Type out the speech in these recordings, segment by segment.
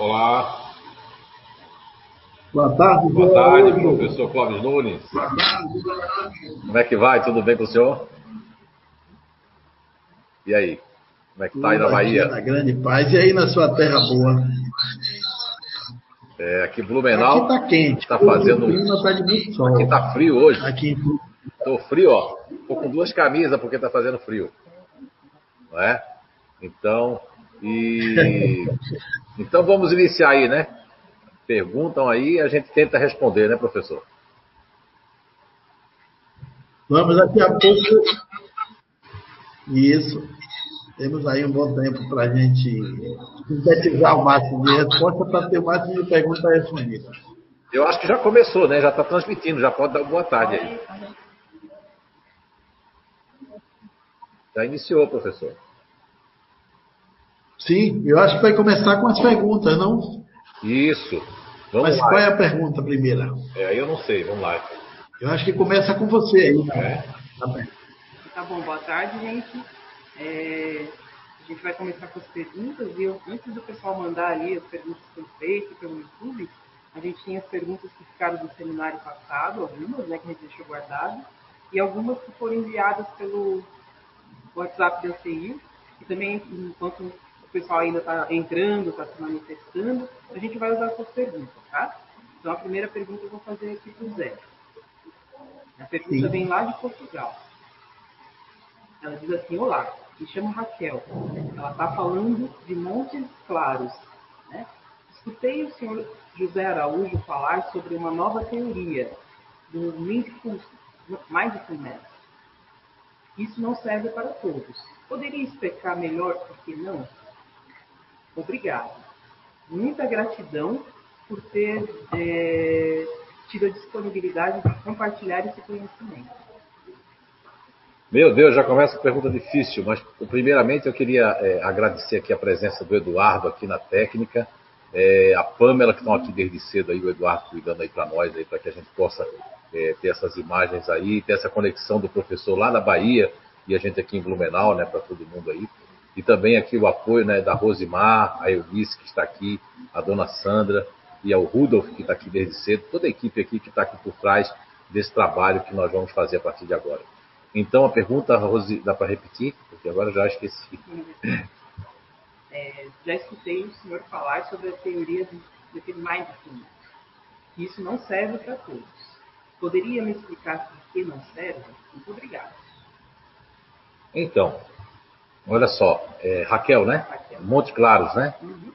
Olá. Boa tarde, Boa tarde, professor Clóvis Nunes. Como é que vai? Tudo bem com o senhor? E aí? Como é que tá aí na Bahia? Na grande paz. E aí na sua terra boa? É, aqui Blumenau. Aqui tá quente. Tá fazendo. Tá de muito sol. Aqui tá frio hoje. Aqui Tô frio, ó. Tô com duas camisas porque tá fazendo frio. Não é? Então, e então vamos iniciar aí, né? Perguntam aí, a gente tenta responder, né, professor? Vamos daqui a pouco. Isso. Temos aí um bom tempo para a gente sintetizar o máximo de resposta para ter o máximo de perguntas respondidas. Eu acho que já começou, né? Já está transmitindo, já pode dar boa tarde aí. Já iniciou, professor. Sim, eu acho que vai começar com as perguntas, não? Isso. Vamos Mas lá. qual é a pergunta primeira? É, aí eu não sei, vamos lá. Eu acho que começa com você aí. É. Tá bem. Tá bom, boa tarde, gente. É, a gente vai começar com as perguntas e eu, antes do pessoal mandar ali as perguntas pelo Face, pelo YouTube, a gente tem as perguntas que ficaram do seminário passado, algumas, né, que a gente deixou guardado, e algumas que foram enviadas pelo WhatsApp da CI, e também, enquanto pessoal ainda está entrando, está se manifestando, a gente vai usar essas perguntas, tá? Então, a primeira pergunta eu vou fazer aqui para o Zé. A pergunta Sim. vem lá de Portugal. Ela diz assim: Olá, me chamo Raquel. Ela está falando de Montes Claros. Né? Escutei o senhor José Araújo falar sobre uma nova teoria do Mindful- Mindfulness. Isso não serve para todos. Poderia explicar melhor por que não? Obrigado. Muita gratidão por ter eh, tido a disponibilidade de compartilhar esse conhecimento. Meu Deus, já começa com pergunta difícil, mas primeiramente eu queria é, agradecer aqui a presença do Eduardo aqui na técnica, é, a Pamela que estão aqui desde cedo aí, o Eduardo cuidando aí para nós aí para que a gente possa é, ter essas imagens aí, ter essa conexão do professor lá na Bahia e a gente aqui em Blumenau, né, para todo mundo aí. E também aqui o apoio né, da Rosimar, a Eunice que está aqui, a dona Sandra e ao Rudolf que está aqui desde cedo, toda a equipe aqui que está aqui por trás desse trabalho que nós vamos fazer a partir de agora. Então a pergunta, Rosi, dá para repetir? Porque agora eu já esqueci. É, já escutei o senhor falar sobre a teoria do, daquele mindfulness. Isso não serve para todos. Poderia me explicar por que não serve? Muito obrigado. Então, olha só, é, Raquel, né? Raquel. Monte Claros, né? Uhum.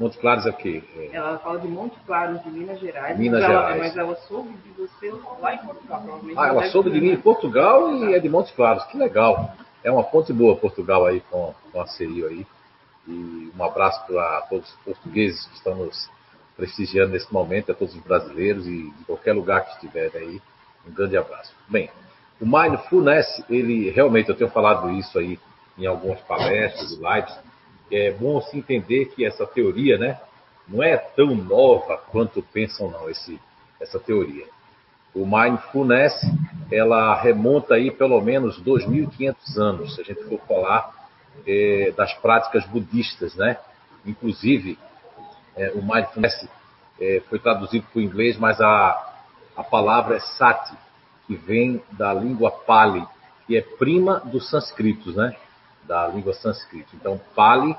Monte Claros é o quê? É, Ela fala de Monte Claro, de Minas Gerais. Minas mas ela, Gerais. Mas ela soube de você lá em Portugal, provavelmente. Ah, ela soube de mim em? Portugal e é de Montes Claros. Que legal. É uma ponte boa Portugal aí com, com a CEIO aí. E um abraço para todos os portugueses que estão nos prestigiando nesse momento, a todos os brasileiros e de qualquer lugar que estiverem aí. Um grande abraço. Bem, o Mindfulness, ele realmente, eu tenho falado isso aí em algumas palestras e lives, é bom se entender que essa teoria, né, não é tão nova quanto pensam não, esse, essa teoria. O mindfulness, ela remonta aí pelo menos 2.500 anos, se a gente for falar eh, das práticas budistas, né? Inclusive, eh, o mindfulness eh, foi traduzido para o inglês, mas a, a palavra é sati, que vem da língua pali, que é prima dos sânscritos, né? Da língua sânscrita. Então, pali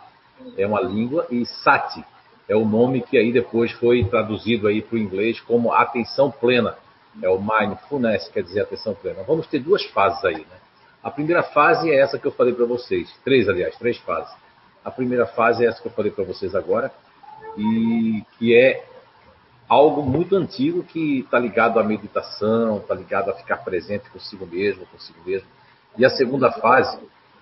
é uma língua e sati é o nome que aí depois foi traduzido aí para o inglês como atenção plena. É o mindfulness, quer dizer atenção plena. Vamos ter duas fases aí, né? A primeira fase é essa que eu falei para vocês. Três, aliás, três fases. A primeira fase é essa que eu falei para vocês agora, e que é algo muito antigo que está ligado à meditação, está ligado a ficar presente consigo mesmo, consigo mesmo. E a segunda fase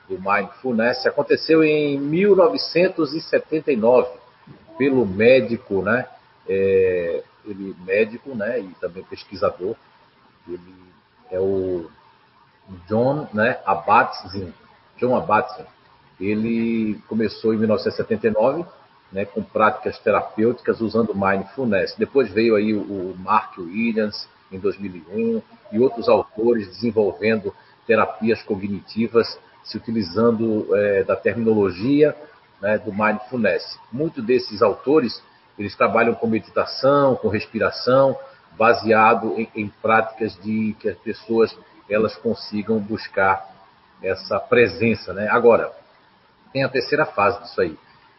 do mindfulness aconteceu em 1979 pelo médico, né? É, ele médico, né? E também pesquisador. Ele é o John, né? Abatzin, John Abatzin. Ele começou em 1979, né? Com práticas terapêuticas usando mindfulness. Depois veio aí o Mark Williams em 2001 e outros autores desenvolvendo terapias cognitivas se utilizando é, da terminologia né, do mindfulness. Muitos desses autores Eles trabalham com meditação, com respiração, baseado em, em práticas de que as pessoas elas consigam buscar essa presença, né? Agora, tem a terceira fase disso aí.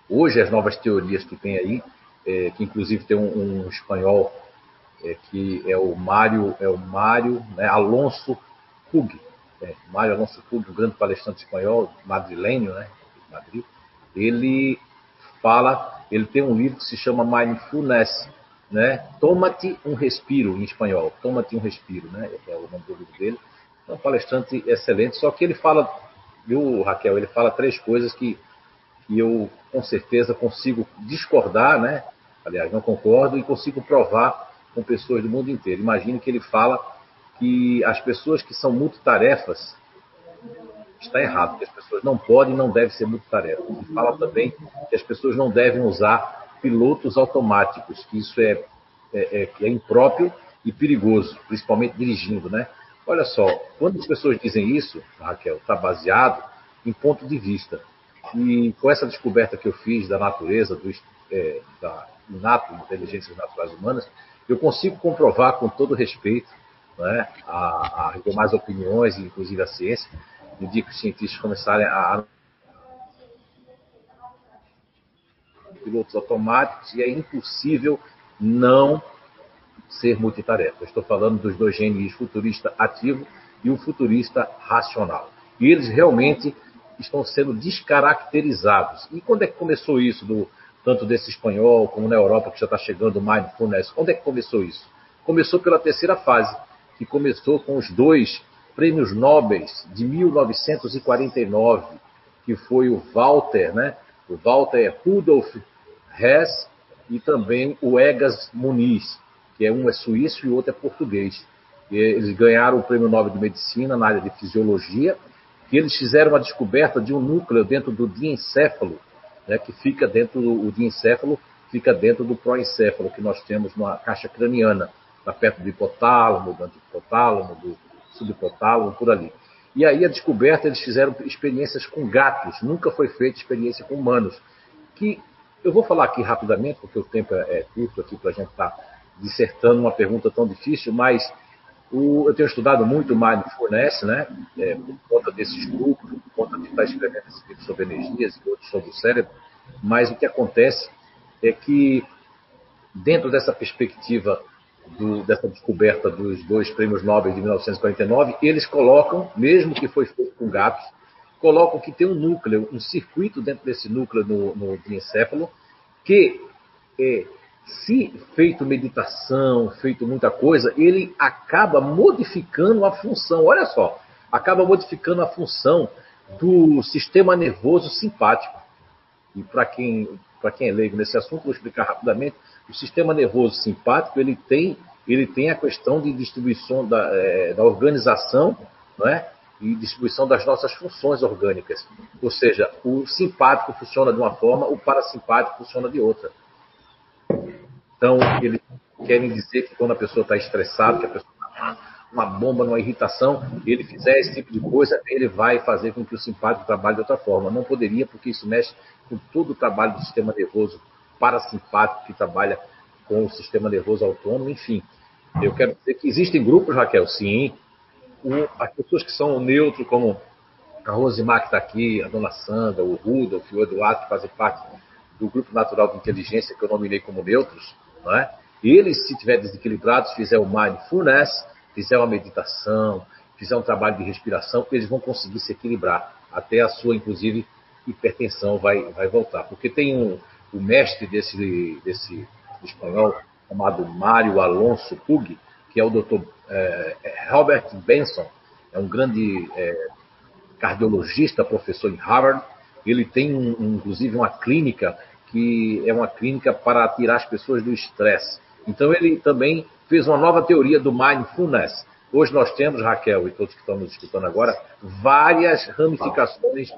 Hoje as novas teorias que tem aí, é, que inclusive tem um, um espanhol é, que é o Mário, é o né, Alonso Pug, é, Mário Alonso Pug, um grande palestrante espanhol, madrilenho, né, Madrid, ele fala, ele tem um livro que se chama Mindfulness, né, Toma-te um respiro em espanhol, Toma-te um respiro, né, é o nome do livro dele. É um palestrante excelente, só que ele fala, viu, Raquel, ele fala três coisas que, que eu com certeza consigo discordar, né? Aliás, não concordo e consigo provar com pessoas do mundo inteiro. Imagine que ele fala que as pessoas que são multitarefas está errado, que as pessoas não podem e não devem ser multitarefas. Ele fala também que as pessoas não devem usar pilotos automáticos, que isso é, é, é, é impróprio e perigoso, principalmente dirigindo, né? Olha só, quando as pessoas dizem isso, Raquel, está baseado em ponto de vista. E com essa descoberta que eu fiz da natureza, do, é, da inato inteligências naturais humanas, eu consigo comprovar com todo respeito né, a, a mais opiniões, inclusive a ciência, no dia que os cientistas começarem a pilotos automáticos e é impossível não ser multitarefa. Estou falando dos dois GNIs, futurista ativo e o futurista racional. E eles realmente estão sendo descaracterizados. E quando é que começou isso, do, tanto desse espanhol como na Europa, que já está chegando o Mindfulness? Quando é que começou isso? Começou pela terceira fase, que começou com os dois prêmios Nobel de 1949, que foi o Walter, né? o Walter Rudolf Hess e também o Egas Muniz, que é um é suíço e o outro é português. Eles ganharam o Prêmio Nobel de Medicina na área de fisiologia, e eles fizeram a descoberta de um núcleo dentro do diencéfalo, né, que fica dentro do diencéfalo, fica dentro do proencéfalo que nós temos na caixa craniana, está perto do hipotálamo, do antihipotálamo, do subhipotálamo, por ali. E aí a descoberta, eles fizeram experiências com gatos, nunca foi feita experiência com humanos, que eu vou falar aqui rapidamente, porque o tempo é, é curto aqui para a gente estar tá dissertando uma pergunta tão difícil, mas o, eu tenho estudado muito Mindfulness, né? É, por conta desses grupos, por conta de estar escrevendo esse sobre energias e outros sobre o cérebro, mas o que acontece é que, dentro dessa perspectiva do, dessa descoberta dos dois prêmios Nobel de 1949, eles colocam, mesmo que foi feito com gatos, colocam que tem um núcleo, um circuito dentro desse núcleo no, no encéfalo, que é, se feito meditação, feito muita coisa, ele acaba modificando a função. Olha só, acaba modificando a função do sistema nervoso simpático. E para quem, quem é leigo nesse assunto, vou explicar rapidamente. O sistema nervoso simpático ele tem, ele tem a questão de distribuição da, é, da organização não é? e distribuição das nossas funções orgânicas. Ou seja, o simpático funciona de uma forma, o parasimpático funciona de outra. Então, eles querem dizer que quando a pessoa está estressada, que a pessoa uma bomba, uma irritação, ele fizer esse tipo de coisa, ele vai fazer com que o simpático trabalhe de outra forma. Não poderia, porque isso mexe com todo o trabalho do sistema nervoso parasimpático que trabalha com o sistema nervoso autônomo, enfim. Eu quero dizer que existem grupos, Raquel, sim. O, as pessoas que são neutro, como a Rosimar que está aqui, a dona Sandra, o Rudolf, o Eduardo, que fazem parte do grupo natural de inteligência que eu nominei como neutros, não é? Eles, se estiverem desequilibrados, fizer o mindfulness, fizer uma meditação, fizer um trabalho de respiração, eles vão conseguir se equilibrar. Até a sua, inclusive, hipertensão vai, vai voltar. Porque tem um, o mestre desse, desse espanhol, chamado Mário Alonso Pug, que é o Dr. É, Robert Benson, é um grande é, cardiologista, professor em Harvard. Ele tem, um, inclusive, uma clínica que é uma clínica para tirar as pessoas do estresse. Então ele também fez uma nova teoria do mindfulness. Hoje nós temos, Raquel e todos que estão nos escutando agora, várias ramificações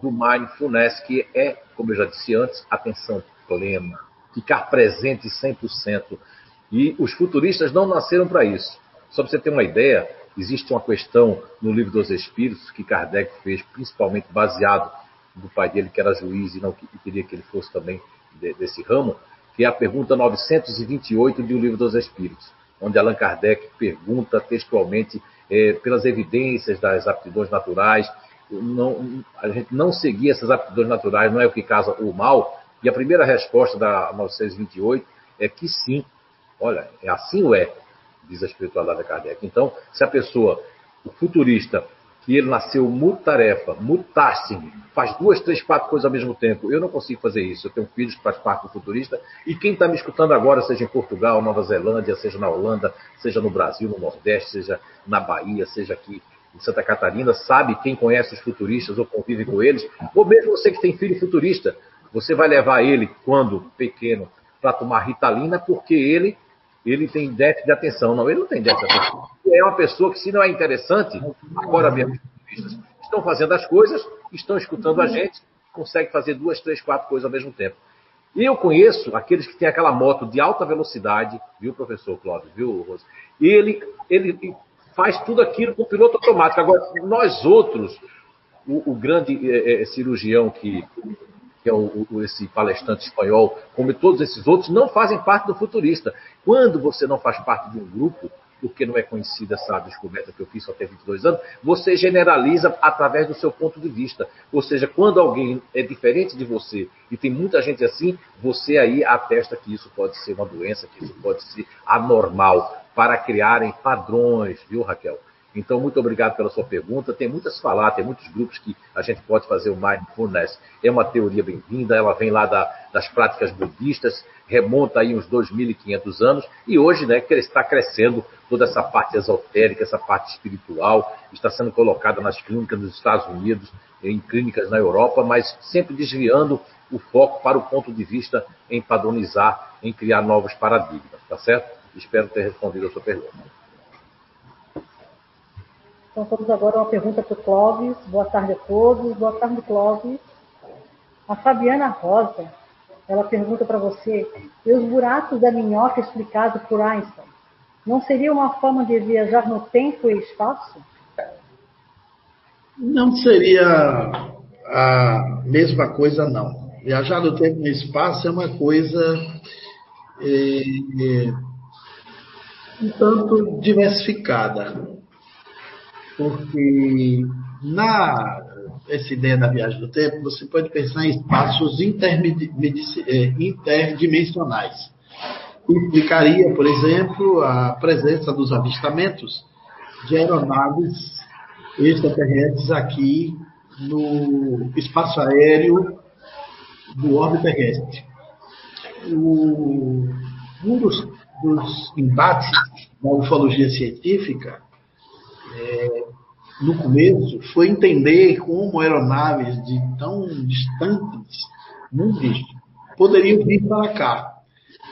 do mindfulness, que é, como eu já disse antes, atenção plena, ficar presente 100%. E os futuristas não nasceram para isso. Só para você ter uma ideia, existe uma questão no livro dos Espíritos que Kardec fez, principalmente baseado do pai dele, que era juiz e não queria que ele fosse também desse ramo, que é a pergunta 928 de O Livro dos Espíritos, onde Allan Kardec pergunta textualmente é, pelas evidências das aptidões naturais. Não, a gente não seguir essas aptidões naturais não é o que causa o mal. E a primeira resposta da 928 é que sim. Olha, é assim o é, diz a espiritualidade de Kardec. Então, se a pessoa, o futurista, que ele nasceu mutarefa, mutassim, faz duas, três, quatro coisas ao mesmo tempo. Eu não consigo fazer isso. Eu tenho filhos que fazem parte do futurista. E quem está me escutando agora, seja em Portugal, Nova Zelândia, seja na Holanda, seja no Brasil, no Nordeste, seja na Bahia, seja aqui em Santa Catarina, sabe quem conhece os futuristas ou convive com eles, ou mesmo você que tem filho futurista, você vai levar ele, quando pequeno, para tomar ritalina, porque ele ele tem déficit de atenção. Não, ele não tem déficit de atenção. Ele é uma pessoa que, se não é interessante, agora mesmo, estão fazendo as coisas, estão escutando a gente, consegue fazer duas, três, quatro coisas ao mesmo tempo. E eu conheço aqueles que têm aquela moto de alta velocidade, viu, professor Cláudio, viu, Rose? Ele, ele faz tudo aquilo com piloto automático. Agora, nós outros, o, o grande é, é, cirurgião que que é o, o, esse palestrante espanhol, como todos esses outros, não fazem parte do futurista. Quando você não faz parte de um grupo, porque não é conhecida essa descoberta que eu fiz só tem 22 anos, você generaliza através do seu ponto de vista. Ou seja, quando alguém é diferente de você e tem muita gente assim, você aí atesta que isso pode ser uma doença, que isso pode ser anormal, para criarem padrões, viu, Raquel? Então, muito obrigado pela sua pergunta. Tem muitas falar, tem muitos grupos que a gente pode fazer o Mindfulness. É uma teoria bem-vinda, ela vem lá da, das práticas budistas, remonta aí uns 2.500 anos e hoje né, está crescendo toda essa parte esotérica, essa parte espiritual, está sendo colocada nas clínicas nos Estados Unidos, em clínicas na Europa, mas sempre desviando o foco para o ponto de vista em padronizar, em criar novos paradigmas, tá certo? Espero ter respondido a sua pergunta. Então, temos agora uma pergunta para o Clóvis. Boa tarde a todos. Boa tarde, Clóvis. A Fabiana Rosa, ela pergunta para você, e os buracos da minhoca explicados por Einstein, não seria uma forma de viajar no tempo e espaço? Não seria a mesma coisa, não. Viajar no tempo e no espaço é uma coisa é, é, um tanto diversificada porque na essa ideia da viagem do tempo, você pode pensar em espaços é, interdimensionais. Implicaria, por exemplo, a presença dos avistamentos de aeronaves extraterrestres aqui no espaço aéreo do orbe terrestre. O, um dos, dos embates da ufologia científica é, no começo foi entender como aeronaves de tão distantes mundos poderiam vir para cá.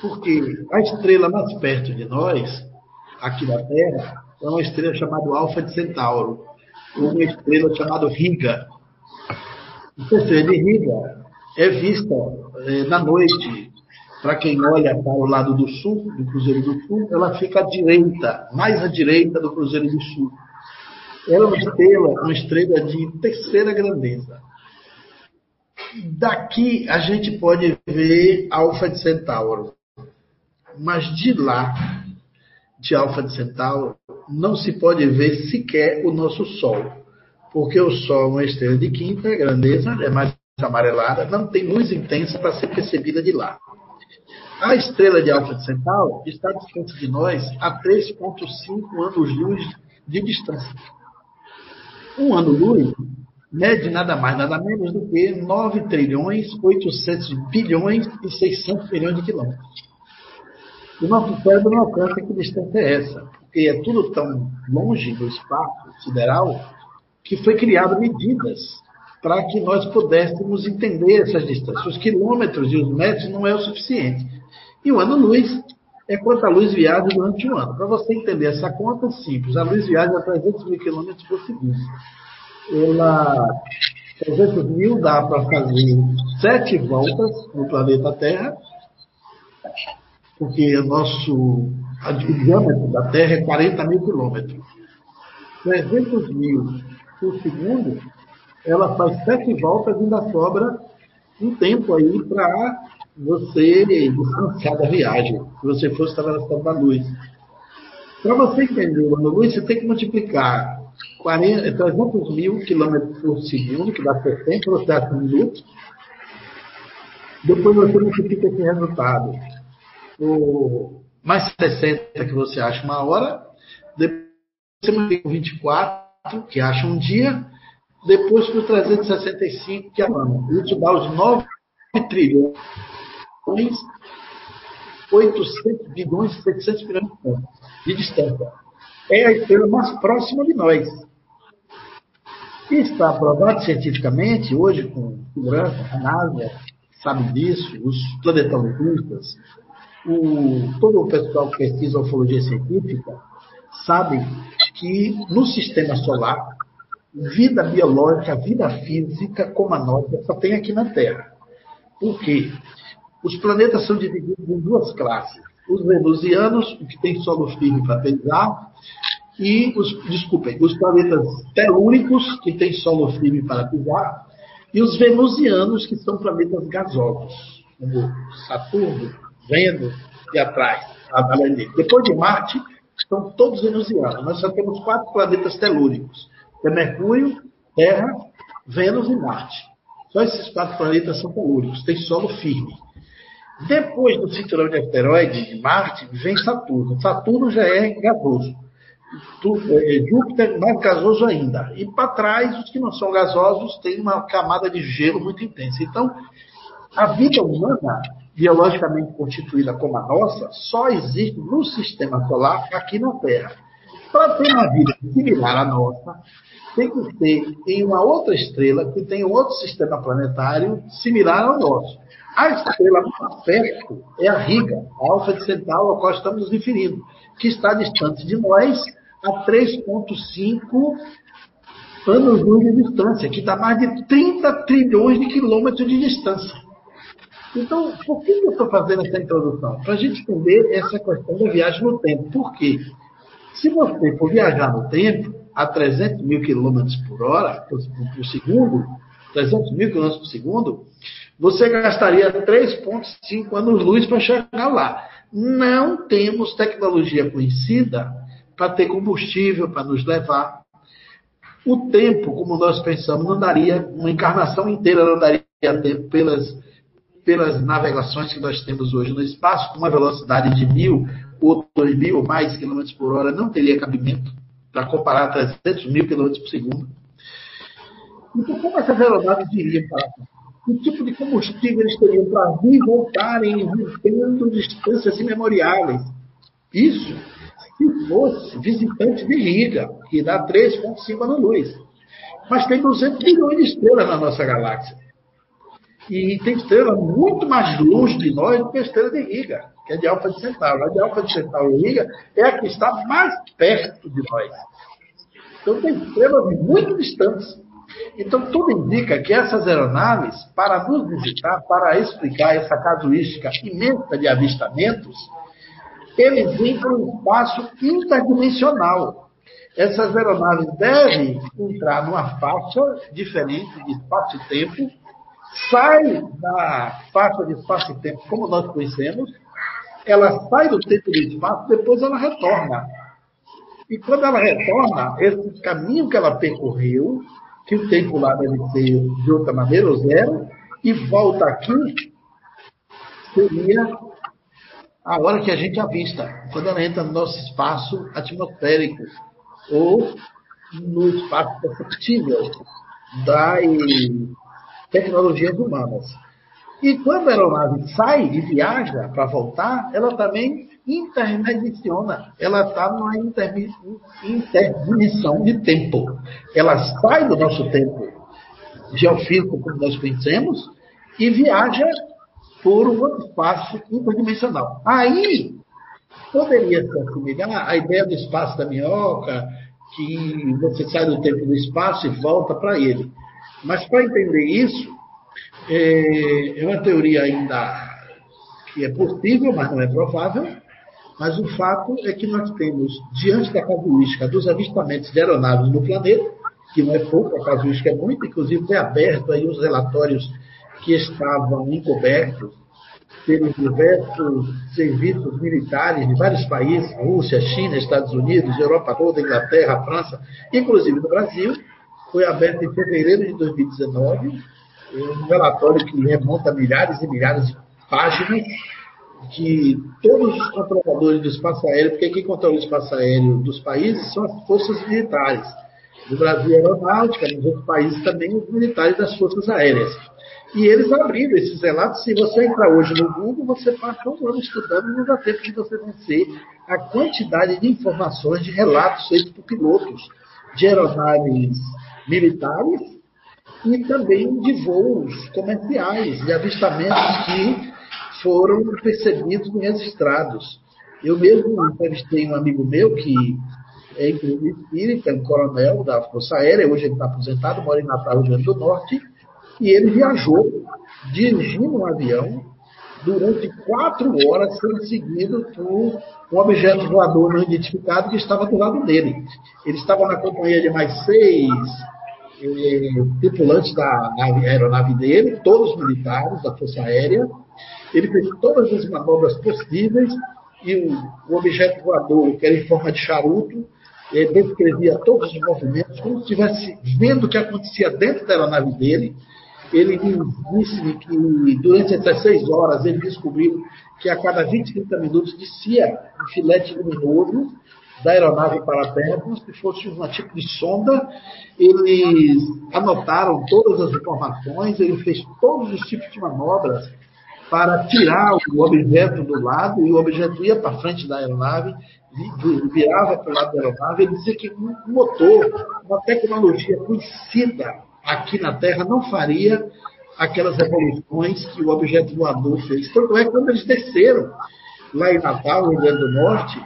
Porque a estrela mais perto de nós, aqui da Terra, é uma estrela chamada Alfa de Centauro, ou uma estrela chamada Riga. Essa estrela de Riga é vista é, na noite. Para quem olha para o lado do sul, do Cruzeiro do Sul, ela fica à direita, mais à direita do Cruzeiro do Sul. É uma estrela, uma estrela de terceira grandeza. Daqui a gente pode ver Alfa de Centauro. Mas de lá, de Alfa de Centauro, não se pode ver sequer o nosso Sol. Porque o Sol é uma estrela de quinta grandeza, é mais amarelada, não tem luz intensa para ser percebida de lá. A estrela de Alfa de Centauro está distante de nós a 3,5 anos-luz de distância. Um ano-luz mede nada mais, nada menos do que 9 trilhões, 800 bilhões e 600 milhões de quilômetros. O nosso cérebro não alcança que distância é essa, porque é tudo tão longe do espaço sideral que foi criado medidas para que nós pudéssemos entender essas distâncias. Os quilômetros e os metros não é o suficiente. E o ano-luz é quanto a luz viaja durante um ano. Para você entender essa conta é simples, a luz viaja a 300 mil quilômetros por segundo. Ela, 300 mil dá para fazer sete voltas no planeta Terra, porque o nosso o diâmetro da Terra é 40 mil quilômetros. 300 mil por segundo, ela faz sete voltas e ainda sobra um tempo aí para você distanciar da viagem. Se você fosse estar na velocidade da luz. Para você entender o ano luz, você tem que multiplicar 40, 300 mil quilômetros por segundo, que dá 60 velocidade por minuto. Depois você multiplica esse resultado por mais 60 que você acha uma hora. Depois você multiplica por 24, que acha um dia. Depois por 365, que é um ano. Isso dá os 9 trilhões 800 bilhões e 700 milhões de distância. É a estrela mais próxima de nós. E está provado cientificamente, hoje, com segurança, a NASA sabe disso, os planetologistas, o, todo o pessoal que pesquisa ufologia científica, sabe que no sistema solar, vida biológica, vida física como a nossa, só tem aqui na Terra. Por quê? Os planetas são divididos em duas classes. Os venusianos, que têm solo firme para pisar, e os, desculpem, os planetas telúricos, que têm solo firme para pisar, e os venusianos, que são planetas gasosos, como Saturno, Vênus e atrás, além dele. Depois de Marte, são todos venusianos. Nós só temos quatro planetas telúricos: é Mercúrio, Terra, Vênus e Marte. Só esses quatro planetas são telúricos, têm solo firme. Depois do cinturão de asteroides de Marte, vem Saturno. Saturno já é gasoso. É, Júpiter mais gasoso ainda. E para trás, os que não são gasosos têm uma camada de gelo muito intensa. Então, a vida humana, biologicamente constituída como a nossa, só existe no sistema solar aqui na Terra. Para ter uma vida similar à nossa, tem que ser em uma outra estrela que tem um outro sistema planetário similar ao nosso. A estrela perto é a Riga, a Alfa de Centauro, a qual estamos nos referindo, que está distante de nós a 3,5 anos-luz de distância, que está mais de 30 trilhões de quilômetros de distância. Então, por que eu estou fazendo essa introdução? Para a gente entender essa questão da viagem no tempo. Por quê? Se você for viajar no tempo a 300 mil quilômetros por hora, por, por segundo, 300 mil quilômetros por segundo, você gastaria 3,5 anos-luz para chegar lá. Não temos tecnologia conhecida para ter combustível para nos levar. O tempo, como nós pensamos, não daria, uma encarnação inteira não daria tempo pelas, pelas navegações que nós temos hoje no espaço, com uma velocidade de mil ou dois mil ou mais quilômetros por hora, não teria cabimento para comparar a 300 mil quilômetros por segundo. Então, como essas aeronaves iriam para? Que tipo de combustível eles teriam para vir voltarem visitando distâncias imemoriáveis. Isso se fosse visitante de Riga, que dá 3,5 anos-luz. Mas tem 200 milhões de estrelas na nossa galáxia. E tem estrela muito mais longe de nós do que a estrela de Riga, que é de Alfa de Centauro. A de Alfa de Centauro e Riga é a que está mais perto de nós. Então tem estrelas muito distantes. Então, tudo indica que essas aeronaves, para nos visitar, para explicar essa casuística imensa de avistamentos, eles vêm para um espaço interdimensional. Essas aeronaves devem entrar numa faixa diferente de espaço e tempo, sai da faixa de espaço e tempo como nós conhecemos, ela sai do tempo e do espaço, depois ela retorna. E quando ela retorna, esse caminho que ela percorreu que o tempo lá deve ser de outra maneira, ou zero, e volta aqui, seria a hora que a gente avista, quando ela entra no nosso espaço atmosférico, ou no espaço perceptível das tecnologias humanas. E quando a aeronave sai e viaja para voltar, ela também intermediciona. Ela está numa interdimensão de tempo. Ela sai do nosso tempo geofísico, como nós conhecemos, e viaja por um espaço interdimensional. Aí poderia se assimilar a ideia do espaço da minhoca, que você sai do tempo do espaço e volta para ele. Mas para entender isso, é, é uma teoria ainda que é possível, mas não é provável, mas o fato é que nós temos, diante da casuística dos avistamentos de aeronaves no planeta, que não é pouco, a casuística é muito, inclusive foi aberto aí os relatórios que estavam encobertos pelos diversos serviços militares de vários países, Rússia, China, Estados Unidos, Europa toda, Inglaterra, França, inclusive no Brasil. Foi aberto em fevereiro de 2019, um relatório que remonta milhares e milhares de páginas de todos os controladores do espaço aéreo, porque quem controla o espaço aéreo dos países são as forças militares. No Brasil, a aeronáutica, nos outros países também, os militares das forças aéreas. E eles abriram esses relatos. Se você entrar hoje no Google, você passa um ano estudando e não dá tempo de você vencer a quantidade de informações, de relatos feitos por pilotos de aeronaves militares e também de voos comerciais, de avistamentos que foram percebidos e registrados. Eu mesmo entrevistei um amigo meu que é inclusive espírita, um coronel da Força Aérea, hoje ele está aposentado, mora em Natal, Rio Grande do Norte, e ele viajou dirigindo um avião durante quatro horas, sendo seguido por um objeto voador não identificado que estava do lado dele. Ele estava na companhia de mais seis eh, tripulantes da aeronave dele, todos militares da Força Aérea. Ele fez todas as manobras possíveis e o, o objeto voador, que era em forma de charuto, ele descrevia todos os movimentos, como se estivesse vendo o que acontecia dentro da aeronave dele. Ele disse que durante essas seis horas ele descobriu que a cada 20, 30 minutos descia um filete luminoso da aeronave para a Terra, como se fosse um tipo de sonda. Eles anotaram todas as informações, ele fez todos os tipos de manobras para tirar o objeto do lado e o objeto ia para frente da aeronave, virava para o lado da aeronave. Ele dizia que um motor, uma tecnologia conhecida aqui na Terra não faria aquelas revoluções que o objeto voador fez. Tanto é que quando eles desceram lá em Natal, no Rio Grande do Norte,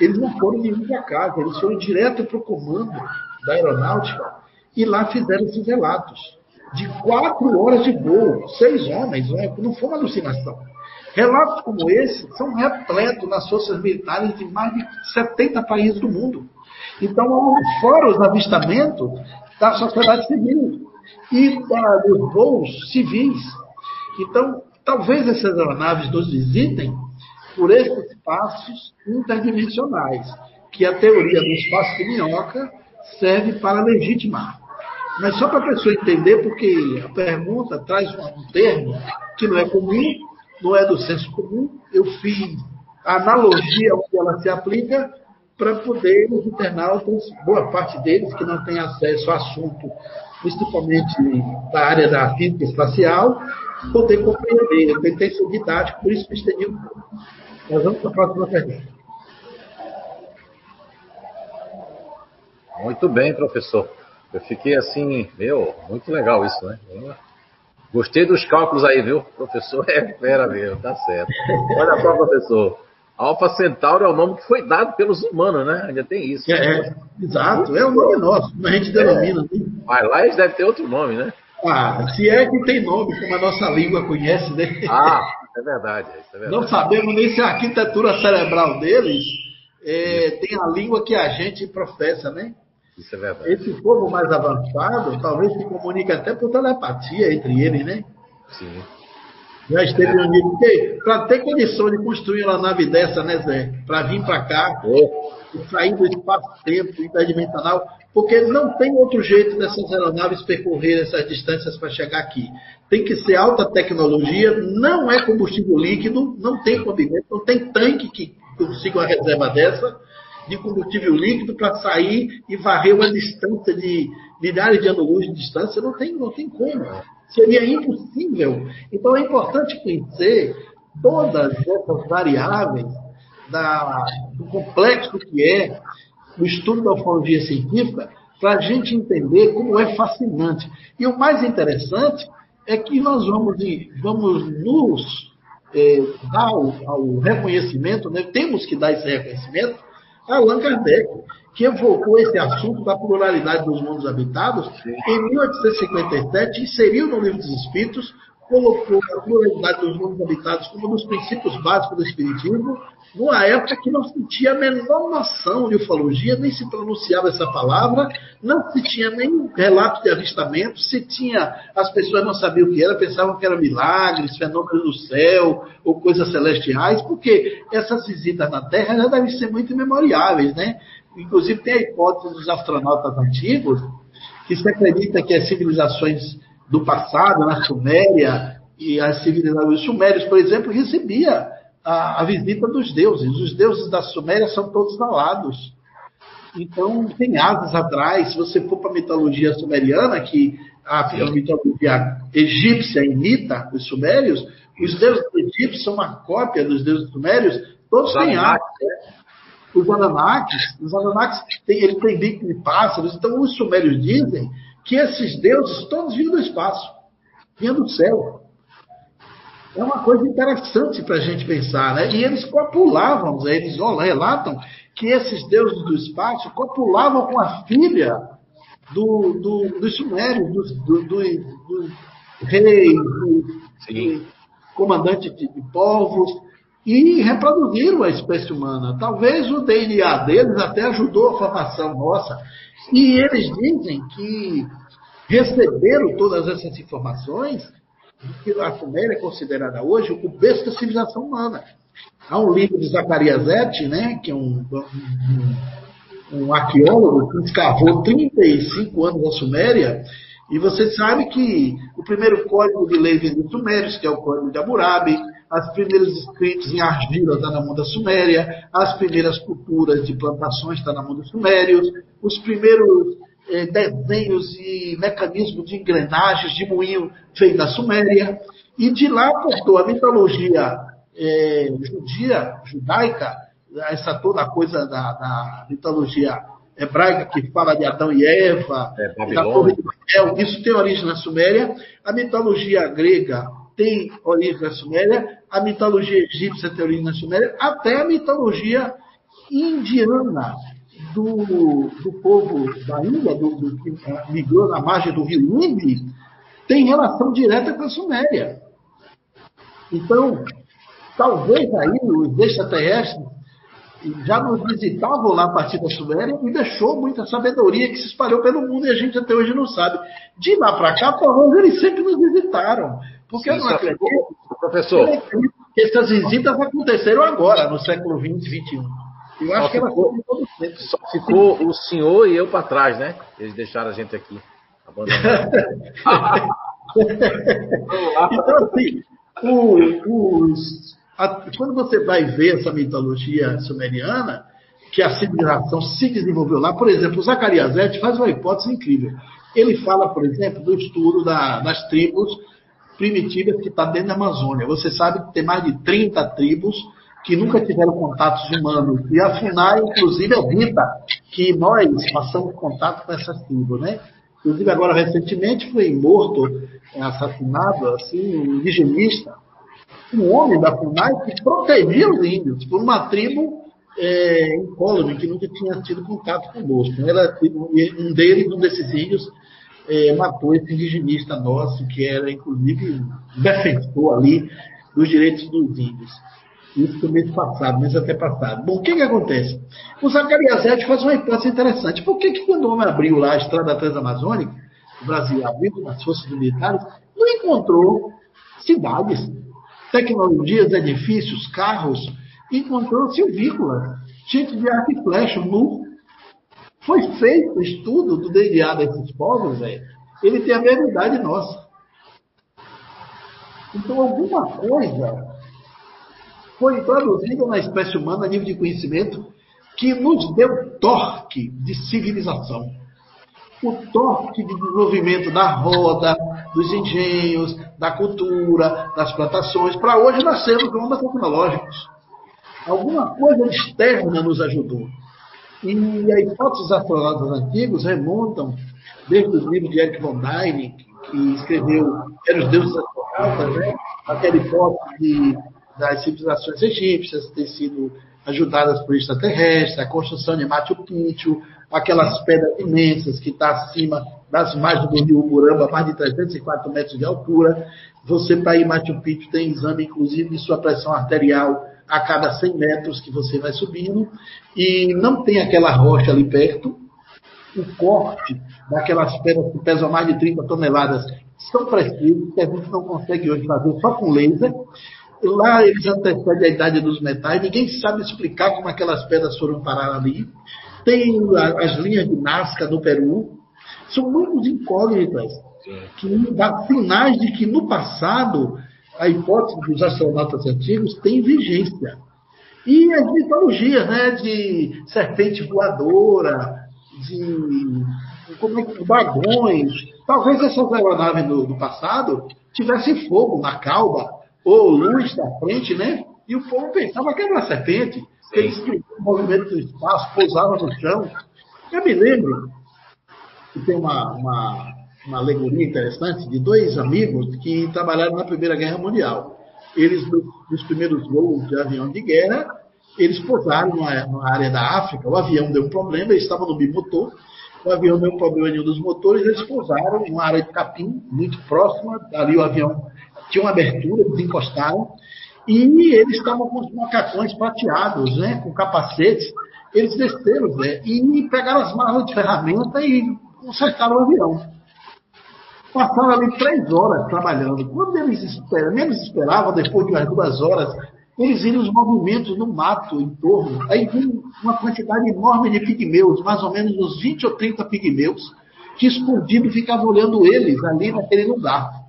eles não foram nenhum para casa, eles foram direto para o comando da aeronáutica e lá fizeram esses relatos de quatro horas de voo, seis homens, né? não foi uma alucinação. Relatos como esse são repletos nas forças militares de mais de 70 países do mundo. Então, fora os avistamentos da sociedade civil e da, dos voos civis. Então, talvez essas aeronaves nos visitem por esses espaços interdimensionais, que a teoria do espaço de minhoca serve para legitimar. Mas só para a pessoa entender, porque a pergunta traz um termo que não é comum, não é do senso comum. Eu fiz a analogia onde ela se aplica para poder os internautas, boa parte deles que não tem acesso ao assunto, principalmente da área da física espacial, poder compreender. Eu tentei ser didático, por isso me estendi um pouco. Nós vamos para a próxima pergunta. Muito bem, professor. Eu fiquei assim, meu, muito legal isso, né? Gostei dos cálculos aí, viu? Professor é fera mesmo, tá certo. Olha só, professor. Alfa Centauro é o nome que foi dado pelos humanos, né? Ainda tem isso. É, é exato, é o nome nosso, como a gente denomina. É. Mas lá eles devem ter outro nome, né? Ah, se é que tem nome, como a nossa língua conhece, né? Ah, é verdade, é verdade. Não sabemos nem se a arquitetura cerebral deles é, tem a língua que a gente professa, né? Isso é verdade. Esse povo mais avançado talvez se comunique até por telepatia entre eles, né? Sim. Já esteve um nível. Para ter condição de construir uma nave dessa, né, Zé? Para vir para cá, e sair do espaço-tempo interdimensional, porque não tem outro jeito dessas aeronaves percorrer essas distâncias para chegar aqui. Tem que ser alta tecnologia, não é combustível líquido, não tem combimento, não tem tanque que consiga uma reserva dessa de combustível líquido para sair e varrer uma distância de milhares de anos-luz de distância, não tem, não tem como. Seria impossível. Então é importante conhecer todas essas variáveis da, do complexo que é o estudo da ufologia científica para a gente entender como é fascinante. E o mais interessante é que nós vamos, vamos nos é, dar ao reconhecimento, né? temos que dar esse reconhecimento Allan Kardec, que evocou esse assunto da pluralidade dos mundos habitados, em 1857 inseriu no Livro dos Espíritos colocou a pluralidade dos mundos habitados como um dos princípios básicos do Espiritismo, numa época que não se tinha a menor noção de ufologia, nem se pronunciava essa palavra, não se tinha nem relato de avistamento, se tinha, as pessoas não sabiam o que era, pensavam que eram milagres, fenômenos do céu, ou coisas celestiais, porque essas visitas na Terra já devem ser muito memoriáveis, né? Inclusive tem a hipótese dos astronautas antigos, que se acredita que as civilizações do passado, na Suméria, e as civilizações sumérios, por exemplo, recebia a, a, visita dos deuses. Os deuses da Suméria são todos alados. Então, tem asas atrás. Se você for para a mitologia sumeriana, que a, a mitologia egípcia imita os sumérios, os deuses egípcios são uma cópia dos deuses sumérios, todos têm asas. Né? Os Anunnakis, os Anunnakis têm, eles têm bico de pássaros. Então, os sumérios dizem que esses deuses todos vinham do espaço, vinham do céu. É uma coisa interessante para a gente pensar, né? E eles copulavam, né? eles relatam que esses deuses do espaço copulavam com a filha do, do, dos sumérios, dos, do, do, do reis, do, do comandante de, de povos, e reproduziram a espécie humana. Talvez o DNA deles até ajudou a formação nossa. E eles dizem que receberam todas essas informações a Suméria é considerada hoje o berço da civilização humana. Há um livro de Zacarias Et, né, que é um, um, um arqueólogo que escavou 35 anos na Suméria, e você sabe que o primeiro código de lei vem dos Sumérios, que é o código de Hammurabi, as primeiras escritos em argila estão tá na mão da Suméria, as primeiras culturas de plantações estão tá na mão dos Sumérios, os primeiros eh, desenhos e mecanismos de engrenagens de moinho feito na Suméria, e de lá aportou a mitologia eh, judia, judaica, essa toda a coisa da, da mitologia hebraica que fala de Adão e Eva, é, da Torre de Babel, isso tem origem na Suméria. A mitologia grega tem origem na Suméria, a mitologia egípcia tem origem na Suméria, até a mitologia indiana do, do povo da Índia, do, do, que migrou na margem do rio Indo, tem relação direta com a Suméria. Então, talvez aí os extraterrestres já nos visitavam lá a partir da Suméria e deixou muita sabedoria que se espalhou pelo mundo e a gente até hoje não sabe. De lá para cá, provavelmente eles sempre nos visitaram. Porque Sim, eu não acredito professor. que essas visitas aconteceram agora, no século XX, XXI. Eu acho só que ficou, Só ficou o senhor e eu para trás, né? Eles deixaram a gente aqui. então, assim, os, a, quando você vai ver essa mitologia sumeriana, que a civilização se desenvolveu lá, por exemplo, o Zacarias Et faz uma hipótese incrível. Ele fala, por exemplo, do estudo da, das tribos primitivas que está dentro da Amazônia. Você sabe que tem mais de 30 tribos que nunca tiveram contatos humanos. E a FUNAI, inclusive, evita que nós façamos contato com essas tribos, né? Inclusive, agora, recentemente, foi morto, assassinado, assim, um indigenista, um homem da FUNAI que protegia os índios por uma tribo é, incólume, que nunca tinha tido contato conosco. Ela, um deles, um desses índios, é, matou esse indigenista nosso, que era, inclusive, defensor ali dos direitos dos índios. Isso foi mês passado, mês até passado. Bom, o que, que acontece? O Zacarias Ete faz uma hipótese interessante. Por que, que quando o homem abriu lá a estrada transamazônica, o Brasil abriu nas forças militares, não encontrou cidades, tecnologias, edifícios, carros, encontrou silvícolas, gente de arco e flecha, nu. Foi feito o estudo do DNA desses povos, velho. Ele tem a mesma idade nossa. Então, alguma coisa foi introduzida na espécie humana a nível de conhecimento que nos deu torque de civilização. O torque de desenvolvimento da roda, dos engenhos, da cultura, das plantações. Para hoje nós temos bombas tecnológicos. Alguma coisa externa nos ajudou. E a hipótese dos astronautas antigos remontam desde os livros de Eric von Däniken, que escreveu Era os Deuses Astronautas, né? aquela hipótese de das civilizações egípcias ter sido ajudadas por extraterrestres, a construção de Machu Picchu, aquelas pedras imensas que está acima das margens do rio Buramba, mais de 304 metros de altura. Você, para ir Machu Picchu, tem exame, inclusive, de sua pressão arterial a cada 100 metros que você vai subindo. E não tem aquela rocha ali perto. O corte daquelas pedras que pesam mais de 30 toneladas são precisos, que a gente não consegue hoje fazer só com laser. Lá eles antecedem a idade dos metais, ninguém sabe explicar como aquelas pedras foram parar ali. Tem as linhas de Nazca no Peru. São muitas incógnitas que dá sinais de que no passado a hipótese dos astronautas antigos tem vigência. E as mitologias, né, de serpente voadora, de como é que, dragões. Talvez essas aeronaves do, do passado tivessem fogo na cauda, ou luz na frente, né? E o povo pensava que era uma serpente. Eles o movimento do espaço, pousavam no chão. Eu me lembro que tem uma, uma, uma alegoria interessante de dois amigos que trabalharam na Primeira Guerra Mundial. Eles, nos primeiros voos de avião de guerra, eles pousaram numa, área da África, o avião deu um problema, eles estavam no bimotor, o avião deu um problema em um dos motores, eles pousaram em uma área de capim, muito próxima, ali o avião tinha uma abertura, eles encostaram, e eles estavam com os macacões prateados, né, com capacetes, eles desceram né, e pegaram as malas de ferramenta e consertaram o avião. Passaram ali três horas trabalhando. Quando eles esperavam, menos esperavam, depois de umas duas horas, eles viram os movimentos no mato em torno. Aí viram uma quantidade enorme de pigmeus, mais ou menos uns 20 ou 30 pigmeus, que escondidos ficavam olhando eles ali naquele lugar.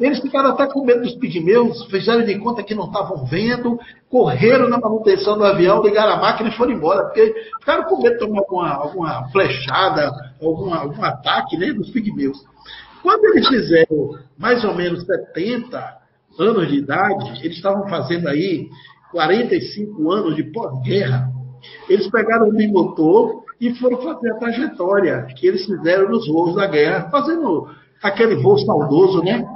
Eles ficaram até com medo dos pigmeus, fizeram de conta que não estavam vendo, correram na manutenção do avião, ligaram a máquina e foram embora, porque ficaram com medo de tomar alguma, alguma flechada, alguma, algum ataque né, dos pigmeus. Quando eles fizeram mais ou menos 70 anos de idade, eles estavam fazendo aí 45 anos de pós-guerra, eles pegaram o bimotor e foram fazer a trajetória que eles fizeram nos voos da guerra, fazendo aquele voo saudoso, né?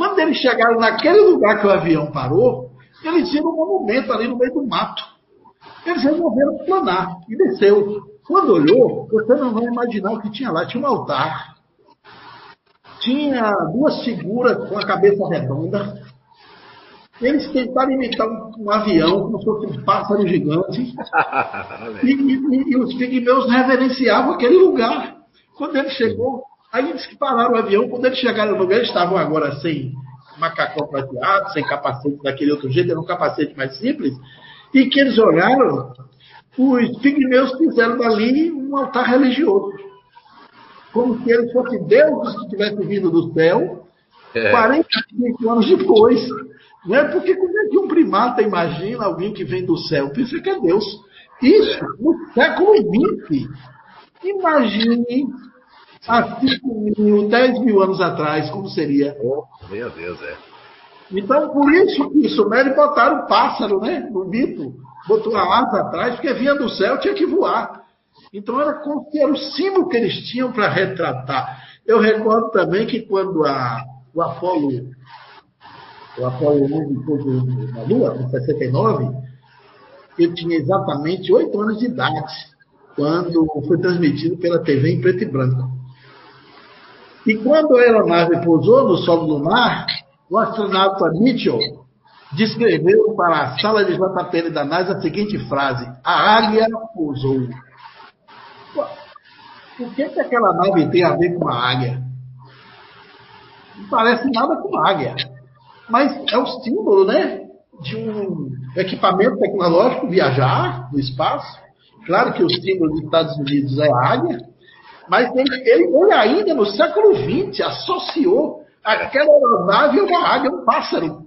Quando eles chegaram naquele lugar que o avião parou, eles viram um monumento ali no meio do mato. Eles resolveram planar e desceu. Quando olhou, você não vai imaginar o que tinha lá. Tinha um altar, tinha duas figuras com a cabeça redonda. Eles tentaram imitar um, um avião, como se fosse um pássaro gigante. e, e, e, os pigmeus reverenciavam aquele lugar. Quando ele chegou, Aí eles pararam o avião, quando eles chegaram no lugar, eles estavam agora sem macacão prateado, sem capacete daquele outro jeito, era um capacete mais simples, e que eles olharam, os pigmeus fizeram dali um altar religioso. Como se eles fossem deuses que tivessem vindo do céu, é. 45 anos depois. Não é porque como é que um primata imagina alguém que vem do céu? Pensa que é Deus. Isso, no século XX. Imagine há 5 mil, 10 mil anos atrás, como seria? Oh, meu Deus, é. Então, por isso que os sumérios botaram pássaro, né? No mito. Botou a asa atrás, porque vinha do céu, tinha que voar. Então, era, era o símbolo que eles tinham para retratar. Eu recordo também que quando a, o Apolo, o Apolo 11 foi na Lua, em 69, eu tinha exatamente 8 anos de idade, quando foi transmitido pela TV em preto e branco. E quando a aeronave pousou no solo lunar, o astronauta Mitchell descreveu para a sala de JPL da NASA a seguinte frase: A águia pousou. O que, que aquela nave tem a ver com a águia? Não parece nada com águia. Mas é o símbolo, né? De um equipamento tecnológico viajar no espaço. Claro que o símbolo dos Estados Unidos é a águia, mas ele, ele, ainda no século XX associou aquela aeronave a uma águia, um pássaro.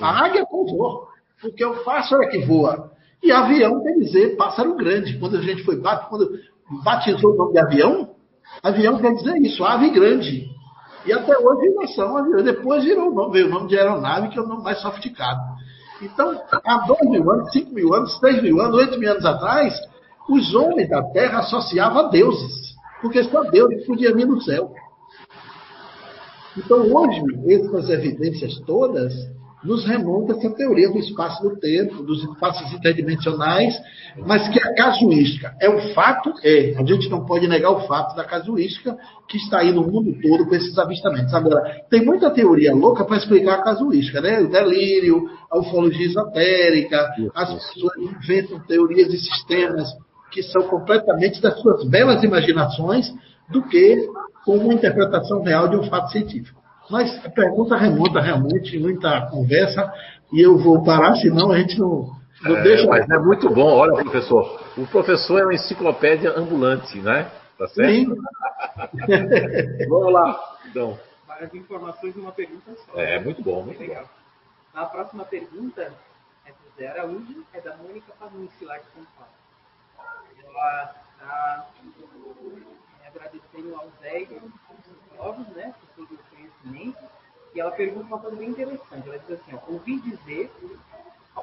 A águia pousou, porque o pássaro é que voa. E avião quer dizer pássaro grande. Quando a gente foi quando batizou o nome de avião, avião quer dizer isso, ave grande. E até hoje nós são aviões. Depois virou o nome, veio o nome de aeronave, que é o nome mais sofisticado. Então, há dois mil anos, cinco mil anos, três mil anos, oito mil anos atrás, os homens da Terra associavam a deuses. Porque só Deus podia vir do céu. Então, hoje, essas evidências todas nos remonta essa teoria do espaço do tempo, dos espaços interdimensionais, mas que a casuística é o fato, é, a gente não pode negar o fato da casuística que está aí no mundo todo com esses avistamentos. Agora, tem muita teoria louca para explicar a casuística, né? O delírio, a ufologia esotérica, as pessoas inventam teorias e sistemas que são completamente das suas belas imaginações do que com uma interpretação real de um fato científico. Mas a pergunta remonta realmente muita conversa e eu vou parar, senão a gente não, não é, deixa. Mas é muito bom, olha, professor. O professor é uma enciclopédia ambulante, né? Tá certo? Sim. Vamos lá, então. Várias informações numa pergunta só. É, muito bom, muito legal. A próxima pergunta é do Zé Araújo, é da Mônica Panucci, lá de São Paulo. Ela está agradecendo aos novos, né, por todo o conhecimento. E ela pergunta uma coisa bem interessante. Ela diz assim: ó, ouvi dizer,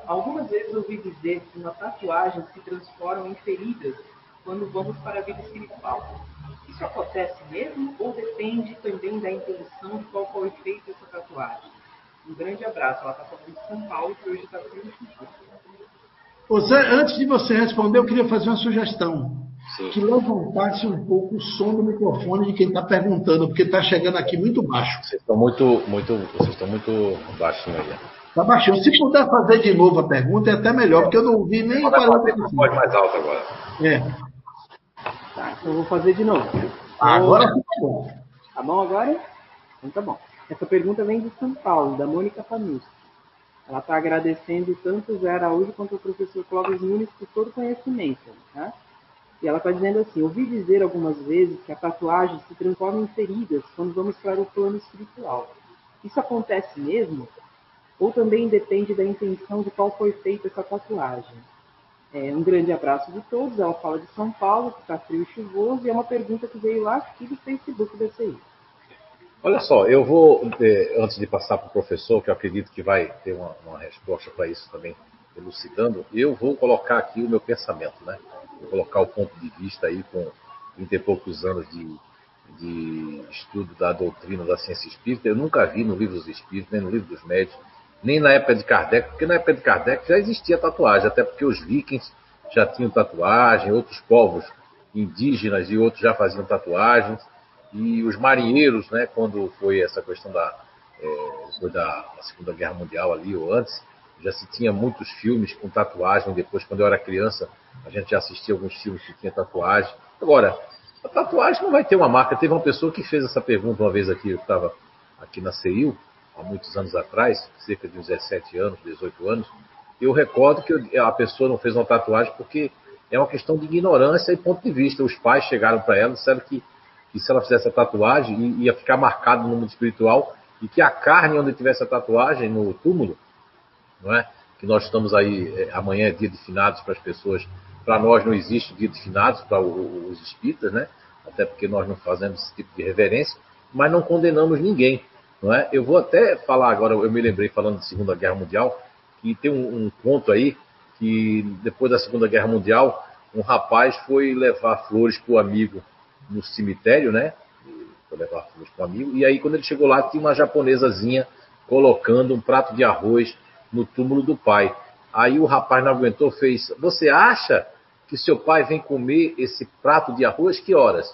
algumas vezes ouvi dizer que uma tatuagem se transforma em feridas quando vamos para a vida espiritual. Isso acontece mesmo ou depende também da intenção de qual foi feita essa tatuagem? Um grande abraço. Ela está falando de São Paulo, que hoje está sendo Você, antes de você responder, eu queria fazer uma sugestão. Sim. que levantasse um pouco o som do microfone de quem está perguntando, porque está chegando aqui muito baixo. Vocês estão muito, muito, vocês estão muito baixinho aí. Está baixinho. Se puder fazer de novo a pergunta, é até melhor, porque eu não ouvi nem o barulho. Pode mais alto agora. É. Tá, então eu vou fazer de novo. Agora tá bom. Tá bom agora? Então tá bom. Essa pergunta vem de São Paulo, da Mônica Famis. Ela está agradecendo tanto o Zé Araújo quanto o professor Clóvis Nunes por todo o conhecimento. Tá? E ela está dizendo assim: ouvi dizer algumas vezes que a tatuagem se transforma em feridas quando vamos para o plano espiritual. Isso acontece mesmo? Ou também depende da intenção de qual foi feita essa tatuagem? É, um grande abraço de todos. Ela fala de São Paulo, que está frio e chuvoso, e é uma pergunta que veio lá aqui do Facebook da CI. Olha só, eu vou, é, antes de passar para o professor, que eu acredito que vai ter uma, uma resposta para isso também, elucidando, eu vou colocar aqui o meu pensamento, né? Vou colocar o ponto de vista aí com 30 e poucos anos de, de estudo da doutrina da ciência espírita. Eu nunca vi no livro dos espíritos, nem no livro dos médios, nem na época de Kardec, porque na época de Kardec já existia tatuagem, até porque os vikings já tinham tatuagem, outros povos indígenas e outros já faziam tatuagens. E os marinheiros, né, quando foi essa questão da, é, da Segunda Guerra Mundial ali ou antes, já se tinha muitos filmes com tatuagem. Depois, quando eu era criança, a gente já assistia alguns filmes que tinha tatuagem. Agora, a tatuagem não vai ter uma marca. Teve uma pessoa que fez essa pergunta uma vez aqui, eu estava aqui na CEIU, há muitos anos atrás, cerca de 17 anos, 18 anos. Eu recordo que a pessoa não fez uma tatuagem porque é uma questão de ignorância e ponto de vista. Os pais chegaram para ela e disseram que, que se ela fizesse a tatuagem ia ficar marcado no mundo espiritual e que a carne onde tivesse a tatuagem, no túmulo, não é? Que nós estamos aí, é, amanhã é dia de finados para as pessoas. Para nós não existe dia de finados para os espíritas, né? Até porque nós não fazemos esse tipo de reverência, mas não condenamos ninguém, não é? Eu vou até falar agora, eu me lembrei falando de Segunda Guerra Mundial, que tem um, um ponto aí que depois da Segunda Guerra Mundial, um rapaz foi levar flores para o amigo no cemitério, né? Foi levar flores para amigo. E aí, quando ele chegou lá, tinha uma japonesazinha colocando um prato de arroz no túmulo do pai. Aí o rapaz não aguentou, fez: Você acha que seu pai vem comer esse prato de arroz? Que horas?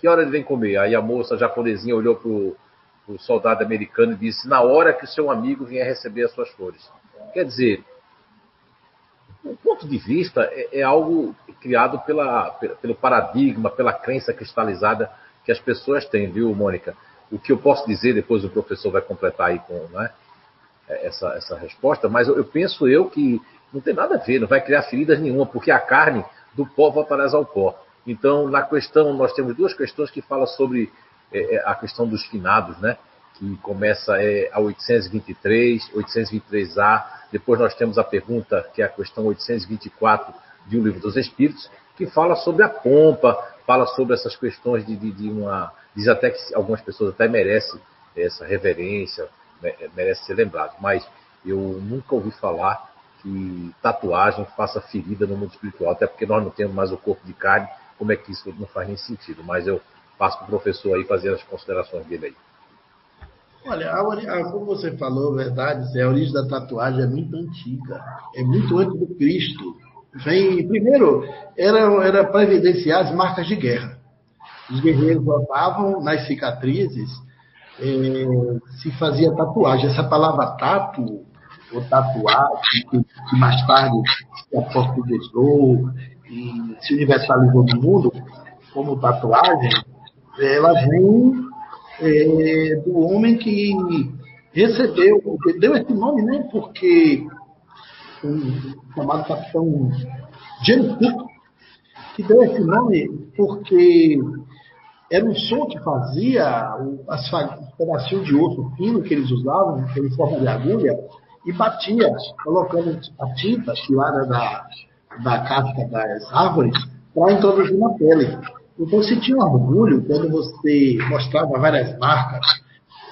Que hora ele vem comer? Aí a moça japonesinha olhou para o soldado americano e disse: Na hora que o seu amigo vier receber as suas flores. Quer dizer, o ponto de vista é, é algo criado pela, pelo paradigma, pela crença cristalizada que as pessoas têm, viu, Mônica? O que eu posso dizer, depois o professor vai completar aí com, né? essa, essa resposta, mas eu, eu, penso eu que não tem nada a ver, não vai criar feridas nenhuma, porque a carne do pó voltarás ao pó. Então, na questão, nós temos duas questões que falam sobre é, é a questão dos finados, né? Que começa é, a 823, 823A. Depois nós temos a pergunta, que é a questão 824 de O Livro dos Espíritos, que fala sobre a pompa, fala sobre essas questões de, de, de uma. Diz até que algumas pessoas até merecem essa reverência, merece ser lembrado. Mas eu nunca ouvi falar que tatuagem faça ferida no mundo espiritual, até porque nós não temos mais o corpo de carne, como é que isso não faz nem sentido? Mas eu passo para o professor aí fazer as considerações dele aí. Olha, a, a, como você falou, verdade, a origem da tatuagem é muito antiga, é muito antes do Cristo. Vem, primeiro, era, era para evidenciar as marcas de guerra. Os guerreiros botavam nas cicatrizes, é, se fazia tatuagem. Essa palavra tatu, ou tatuagem, que, que mais tarde se aportuguesou e se universalizou no mundo como tatuagem, ela vem é, do homem que recebeu, deu esse nome, né? Porque um chamado capitão James Cook, que deu esse nome porque era um som que fazia as pedacinhos de osso fino que eles usavam, em forma de agulha, e batia, colocando a tinta tirada da, da casca das árvores para introduzir na pele. Então se tinha orgulho quando você mostrava várias marcas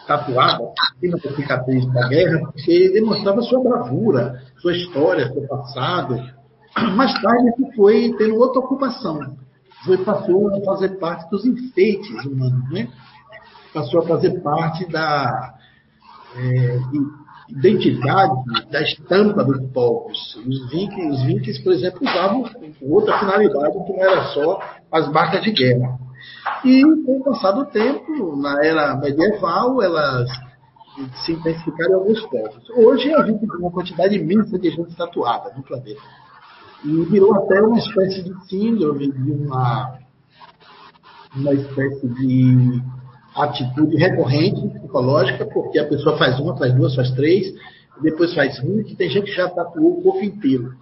tatuadas em cima da cicatriz da guerra, porque demonstrava sua bravura, sua história, seu passado. Mais tarde isso foi tendo outra ocupação. Foi, passou a fazer parte dos enfeites humanos, né? Passou a fazer parte da é, identidade, da estampa dos povos. Os vikings, os vikings, por exemplo, usavam outra finalidade que não era só as marcas de guerra. E, com o passar do tempo, na era medieval, elas se intensificaram em alguns povos. Hoje a gente tem uma quantidade imensa de gente tatuada no planeta. E virou até uma espécie de síndrome, de uma, uma espécie de atitude recorrente, psicológica, porque a pessoa faz uma, faz duas, faz três, depois faz vinte, tem gente que já tatuou o corpo inteiro.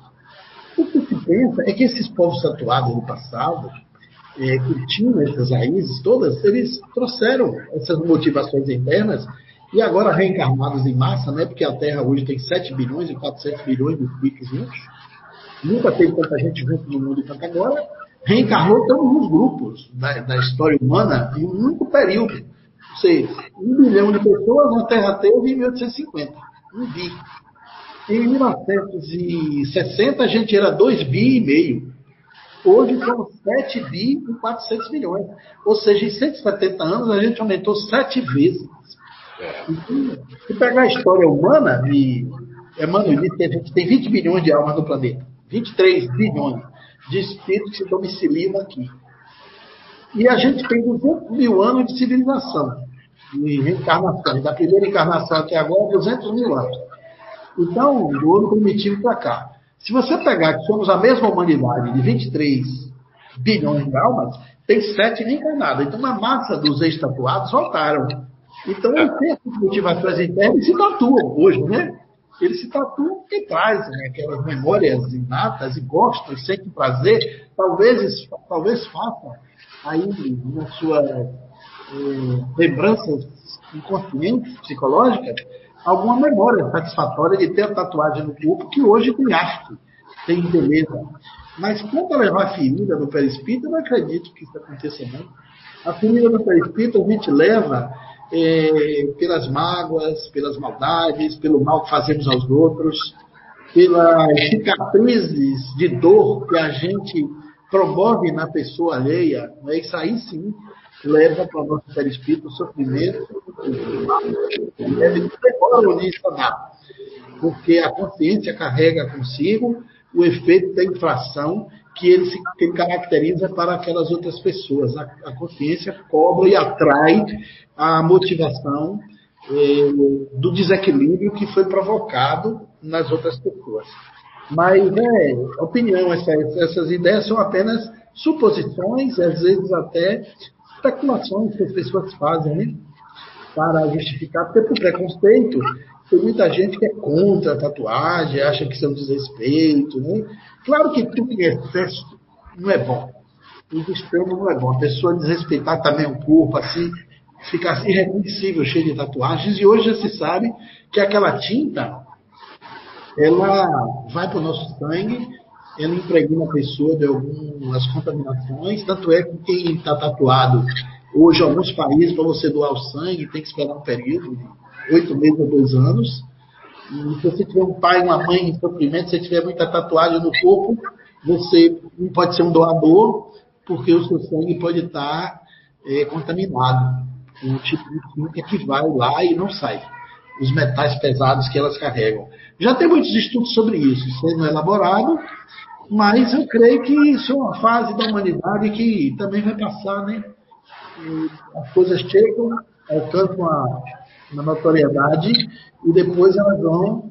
O que se pensa é que esses povos tatuados no passado, é, que tinham essas raízes todas, eles trouxeram essas motivações internas e agora reencarnados em massa, né, porque a Terra hoje tem 7 bilhões e 400 bilhões de bits juntos, nunca teve tanta gente junto no mundo quanto agora, reencarnou todos os grupos da, da, história humana em um único período. Ou seja, um bilhão de pessoas na Terra teve em 1850, um bi. Em 1960 a gente era 2 bi e meio. Hoje somos 7 bi e 400 milhões. Ou seja, em 170 anos a gente aumentou 7 vezes. Então, se pegar a história humana, e Emmanuel disse que a gente tem 20 bilhões de almas no planeta. 23 bilhões de espíritos que se domiciliam aqui. E a gente tem 200 mil anos de civilização, de reencarnação. Da primeira encarnação até agora, 200 mil anos. Então, do ano primitivo para cá. Se você pegar que somos a mesma humanidade de 23 bilhões de almas, tem sete reencarnadas. Então, a massa dos ex-tatuados voltaram. Então, ele tem essas motivações internas se tatuam hoje, né? Ele se tatua porque traz né, aquelas memórias inatas e gosta, sente prazer, talvez, talvez faça aí na sua eh, lembranças inconscientes, psicológicas, alguma memória satisfatória de ter a tatuagem no corpo que hoje tem arte, tem beleza. Mas quanto a levar a ferida no perispírito, eu não acredito que isso aconteça não. A ferida no perispírito a gente leva é, pelas mágoas, pelas maldades, pelo mal que fazemos aos outros, pelas cicatrizes de dor que a gente promove na pessoa alheia, né? isso aí sim leva para o nosso perispírito o sofrimento e deve demora nisso porque a consciência carrega consigo o efeito da infração que ele se que ele caracteriza para aquelas outras pessoas. A, a consciência cobra e atrai a motivação eh, do desequilíbrio que foi provocado nas outras pessoas. Mas é opinião, essas ideias são apenas suposições, às vezes até especulações que as pessoas fazem, né? Para justificar, porque por preconceito, tem muita gente que é contra a tatuagem, acha que isso é um desrespeito, né? Claro que tudo em excesso não é bom. O extremo não é bom. A pessoa desrespeitar também o corpo, assim, ficar assim, irreconhecível, cheio de tatuagens. E hoje já se sabe que aquela tinta, ela vai para o nosso sangue, ela impregna a pessoa de algumas contaminações. Tanto é que quem está tatuado hoje, alguns países, para você doar o sangue, tem que esperar um período de oito meses a dois anos. E se você tiver um pai, uma mãe em sofrimento, se tiver muita tatuagem no corpo, você não pode ser um doador, porque o seu sangue pode estar é, contaminado. um tipo de tinta que vai lá e não sai. Os metais pesados que elas carregam. Já tem muitos estudos sobre isso, sendo elaborado, mas eu creio que isso é uma fase da humanidade que também vai passar, né? As coisas chegam, alcançam a, a notoriedade e depois elas vão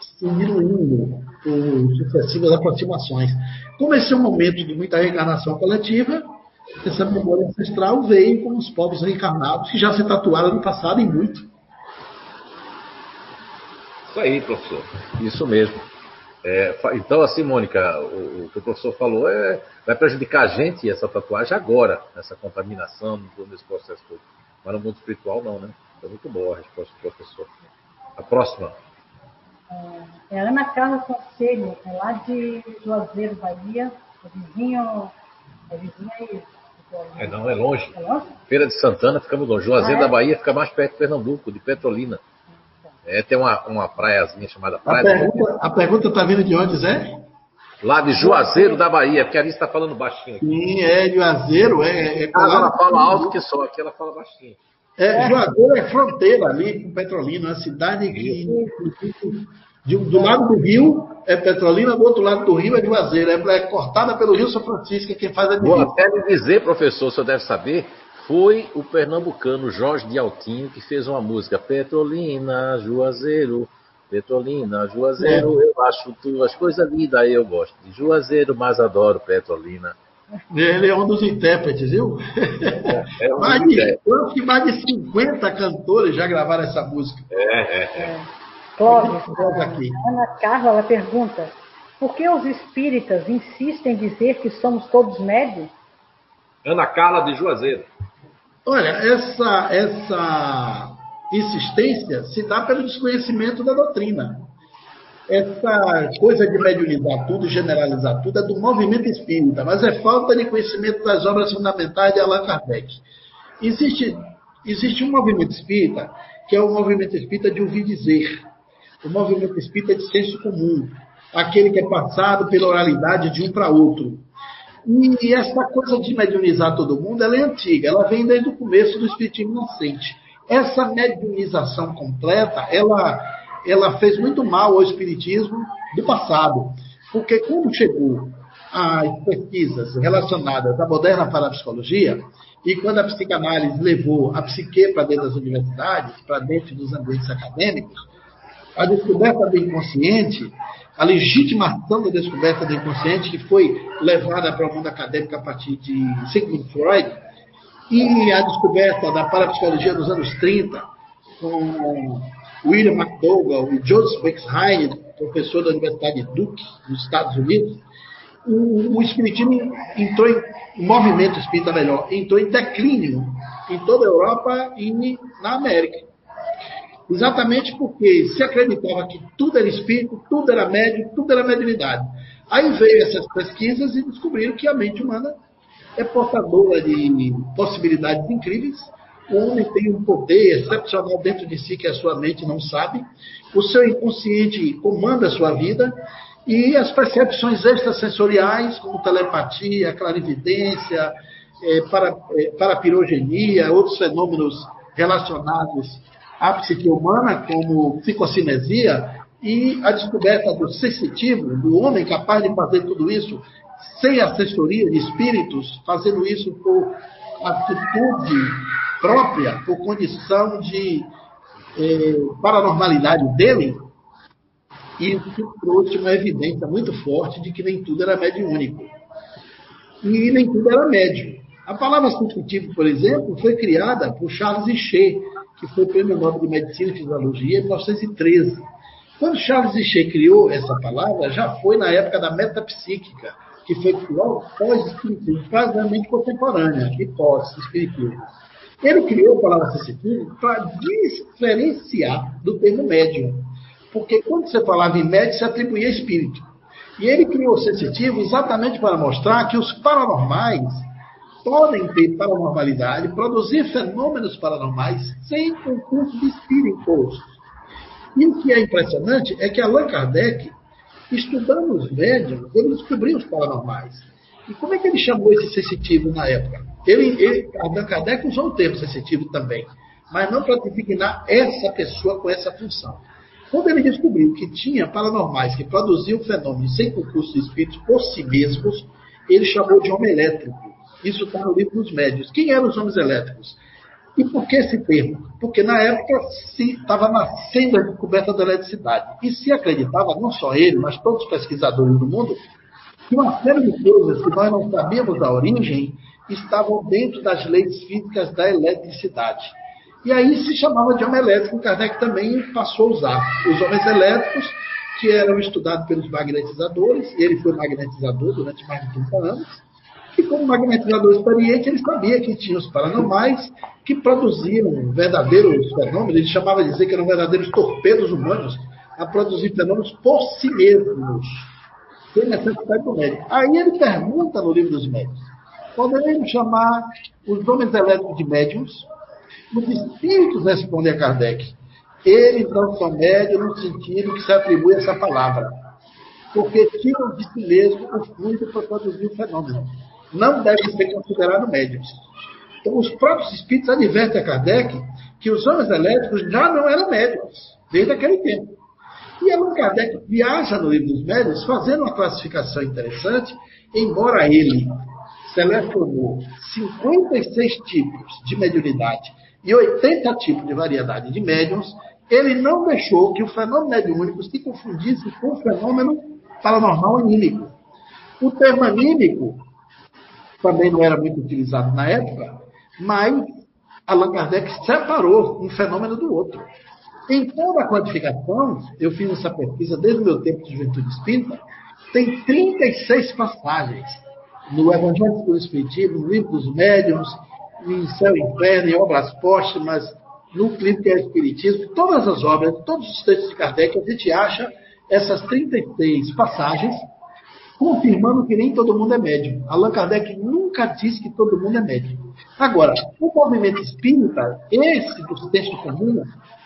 se diluindo por sucessivas aproximações. Como esse é um momento de muita reencarnação coletiva, essa memória ancestral veio com os povos reencarnados que já se tatuaram no passado e muito. Isso aí, professor. Isso mesmo. É, então, assim, Mônica, o, o, que o professor falou é, vai prejudicar a gente essa tatuagem agora, essa contaminação, todo esse processo todo. Mas no mundo espiritual, não, né? Foi muito boa a resposta do professor. A próxima. É, é Ana Carla Conselho, é lá de Juazeiro, Bahia, é vizinho, é vizinho aí. É, não, é longe. é longe. Feira de Santana fica muito longe. Juazeiro ah, é? da Bahia fica mais perto de Pernambuco, de Petrolina. É, tem uma, uma praiazinha chamada Praia. A pergunta está vindo de onde, Zé? Lá de Juazeiro da Bahia, porque a Alice está falando baixinho. Aqui. Sim, é Juazeiro, é. é ah, ela fala alto que só, aqui ela fala baixinho. É, Juazeiro é fronteira ali com Petrolina, uma cidade que. De, do lado do rio é Petrolina, do outro lado do rio é Juazeiro. É, é cortada pelo Rio São Francisco, é quem faz a divisa. Vou até lhe dizer, professor, o senhor deve saber, foi o pernambucano Jorge de Altinho que fez uma música Petrolina, Juazeiro, Petrolina, Juazeiro, é. eu acho tuas coisas lindas, eu gosto de Juazeiro, mas adoro Petrolina. Ele é um dos intérpretes, viu? É, é um mais, de, acho que mais de 50 cantores já gravaram essa música. É, é, é. é. Clóvis, Ana Carla ela pergunta: por que os espíritas insistem em dizer que somos todos médios? Ana Carla de Juazeiro. Olha, essa, essa insistência se dá pelo desconhecimento da doutrina essa coisa de mediunizar tudo, generalizar tudo, é do movimento espírita, mas é falta de conhecimento das obras fundamentais de Allan Kardec. Existe, existe um movimento espírita, que é o movimento espírita de ouvir dizer, o movimento espírita de senso comum, aquele que é passado pela oralidade de um para outro. E essa coisa de mediunizar todo mundo, ela é antiga, ela vem desde o começo do espiritismo nascente. Essa mediunização completa, ela ela fez muito mal ao espiritismo do passado, porque quando chegou as pesquisas relacionadas à moderna parapsicologia, e quando a psicanálise levou a psique para dentro das universidades, para dentro dos ambientes acadêmicos, a descoberta do inconsciente, a legitimação da descoberta do inconsciente, que foi levada para o mundo acadêmico a partir de Sigmund Freud, e a descoberta da parapsicologia nos anos 30, com William McDougall e Joseph Bexheim, professor da Universidade de Duke, nos Estados Unidos, o, o espiritismo entrou em movimento espírita melhor, entrou em declínio em toda a Europa e na América. Exatamente porque se acreditava que tudo era espírito, tudo era médio, tudo era mediunidade. Aí veio essas pesquisas e descobriram que a mente humana é portadora de possibilidades incríveis o homem tem um poder excepcional dentro de si que a sua mente não sabe. O seu inconsciente comanda a sua vida. E as percepções extrasensoriais, como telepatia, clarividência, é, para, é, parapirogenia, outros fenômenos relacionados à psique humana, como psicocinesia, e a descoberta do sensitivo, do homem capaz de fazer tudo isso sem assessoria de espíritos, fazendo isso por atitude própria, por condição de eh, paranormalidade dele, isso trouxe uma evidência muito forte de que nem tudo era mediúnico. E nem tudo era médio. A palavra sensitivo, por exemplo, foi criada por Charles Richer, que foi prêmio Nobel de Medicina e Fisiologia em 1913. Quando Charles Richer criou essa palavra, já foi na época da metapsíquica, que foi logo pós-espiritismo, praticamente contemporânea, e pós-espiritismo. Ele criou a palavra sensitivo para diferenciar do termo médium. Porque quando você falava em médium, se atribuía espírito. E ele criou o sensitivo exatamente para mostrar que os paranormais podem ter paranormalidade, produzir fenômenos paranormais sem concurso de espíritos. E o que é impressionante é que Allan Kardec, estudando os médiums, ele descobriu os paranormais. E como é que ele chamou esse sensitivo na época? Ele, ele, Allan Kardec usou o termo sensitivo também, mas não para designar essa pessoa com essa função. Quando ele descobriu que tinha paranormais que produziam fenômenos sem concurso de espíritos por si mesmos, ele chamou de homem elétrico. Isso está no livro dos médios. Quem eram os homens elétricos? E por que esse termo? Porque na época se estava nascendo a descoberta da eletricidade. E se acreditava, não só ele, mas todos os pesquisadores do mundo, que uma série de coisas que nós não sabíamos a origem estavam dentro das leis físicas da eletricidade. E aí se chamava de homem elétrico. Kardec também passou a usar os homens elétricos, que eram estudados pelos magnetizadores. Ele foi magnetizador durante mais de 30 anos. E como magnetizador experiente, ele sabia que tinha os paranormais que produziam verdadeiros fenômenos. Ele chamava de dizer que eram verdadeiros torpedos humanos a produzir fenômenos por si mesmos, sem necessidade do médico. Aí ele pergunta no livro dos médios: poderíamos chamar os homens elétricos de médiums? Os espíritos respondem a Kardec. Eles não são médios no sentido que se atribui essa palavra, porque tiram de si mesmo o fluido para produzir o fenômeno. Não devem ser considerados médios. Então, os próprios espíritos advertem a Kardec que os homens elétricos já não eram médios, desde aquele tempo. E Allan Kardec viaja no livro dos médios fazendo uma classificação interessante, embora ele selecionou 56 tipos de mediunidade e 80 tipos de variedade de médiums, ele não deixou que o fenômeno mediúnico se confundisse com o fenômeno paranormal anímico. O termo anímico também não era muito utilizado na época, mas Allan Kardec separou um fenômeno do outro. Em toda a quantificação, eu fiz essa pesquisa desde o meu tempo de juventude espírita, tem 36 passagens no Evangelho do Espiritismo, no Livro dos Médiuns, em Céu e Inferno, em Obras Póstumas, no Clínico e Espiritismo, todas as obras, todos os textos de Kardec, a gente acha essas 36 passagens confirmando que nem todo mundo é médium. Allan Kardec nunca disse que todo mundo é médium. Agora, o movimento espírita, esse do texto comum,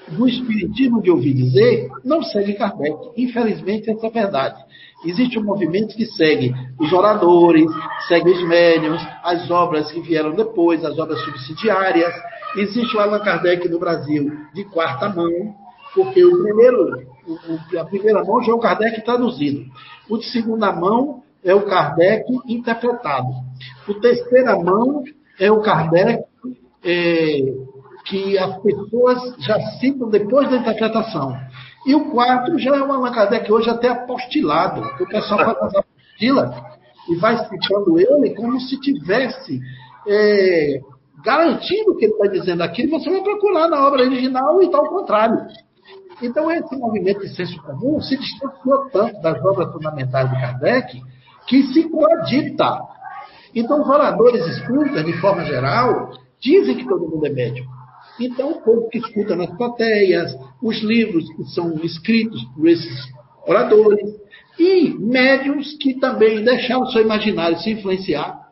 do espiritismo de ouvir dizer, não segue Kardec. Infelizmente, essa é a verdade. Existe um movimento que segue os oradores, segue os médiums, as obras que vieram depois, as obras subsidiárias. Existe o Allan Kardec no Brasil de quarta mão, porque o primeiro, a primeira mão já é o Kardec traduzido. O de segunda mão é o Kardec interpretado. O terceira mão é o Kardec é, que as pessoas já citam depois da interpretação. E o quarto já é o Allan Kardec hoje até apostilado, o pessoal faz as apostilas e vai citando ele como se tivesse é, garantindo o que ele está dizendo aqui, você vai procurar na obra original e está ao contrário. Então, esse movimento de senso comum se distanciou tanto das obras fundamentais de Kardec que se coadita. Então, os oradores escutam, de forma geral, dizem que todo mundo é médico. Então, o povo que escuta nas plateias, os livros que são escritos por esses oradores, e médiums que também deixaram o seu imaginário se influenciar,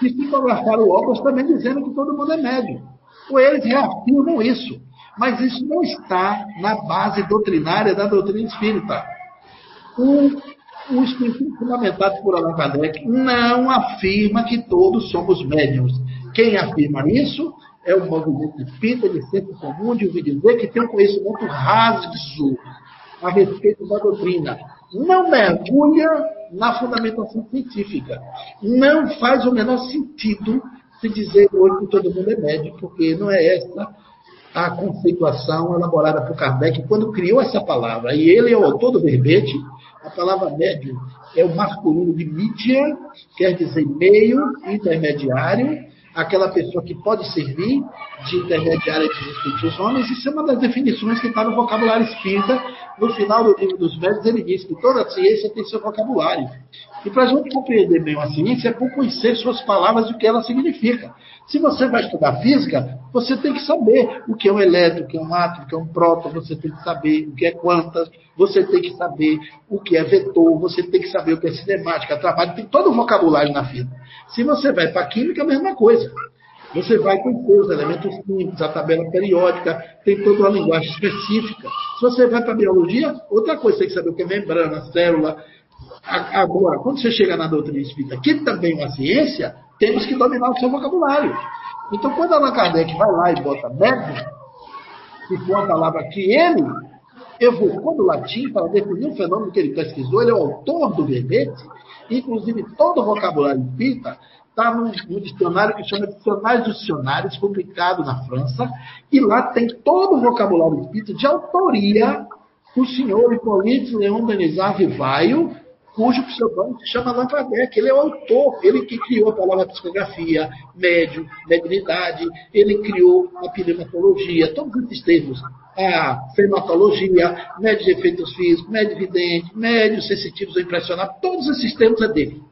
e psicografaram obras também dizendo que todo mundo é médium. Ou eles reafirmam isso. Mas isso não está na base doutrinária da doutrina espírita. O, o Espiritismo fundamentado por Allan Kardec não afirma que todos somos médiums. Quem afirma isso é o movimento espírita de centro comum de ouvir dizer que tem um conhecimento raso a respeito da doutrina. Não mergulha na fundamentação científica. Não faz o menor sentido se dizer hoje que todo mundo é médico, porque não é essa a conceituação elaborada por Kardec quando criou essa palavra. E ele é o autor do verbete. A palavra médium é o masculino de mídia, quer dizer meio, intermediário, aquela pessoa que pode servir de intermediária entre os espíritos homens. Isso é uma das definições que está no vocabulário espírita. No final do livro dos médios, ele diz que toda ciência tem seu vocabulário. E para a gente compreender bem uma ciência, é por conhecer suas palavras e o que ela significa. Se você vai estudar física, você tem que saber o que é um elétron, o que é um átomo, o que é um próton, você tem que saber o que é quantas, você tem que saber o que é vetor, você tem que saber o que é cinemática, trabalho, tem todo o vocabulário na física. Se você vai para a química, é a mesma coisa. Você vai conhecer os elementos químicos, a tabela periódica, tem toda uma linguagem específica. Se você vai para a biologia, outra coisa, tem que saber o que é membrana, célula, Agora, quando você chega na doutrina espírita, que também é uma ciência, temos que dominar o seu vocabulário. Então, quando Allan Kardec vai lá e bota médium, que foi uma palavra que ele evocou do latim para definir um fenômeno que ele pesquisou, ele é o autor do verbete, inclusive todo o vocabulário espírita está no, dicionário que chama Dicionário dos Dicionários, publicado na França, e lá tem todo o vocabulário espírita de autoria do senhor Hipólito Leão Denizar Rivaio, cujo pseudônimo se chama Allan Kardec. Ele é o autor, ele que criou a palavra psicografia, médium, mediunidade, ele criou a pneumatologia, todos esses termos. A fematologia, médio de efeitos físicos, médio vidente, médios sensitivos ou impressionáveis, todos esses termos é dele.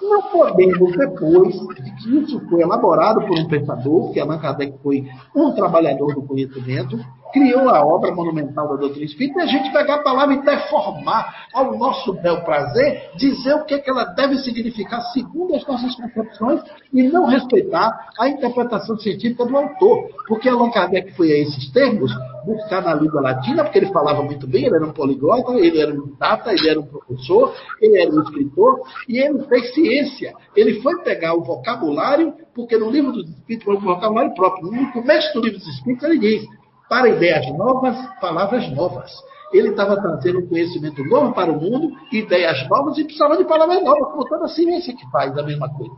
Não podemos, depois de que isso foi elaborado por um pensador, que Allan Kardec foi um trabalhador do conhecimento, criou a obra monumental da doutrina espírita, e a gente pegar a palavra e deformar ao nosso bel prazer, dizer o que, é que ela deve significar segundo as nossas concepções e não respeitar a interpretação científica do autor. Porque Allan Kardec foi a esses termos buscar na língua latina, porque ele falava muito bem, ele era um poliglota, ele era um data, ele era um professor, ele era um escritor, e ele fez ciência. Ele foi pegar o vocabulário, porque no livro dos Espíritos, o vocabulário próprio, no começo do livro dos Espíritos, ele diz para ideias novas, palavras novas. Ele estava trazendo um conhecimento novo para o mundo, ideias novas e precisava de palavras novas, como toda a ciência que faz a mesma coisa.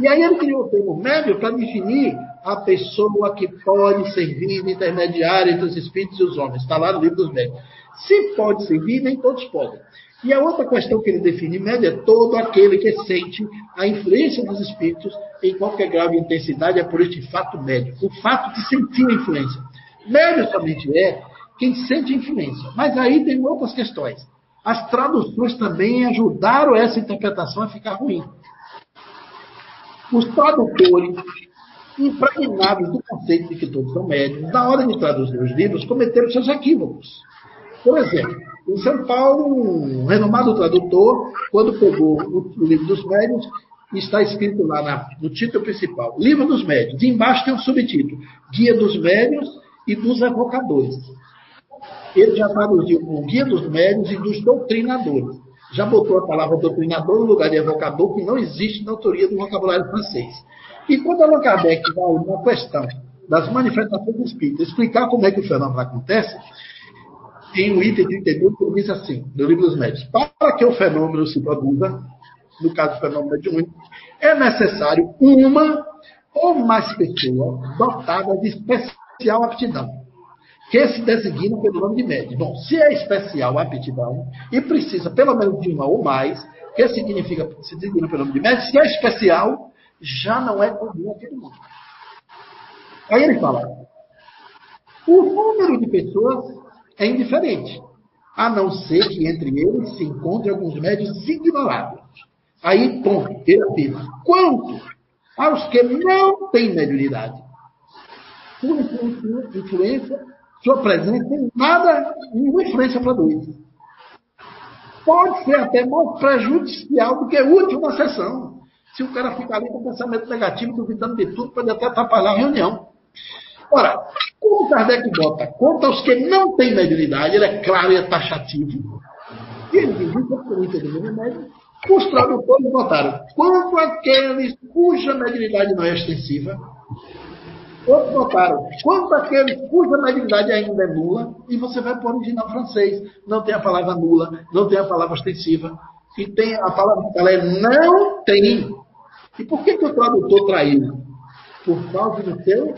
E aí ele criou o termo médio para definir a pessoa que pode servir de intermediária entre os espíritos e os homens. Está lá no livro dos médios. Se pode servir, nem todos podem. E a outra questão que ele define médio é todo aquele que sente a influência dos espíritos em qualquer grau de intensidade, é por este fato médio. O fato de sentir a influência. Médio somente é quem sente influência. Mas aí tem outras questões. As traduções também ajudaram essa interpretação a ficar ruim. Os tradutores, impregnados do conceito de que todos são médios, na hora de traduzir os livros, cometeram seus equívocos. Por exemplo, em São Paulo, um renomado tradutor, quando pegou o livro dos médios, está escrito lá na, no título principal, Livro dos Médios. E embaixo tem um subtítulo, Guia dos Médios e dos evocadores. Ele já traduziu o guia dos médios e dos doutrinadores. Já botou a palavra doutrinador no lugar de evocador, que não existe na autoria do vocabulário francês. E quando Allan Kardec vai na questão das manifestações espíritas, explicar como é que o fenômeno acontece, tem o item 32 que diz assim, no livro dos médios, para que o fenômeno se produza, no caso do fenômeno mediúnico, é necessário uma ou mais pessoas dotadas de especial aptidão, que se designa pelo nome de médio. Bom, se é especial aptidão e precisa pelo menos de uma ou mais, que significa se designa pelo nome de médio, se é especial, já não é comum a todo mundo. Aí ele fala: o número de pessoas é indiferente, a não ser que entre eles se encontrem alguns médios ignorados. Aí, ponto, ele afirma: quanto aos que não têm mediunidade, sua influência, sua presença tem nada, nenhuma influência para dois. Pode ser até mais prejudicial do que útil na sessão. Se o cara ficar ali com pensamento negativo, duvidando de tudo, pode até atrapalhar a reunião. Ora, como Kardec bota conta aos que não têm mediunidade, ele é claro e é taxativo. E ele diz, por entendimento médio, os tradutores botaram, quanto aqueles cuja mediunidade não é extensiva, Outros notaram, quanto aqueles cuja mediunidade ainda é nula, e você vai para o original francês. Não tem a palavra nula, não tem a palavra ostensiva, e tem a palavra ela é não tem. E por que, que o tradutor traiu? Por causa do seu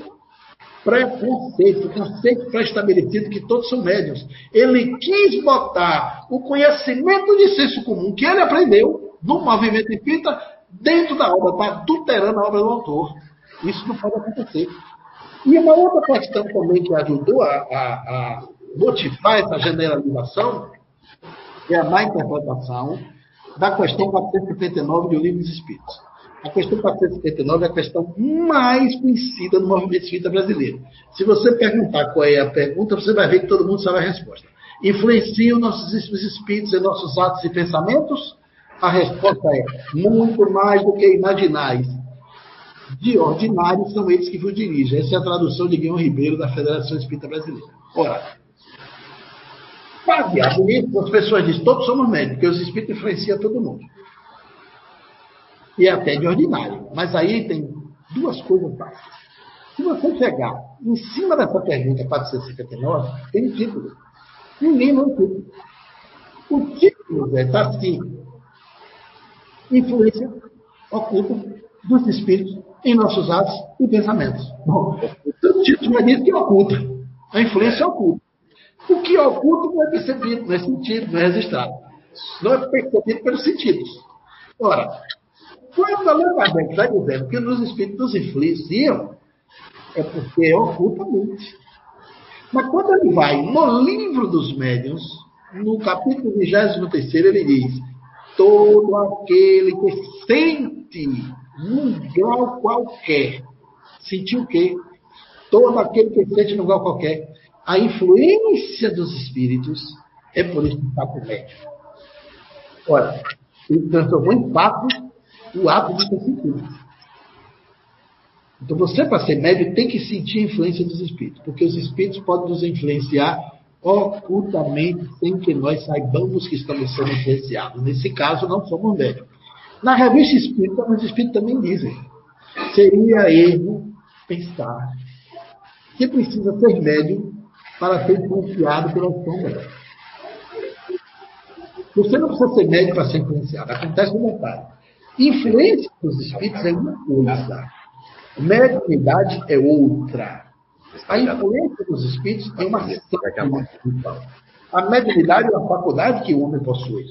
preconceito, o conceito pré-estabelecido que todos são médios. Ele quis botar o conhecimento de senso comum que ele aprendeu no movimento espírita dentro da obra, está adulterando a obra do autor. Isso não pode acontecer. E uma outra questão também que ajudou a, a, a motivar essa generalização é a má interpretação da questão 459 do Livro dos Espíritos. A questão 459 é a questão mais conhecida no movimento espírita brasileiro. Se você perguntar qual é a pergunta, você vai ver que todo mundo sabe a resposta. Influenciam nossos espíritos em nossos atos e pensamentos? A resposta é muito mais do que imaginais de ordinário são eles que vos dirigem. Essa é a tradução de Guilherme Ribeiro da Federação Espírita Brasileira. Ora, Baseado nisso, as pessoas dizem, todos somos médicos, porque os espíritos influenciam todo mundo. E é até de ordinário. Mas aí tem duas coisas básicas. Se você chegar em cima dessa pergunta 459, tem título. Ninguém não título. O título está assim: influência oculta dos espíritos em nossos atos e pensamentos. Bom, o título já diz que oculta. A influência oculta. O que é oculto não é percebido, não é sentido, não é registrado. Não é percebido pelos sentidos. Ora, quando Allan Kardec está dizendo que nos espíritos nos influenciam, é porque é ocultamente. Mas quando ele vai no livro dos médiuns, no capítulo 23, ele diz: todo aquele que sente num grau qualquer, sentiu o quê? Todo aquele que sente num grau qualquer, a influência dos espíritos é por isso que está por médio. Olha, ele transformou em fato o ato de ter sentido. Então, você, para ser médio, tem que sentir a influência dos espíritos, porque os espíritos podem nos influenciar ocultamente, sem que nós saibamos que estamos sendo influenciados. Nesse caso, não somos médios. Na revista espírita, os espíritos também dizem: seria erro pensar que precisa ser médio para ser influenciado pelas sombras. Você não precisa ser médio para ser influenciado. Acontece um detalhe. Influência dos espíritos é uma coisa. Mediunidade é outra. A influência dos espíritos é uma ação A mediunidade é uma faculdade que o homem possui.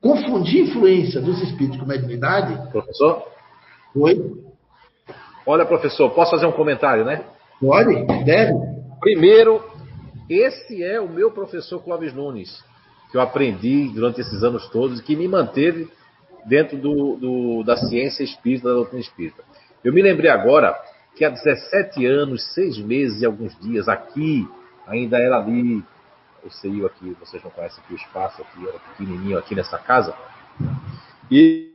Confundir influência dos espíritos com mediunidade. Professor? Oi? Olha, professor, posso fazer um comentário, né? Pode, deve. Primeiro, esse é o meu professor Clóvis Nunes, que eu aprendi durante esses anos todos e que me manteve dentro do, do, da ciência espírita, da doutrina espírita. Eu me lembrei agora que há 17 anos, 6 meses e alguns dias, aqui, ainda era ali, o CEIU aqui, vocês não conhecem aqui o espaço, aqui era pequenininho aqui nessa casa, e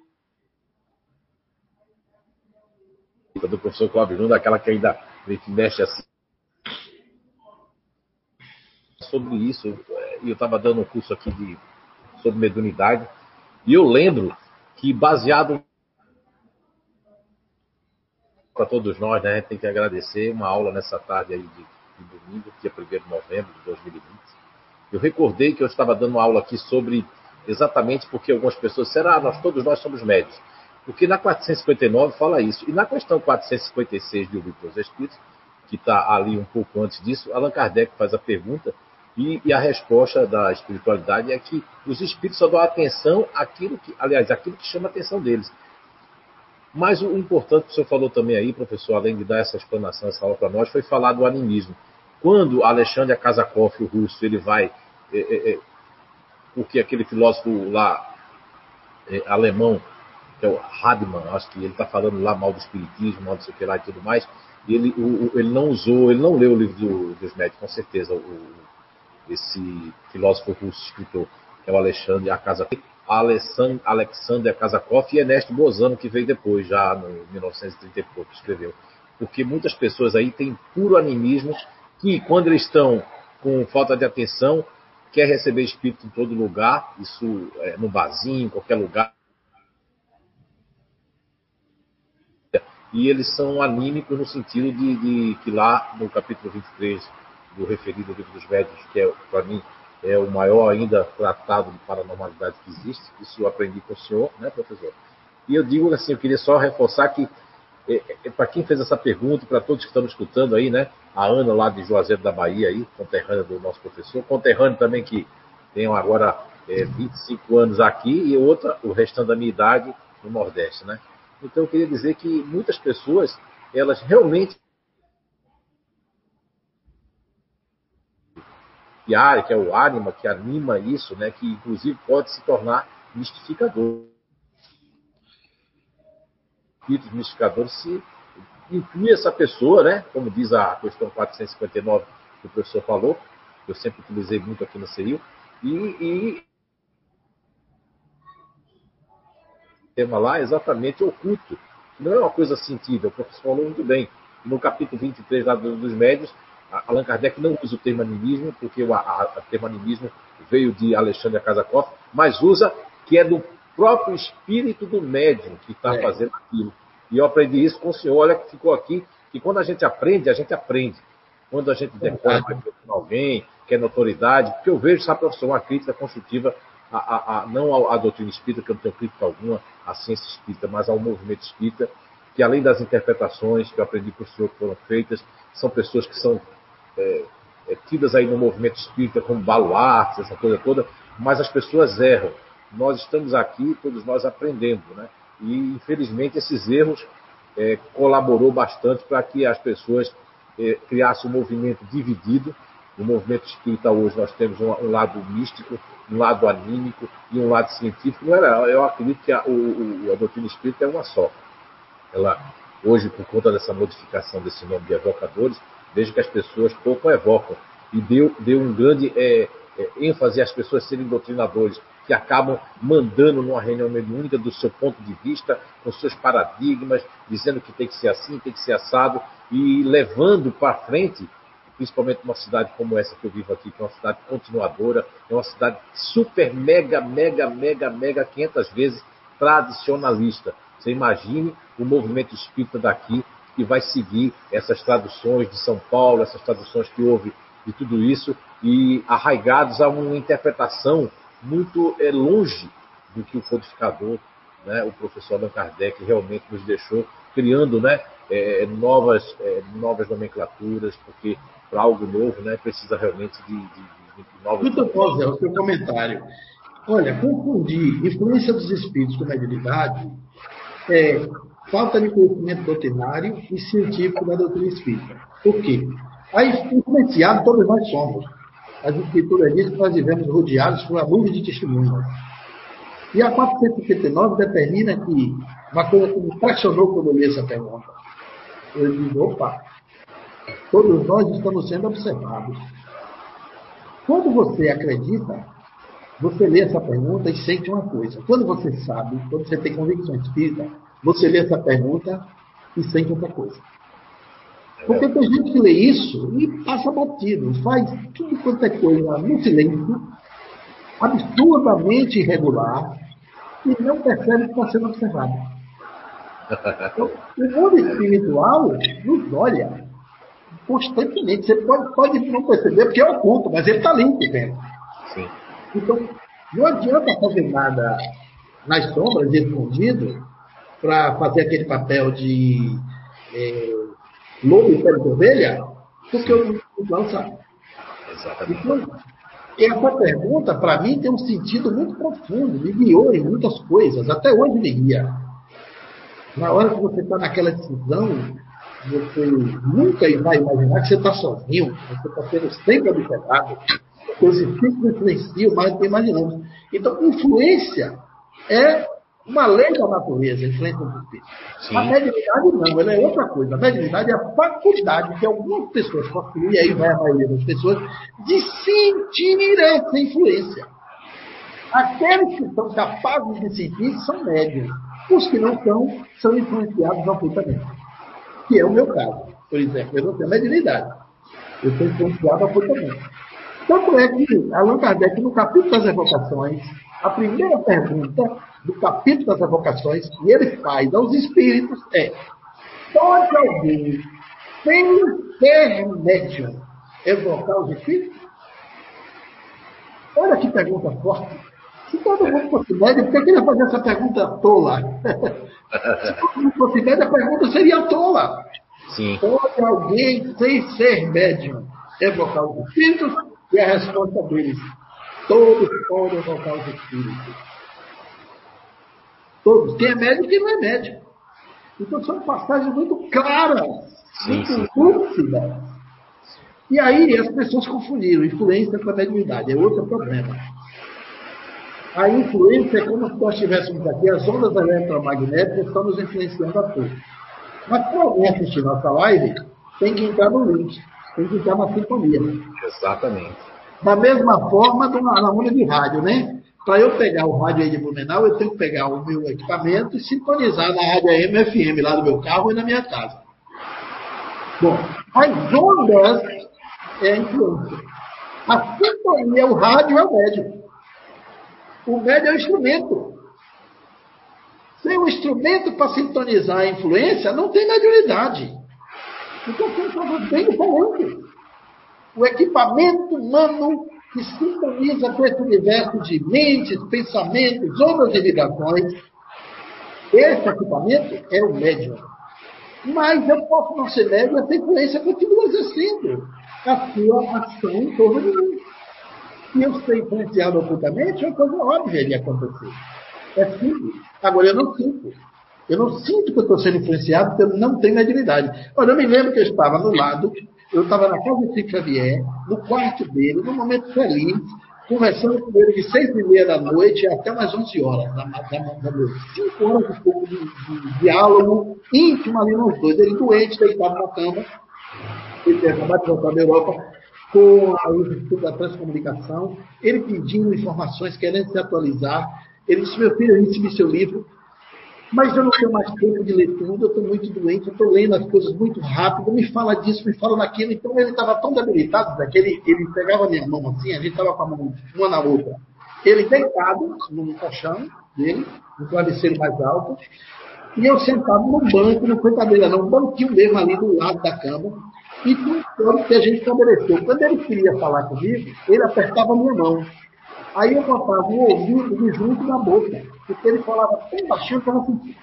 do professor Cláudio Júnior, daquela que ainda mexe assim, sobre isso, e eu estava dando um curso aqui de, sobre mediunidade, e eu lembro que baseado para todos nós, né, tem que agradecer uma aula nessa tarde aí de, de domingo, dia 1 de novembro de 2020. Eu recordei que eu estava dando aula aqui sobre exatamente porque algumas pessoas será, ah, nós todos nós somos médios. Porque na 459 fala isso. E na questão 456 de Livro dos Espíritos, que está ali um pouco antes disso, Allan Kardec faz a pergunta e, e, a resposta da espiritualidade é que os espíritos só dão atenção àquilo que, aliás, aquilo que chama a atenção deles. Mas o importante que o senhor falou também aí, professor, além de dar essa explanação, essa aula para nós, foi falar do animismo. Quando Alexandre Akasakov, o russo, ele vai. É, é, é, porque aquele filósofo lá, é, alemão, que é o Hadman, acho que ele está falando lá mal do espiritismo, mal do que lá e tudo mais, ele, o, ele não usou, ele não leu o livro do, dos médicos, com certeza, o, esse filósofo russo escritor, que é o Alexandre Akazakov, Alexander Akazakov e Ernesto Bozano, que veio depois, já no 1930 e pouco, escreveu. Porque muitas pessoas aí têm puro animismo, que quando eles estão com falta de atenção, quer receber espírito em todo lugar, isso é, no barzinho, em qualquer lugar. E eles são anímicos no sentido de, de que lá no capítulo 23 do referido livro dos médios, que é, para mim, é o maior ainda tratado de paranormalidade que existe. Isso eu aprendi com o senhor, né, professor? E eu digo assim, eu queria só reforçar que, é, é, para quem fez essa pergunta, para todos que estão escutando aí, né, a Ana lá de Juazeiro da Bahia, aí, conterrânea do nosso professor, conterrâneo também que tem agora é, 25 anos aqui e outra, o restante da minha idade, no Nordeste, né? Então eu queria dizer que muitas pessoas, elas realmente que é o ânima, que anima isso, né, que inclusive pode se tornar mistificador. Espíritos mistificadores se inclui essa pessoa, né, como diz a questão 459 que o professor falou, que eu sempre utilizei muito aqui no CEIU, e, e tema lá exatamente oculto, não é uma coisa sentida, o professor falou muito bem. No capítulo 23 lá dos médios, Allan Kardec não usa o termo animismo, porque o termo animismo veio de Alexandre Casacoff, mas usa que é do próprio espírito do médium que está é. fazendo aquilo. E eu aprendi isso com o senhor, olha que ficou aqui, que quando a gente aprende, a gente aprende. Quando a gente decora com alguém, quer notoriedade, porque eu vejo, sabe, professor, uma crítica construtiva, a, a, a, não à doutrina espírita, que eu não tenho crítica alguma, à ciência espírita, mas ao movimento espírita, que além das interpretações que eu aprendi com o senhor que foram feitas, são pessoas que são é, é, tidas aí no movimento espírita como baluartes, essa coisa toda, mas as pessoas erram. Nós estamos aqui, todos nós aprendendo, né? E infelizmente esses erros é, colaborou bastante para que as pessoas é, criassem um movimento dividido. No movimento espírita hoje nós temos um, um, lado místico, um lado anímico e um lado científico. Não era, eu acredito que a, o, a doutrina espírita é uma só. Ela hoje, por conta dessa modificação desse nome de evocadores, vejo que as pessoas pouco evocam e deu, deu um grande é, é, ênfase às pessoas serem doutrinadores, que acabam mandando numa reunião mediúnica do seu ponto de vista, com seus paradigmas, dizendo que tem que ser assim, tem que ser assado, e levando para frente, principalmente numa cidade como essa que eu vivo aqui, que é uma cidade continuadora, é uma cidade super, mega, mega, mega, mega, 500 vezes tradicionalista. Você imagine o movimento espírita daqui que vai seguir essas traduções de São Paulo, essas traduções que houve de tudo isso, e arraigados a uma interpretação muito é, longe do que o codificador, né, o professor Allan Kardec, realmente nos deixou, criando né, é, novas, é, novas nomenclaturas, porque para algo novo né, precisa realmente de, de, de novas. Muito bom, Zé, o seu comentário. Olha, confundir influência dos espíritos com mediunidade é falta de conhecimento doutrinário e científico da doutrina espírita. Por quê? Aí, influenciado todos nós somos as escrituras dizem que nós vivemos rodeados por uma nuvem de testemunhas. E a 459 determina que uma coisa que me impressionou quando eu li essa pergunta. Eu digo, opa, todos nós estamos sendo observados. Quando você acredita, você lê essa pergunta e sente uma coisa. Quando você sabe, quando você tem convicção espírita, você lê essa pergunta e sente outra coisa. Porque tem gente que lê isso e passa batido, faz tudo quanto é coisa no silêncio, absurdamente irregular, e não percebe que está sendo observado. Então, o mundo espiritual nos olha constantemente. Você pode, pode não perceber porque é oculto, mas ele está ali vendo. Sim. Então, não adianta fazer nada nas sombras, escondido, para fazer aquele papel de. É, lobo e pele de ovelha, porque o não sabe. Exatamente. Então, essa pergunta, para mim, tem um sentido muito profundo, me guiou em muitas coisas, até hoje me guia. Na hora que você está naquela decisão, você nunca vai imaginar que você está sozinho, você está sendo sempre observado, os espíritos influenciam mais do que imaginamos. Então, influência é uma lei da natureza enfrenta o espírito. A mediunidade não, ela é outra coisa. A mediunidade é a faculdade que algumas pessoas possuem, e aí vai a maioria das pessoas, de sentir essa influência. Aqueles que são capazes de sentir são médios. Os que não são, são influenciados ocultamente. Que é o meu caso. Por exemplo, eu não tenho mediunidade. Eu sou influenciado ocultamente. Tanto é que Allan Kardec, no capítulo das evocações, a primeira pergunta do capítulo das evocações que ele faz aos espíritos é: pode alguém, sem ser médium, evocar os espíritos? Olha que pergunta forte. Se todo mundo fosse médium, por que ele ia fazer essa pergunta tola? Se todo mundo fosse médium, a pergunta seria tola. Sim. Pode alguém, sem ser médium, evocar os espíritos? E a resposta deles: todos podem evocar os espíritos. Todos. Quem é médico e quem não é médico. Então são passagens muito claras, muito lúcidas. E aí as pessoas confundiram influência com a mediunidade. É outro problema. A influência é como se nós tivéssemos aqui as ondas eletromagnéticas estão nos influenciando a todos. Mas para alguém assistir nossa live, tem que entrar no link, tem que entrar na sintonia. Exatamente. Da mesma forma na onda de rádio, né? Para eu pegar o rádio aí de Blumenau, eu tenho que pegar o meu equipamento e sintonizar na rádio AM FM lá do meu carro e na minha casa. Bom, as ondas é a influência. A sintonia, o rádio é o médium. O médium é o instrumento. Sem o instrumento para sintonizar a influência, não tem mediunidade. Então, foi estava bem diferente. O equipamento humano que sintoniza com esse universo de mentes, pensamentos, ondas e vibrações, esse equipamento é o médium. Mas eu posso não ser médium, essa influência continua exercendo a sua ação em torno de mim. E eu ser influenciado ocultamente é uma coisa óbvia de acontecer. É simples. Agora, eu não sinto. Eu não sinto que eu estou sendo influenciado porque eu não tenho mediunidade. Olha, eu me lembro que eu estava no lado, eu estava na casa de Chico Xavier, no quarto dele, num momento feliz, conversando com ele de seis e meia da noite até umas onze horas da, da, da noite. Cinco horas de de, de, diálogo íntimo ali nos dois. Ele doente, deitado na cama, ele tinha acabado de voltar da Europa, com o Instituto da Transcomunicação, ele pedindo informações, querendo se atualizar. Ele disse, meu filho, eu recebi seu livro, mas eu não tenho mais tempo de ler tudo, eu estou muito doente, eu estou lendo as coisas muito rápido, me fala disso, me fala daquilo. Então ele estava tão debilitado que ele, pegava minha mão assim, a gente estava com a mão uma na outra. Ele deitado no colchão dele, no travesseiro mais alto, e eu sentado no banco, não foi cadeira não, um banquinho mesmo ali do lado da cama, e plano que a gente estabeleceu. Quando ele queria falar comigo, ele apertava minha mão. Aí eu botava o ouvido junto na boca, porque ele falava tão baixinho que não sentia.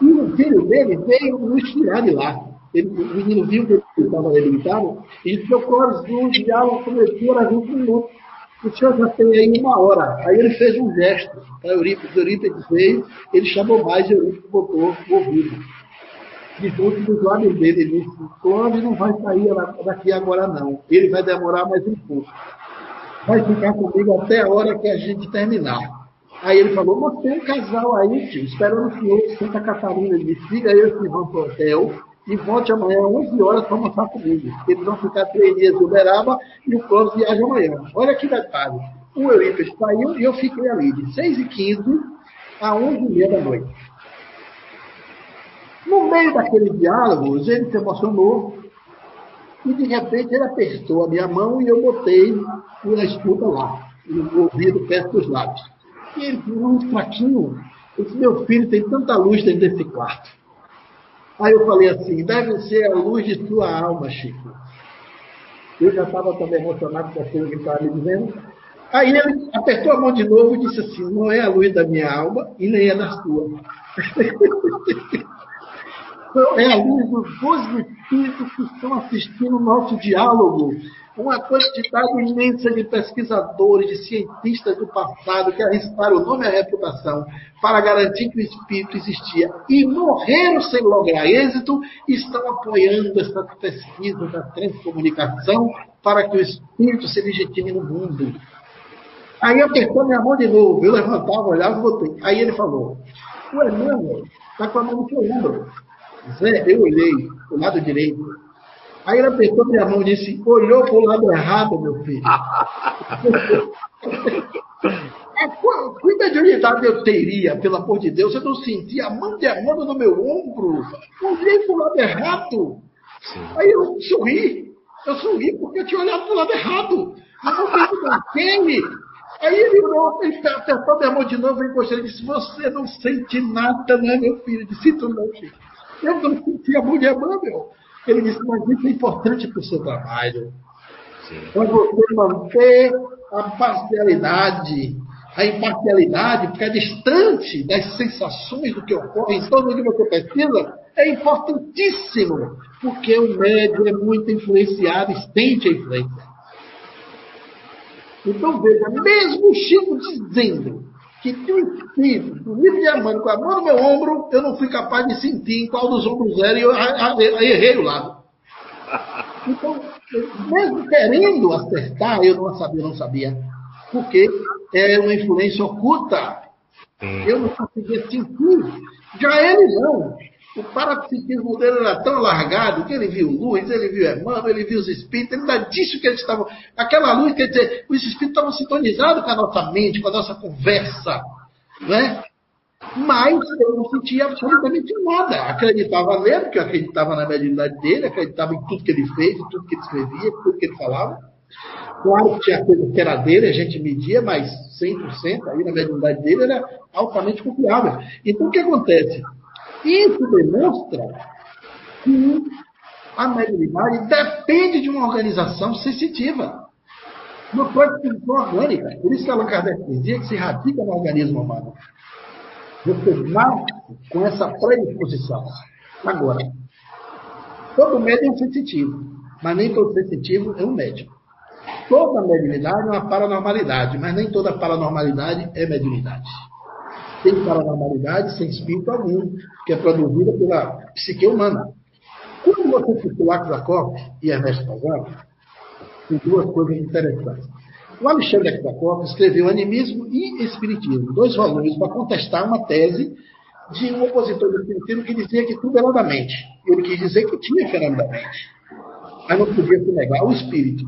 E o filho dele veio nos tirar de lá. Ele, o menino viu que ele estava debilitado e disse: Meu Clóvis, o diálogo começou a 20 minutos. O senhor já tem aí uma hora. Aí ele fez um gesto para Eurípides. Eurípides veio, ele chamou mais e Eurípides botou o ouvido. De junto dos lábios dele, ele disse: Clóvis não vai sair daqui agora, não. Ele vai demorar mais um pouco vai ficar comigo até a hora que a gente terminar. Aí ele falou, mas tem um casal aí, tio, esperando o senhor de Santa Catarina. Ele disse, siga eles que vão para o hotel e volte amanhã às 11 horas para almoçar comigo. Eles vão ficar três dias em Uberaba e o Clóvis viaja amanhã. Olha que detalhe. O Eurípides saiu e eu fiquei ali de 6h15 a 11h30 da noite. No meio daquele diálogo, ele se emocionou, e de repente ele apertou a minha mão e eu botei na escuta lá, no ouvido perto dos lábios. E ele muito fraquinho. Eu disse, meu filho tem tanta luz dentro desse quarto. Aí eu falei assim, deve ser a luz de sua alma, Chico. Eu já estava também emocionado com aquilo que estava me dizendo. Aí ele apertou a mão de novo e disse assim, não é a luz da minha alma e nem é da sua. é a luz dos dois espíritos que estão assistindo o nosso diálogo. Uma quantidade imensa de pesquisadores, de cientistas do passado que arriscaram o nome e a reputação para garantir que o espírito existia e morreram sem lograr êxito, estão apoiando essa pesquisa da transcomunicação para que o espírito se legitime no mundo. Aí apertou minha mão de novo, eu levantava, olhava e botei. Aí ele falou: O Emmanuel está com a mão no seu ombro. Zé, eu olhei o lado direito. Aí ele apertou minha mão e disse: olhou para o lado errado, meu filho. é, cuida de unidade eu teria, pelo amor de Deus. Eu não sentia a mão de Amanda no meu ombro. Olhei para o lado errado. Sim. Aí eu sorri. Eu sorri porque eu tinha olhado para o lado errado. Eu não pensei naquele. Aí ele, ele apertou minha mão de novo e encostou e disse: Você não sente nada, né, meu filho? Eu disse: Sinto não, filho. Eu não sentia mulher, meu. Ele disse, mas isso é importante para o seu trabalho. Para você manter a parcialidade, a imparcialidade, ficar distante das sensações do que ocorre em torno de você pesquisa, é importantíssimo, porque o médium é muito influenciado e sente a influência. Então, veja, mesmo o Chico dizendo que tinha um espírito do livro de Armando com a mão no meu ombro, eu não fui capaz de sentir em qual dos ombros era e eu errei o lado. Então, mesmo querendo acertar, eu não sabia, não sabia. Porque é uma influência oculta. Eu não conseguia sentir. Já ele não. O parapsiquismo dele era tão alargado que ele viu luz, ele viu Emmanuel, ele viu os espíritos, ele ainda disse que eles estavam. Aquela luz, quer dizer, os espíritos estavam sintonizados com a nossa mente, com a nossa conversa. Né? Mas eu não sentia absolutamente nada. Acreditava nele, porque eu acreditava na mediunidade dele, acreditava em tudo que ele fez, em tudo que ele escrevia, em tudo que ele falava. Claro que tinha coisa que era dele, a gente media, mas 100% aí na mediunidade dele era altamente confiável. Então o que acontece? Isso demonstra que a mediunidade depende de uma organização sensitiva. Não pode ser orgânica. Por isso que Allan Kardec dizia que se radica no organismo humano. Você nasce com essa predisposição. Agora, todo médium é sensitivo, mas nem todo sensitivo é um médium. Toda mediunidade é uma paranormalidade, mas nem toda paranormalidade é mediunidade. Tem paranormalidade sem espírito algum, que é produzida pela psique humana. Quando você citou Akzakov e Ernesto Pazano, tem duas coisas interessantes. O Alexandre Akzakov escreveu Animismo e Espiritismo, dois volumes para contestar uma tese de um opositor do Espiritismo que dizia que tudo era da mente. Ele quis dizer que tinha fenômeno da mente, mas não podia se negar o espírito.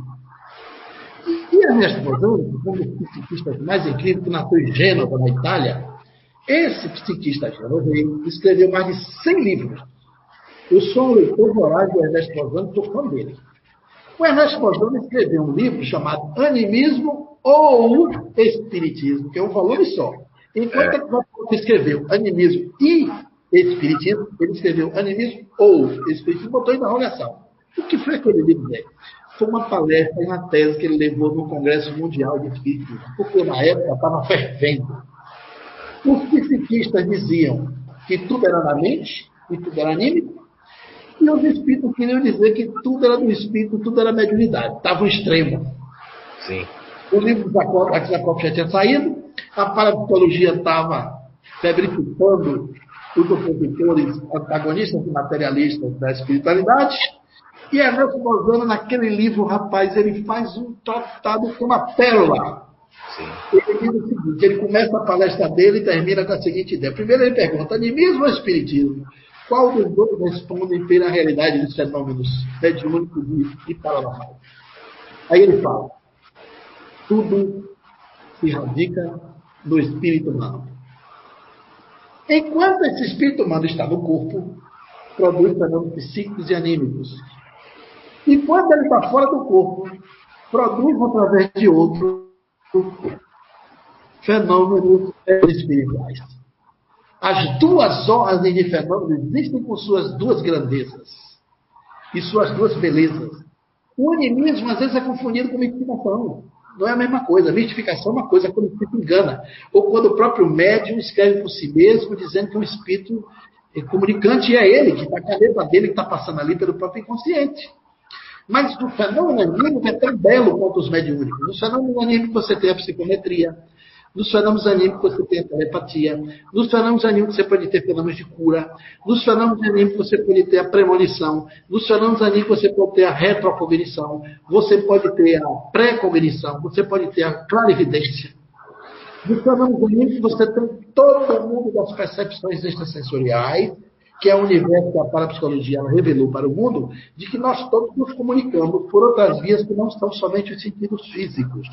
E Ernesto Bozano, um dos psiquistas mais incríveis, que nasceu em Gênova, na Itália, esse psiquista genovese escreveu mais de 100 livros. Eu sou um leitor voraz do Ernesto Bozano, sou fã dele. O Ernesto Bozano escreveu um livro chamado Animismo ou Espiritismo, que é um volume só. Enquanto é. ele escreveu Animismo e Espiritismo, ele escreveu Animismo ou Espiritismo, botou em interrogação. O que foi aquele livro dele? Foi uma palestra e uma tese que ele levou no Congresso Mundial de Espiritismo, porque na época estava fervendo. Os psiquistas diziam que tudo era na mente e tudo era anímico, e os espíritos queriam dizer que tudo era do espírito, tudo era mediunidade. Estava um extremo. Sim. O livro da Jacob já tinha saído, a parapsicologia estava febrificando os opositores antagonistas e materialistas da espiritualidade, e Ernesto Bozano, naquele livro, rapaz, ele faz um tratado com uma pérola. Sim. Ele diz o seguinte: ele começa a palestra dele e termina com a seguinte ideia. Primeiro ele pergunta: animismo ou espiritismo? Qual dos dois responde pela realidade dos fenômenos mediúnicos e, paranormais? Aí ele fala: tudo se radica no espírito humano. Enquanto esse espírito humano está no corpo, produz fenômenos psíquicos e anímicos, e quando ele está fora do corpo, produz através de outro fenômenos espirituais. As duas ordens de fenômenos existem com suas duas grandezas e suas duas belezas. O animismo às vezes é confundido com mistificação. Não é a mesma coisa. A mistificação é uma coisa quando o espírito engana. Ou quando o próprio médium escreve por si mesmo, dizendo que é um espírito comunicante e é ele, que está a dele que está passando ali pelo próprio inconsciente. Mas o fenômeno anímico é tão belo quanto os mediúnicos. No fenômeno anímico você tem a psicometria. Nos fenômenos anímicos você tem a telepatia. Nos fenômenos anímicos você pode ter fenômenos de cura. Nos fenômenos anímicos você pode ter a premonição. Nos fenômenos anímicos você pode ter a retrocognição. Você pode ter a pré-cognição. Você pode ter a clarividência. Nos fenômenos anímicos você tem todo o mundo das percepções extrasensoriais que é o universo que a parapsicologia revelou para o mundo, de que nós todos nos comunicamos por outras vias que não são somente os sentidos físicos.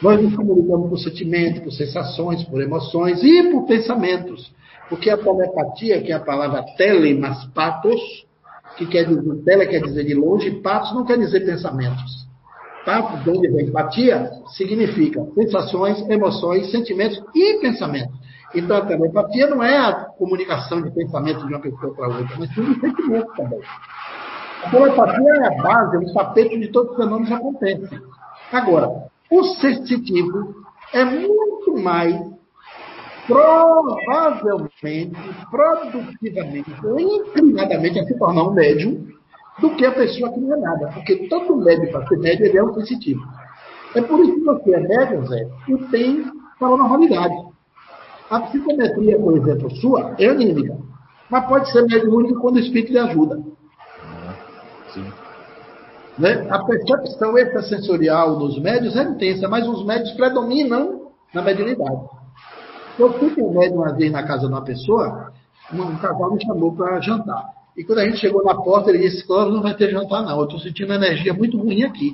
Nós nos comunicamos por sentimentos, por sensações, por emoções e por pensamentos. Porque a telepatia, que é a palavra telemas patos, que quer dizer, tele quer dizer de longe, patos não quer dizer pensamentos. Patos, de onde vem empatia, significa sensações, emoções, sentimentos e pensamentos. Então, a telepatia não é a comunicação de pensamento de uma pessoa para outra, mas sim de sentimento também. A telepatia é a base, é o tapete onde todos os fenômenos acontecem. Agora, o sensitivo é muito mais provavelmente, produtivamente, inclinadamente a se tornar um médium do que a pessoa que não é nada. Porque todo médium, para ser médium, ele é um sensitivo. É por isso que você é médium, Zé, e tem paranormalidade. A psicometria, por exemplo, sua, é anímica. Mas pode ser mediúnica quando o espírito lhe ajuda. Sim. Né? A percepção extrasensorial nos médios é intensa, mas os médios predominam na mediunidade. Eu fui um médium uma vez na casa de uma pessoa, um casal me chamou para jantar. E quando a gente chegou na porta, ele disse: Cláudio, não vai ter jantar, não. Eu estou sentindo uma energia muito ruim aqui.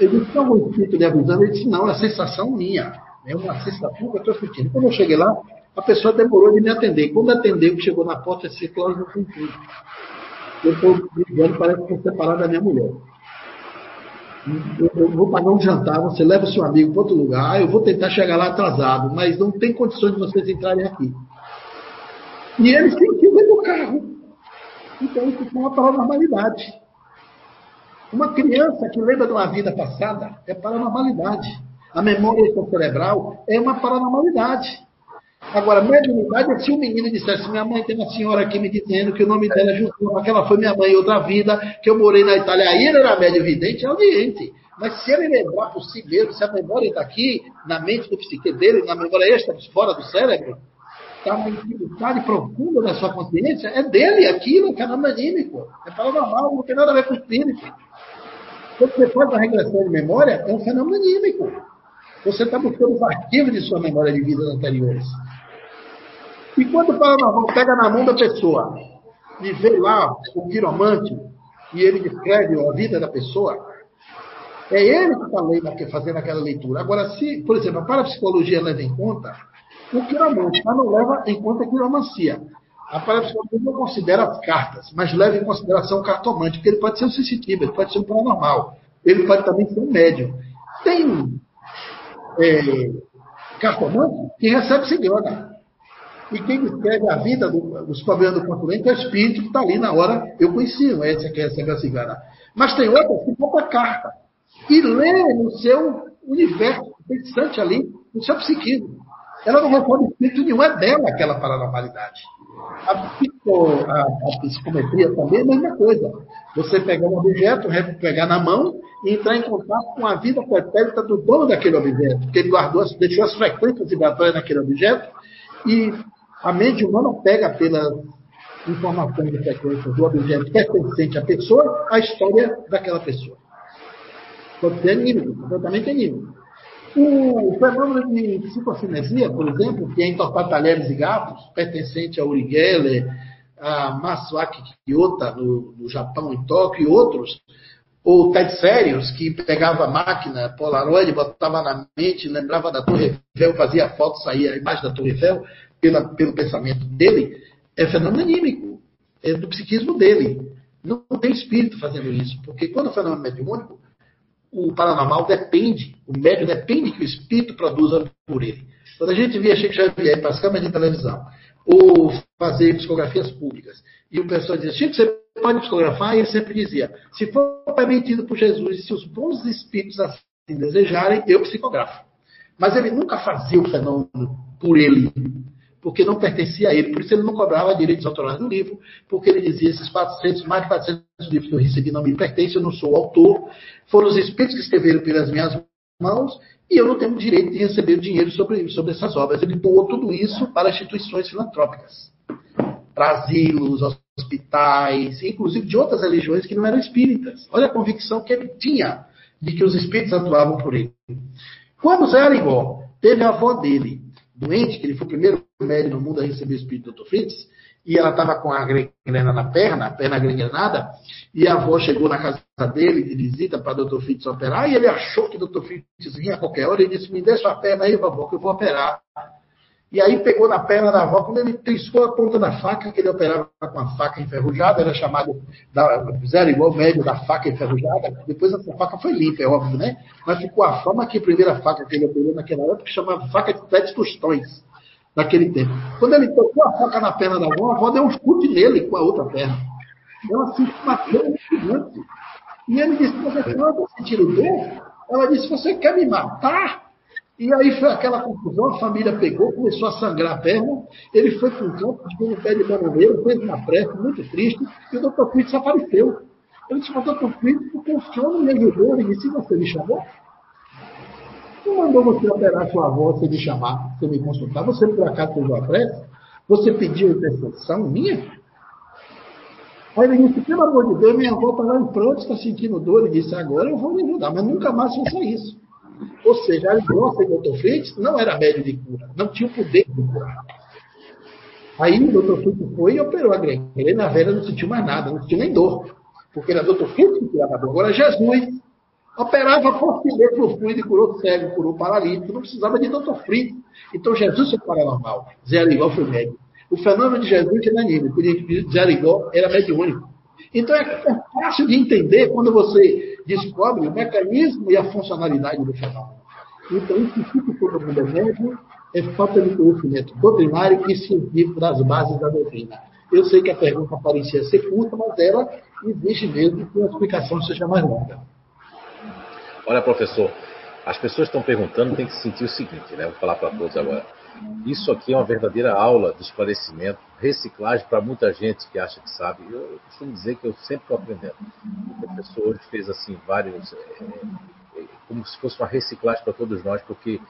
Ele disse: Tem algum espírito lhe avisando? Ele disse: Não, é a sensação minha. É uma que eu estou sentindo. Quando eu cheguei lá, A pessoa demorou de me atender. Quando atendeu, chegou na porta, esse Cláudio não cumpriu. Eu estou brigando, parece que estou separado da minha mulher. Eu, eu, vou pagar um jantar, você leva seu amigo para outro lugar, eu vou tentar chegar lá atrasado, mas não tem condições de vocês entrarem aqui. E ele sentiu dentro do carro. Então isso foi uma paranormalidade. Uma criança que lembra de uma vida passada é paranormalidade. A memória cerebral é uma paranormalidade. Agora, mediunidade é se o menino dissesse: Minha mãe tem uma senhora aqui me dizendo que o nome dela é Justina, que ela foi minha mãe em outra vida, que eu morei na Itália. Aí ele era médio evidente, é audiente. Mas se ele lembrar por si mesmo, se a memória está aqui, na mente do psique dele, na memória extra, fora do cérebro, está uma intimidade profunda da sua consciência, é dele aquilo, que é nome anímico. É paranormal, não tem nada a ver com o espírito. Quando você faz a regressão de memória, é um fenômeno anímico. Você está buscando os arquivos de sua memória de vidas anteriores. E quando o paranormal pega na mão da pessoa e vê lá o piromante e ele descreve a vida da pessoa, é ele que está lendo, fazendo aquela leitura. Agora, se, por exemplo, a parapsicologia leva em conta o quiromante, mas não leva em conta a quiromancia. A parapsicologia não considera as cartas, mas leva em consideração o cartomante, porque ele pode ser um sensitivo, ele pode ser um paranormal, ele pode também ser um médium. Tem é, cartomante que recebe cigana. E quem descreve a vida do, dos problemas do consulente é o espírito que está ali na hora. Eu conheci um esse que recebe a cigana. Mas tem outras que compra carta e lê no seu universo pensante ali, no seu psiquismo. Ela não recebe espírito nenhum, é dela aquela paranormalidade. A, psico, a, a, psicometria também é a mesma coisa. Você pegar um objeto, pegar na mão e entrar em contato com a vida pretérita do dono daquele objeto, porque ele guardou, deixou as frequências vibratórias naquele objeto e a mente humana pega pelas informações de frequências do objeto pertencente à pessoa a história daquela pessoa. Pode ser anímico, completamente anímico. O fenômeno de psicocinesia, por exemplo, que é entortar talheres e gatos, pertencente a Uri Geller, a Masuaki Kiyota, no, no Japão, em Tóquio, e outros, ou Ted Sérios, que pegava a máquina Polaroid, botava na mente, lembrava da Torre Eiffel, fazia foto, saía a imagem da Torre Eiffel, pela, pelo pensamento dele, é fenômeno anímico, é do psiquismo dele. Não tem espírito fazendo isso, porque quando o fenômeno é mediúnico, o paranormal depende, o médium depende que o espírito produza por ele. Quando a gente via Chico Xavier para as câmeras de televisão, ou fazer psicografias públicas, e o pessoal dizia, Chico, você pode psicografar? E ele sempre dizia, se for permitido por Jesus se os bons espíritos assim desejarem, eu psicografo. Mas ele nunca fazia o fenômeno por ele porque não pertencia a ele. Por isso ele não cobrava direitos autorais do livro, porque ele dizia: esses 400, mais de 400 livros que eu recebi não me pertencem, eu não sou autor, foram os espíritos que escreveram pelas minhas mãos, e eu não tenho direito de receber dinheiro sobre, sobre essas obras. Ele doou tudo isso para instituições filantrópicas, para asilos, hospitais, inclusive de outras religiões que não eram espíritas. Olha a convicção que ele tinha de que os espíritos atuavam por ele. Quando Zé Arigó teve a avó dele, doente, que ele foi o primeiro médico no mundo a receber o espírito do Dr. Fritz, e ela estava com a gangrena na perna, a perna gangrenada, e a avó chegou na casa dele de visita para o Dr. Fritz operar, e ele achou que o Dr. Fritz vinha a qualquer hora, e disse, me dê sua perna aí, vovó, que eu vou operar. E aí pegou na perna da avó, quando ele triscou a ponta da faca, que ele operava com a faca enferrujada, era chamado, da, zero igual médio da faca enferrujada, depois essa faca foi limpa, é óbvio, né? Mas ficou a fama que a primeira faca que ele operou naquela época chamava faca de sete tostões naquele tempo. Quando ele tocou a faca na perna da avó, a avó deu um chute nele com a outra perna. Ela se matou gigante. E ele disse, professor, eu estou sentindo dor. Ela disse, você quer me matar? E aí foi aquela confusão, a família pegou, começou a sangrar a perna, ele foi para um campo, ficou no pé de bananeiro, fez uma prece, muito triste, e o doutor Fritz apareceu. Ele disse, doutor Fritz, porque o senhor não me ajudou, ele disse, você me chamou? Não mandou você operar sua avó sem me chamar, sem me consultar. Você, por acaso, fez uma prece? Você pediu intercessão minha? Aí ele disse, pelo amor de Deus, minha avó está lá em pronto, está sentindo dor. Ele disse, agora eu vou me ajudar, mas nunca mais faça isso. Ou seja, a grossa e o Dr. Fritz não era médio de cura, não tinha o poder de curar. Aí o Dr. Fritz foi e operou a Ele Na velha não sentiu mais nada, não sentiu nem dor. Porque era Dr. Fritz que tirava dor. Agora Jesus Operava dentro do fluido e curou cego, curou paralítico, não precisava de doutor frito. Então Jesus foi paranormal. Zé Arigó foi médico. O fenômeno de Jesus era anímico, Zé Arigó era mediúnico. Então é, é fácil de entender quando você descobre o mecanismo e a funcionalidade do fenômeno. Então, isso que todo mundo médium é falta de conhecimento doutrinário e científico das bases da doutrina. Eu sei que a pergunta parecia ser curta, mas ela existe mesmo que a explicação seja mais longa. Olha, professor, as pessoas estão perguntando, tem que sentir o seguinte, né? Vou falar para todos agora. Isso aqui é uma verdadeira aula de esclarecimento, reciclagem para muita gente que acha que sabe. Eu, eu costumo dizer que eu sempre estou aprendendo. O professor hoje fez assim vários, é, é, como se fosse uma reciclagem para todos nós, porque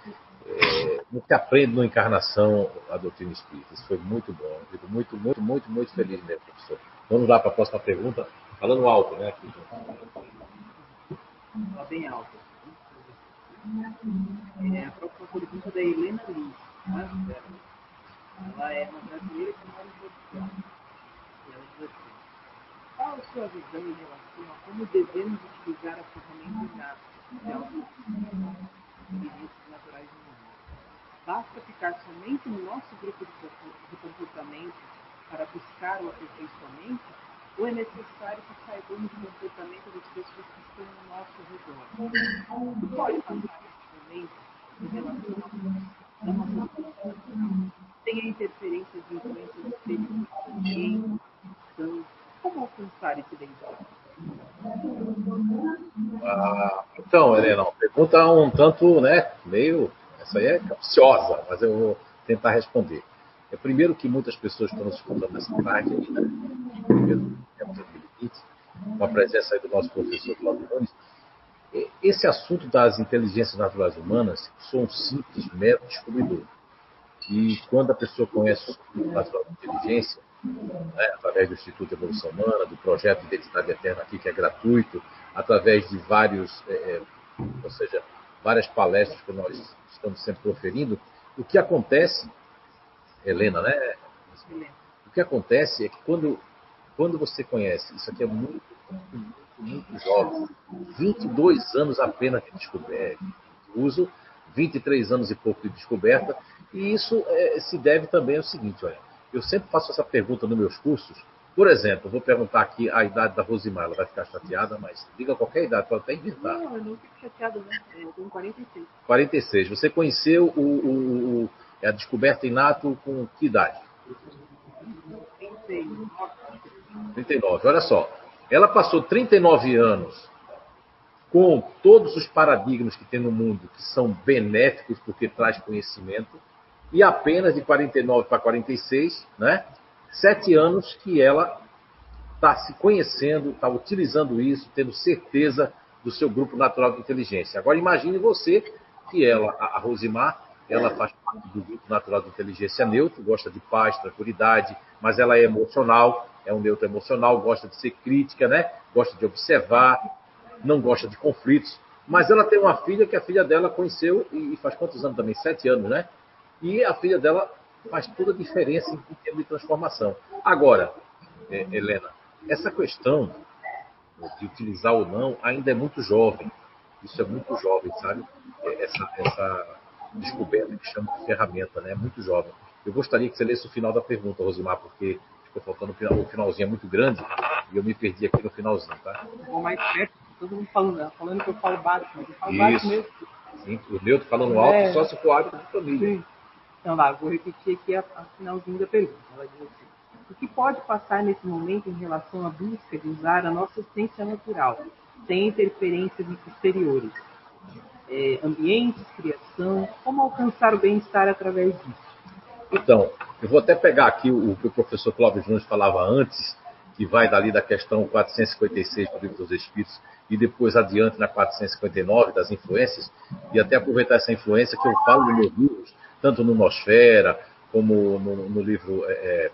é, se aprende na encarnação a doutrina espírita. Isso foi muito bom. Fico muito, muito, muito, muito feliz mesmo, professor. Vamos lá para a próxima pergunta. Falando alto, né? Aqui. Fala bem alto. É a pergunta da Helena Lins. Né? Ela é uma brasileira que mora em Portugal. E ela diz assim: qual a sua visão em relação a como devemos utilizar a ferramenta de autoconhecimento naturais humanas? Basta ficar somente no nosso grupo de comportamento para buscar o aperfeiçoamento? Ou é necessário que saibamos o comportamento das pessoas que estão no nosso redor. Pode passar nesse momento em relação a nossa tem a interferência de influências exteriores, então, como alcançar esse bem-estar? Ah, então, Helena, pergunta um tanto, né, meio, essa aí é capciosa, mas eu vou tentar responder. É primeiro que muitas pessoas estão nos escutando nessa ainda. Primeiro, com a presença aí do nosso professor Cláudio Nunes. Esse assunto das inteligências naturais humanas, sou um simples, mero descobridor. E quando a pessoa conhece o estudo natural de inteligência, né, através do Instituto de Evolução Humana, do projeto Identidade Eterna aqui, que é gratuito, através de vários, é, é ou seja, várias palestras que nós estamos sempre proferindo, o que acontece Helena, né? O que acontece é que quando, quando você conhece, isso aqui é muito, muito, muito jovem, 22 anos apenas de descoberta, de uso, 23 anos e pouco de descoberta, e isso é, se deve também ao seguinte, olha, eu sempre faço essa pergunta nos meus cursos, por exemplo, vou perguntar aqui a idade da Rosimar, ela vai ficar chateada, mas diga qualquer idade, pode até inventar. Não, eu não fico chateada, né? Eu tenho 46. 46. Você conheceu o, o, o é a descoberta inato com que idade? 39. Olha só. Ela passou 39 anos com todos os paradigmas que tem no mundo, que são benéficos porque traz conhecimento, e apenas de 49 para 46, né? Sete anos que ela está se conhecendo, está utilizando isso, tendo certeza do seu grupo natural de inteligência. Agora imagine você que ela, a Rosimar, ela faz parte do grupo natural de inteligência neutro, gosta de paz, tranquilidade, mas ela é emocional, é um neutro emocional, gosta de ser crítica, né? Gosta de observar, não gosta de conflitos. Mas ela tem uma filha que a filha dela conheceu e faz quantos anos também? Sete anos, né? E a filha dela faz toda a diferença em termos de transformação. Agora, é, Helena, essa questão de utilizar ou não ainda é muito jovem. Isso é muito jovem, sabe? É, essa, essa descoberta que chama de ferramenta, né? Muito jovem. Eu gostaria que você lesse o final da pergunta, Rosimar, porque ficou faltando o finalzinho é muito grande e eu me perdi aqui no finalzinho, tá? Vou mais perto, todo mundo falando, né? falando que eu falo baixo, mas eu falo Isso. baixo mesmo. Sim, o neutro falando alto é... só se for hábito de família. Sim. Então lá, vou repetir aqui a, a finalzinho da pergunta. Ela diz assim, o que pode passar nesse momento em relação à busca de usar a nossa essência natural, sem interferências exteriores? é, ambientes, criação, como alcançar o bem-estar através disso? Então, eu vou até pegar aqui o, que o professor Clóvis Nunes falava antes, que vai dali da questão 456 do Livro dos Espíritos e depois adiante na 459 das influências, e até aproveitar essa influência que eu falo nos meus livros, tanto no Nosfera, como no, no livro é, é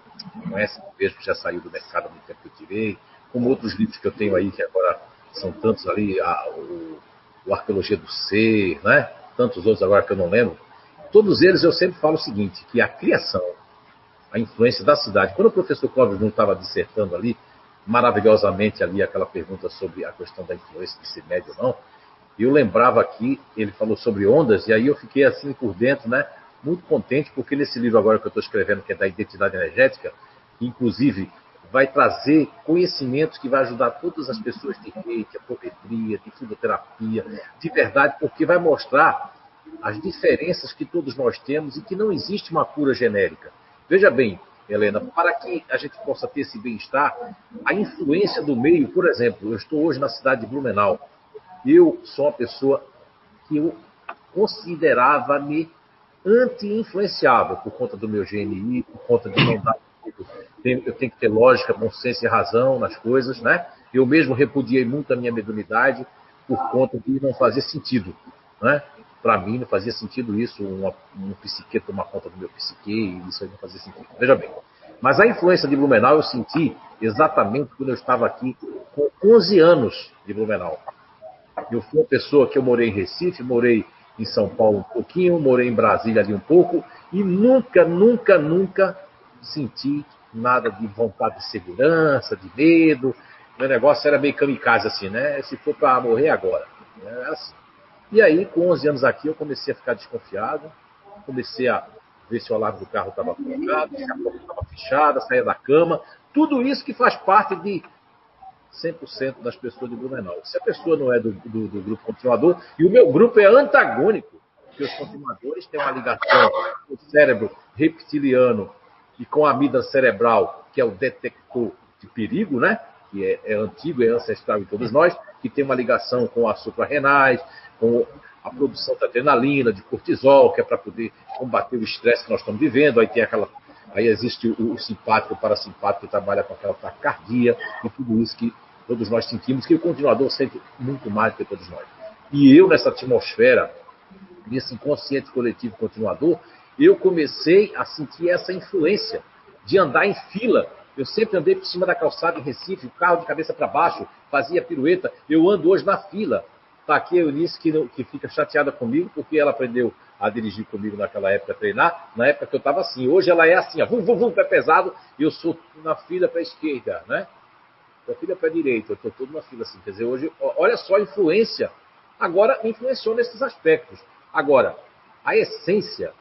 Conhece mesmo que já saiu do mercado há muito tempo que eu tirei, como outros livros que eu tenho aí, que agora são tantos ali, a, o o Arqueologia do Ser, né? tantos outros agora que eu não lembro, todos eles eu sempre falo o seguinte, que a criação, a influência da cidade, quando o professor Clóvis não estava dissertando ali, maravilhosamente ali aquela pergunta sobre a questão da influência de ser médio ou não, eu lembrava aqui, ele falou sobre ondas, e aí eu fiquei assim por dentro, né? Muito contente, porque nesse livro agora que eu estou escrevendo, que é da identidade energética, inclusive vai trazer conhecimentos que vai ajudar todas as pessoas de reiki, apometria, de fisioterapia, de verdade, porque vai mostrar as diferenças que todos nós temos e que não existe uma cura genérica. Veja bem, Helena, para que a gente possa ter esse bem-estar, a influência do meio, por exemplo, eu estou hoje na cidade de Blumenau. Eu sou uma pessoa que eu considerava-me anti-influenciável por conta do meu GNI, por conta de não dar eu tenho que ter lógica, consciência e razão nas coisas, né? Eu mesmo repudiei muito a minha mediunidade por conta de não fazer sentido, né? Para mim não fazia sentido isso, uma, um psique tomar conta do meu psique, isso aí não fazia sentido. Veja bem. Mas a influência de Blumenau eu senti exatamente quando eu estava aqui com 11 anos de Blumenau. Eu fui uma pessoa que eu morei em Recife, morei em São Paulo um pouquinho, morei em Brasília ali um pouco, e nunca, nunca, nunca senti nada de vontade de segurança, de medo. Meu negócio era meio kamikaze assim, né? Se for para morrer agora. É assim. E aí, com 11 anos aqui, eu comecei a ficar desconfiado, comecei a ver se o alarme do carro estava colocado, se a porta estava fechada, saía da cama. Tudo isso que faz parte de 100% das pessoas de Blumenau. Se a pessoa não é do, do, do, grupo continuador, e o meu grupo é antagônico, porque os continuadores têm uma ligação com o cérebro reptiliano e com a amígdala cerebral, que é o detector de perigo, né? que é, é antigo, é ancestral em todos nós, que tem uma ligação com as suprarrenais, com a produção de adrenalina, de cortisol, que é para poder combater o estresse que nós estamos vivendo. Aí tem aquela, aí existe o, o simpático, o parasimpático que trabalha com aquela taquicardia e tudo isso que todos nós sentimos, que o continuador sente muito mais do que todos nós. E eu nessa atmosfera, nesse inconsciente coletivo continuador, eu comecei a sentir essa influência de andar em fila. Eu sempre andei por cima da calçada em Recife, o carro de cabeça para baixo, fazia pirueta. Eu ando hoje na fila. Está aqui a Eunice que, que fica chateada comigo, porque ela aprendeu a dirigir comigo naquela época, a treinar, na época que eu estava assim. Hoje ela é assim, ó, vum, vum, vum, pé pesado, e eu sou na fila para a esquerda, né? Da fila para a direita, eu estou todo na fila assim. Quer dizer, hoje, olha só a influência. Agora, influenciou nesses aspectos. Agora, a essência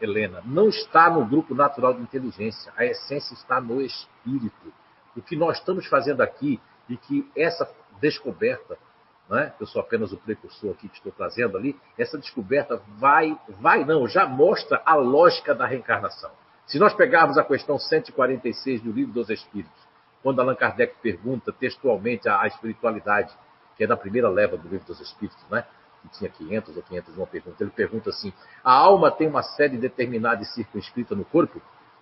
Helena, não está no grupo natural de inteligência. A essência está no espírito. O que nós estamos fazendo aqui e que essa descoberta, né, eu sou apenas o precursor aqui que estou trazendo ali, essa descoberta vai, vai não, já mostra a lógica da reencarnação. Se nós pegarmos a questão 146 do Livro dos Espíritos, quando Allan Kardec pergunta textualmente a espiritualidade, que é na primeira leva do Livro dos Espíritos, né? Que tinha 500 ou 501 perguntas, ele pergunta assim: a alma tem uma sede determinada e circunscrita no corpo?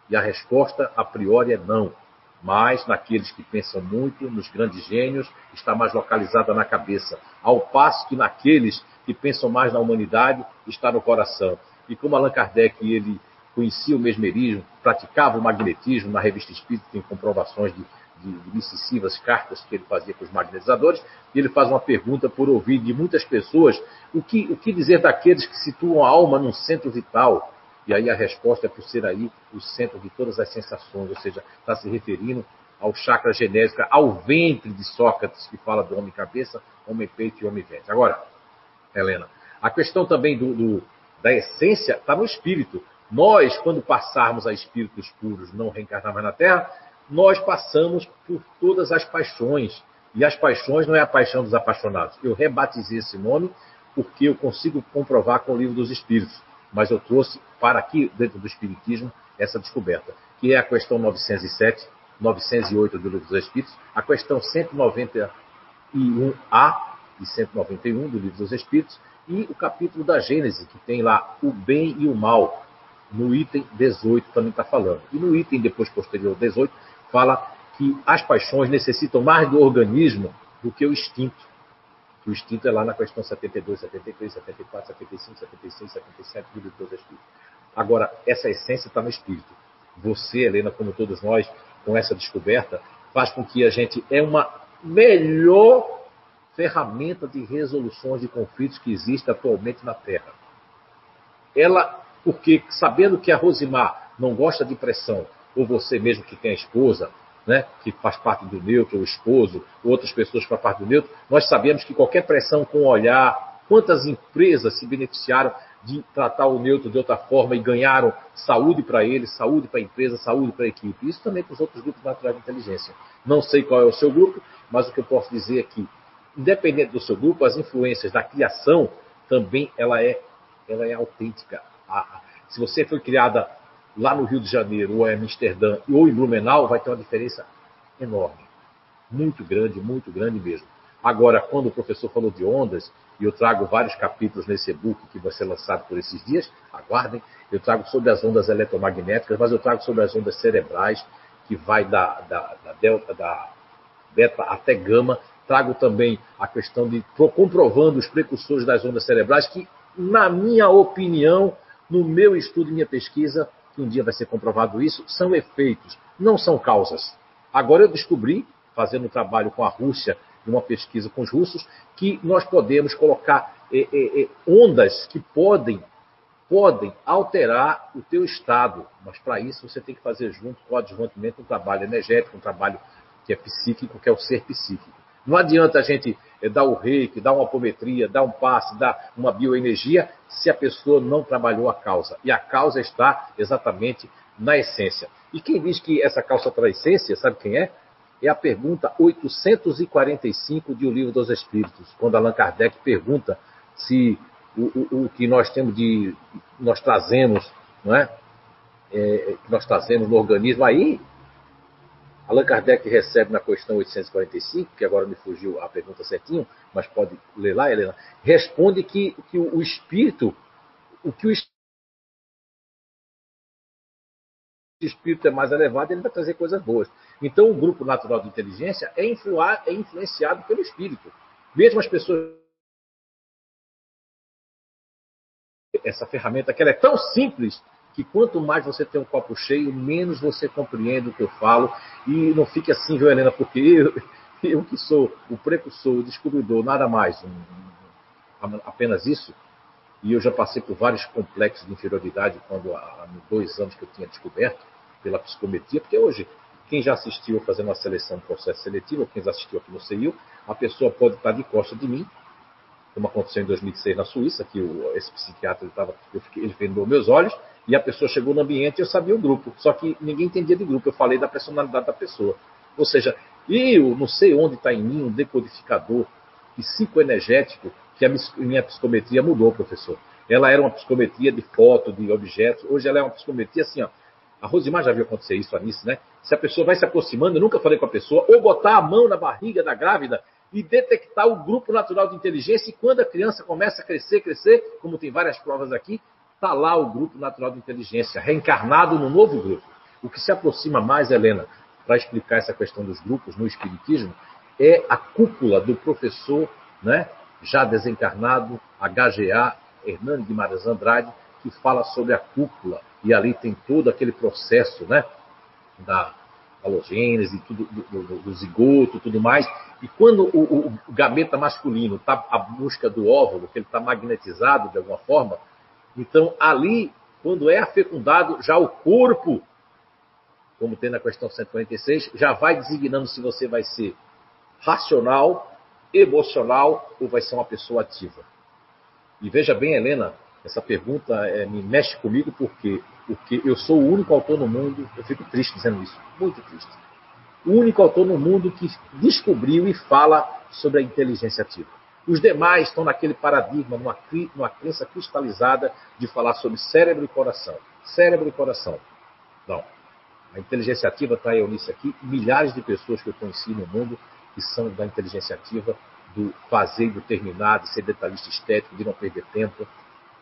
E a resposta, a priori, é não. Mas naqueles que pensam muito, nos grandes gênios, está mais localizada na cabeça. Ao passo que naqueles que pensam mais na humanidade, está no coração. E como Allan Kardec ele conhecia o mesmerismo, praticava o magnetismo, na revista Espírita tem comprovações de de, de cartas que ele fazia com os magnetizadores, e ele faz uma pergunta por ouvir de muitas pessoas: o que, o que dizer daqueles que situam a alma num centro vital? E aí a resposta é por ser aí o centro de todas as sensações, ou seja, está se referindo ao chakra genésico, ao ventre de Sócrates, que fala do homem-cabeça, homem-peito e homem-ventre. Agora, Helena, a questão também do, do da essência está no espírito. Nós, quando passarmos a espíritos puros, não reencarnar mais na Terra, nós passamos por todas as paixões. E as paixões não é a paixão dos apaixonados. Eu rebatizei esse nome porque eu consigo comprovar com o livro dos Espíritos. Mas eu trouxe para aqui, dentro do Espiritismo, essa descoberta, que é a questão 907, 908 do livro dos Espíritos, a questão 191A e 191 do livro dos Espíritos, e o capítulo da Gênese, que tem lá o bem e o mal. No item 18 também está falando. E no item depois posterior 18 fala que as paixões necessitam mais do organismo do que o instinto. o instinto é lá na questão 72, 73, 74, 75, 76, 77 do livro dos Espíritos. Agora, essa essência está no espírito. Você, Helena, como todos nós, com essa descoberta, faz com que a gente é uma melhor ferramenta de resoluções de conflitos que existe atualmente na Terra. Ela, porque sabendo que a Rosimar não gosta de pressão, ou você mesmo que tem a esposa, né, que faz parte do neutro, o esposo, outras pessoas que fazem parte do neutro, nós sabemos que qualquer pressão com o olhar, quantas empresas se beneficiaram de tratar o neutro de outra forma e ganharam saúde para eles, saúde para a empresa, saúde para a equipe. Isso também para os outros grupos naturais de inteligência. Não sei qual é o seu grupo, mas o que eu posso dizer é que, independente do seu grupo, as influências da criação também ela é, ela é autêntica. se você foi criada lá no Rio de Janeiro, ou em Amsterdã, ou em Blumenau, vai ter uma diferença enorme. Muito grande, muito grande mesmo. Agora, quando o professor falou de ondas, e eu trago vários capítulos nesse e-book que vai ser lançado por esses dias, aguardem, eu trago sobre as ondas eletromagnéticas, mas eu trago sobre as ondas cerebrais, que vai da, da, da delta, da beta até gama. Trago também a questão de comprovando os precursores das ondas cerebrais, que, na minha opinião, no meu estudo e minha pesquisa, que um dia vai ser comprovado isso, são efeitos, não são causas. Agora eu descobri, fazendo um trabalho com a Rússia, uma pesquisa com os russos, que nós podemos colocar é, é, é, ondas que podem, podem alterar o teu estado. Mas para isso você tem que fazer junto com o adjuvantamento um trabalho energético, um trabalho que é psíquico, que é o ser psíquico. Não adianta a gente é, dar o reiki, dar uma apometria, dar um passe, dar uma bioenergia, se a pessoa não trabalhou a causa. E a causa está exatamente na essência. E quem diz que essa causa está na essência, sabe quem é? É a pergunta 845 de O Livro dos Espíritos, quando Allan Kardec pergunta se o, o, o que nós temos de. nós trazemos, não é? é? nós trazemos no organismo, aí Allan Kardec recebe na questão 845, que agora me fugiu a pergunta certinho, mas pode ler lá, Helena, responde que, que o espírito, o que o espírito é mais elevado, ele vai trazer coisas boas. Então, o grupo natural de inteligência é, influar, é influenciado pelo espírito. Mesmo as pessoas. Essa ferramenta, que ela é tão simples que quanto mais você tem um copo cheio, menos você compreende o que eu falo. E não fique assim, viu, Helena, porque eu, eu que sou o precursor, o descobridor, nada mais, um, apenas isso. E eu já passei por vários complexos de inferioridade quando há dois anos que eu tinha descoberto pela psicometria, porque hoje quem já assistiu fazendo uma seleção, um processo seletivo, ou quem já assistiu aqui no CEIU, a pessoa pode estar de costa de mim, como aconteceu em 2006 na Suíça, que o, esse psiquiatra ele, tava, fiquei, ele vendou meus olhos, e a pessoa chegou no ambiente e eu sabia o grupo. Só que ninguém entendia de grupo. Eu falei da personalidade da pessoa. Ou seja, eu não sei onde está em mim um decodificador psicoenergético que a minha psicometria mudou, professor. Ela era uma psicometria de foto, de objetos. Hoje ela é uma psicometria assim, ó. A Rosimar já viu acontecer isso, a Anice, né? Se a pessoa vai se aproximando, eu nunca falei com a pessoa, ou botar a mão na barriga da grávida e detectar o grupo natural de inteligência. E quando a criança começa a crescer, crescer, como tem várias provas aqui, Está lá o grupo natural de inteligência, reencarnado no novo grupo. O que se aproxima mais, Helena, para explicar essa questão dos grupos no Espiritismo, é a cúpula do professor, né, já desencarnado, HGA, Hernando Guimarães Andrade, que fala sobre a cúpula. E ali tem todo aquele processo né, da halogênese, tudo, do, do, do zigoto tudo mais. E quando o, o, o gameta masculino está à busca do óvulo, que ele está magnetizado de alguma forma, então, ali, quando é fecundado, já o corpo, como tem na questão 146, já vai designando se você vai ser racional, emocional ou vai ser uma pessoa ativa. E veja bem, Helena, essa pergunta é, me mexe comigo porque, porque eu sou o único autor no mundo, eu fico triste dizendo isso, muito triste. O único autor no mundo que descobriu e fala sobre a inteligência ativa. Os demais estão naquele paradigma, numa, numa crença cristalizada de falar sobre cérebro e coração. Cérebro e coração. Não. A inteligência ativa está Eunice aqui, milhares de pessoas que eu conheci no mundo que são da inteligência ativa, do fazer do terminar, de ser detalhista estético, de não perder tempo,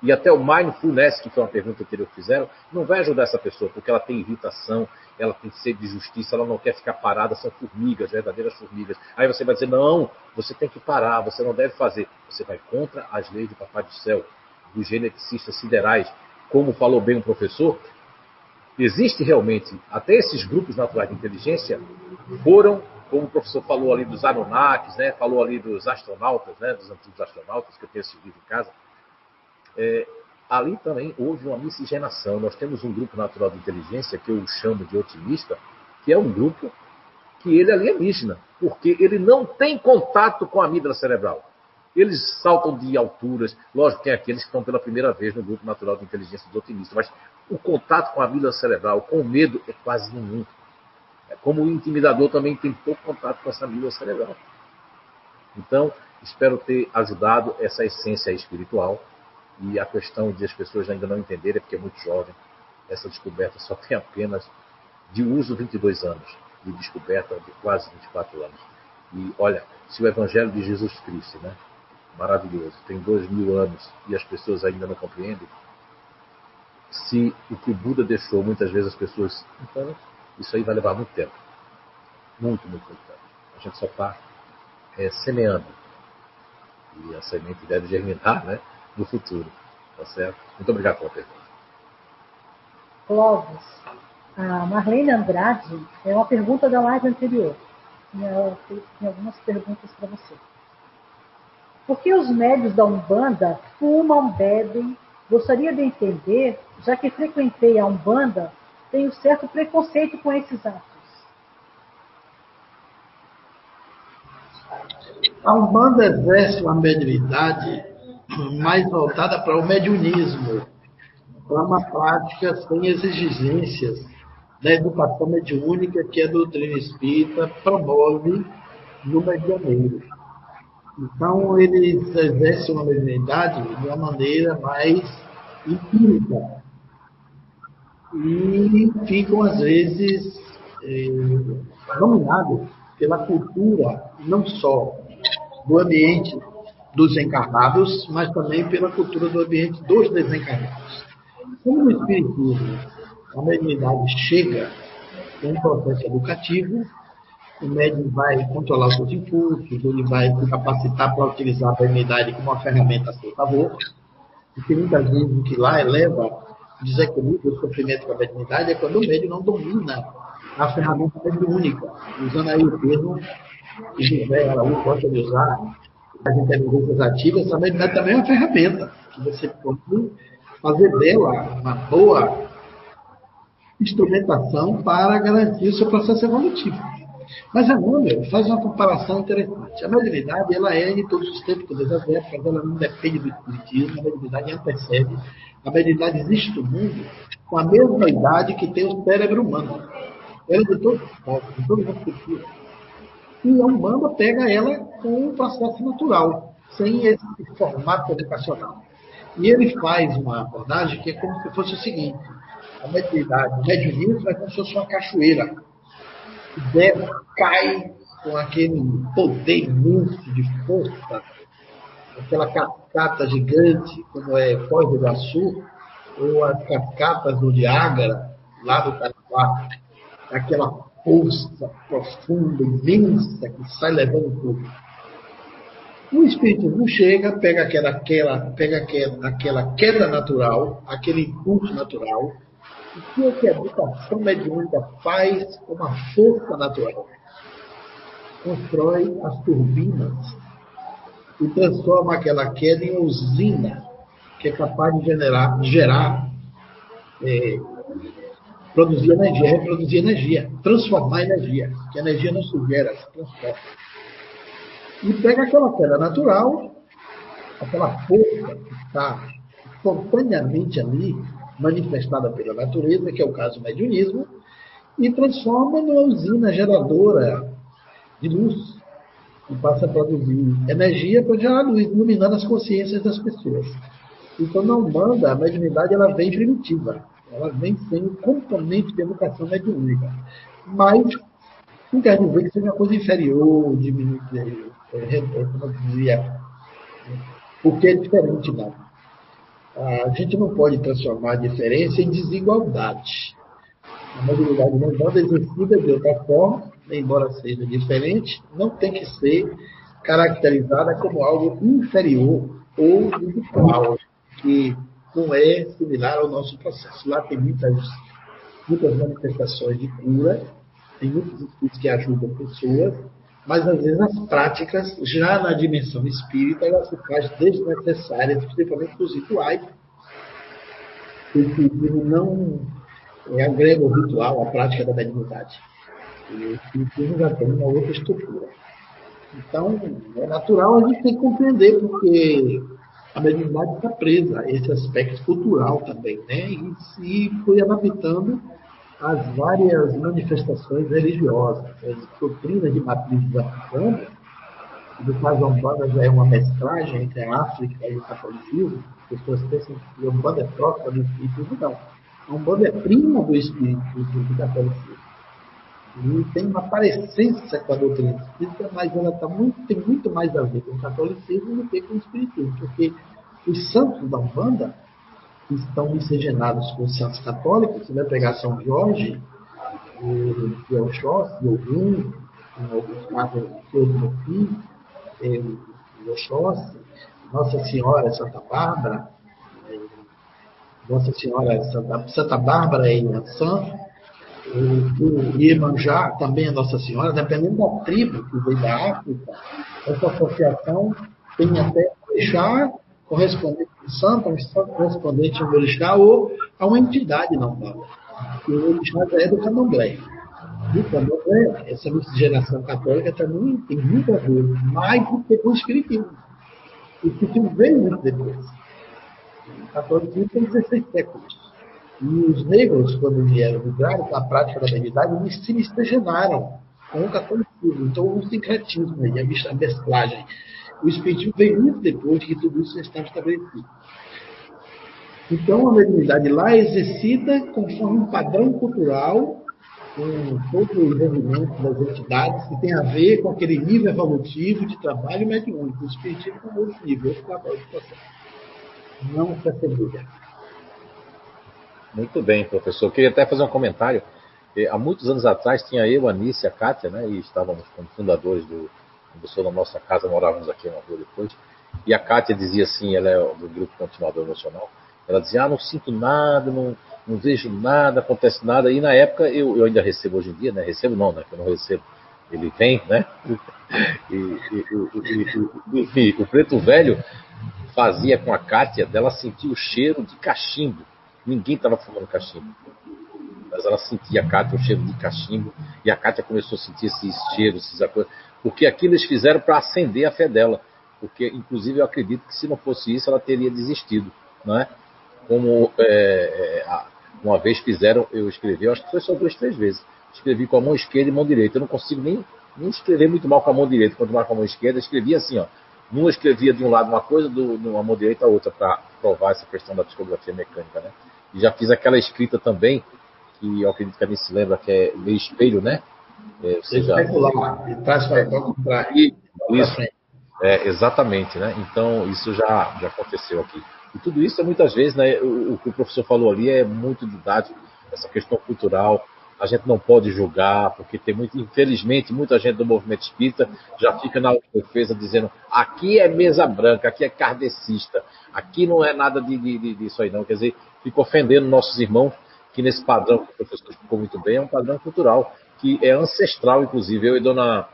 e até o mindfulness, que foi uma pergunta que eles fizeram, não vai ajudar essa pessoa, porque ela tem irritação, ela tem sede de justiça, ela não quer ficar parada, são formigas, verdadeiras formigas. Aí você vai dizer, não, você tem que parar, você não deve fazer. Você vai contra as leis do Papai do Céu, dos geneticistas siderais. Como falou bem o professor, existe realmente, até esses grupos naturais de inteligência foram, como o professor falou ali dos Anunnakis, né, falou ali dos astronautas, né, dos antigos astronautas, que eu tenho esse livro em casa, é, ali também houve uma miscigenação. Nós temos um grupo natural de inteligência que eu chamo de otimista, que é um grupo que ele é alienígena, porque ele não tem contato com a amígdala cerebral. Eles saltam de alturas, lógico que tem aqueles que estão pela primeira vez no grupo natural de inteligência dos otimistas, mas o contato com a amígdala cerebral, com o medo, é quase nenhum. É como o intimidador também tem pouco contato com essa amígdala cerebral. Então, espero ter ajudado essa essência espiritual e a questão de as pessoas ainda não entenderem, porque é muito jovem, essa descoberta só tem apenas de uso 22 anos, de descoberta de quase 24 anos. E olha, se o Evangelho de Jesus Cristo, né, maravilhoso, tem dois mil anos e as pessoas ainda não compreendem, se o que o Buda deixou, muitas vezes as pessoas. Então, isso aí vai levar muito tempo. Muito, muito, muito tempo. A gente só está é, semeando. E a semente deve germinar né, no futuro. Tá certo? Muito obrigado pela pergunta. Clóvis, a Marlene Andrade é uma pergunta da live anterior. Ela tem algumas perguntas para você. Por que os médios da Umbanda fumam, bebem? Gostaria de entender, já que frequentei a Umbanda, tenho certo preconceito com esses atos. A Umbanda exerce uma mediunidade mais voltada para o mediunismo, para uma prática sem exigências da educação mediúnica que a doutrina espírita promove no medianeiro. Então, eles exercem uma mediunidade de uma maneira mais empírica. E ficam, às vezes, eh, dominados pela cultura, não só do ambiente dos encarnados, mas também pela cultura do ambiente dos desencarnados. Como no Espiritismo a mediunidade chega com um processo educativo, o médium vai controlar os seus impulsos, ele vai se capacitar para utilizar a mediunidade como uma ferramenta a seu favor, porque muitas vezes o que lá eleva desequilíbrio, o sofrimento com a mediunidade é quando o médium não domina a ferramenta mediúnica, usando aí o termo que José Araújo gosta de usar, as inteligências ativas, essa mediunidade também é uma ferramenta, que você pode fazer dela uma boa instrumentação para garantir o seu processo evolutivo. Mas a Número faz uma comparação interessante. A mediunidade ela é de todos os tempos, todas as épocas, ela não depende do espiritismo, a mediunidade antecede. A mediunidade existe no mundo com a mesma idade que tem o cérebro humano. Ela é de todos os povos, de todas as culturas. E a Umbanda pega ela com um processo natural, sem esse formato educacional. E ele faz uma abordagem que é como se fosse o seguinte: a mediunidade, o mediunismo é como se fosse uma cachoeira desce, cai com aquele poder imenso de força, aquela cascata gigante, como é Foz do Iguaçu, ou as cascatas do Niágara, lá do Caraguá, aquela força profunda, imensa, que sai levando tudo. O espiritismo chega, pega aquela, aquela, pega aquela, queda natural, aquele impulso natural, o que, a educação mediúnica faz com uma força natural? Constrói as turbinas e transforma aquela queda em usina que é capaz de generar, gerar, é, produzir energia, reproduzir energia, transformar energia, que a energia não se gera, se transforma. E pega aquela queda natural, aquela força que está espontaneamente ali, manifestada pela natureza, que é o caso do mediunismo, e transforma numa usina geradora de luz, e passa a produzir energia para gerar luz, iluminando as consciências das pessoas. Então, na Umbanda, a mediunidade ela vem primitiva, ela vem sem um componente de educação mediúnica. Mas não quer dizer que seja uma coisa inferior, diminuir, como eu dizia, porque é diferente, não a gente não pode transformar a diferença em desigualdade. A mobilidade mental exercida de outra forma, embora seja diferente, não tem que ser caracterizada como algo inferior ou desigual, que não é similar ao nosso processo. Lá tem muitas, muitas manifestações de cura, tem muitos estudos que ajudam pessoas, mas às vezes as práticas, já na dimensão espírita, elas se fazem desnecessárias, principalmente os rituais. O espiritismo não é, agrega o ritual à prática da mediunidade. O espiritismo já tem uma outra estrutura. Então, é natural a gente ter que compreender, porque a mediunidade está presa a esse aspecto cultural também, né? E se foi adaptando às várias manifestações religiosas, as doutrinas de matrizes africanas, no caso a Umbanda já é uma mesclagem entre a África e o catolicismo, as pessoas pensam que a Umbanda é próxima do espiritismo, não. A Umbanda é prima do espiritismo do catolicismo. E tem uma parecência com a doutrina espírita, mas ela tá muito, tem muito mais a ver com o catolicismo do que com o espiritismo, porque os santos da Umbanda, que estão miscigenados com os santos católicos, você vai pegar São Jorge, que é o alguns casos, Pedro Filho, o Oxóssi, Nossa Senhora Santa Bárbara, Nossa Senhora Santa, Santa Bárbara em Ansan, o Iemanjá também é Nossa Senhora, dependendo da tribo que veio da África, essa associação tem até orixá correspondente ao santo, um santo correspondente ao orixá ou a uma entidade não fala. E o orixá é do candomblé. E o candomblé, essa miscigenação católica também tem muito a ver, mais do que com o espiritismo. O espiritismo veio muito depois. O catolicismo tem 16 séculos. E os negros, quando vieram migrar para a prática da mediunidade, eles se miscigenaram com o catolicismo. Então, o sincretismo aí, a mesclagem. O espiritismo veio muito depois que tudo isso estava estabelecido. Então, a mediunidade lá é exercida conforme um padrão cultural, com todo o envolvimento das entidades, que tem a ver com aquele nível evolutivo de trabalho mediúnico. O espiritismo é um outro nível, outro trabalho de processo. Não se assemelha. Muito bem, professor. Eu queria até fazer um comentário. Há muitos anos atrás tinha eu, a Anice e a Kátia, né? E estávamos como fundadores do professor na nossa casa, morávamos aqui uma rua depois. E a Kátia dizia assim, ela é do grupo Continuador Emocional, ela dizia, ah, não sinto nada, não, não vejo nada, acontece nada. E na época, eu, eu ainda recebo hoje em dia, né? Recebo não, né? Que eu não recebo. Ele vem, né? E, e, e, e o preto velho fazia com a Kátia dela sentir o cheiro de cachimbo. Ninguém estava fumando cachimbo. Mas ela sentia a Kátia o cheiro de cachimbo. E a Kátia começou a sentir esses cheiros, esses coisas. Porque aquilo eles fizeram para acender a fé dela. Porque, inclusive, eu acredito que se não fosse isso, ela teria desistido. Não é? Como é, é, uma vez fizeram, eu escrevi, acho que foi só duas, três vezes. Escrevi com a mão esquerda e mão direita. Eu não consigo nem, nem escrever muito mal com a mão direita, quanto mais com a mão esquerda. Eu escrevi assim, ó. Numa escrevia de um lado uma coisa, do, numa mão direita a outra, para provar essa questão da psicografia mecânica, né? E já fiz aquela escrita também, que eu acredito que a gente se lembra, que é meio espelho, né? É, Especular, de trás para Isso, é, exatamente, né? Então, isso já, já aconteceu aqui. E tudo isso é muitas vezes, né? O, o que o professor falou ali é muito didático, essa questão cultural, a gente não pode julgar, porque tem muito, infelizmente, muita gente do movimento espírita já fica na defesa dizendo aqui é mesa branca, aqui é kardecista, aqui não é nada de, de, disso aí não. Quer dizer, fica ofendendo nossos irmãos, que nesse padrão que o professor explicou muito bem, é um padrão cultural, que é ancestral, inclusive. Eu e dona,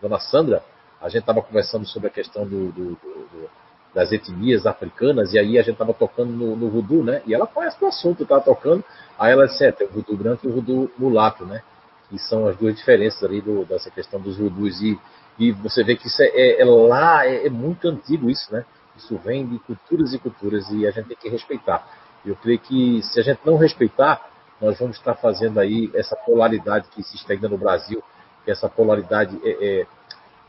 dona Sandra, a gente estava conversando sobre a questão do, do, do, das etnias africanas, e aí a gente estava tocando no, no né? E ela conhece o assunto, estava tocando. Aí ela disse, é, tem o voodoo branco e o voodoo mulato, né? Que são as duas diferenças ali dessa questão dos voodoos. E, e você vê que isso é, é, é lá, é, é, muito antigo isso, né? Isso vem de culturas e culturas e a gente tem que respeitar. Eu creio que se a gente não respeitar, nós vamos estar fazendo aí essa polaridade que existe ainda no Brasil, que essa polaridade é, é,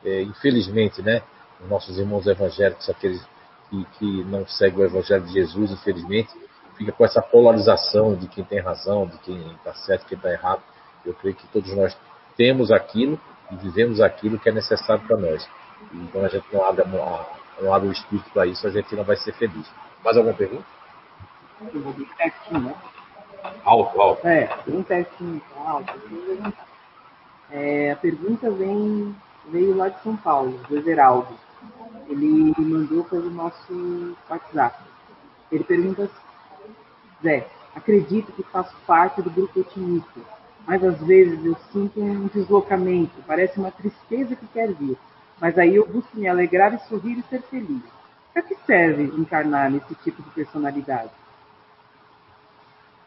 é infelizmente, né? Os nossos irmãos evangélicos, aqueles que, que não seguem o Evangelho de Jesus, infelizmente, fica com essa polarização de quem tem razão, de quem está certo, quem está errado. Eu creio que todos nós temos aquilo e vivemos aquilo que é necessário para nós. Então a gente não abre, não abre o espírito para isso, a gente não vai ser feliz. Mais alguma pergunta? Eu vou bem pertinho, né? Alto, alto. É, bem pertinho, alto. É, a pergunta vem, veio lá de São Paulo, do Everaldo. Ele mandou pelo nosso WhatsApp. Ele pergunta Zé, acredito que faço parte do grupo otimista, mas às vezes eu sinto um deslocamento, parece uma tristeza que quer vir. Mas aí eu busco me alegrar e sorrir e ser feliz. Para que serve encarnar nesse tipo de personalidade?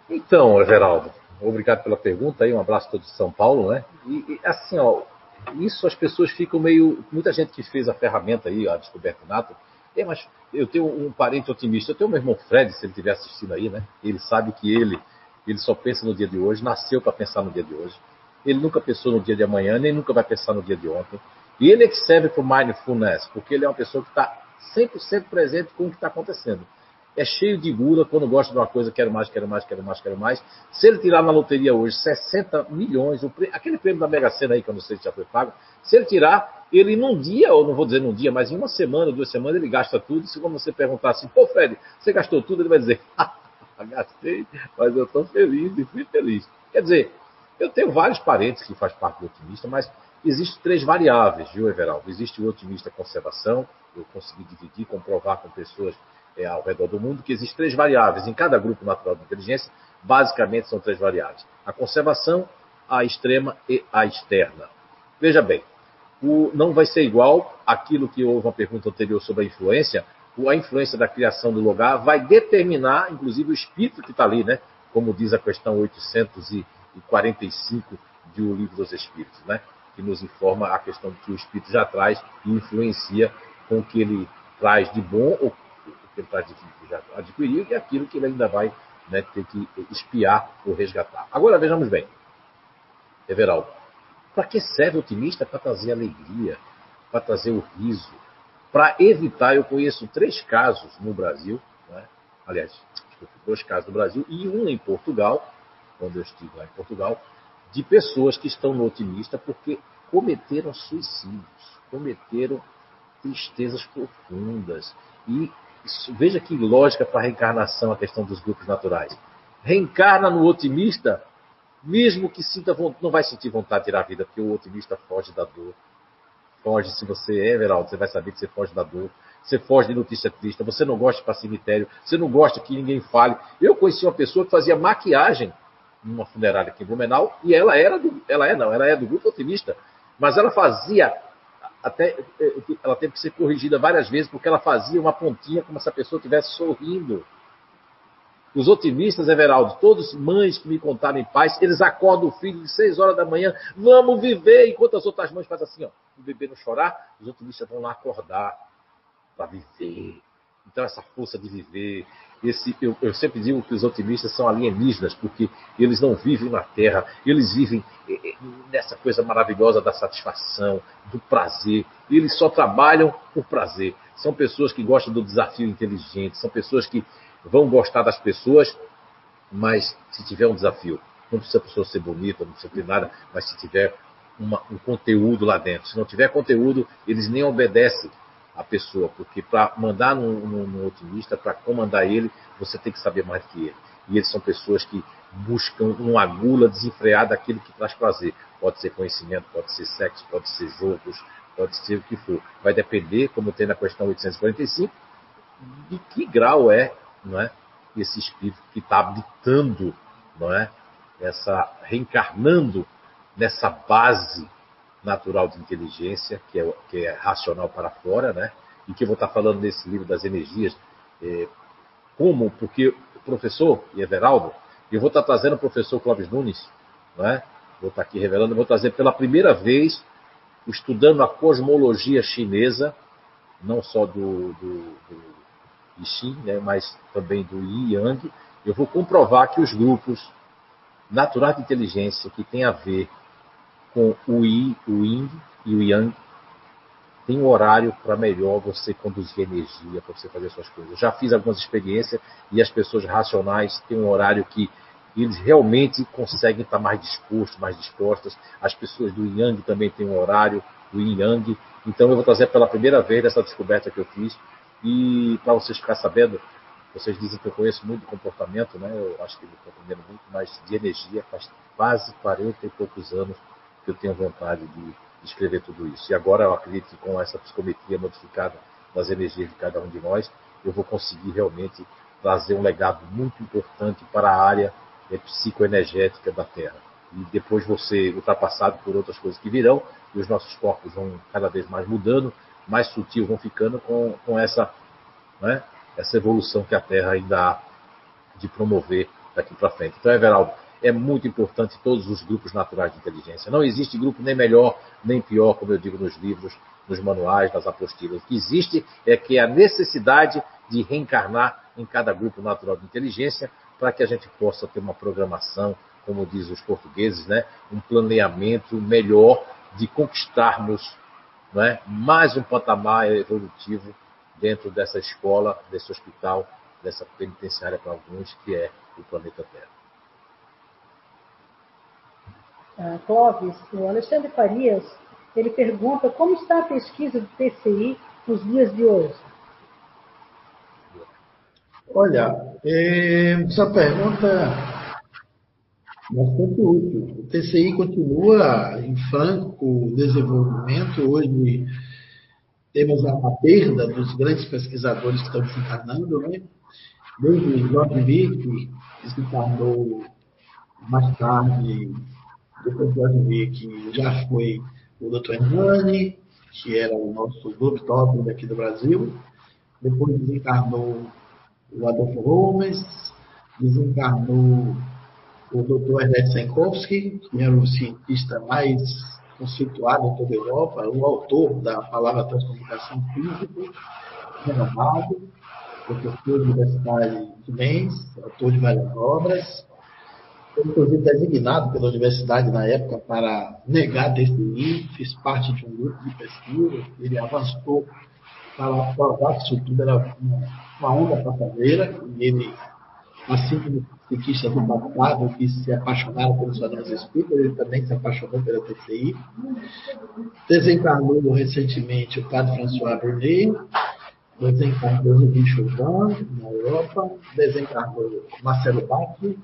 Então, Everaldo, obrigado pela pergunta aí, um abraço a todos de São Paulo, né? E, e, assim, ó, isso as pessoas ficam meio. Muita gente que fez a ferramenta aí, a descoberta nato, é, mas eu tenho um parente otimista, eu tenho meu irmão Fred, se ele estiver assistindo aí, né? Ele sabe que ele, ele só pensa no dia de hoje, nasceu para pensar no dia de hoje. Ele nunca pensou no dia de amanhã, nem nunca vai pensar no dia de ontem. E ele é que serve para o mindfulness, porque ele é uma pessoa que está 100% presente com o que está acontecendo é cheio de gula, quando gosta de uma coisa, quero mais, quero mais, quero mais, quero mais. Se ele tirar na loteria hoje 60 milhões, aquele prêmio da Mega Sena aí, que eu não sei se já foi pago, se ele tirar, ele num dia, ou não vou dizer num dia, mas em uma semana, duas semanas, ele gasta tudo. Se você perguntar assim, pô, Fred, você gastou tudo? Ele vai dizer, gastei, mas eu estou feliz e fui feliz. Quer dizer, eu tenho vários parentes que fazem parte do otimista, mas existem três variáveis, viu, Everaldo? Existe o otimista conservação, eu consegui dividir, comprovar com pessoas é, ao redor do mundo, que existem três variáveis. Em cada grupo natural de inteligência, basicamente são três variáveis: a conservação, a extrema e a externa. Veja bem, o, não vai ser igual aquilo que houve uma pergunta anterior sobre a influência. A influência da criação do lugar vai determinar, inclusive, o espírito que está ali, né? Como diz a questão 845 do Livro dos Espíritos, né? Que nos informa a questão de que o espírito já traz e influencia com o que ele traz de bom ou que ele já adquiriu e aquilo que ele ainda vai né, ter que espiar ou resgatar. Agora vejamos bem, Everaldo, para que serve o otimista? Para trazer alegria, para trazer o riso, para evitar. Eu conheço três casos no Brasil, né? aliás, dois casos no Brasil e um em Portugal, quando eu estive lá em Portugal, de pessoas que estão no otimista porque cometeram suicídios, cometeram tristezas profundas e veja que lógica para a reencarnação a questão dos grupos naturais. Reencarna no otimista, mesmo que sinta não vai sentir vontade de tirar a vida, porque o otimista foge da dor. Foge, se você é, Everaldo, você vai saber que você foge da dor. Você foge de notícia triste, você não gosta de ir para cemitério, você não gosta que ninguém fale. Eu conheci uma pessoa que fazia maquiagem numa funerária aqui em Blumenau, e ela era do, ela é não, ela é do grupo otimista, mas ela fazia até é, ela teve que ser corrigida várias vezes porque ela fazia uma pontinha como se a pessoa estivesse sorrindo. Os otimistas, Everaldo, todos mães que me contaram em paz, eles acordam o filho de 6 horas da manhã, vamos viver, enquanto as outras mães fazem assim, ó, o bebê não chorar, os otimistas vão lá acordar para viver. Então, essa força de viver, esse, eu, eu, sempre digo que os otimistas são alienígenas, porque eles não vivem na Terra, eles vivem eh, eh, nessa coisa maravilhosa da satisfação, do prazer. Eles só trabalham por prazer. São pessoas que gostam do desafio inteligente, são pessoas que vão gostar das pessoas, mas se tiver um desafio, não precisa a pessoa ser bonita, não precisa ter nada, mas se tiver uma, um conteúdo lá dentro. Se não tiver conteúdo, eles nem obedecem a pessoa, porque para mandar no, otimista, para comandar ele, você tem que saber mais que ele. E eles são pessoas que buscam uma gula desenfreada daquilo que traz prazer. Pode ser conhecimento, pode ser sexo, pode ser jogos, pode ser o que for. Vai depender, como tem na questão 845, de que grau é, não é esse espírito que está habitando, não é? Essa, reencarnando nessa base natural de inteligência, que é, que é racional para fora, né? E que eu vou estar falando nesse livro das energias. É, como? Porque o professor Everaldo, eu vou estar trazendo o professor Clóvis Nunes, né? Vou estar aqui revelando, vou trazer pela primeira vez, estudando a cosmologia chinesa, não só do, do, do né, mas também do Yi Yang, eu vou comprovar que os grupos naturais de inteligência que têm a ver com o Yi, o Yin e o Yang, tem um horário para melhor você conduzir energia, para você fazer suas coisas. Eu já fiz algumas experiências e as pessoas racionais têm um horário que eles realmente conseguem estar mais dispostos, mais dispostas. As pessoas do Yang também têm um horário, o Yin Yang. Então eu vou trazer pela primeira vez essa descoberta que eu fiz. E para vocês ficarem sabendo, vocês dizem que eu conheço muito comportamento, né? Eu acho que eu estou aprendendo muito, mas de energia faz quase 40 e poucos anos que eu tenho vontade de escrever tudo isso. E agora eu acredito que com essa psicometria modificada das energias de cada um de nós, eu vou conseguir realmente trazer um legado muito importante para a área é, psicoenergética da Terra. E depois você ultrapassado por outras coisas que virão, e os nossos corpos vão cada vez mais mudando, mais sutil vão ficando com, com essa, né, essa evolução que a Terra ainda há de promover daqui para frente. Então, Everaldo, é muito importante todos os grupos naturais de inteligência. Não existe grupo nem melhor nem pior, como eu digo nos livros, nos manuais, nas apostilas. O que existe é que a necessidade de reencarnar em cada grupo natural de inteligência para que a gente possa ter uma programação, como dizem os portugueses, né? um planeamento melhor de conquistarmos né? mais um patamar evolutivo dentro dessa escola, desse hospital, dessa penitenciária para alguns, que é o planeta Terra. Ah, Clóvis, o Alexandre Farias, ele pergunta como está a pesquisa do TCI nos dias de hoje? Olha, é, essa pergunta é bastante útil. O TCI continua em franco desenvolvimento. Hoje temos a, perda dos grandes pesquisadores que estão desencarnando, né? Desde Jorge Vick, que desencarnou mais tarde, depois de Jorge Vick, já foi o Dr. Hernani, que era o nosso Globe Top aqui do Brasil. Depois desencarnou o Adolfo Holmes, desencarnou o Dr. Ernest Senkowski, que era o cientista mais conceituado em toda a Europa, o autor da palavra transcomunicação física, renomado, professor universitário de Mainz, autor de várias obras, inclusive designado pela universidade na época para negar TCI, fiz parte de um grupo de pesquisa, ele avançou para provar que isso tudo era uma, uma onda passageira, e ele, assim como psiquistas do passado que se apaixonaram pelos fenômenos espíritas, ele também se apaixonou pela TCI. Desencarnou recentemente o padre François Brunet, desencarnou o Bicho Van, na Europa, desencarnou Marcelo Bacchi,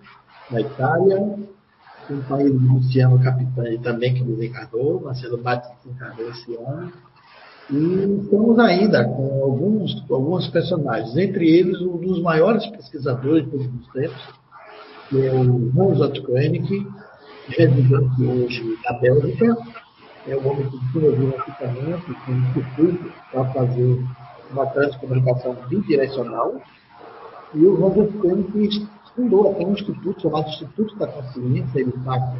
na Itália, um país do Luciano Capitani também que desencarnou, Marcelo Bacchi desencarnou esse ano, e estamos ainda com alguns, alguns personagens, entre eles um dos maiores pesquisadores de todos os tempos, que é o Hans Otto Koenig, residente hoje da Bélgica, é o homem que desenvolveu um equipamento, um instituto para fazer uma transcomunicação bidirecional, e o Hans Otto Koenig fundou até um instituto chamado Instituto da Consciência, ele está com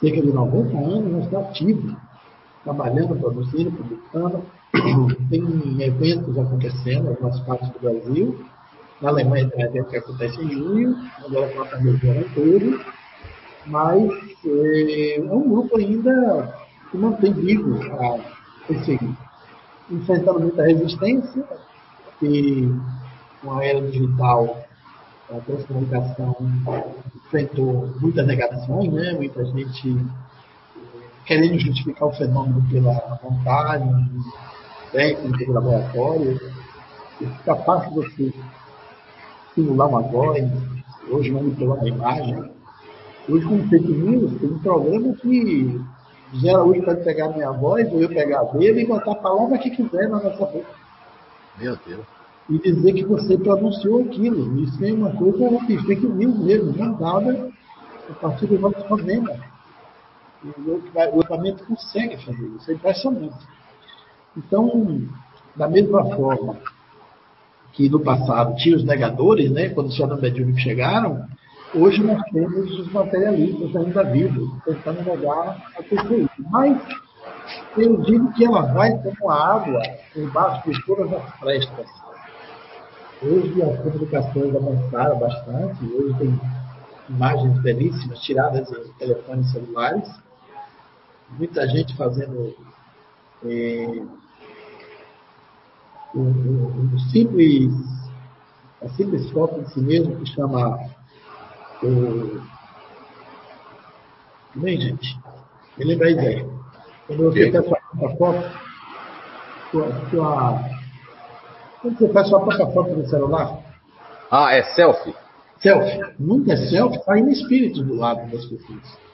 cerca de 90 anos, mas está ativo trabalhando, produzindo, publicando. Tem eventos acontecendo em algumas partes do Brasil. Na Alemanha tem um evento que acontece em junho, agora com a região todo. Mas é, é um grupo ainda que mantém vivo a perseguir. Enfrentando muita resistência, e com a era digital, a transcomunicação enfrentou muitas negações, né? muita gente querendo justificar o fenômeno pela vontade, técnica do laboratório. E fica fácil você simular uma voz, hoje manipular a imagem. Hoje, com fake news, tem um programa que José Araújo pode pegar a minha voz, ou eu pegar a dele e botar a palavra que quiser na nossa boca. Meu Deus. E dizer que você pronunciou aquilo. Isso é uma coisa de fake news mesmo, não dada a partir do nosso problema. O equipamento consegue fazer isso, é impressionante. Então, da mesma forma que no passado tinha os negadores, né, quando os fenômenos mediúnicos chegaram, hoje nós temos os materialistas ainda vivos, tentando negar a TCI. Mas eu digo que ela vai como a água embaixo de todas as frestas. Hoje as comunicações avançaram bastante, hoje tem imagens belíssimas tiradas em telefones celulares, muita gente fazendo é, um, um, um, simples, a simples foto de si mesmo que chama o. Bem, gente, me lembra a ideia. Quando você quer sua foto, sua, sua, quando você faz sua própria foto no celular. Ah, é selfie? Selfie. Nunca é selfie, sai no espírito do lado das pessoas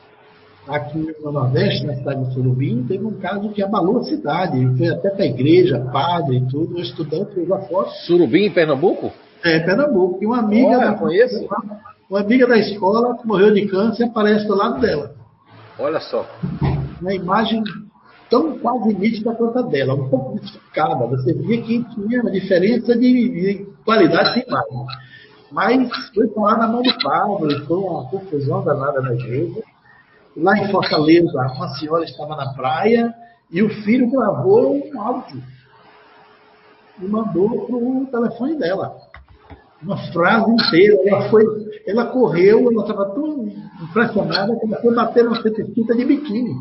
aqui no Nordeste, na cidade de Surubim, teve um caso que abalou a cidade. Foi até para a igreja, padre e tudo, o estudante fez a foto. Surubim, em Pernambuco? É, Pernambuco. E uma amiga, Olha, da, conheço. uma amiga da escola que morreu de câncer aparece do lado dela. Olha só. Uma imagem tão quase nítida quanto a dela, um pouco modificada. Você via que tinha uma diferença de, de qualidade de imagem. Mas foi lá na mão do padre, foi uma confusão danada na igreja. Lá em Fortaleza, uma senhora estava na praia e o filho gravou um áudio e mandou para o telefone dela. Uma frase inteira. Ela, foi, ela correu, ela estava tão impressionada que ela foi bater uma cientista de biquíni.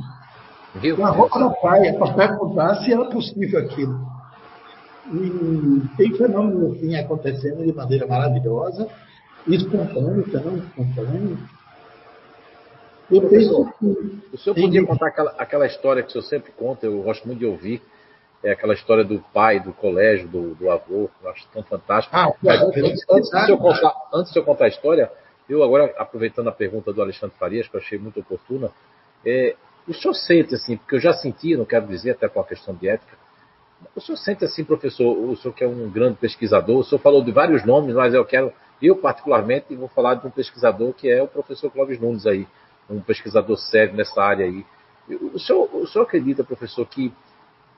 Com a roupa da praia, para perguntar se era possível aquilo. E tem fenômenos assim acontecendo de maneira maravilhosa, espontâneo, tão espontâneo. Eu penso que. O senhor podia contar aquela, aquela história que o senhor sempre conta, eu gosto muito de ouvir, é aquela história do pai, do colégio, do, do avô, eu acho tão fantástico. Ah, Mas, antes, antes, de eu contar, antes de eu contar a história, eu agora, aproveitando a pergunta do Alexandre Farias, que eu achei muito oportuna, é, o senhor sente assim, porque eu já senti, não quero dizer até por uma questão de ética, o senhor sente assim, professor, o senhor que é um grande pesquisador, o senhor falou de vários nomes, mas eu quero, eu particularmente, vou falar de um pesquisador que é o professor Clóvis Nunes aí, um pesquisador sério nessa área aí. O senhor, o senhor acredita, professor, que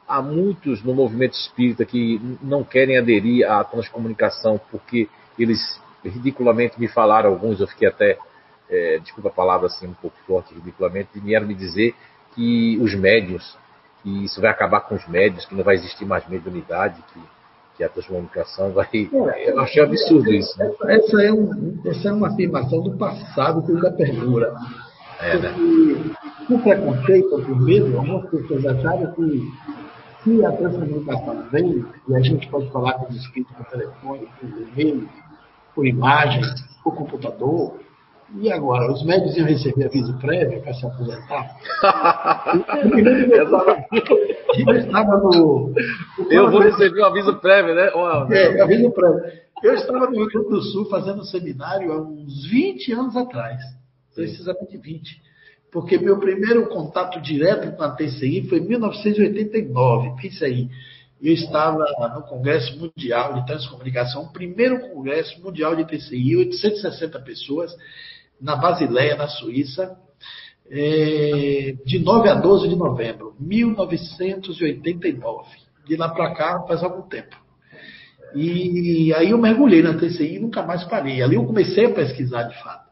há muitos no movimento espírita que não querem aderir à transcomunicação porque eles ridiculamente me falaram, alguns eu fiquei até, é, desculpa a palavra assim um pouco forte, ridiculamente, vieram me dizer que os médios, que isso vai acabar com os médios, que não vai existir mais mediunidade, que, que a transcomunicação vai. É, eu achei absurdo isso. Né? Essa, é um, essa é uma afirmação do passado que ainda perdura. É, né? Por preconceito, por medo, algumas pessoas acharam que se a transcomunicação vem, e a gente pode falar com os espíritos por telefone, por e-mail, por imagem, por computador, e agora? Os médicos iam receber aviso prévio para se aposentar? eu estava no. Eu vou receber um aviso prévio, né? É, aviso prévio. Eu estava no Rio Grande do Sul fazendo um seminário há uns 20 anos atrás, precisamente 20 porque meu primeiro contato direto com a TCI foi em 1989. Pense aí. Eu estava no Congresso Mundial de Transcomunicação, o primeiro Congresso Mundial de TCI, 860 pessoas, na Basileia, na Suíça, é, de 9 a 12 de novembro, 1989. De lá para cá faz algum tempo. E aí eu mergulhei na TCI e nunca mais parei. Ali eu comecei a pesquisar de fato.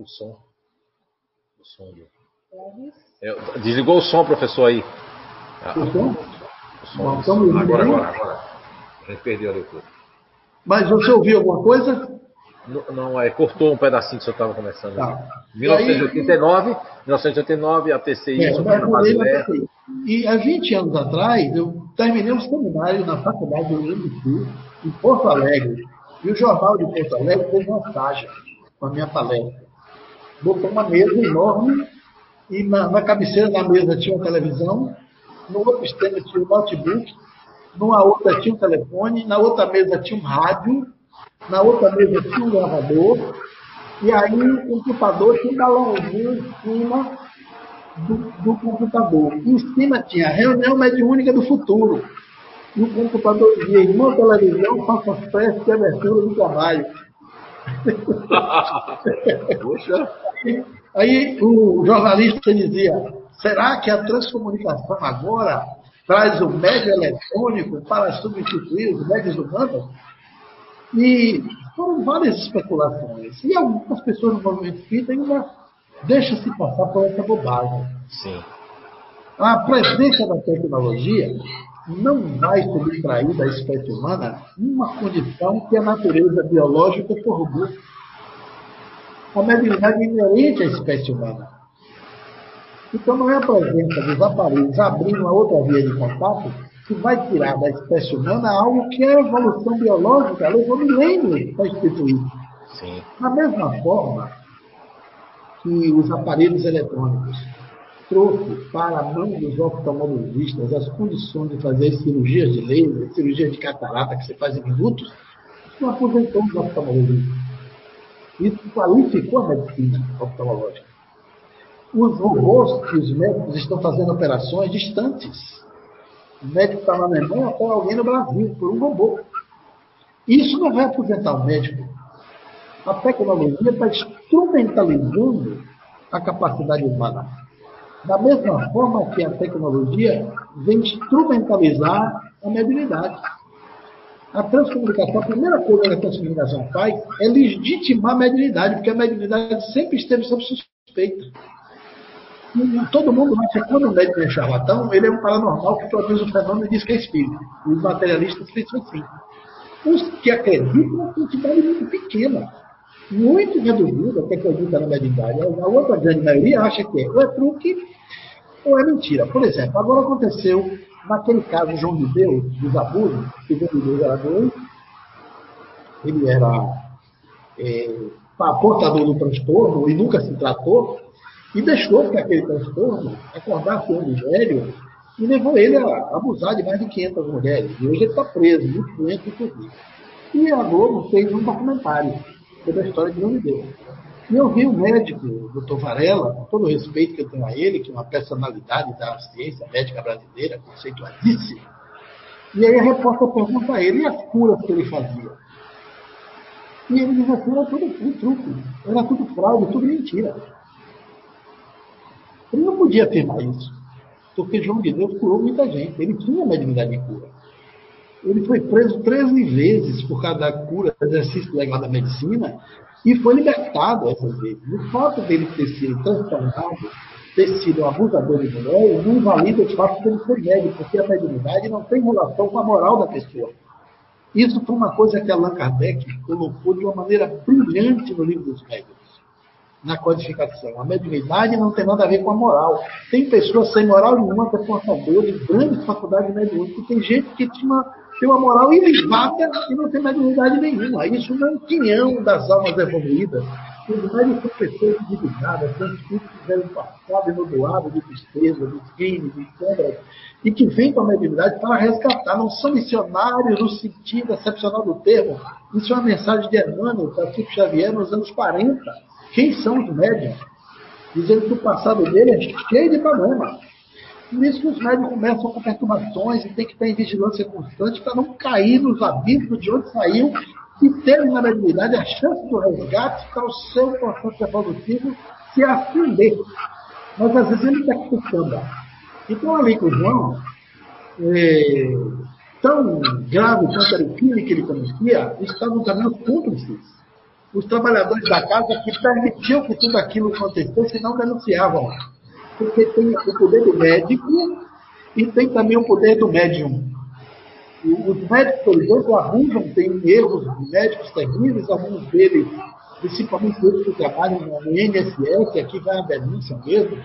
o som. O som. É, desligou o som, professor, aí. O som? O som, som. Agora, agora, agora. A gente perdeu a leitura. Mas você ouviu alguma coisa? Não, não é, cortou um pedacinho que você estava começando. Tá. 1989, aí, 1989, a TCI, é, TCI. E há 20 anos atrás, eu terminei um seminário na Faculdade do Rio Grande do Sul, em Porto Alegre. E o Jornal de Porto Alegre fez uma taxa com a minha palestra botou uma mesa enorme e na, na cabeceira da mesa tinha uma televisão, no outro extremo tinha um notebook, numa outra tinha um telefone, na outra mesa tinha um rádio, na outra mesa tinha um gravador, e aí o computador tinha um balãozinho em cima do, do computador. E em cima tinha a reunião mediúnica do futuro. E o computador dizia, irmão televisão, faça festa de abertura do trabalho. Poxa. Aí o jornalista dizia: será que a transcomunicação agora traz o médio eletrônico para substituir os médios humanos? E foram várias especulações. E algumas pessoas no movimento espírita ainda deixam se passar por essa bobagem. Sim. A presença da tecnologia não vai subtrair da espécie humana uma condição que a natureza biológica corrobora. A mediunidade é inerente à espécie humana. Então não é a presença dos aparelhos abrindo uma outra via de contato que vai tirar da espécie humana algo que é a evolução biológica levou milênios para instituir. Sim. Da mesma forma que os aparelhos eletrônicos trouxe para a mão dos oftalmologistas as condições de fazer cirurgias de laser, cirurgia de catarata que você faz em minutos, isso não aposentou os oftalmologistas. Isso qualificou a medicina oftalmológica. Os robôs que os médicos estão fazendo operações distantes. O médico está na Alemanha até alguém no Brasil, por um robô. Isso não vai aposentar o médico. A tecnologia está instrumentalizando a capacidade humana. Da mesma forma que a tecnologia vem instrumentalizar a mediunidade. A transcomunicação, a primeira coisa que a transcomunicação faz é legitimar a mediunidade, porque a mediunidade sempre esteve sob suspeita. Todo mundo acha que quando o médico é charlatão, ele é um paranormal que produz um fenômeno e diz que é espírito. Os materialistas pensam assim. Os que acreditam, uma quantidade muito pequena, muito reduzida, que acredita na mediunidade. A outra grande maioria acha que é ou é truque ou é mentira. Por exemplo, agora aconteceu naquele caso João de Deus, dos abusos, que João de Deus era doente, ele era é, portador do transtorno e nunca se tratou, e deixou que aquele transtorno acordasse um velho e levou ele a abusar de mais de 500 mulheres. E hoje ele está preso, muito doente, inclusive. E a Globo fez um documentário sobre a história de João de Deus. E eu vi o médico, o doutor Varela, com todo o respeito que eu tenho a ele, que é uma personalidade da ciência médica brasileira, conceituadíssima. E aí a repórter pergunta a ele, e as curas que ele fazia? E ele diz assim, era tudo, tudo truque, era tudo fraude, tudo mentira. Ele não podia afirmar isso, porque João de Deus curou muita gente, ele tinha mediunidade de cura. Ele foi preso 13 vezes por causa da cura, do exercício legal da medicina, e foi libertado essas vezes. O fato dele ter sido transtornado, ter sido um abusador de mulheres, não invalida o fato dele ser médico, porque a mediunidade não tem relação com a moral da pessoa. Isso foi uma coisa que Allan Kardec colocou de uma maneira brilhante no livro dos médicos, na codificação. A mediunidade não tem nada a ver com a moral. Tem pessoas sem moral nenhuma que são de grandes faculdades mediúnicas, tem gente que tinha tem uma moral ilibada e não tem mediunidade nenhuma. Isso não é um quinhão das almas evoluídas. Médicos são pessoas individuadas, são espíritos que tiveram passado inodoado de tristeza, de crimes, de sombras, e que vêm com a mediunidade para resgatar. Não são missionários no sentido excepcional do termo. Isso é uma mensagem de Emmanuel para Chico Xavier nos anos 40. Quem são os médiums? Dizendo que o passado dele é cheio de problemas. Por isso que os médicos começam com perturbações e tem que estar em vigilância constante para não cair nos abismos de onde saiu e ter, na realidade, a chance do resgate para o seu processo evolutivo se acender. Mas às vezes ele está ficando. Então, ali com o João, é, tão grave quanto era o crime que ele cometia, estavam também os cúmplices. Os trabalhadores da casa que permitiam que tudo aquilo acontecesse não denunciavam porque tem o poder do médico e tem também o poder do médium. Os médicos, por exemplo, abusam, tem erros médicos terríveis, alguns deles, principalmente os que trabalham no INSS, aqui vai a denúncia mesmo,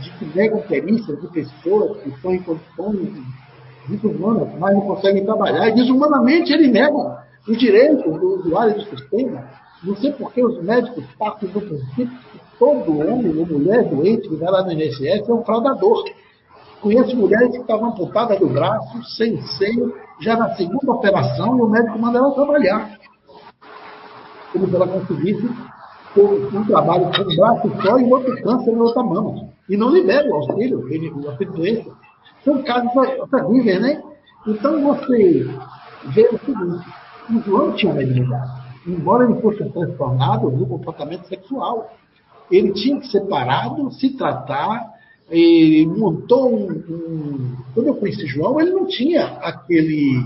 de que negam perícias de pessoas que estão em condições desumanas, mas não conseguem trabalhar. E desumanamente eles negam os direitos do usuário do sistema. Não sei por que os médicos partem do princípio que todo homem ou mulher doente que vai lá no INSS é um fraudador. Conheço mulheres que estavam amputadas do braço, sem seio, já na segunda operação, e o médico manda ela trabalhar. Como se ela conseguisse um trabalho com um braço só e outro câncer na outra mão. E não libera o auxílio, o auxílio doença. São casos terríveis, né? Então você vê o seguinte: o João tinha mediunidade. Embora ele fosse transformado no comportamento sexual ele tinha que ser parado, se tratar, ele montou um, um, Quando eu conheci João, ele não tinha aquele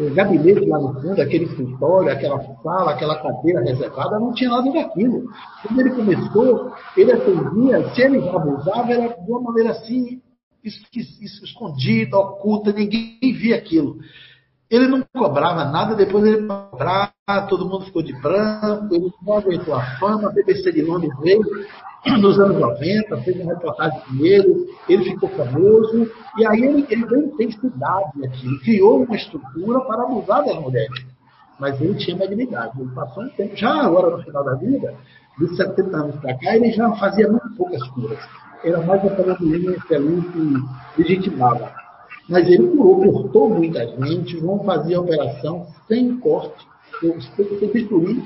eh, gabinete lá no fundo, aquele escritório, aquela sala, aquela cadeira reservada, não tinha nada daquilo. Quando ele começou, ele atendia, se ele abusava, era de uma maneira assim, escondida, oculta, ninguém via aquilo. Ele não cobrava nada, depois ele cobrava, todo mundo ficou de branco, ele não aguentou a fama, a BBC de Londres veio nos anos 90, fez uma reportagem com ele, ele ficou famoso, e aí ele, ele deu intensidade aqui, criou uma estrutura para abusar das mulheres. Mas ele tinha dignidade, ele passou um tempo, já agora no final da vida, de 70 anos para cá, ele já fazia muito poucas curas. Era mais doença ali que legitimava. Mas ele curou, cortou muita gente, vão fazer a operação sem corte. Eu destruí,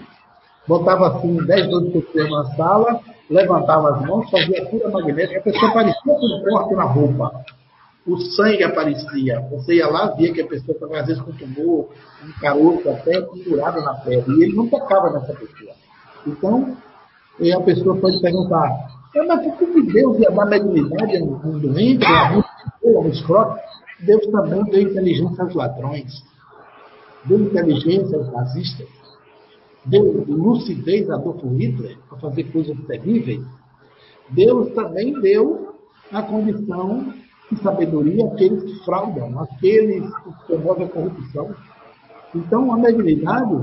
botava assim 10, 12 pessoas na sala, levantava as mãos, fazia cura magnética, a pessoa parecia com um corte na roupa. O sangue aparecia. Você ia lá, via que a pessoa estava às vezes com tumor, um caroço até pendurado na pele. E ele não tocava nessa pessoa. Então, a pessoa pode perguntar, É, mas por que Deus ia dar mediunidade a um doente, a um escroto? Deus também deu inteligência aos ladrões, deu inteligência aos nazistas, deu lucidez a Adolfo Hitler para fazer coisas terríveis. Deus também deu a condição de sabedoria àqueles que fraudam, àqueles que promovem a corrupção. Então, a mediunidade,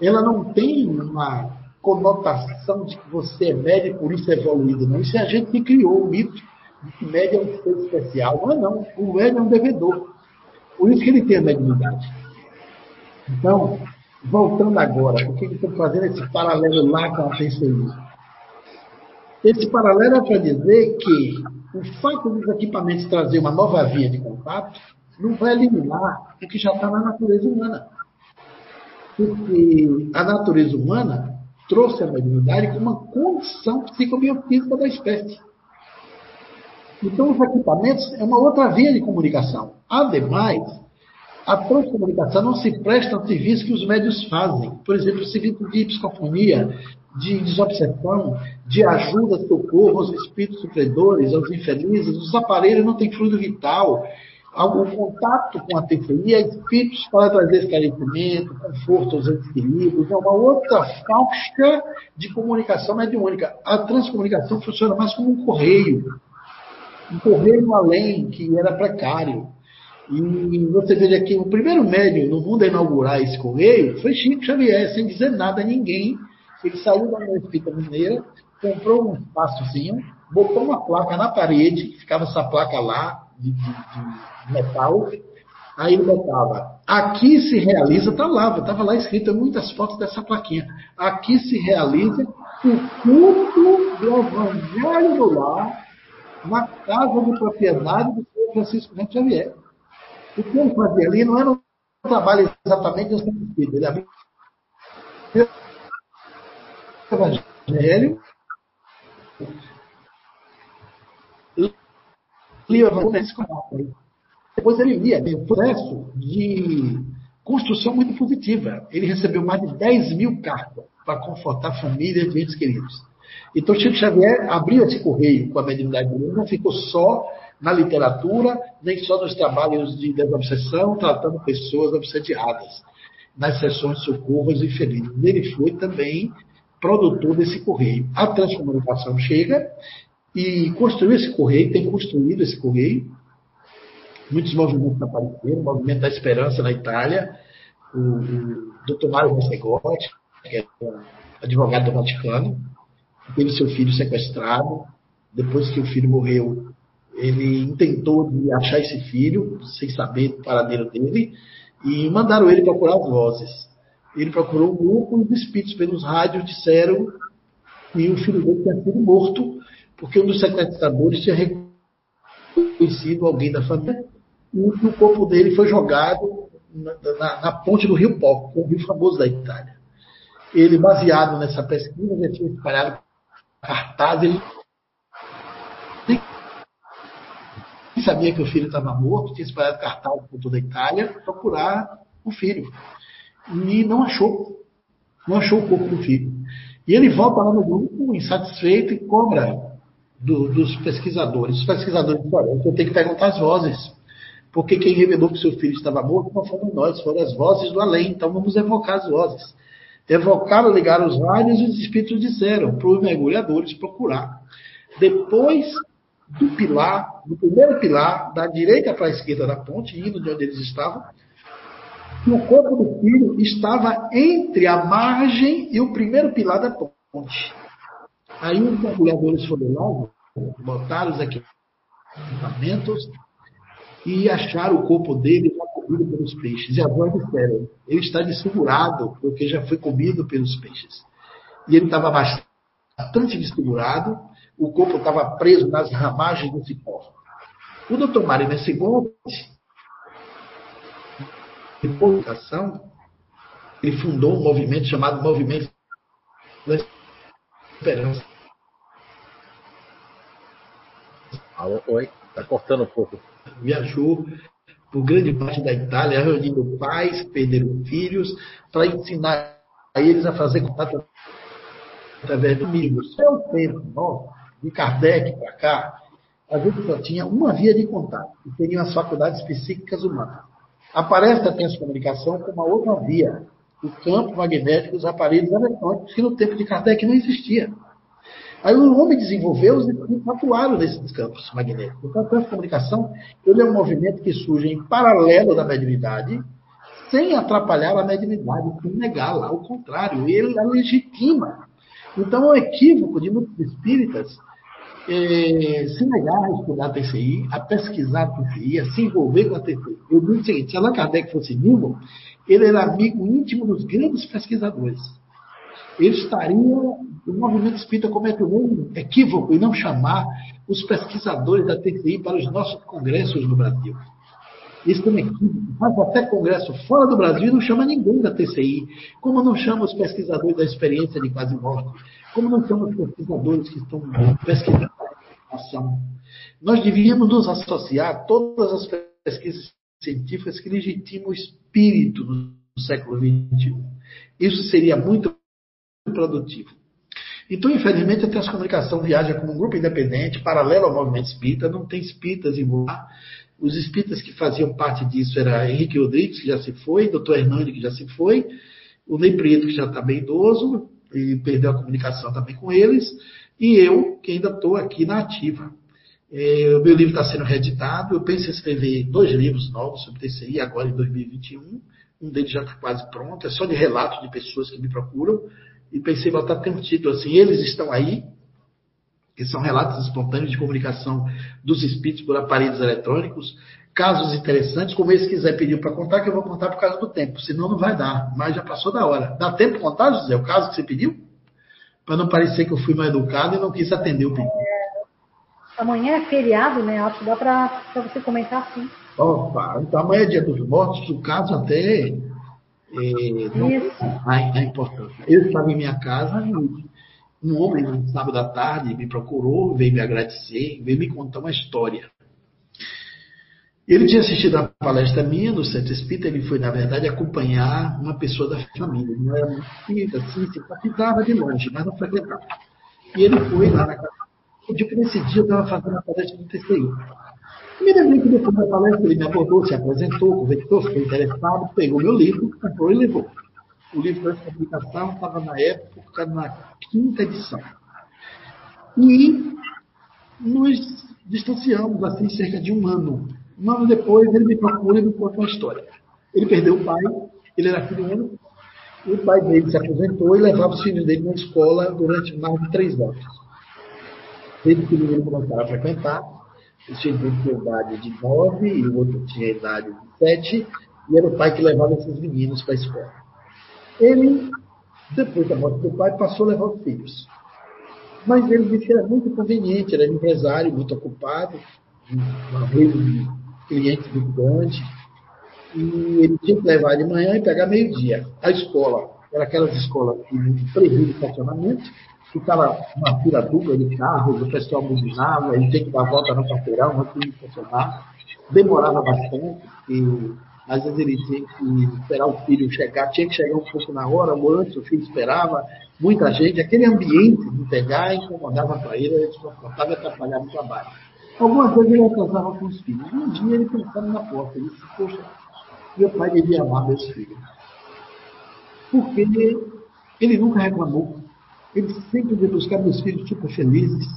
ela não tem uma conotação de que você é médio e por isso é evoluído, não. Isso é a gente que criou o mito que médio é um ser especial. Não é não. O médio é um devedor. Por isso que ele tem a mediunidade. Então, voltando agora, por que estou fazendo esse paralelo lá com a TCI? Esse paralelo é para dizer que o fato dos equipamentos trazer uma nova via de contato não vai eliminar o que já está na natureza humana. Porque a natureza humana trouxe a mediunidade como uma condição psicobiofísica da espécie. Então, os equipamentos é uma outra via de comunicação. Ademais, a transcomunicação não se presta ao serviço que os médios fazem. Por exemplo, o serviço de psicofonia, de desobsessão, de ajuda, socorro aos espíritos sofredores, aos infelizes. Os aparelhos não têm fluido vital. O contato com a é espíritos para trazer esclarecimento, conforto aos entes queridos. É uma outra faixa de comunicação mediúnica. A transcomunicação funciona mais como um correio. Um correio além, que era precário. E você veja que o primeiro médium no mundo a inaugurar esse correio foi Chico Xavier, sem dizer nada a ninguém, ele saiu da Universidade Mineira, comprou um espaçozinho, botou uma placa na parede, ficava essa placa lá, de, de, de metal. Aí ele botava, aqui se realiza, tá lá, estava lá escrito muitas fotos dessa plaquinha. Aqui se realiza o culto do Evangelho do Lar na casa de propriedade do Senhor Francisco Neto Xavier. O que ele fazia ali não era um trabalho exatamente no sentido. Ele abria Evangelho, lia o Depois ele lia um processo de construção muito positiva. Ele recebeu mais de 10 mil cartas para confortar famílias de entes queridos. Então, Chico Xavier abriu esse correio com a mediunidade dele, não ficou só na literatura, nem só nos trabalhos de desobsessão, tratando pessoas obsediadas, nas sessões de socorros e felizes. Ele foi também produtor desse correio. A transcomunicação chega e construiu esse correio, tem construído esse correio. Muitos movimentos apareceram, o movimento da esperança na Itália, o, o Dr. Mário Massegotti, que é advogado do Vaticano, teve seu filho sequestrado. Depois que o filho morreu, ele intentou de achar esse filho, sem saber do paradeiro dele, e mandaram ele procurar as vozes ele procurou um grupo e os espíritos pelos rádios disseram que o filho dele tinha sido morto, porque um dos sequestradores tinha reconhecido alguém da família e o corpo dele foi jogado na, na, na ponte do Rio Pó, que é um rio famoso da Itália. Ele, baseado nessa pesquisa, já tinha espalhado cartaz, ele nem sabia que o filho estava morto, tinha espalhado cartaz por toda a Itália, procurar o filho e não achou. Não achou o corpo do filho. E ele volta lá no grupo, insatisfeito, e cobra do, dos pesquisadores. Os pesquisadores disseram, eu tenho que perguntar as vozes. Porque quem revelou que seu filho estava morto não fomos nós, foram as vozes do além. Então vamos evocar as vozes. Evocaram, ligaram os rádios e os espíritos disseram para os mergulhadores procurar. Depois do pilar, do primeiro pilar, da direita para a esquerda da ponte, indo de onde eles estavam, o corpo do filho estava entre a margem e o primeiro pilar da ponte. Aí os mergulhadores foram lá, botaram os equipamentos e acharam o corpo dele comido pelos peixes. E a voz disseram, ele está desfigurado porque já foi comido pelos peixes. E ele estava bastante desfigurado, o corpo estava preso nas ramagens do cipó. O doutor Mário Messegonte de publicação, ele fundou um movimento chamado Movimento da Esperança. Alô, oi, está cortando um pouco. Viajou por grande parte da Itália, reunindo pais perderam filhos, para ensinar a eles a fazer contato através do amigos. É o tempo, de Kardec para cá, a gente só tinha uma via de contato, que seriam as faculdades psíquicas humanas. Aparece a transcomunicação com uma outra via, o campo magnético dos aparelhos eletrônicos, que no tempo de Kardec não existia. Aí o homem desenvolveu e atuaram nesses campos magnéticos. Então, a transcomunicação ele é um movimento que surge em paralelo da mediunidade, sem atrapalhar a mediunidade, sem negá-la. Ao contrário, ele a legitima. Então, é um equívoco de muitos espíritas é, se negar a estudar a TCI, a pesquisar a TCI, a se envolver com a TCI. Eu digo o seguinte: se Allan Kardec fosse vivo, ele era amigo íntimo dos grandes pesquisadores. Ele estaria. O movimento espírita comete um equívoco em não chamar os pesquisadores da TCI para os nossos congressos no Brasil. Isso é um equívoco. Faz até congresso fora do Brasil e não chama ninguém da TCI. Como não chama os pesquisadores da experiência de quase morte. Como não chama os pesquisadores que estão pesquisando ação. Nós devíamos nos associar a todas as pesquisas científicas que legitimam o espírito do século XXI. Isso seria muito produtivo. Então, infelizmente, a transcomunicação viaja como um grupo independente, paralelo ao movimento espírita, não tem espíritas envolvidos. Os espíritas que faziam parte disso era Henrique Rodrigues, que já se foi, doutor Hernani, que já se foi, o Ney Prieto, que já está bem idoso, e perdeu a comunicação também com eles, e eu, que ainda estou aqui na ativa. É, o meu livro está sendo reeditado. Eu penso em escrever dois livros novos sobre TCI agora em 2021. Um deles já está quase pronto. É só de relatos de pessoas que me procuram. E pensei em botar até um título assim: Eles estão aí. Que são relatos espontâneos de comunicação dos espíritos por aparelhos eletrônicos. Casos interessantes, como esse quiser pedir para contar, que eu vou contar por causa do tempo. Senão não vai dar. Mas já passou da hora. Dá tempo contar, José? O caso que você pediu? para não parecer que eu fui mal educado e não quis atender o pedido. É, amanhã é feriado, né? Acho que dá para você comentar assim. Opa, então amanhã é dia dos mortos, o caso até é, não a, a importância. Eu estava em minha casa, um homem, no sábado à tarde, me procurou, veio me agradecer, veio me contar uma história. Ele tinha assistido a palestra minha no Centro Espírita, ele foi, na verdade, acompanhar uma pessoa da família. Não era muito espírita, assim, simpatizava de longe, mas não frequentava. E ele foi lá na casa. Eu digo que nesse dia eu estava fazendo a palestra no TCI. Me lembrei que depois da palestra ele me abordou, se apresentou, conversou, ficou interessado, pegou meu livro, comprou e levou. O livro dessa publicação estava na época na quinta edição. E nos distanciamos, assim, cerca de um ano um ano depois, ele me procura e me conta uma história. Ele perdeu o pai, ele era filho e o pai dele se aposentou e levava os filhos dele na escola durante mais de três anos. Desde que ele começaram a frequentar, os filhos dele tinham idade de nove e o outro tinha idade de sete, e era o pai que levava esses meninos para a escola. Ele, depois da morte do pai, passou a levar os filhos. Mas ele disse que era muito conveniente, era empresário, muito ocupado, uma rede de cliente muito grande, e ele tinha que levar de manhã e pegar meio-dia. A escola, era aquelas escolas que proibiam estacionamento, ficava uma fila dupla de carros, o pessoal buzinava, ele tinha que dar volta no quarteirão antes de estacionar. Demorava bastante, porque às vezes ele tinha que esperar o filho chegar, tinha que chegar um pouco na hora, ou antes o filho esperava, muita gente, aquele ambiente de pegar incomodava para ele, ele desconfortava e atrapalhava o trabalho. Algumas vezes ele atrasava com os filhos. Um dia ele pensava na porta, ele disse, poxa, meu pai devia amar meus filhos. Porque ele nunca reclamou. Ele sempre veio buscar meus filhos super felizes.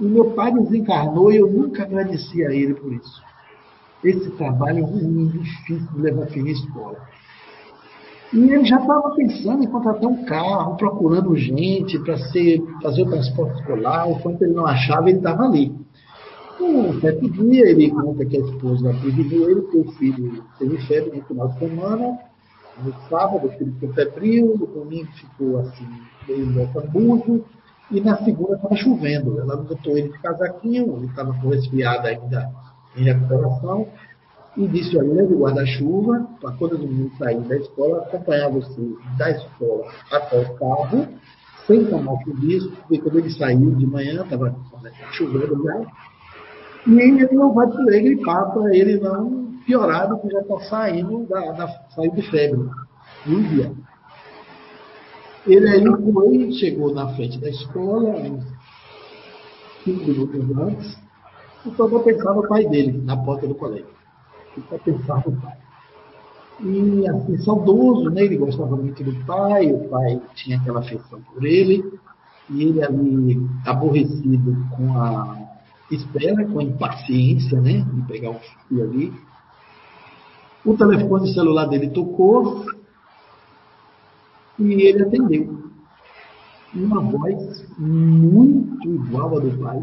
E meu pai desencarnou e eu nunca agradeci a ele por isso. Esse trabalho é ruim, difícil de levar filho à escola. E ele já estava pensando em contratar um carro, procurando gente para fazer o transporte escolar. Enquanto ele não achava, ele estava ali. Um certo dia, ele conta que a esposa preveniu ele que o filho teve febre no final de semana. No sábado, filho ficou febril, no domingo ficou assim, meio motambuso, e na segunda estava chovendo. Ela botou ele de casaquinho, ele estava com resfriado ainda em recuperação, e disse: Olha, leve o guarda-chuva, para quando o menino sair da escola, acompanhar você da escola até o carro, sem tomar chuvisco, porque quando ele saiu de manhã, estava chovendo já, e ele não vai poder gripar para ele não piorar do que já está saindo da, da saindo de febre. Um dia. Ele aí foi, chegou na frente da escola, cinco minutos antes, o Todó pensava no pai dele, na porta do colégio. Ele só pensava no pai. E assim, saudoso, né? Ele gostava muito do pai, o pai tinha aquela afeição por ele, e ele ali, aborrecido com a espera, com a impaciência, né? De pegar o filho ali. O telefone celular dele tocou e ele atendeu. Uma voz muito igual à do pai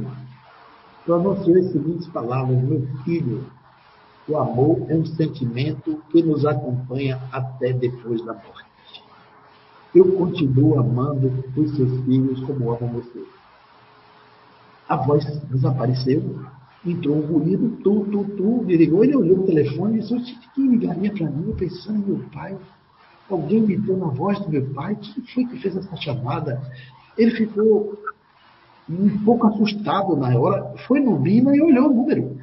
pronunciou as seguintes palavras: Meu filho, o amor é um sentimento que nos acompanha até depois da morte. Eu continuo amando os seus filhos como amo você. A voz desapareceu, entrou um ruído, tu, tu, tu, ele ligou, ele olhou o telefone e disse, que ligaria para mim, pensando em meu pai. Alguém me deu na voz do meu pai, quem foi que fez essa chamada? Ele ficou um pouco assustado na hora, foi no Bina e olhou o número.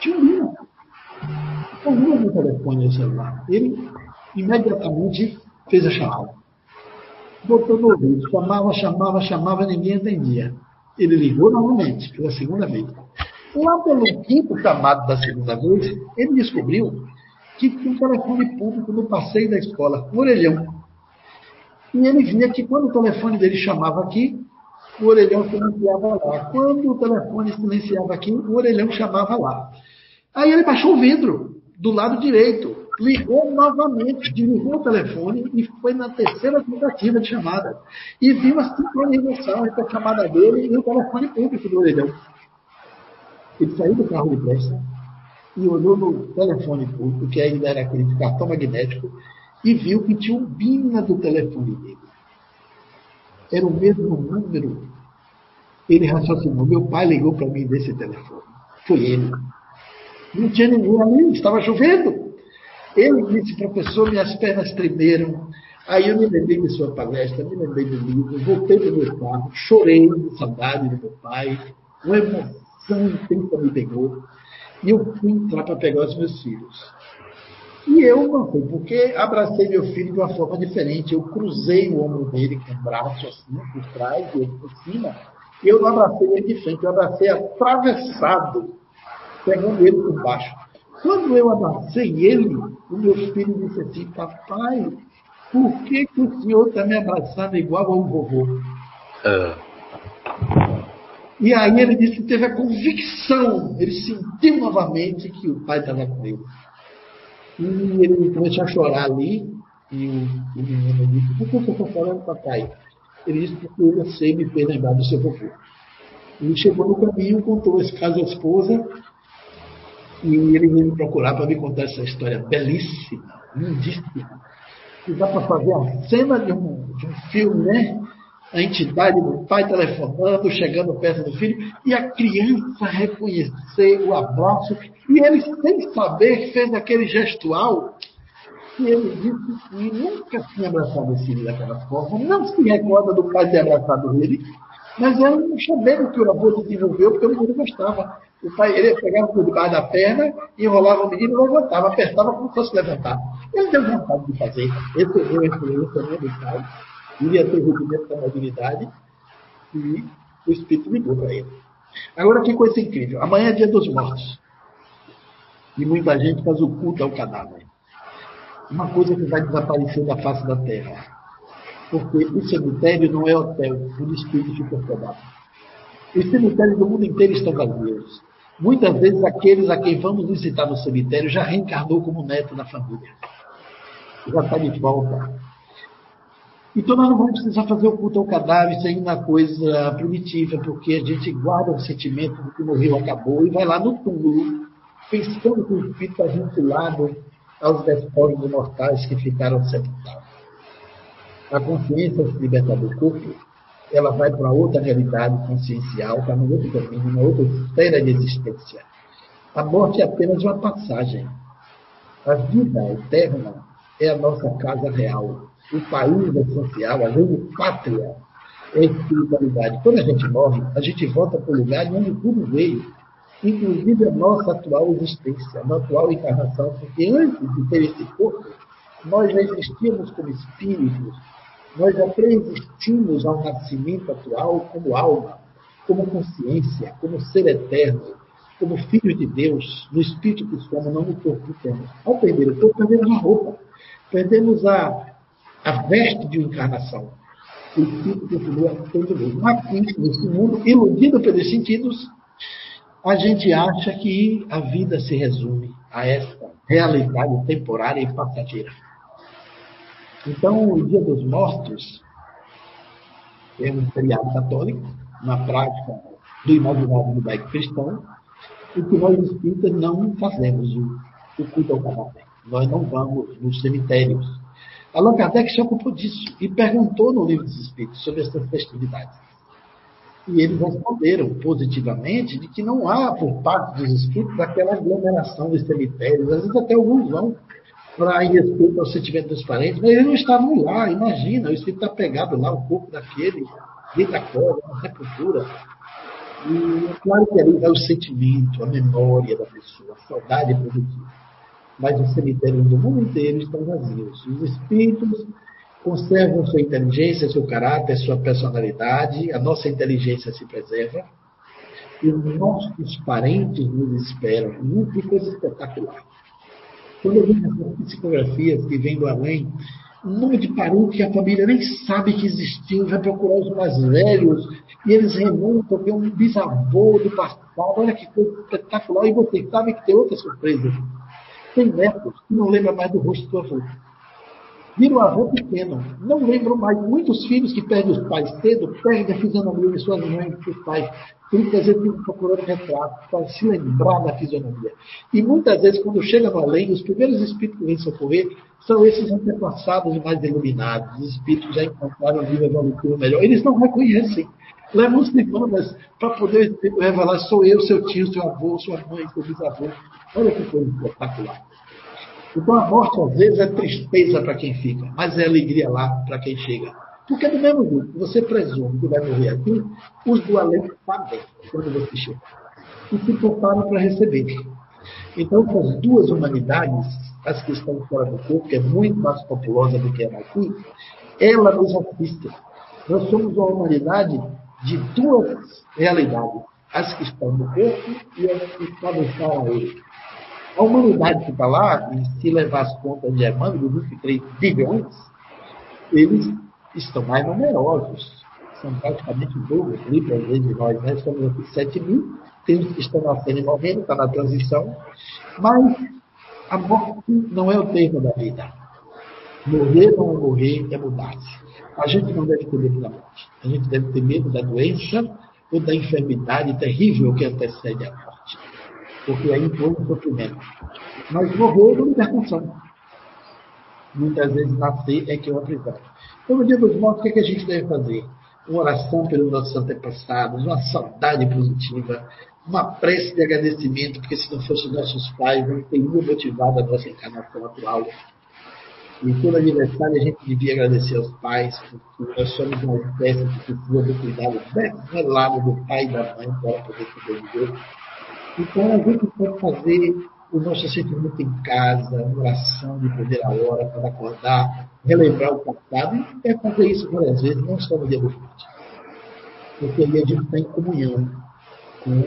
Tinha um Bina. Ouviu no telefone no celular. Ele imediatamente fez a chamada. Botou no ouvido, chamava, chamava, chamava, ninguém entendia. Ele ligou novamente, pela segunda vez. Lá pelo quinto chamado da segunda vez, ele descobriu que tinha um telefone público no passeio da escola, um orelhão. E ele via que quando o telefone dele chamava aqui, o orelhão silenciava lá. Quando o telefone silenciava aqui, o orelhão chamava lá. Aí ele baixou o vidro do lado direito, ligou novamente, desligou o telefone e foi na terceira tentativa de chamada. E viu a sincronização entre a chamada dele e o telefone público do orelhão. Ele saiu do carro de pressa e olhou no telefone público, que ainda era aquele cartão magnético, e viu que tinha um bina do telefone dele. Era o mesmo número. Ele raciocinou: meu pai ligou para mim desse telefone. Foi ele. Não tinha ninguém ali, estava chovendo. Ele disse, professor, minhas pernas tremeram. Aí eu me lembrei de sua palestra, me lembrei do livro, voltei para o meu carro, chorei de saudade do meu pai, uma emoção intensa me pegou. E eu fui entrar para pegar os meus filhos. E eu não sei porque abracei meu filho de uma forma diferente. Eu cruzei o ombro dele com o braço assim, por trás e ele por cima. Eu não abracei ele de frente, eu abracei atravessado, pegando ele por baixo. Quando eu abracei ele, o meu filho disse assim, papai, por que, que o senhor está me abraçando igual ao vovô? Uh. E aí ele disse que teve a convicção, ele sentiu novamente que o pai estava com ele. E ele começou a chorar ali, e o, o menino disse, por que você está chorando, papai? Ele disse, porque você me fez lembrar do seu vovô. Ele chegou no caminho, contou esse caso à esposa, e ele veio me procurar para me contar essa história belíssima, lindíssima. E dá para fazer a cena de um, de um filme, né? A entidade do pai telefonando, chegando perto do filho, e a criança reconhecer o abraço, e ele, sem saber, fez aquele gestual que ele disse que nunca tinha abraçado esse filho daquela forma, não se recorda do pai ter abraçado ele, mas era um chamego que o avô desenvolveu porque o menino gostava. O pai, ele pegava por debaixo da perna, enrolava o menino e levantava, apertava como se fosse levantar. Ele deu vontade de fazer. Esse erro, né, do pai, iria ter rudimento da mobilidade e o espírito ligou para ele. Agora, que coisa incrível. Amanhã é dia dos mortos. E muita gente faz o culto ao cadáver. Uma coisa que vai desaparecer da face da terra porque o cemitério não é hotel onde espírito fica hospedado. Os cemitérios do mundo inteiro estão vazios. Muitas vezes aqueles a quem vamos visitar no cemitério já reencarnou como neto da família. Já está de volta. Então nós não vamos precisar fazer o culto ao cadáver sem uma coisa primitiva, porque a gente guarda o sentimento de que morreu, acabou, e vai lá no túmulo, pensando que o espírito está vinculado aos despojos mortais que ficaram sepultados a consciência se libertar do corpo, ela vai para outra realidade consciencial, para um outro caminho, uma outra esfera de existência. A morte é apenas uma passagem. A vida eterna é a nossa casa real. O país essencial, a grande pátria, é espiritualidade. Quando a gente morre, a gente volta para o lugar de onde tudo veio, inclusive a nossa atual existência, a atual encarnação, porque antes de ter esse corpo, nós já existíamos como espíritos, nós já preexistimos ao nascimento atual como alma. como consciência, como ser eterno, como filho de Deus, no espírito que somos, não no corpo que temos. Ao perder o corpo, perdemos a roupa, perdemos a, a veste de encarnação. O espírito continua sendo mesmo. Aqui, nesse mundo, iludido pelos sentidos, a gente acha que a vida se resume a essa realidade temporária e passageira. Então, o Dia dos Mortos é um feriado católico, na prática do imaginário judaico cristão, o que nós espíritas não fazemos o, o culto ao cadáver. Nós não vamos nos cemitérios. Allan Kardec se ocupou disso e perguntou no livro dos Espíritos sobre essas festividades. E eles responderam positivamente de que não há, por parte dos espíritos, aquela aglomeração de cemitérios. Às vezes até alguns vão para em respeito ao sentimento dos parentes, mas eles não estavam lá, imagina, o espírito está pegado lá, o corpo daquele, dentro da cova, na sepultura. E é claro que ali é o sentimento, a memória da pessoa, a saudade produtiva. Mas os cemitérios do mundo inteiro estão vazios. Os espíritos conservam sua inteligência, seu caráter, sua personalidade, a nossa inteligência se preserva. E os nossos parentes nos esperam. Que coisa espetacular. Quando eu vejo essas psicografias que vêm do além, um número de parentes que a família nem sabe que existiu, vai procurar os mais velhos, e eles remontam ver um bisavô do passado, olha que coisa espetacular, e você sabe que tem outra surpresa. Tem netos que não lembram mais do rosto do avô. Viram o avô pequeno, não lembram mais. Muitos filhos que perdem os pais cedo, perdem a fisionomia de suas mães, dos pais. Muitas vezes ficam procurando retrato para se lembrar da fisionomia. E muitas vezes, quando chega no além, os primeiros espíritos que vêm socorrer são esses antepassados mais iluminados, os espíritos já encontraram vida evolutiva melhor. Eles não reconhecem. Levam semanas para poder revelar: sou eu, seu tio, seu avô, sua mãe, seu bisavô. Olha que coisa espetacular. Então a morte às vezes é tristeza para quem fica, mas é alegria lá para quem chega. Porque do mesmo jeito que você presume que vai morrer aqui, os do além sabem quando você chega. E se preparam para receber. Então, as duas humanidades, as que estão fora do corpo, que é muito mais populosa do que a aqui, ela nos assiste. Nós somos uma humanidade de duas realidades. As que estão no corpo e as que estar a ele. A humanidade que está lá, e se levar as contas de Emmanuel, 23 bilhões, eles estão mais numerosos. São praticamente dobro, triplo, às vezes nós, né? Somos aqui 7 mil, tem os que estão nascendo e morrendo, está na transição, mas a morte não é o termo da vida. Morrer não é morrer, é mudar-se. A gente não deve ter medo da morte. A gente deve ter medo da doença ou da enfermidade terrível que antecede a morte porque aí foi um sofrimento. Mas morrer é libertação. Muitas vezes nascer é que é uma prisão. Então, no dia dos mortos, o que, é que a gente deve fazer? Uma oração pelos nossos antepassados, uma saudade positiva, uma prece de agradecimento, porque se não fossem nossos pais, não teria motivado a nossa encarnação atual. E todo aniversário a gente devia agradecer aos pais, porque nós somos uma espécie que precisa do cuidado velado do pai e da mãe para poder sobreviver. Então, a gente pode fazer o nosso sentimento em casa, uma oração de primeira hora, para acordar, relembrar o passado, e é fazer isso várias vezes, não só no dia do forte. Porque aí a gente está em comunhão com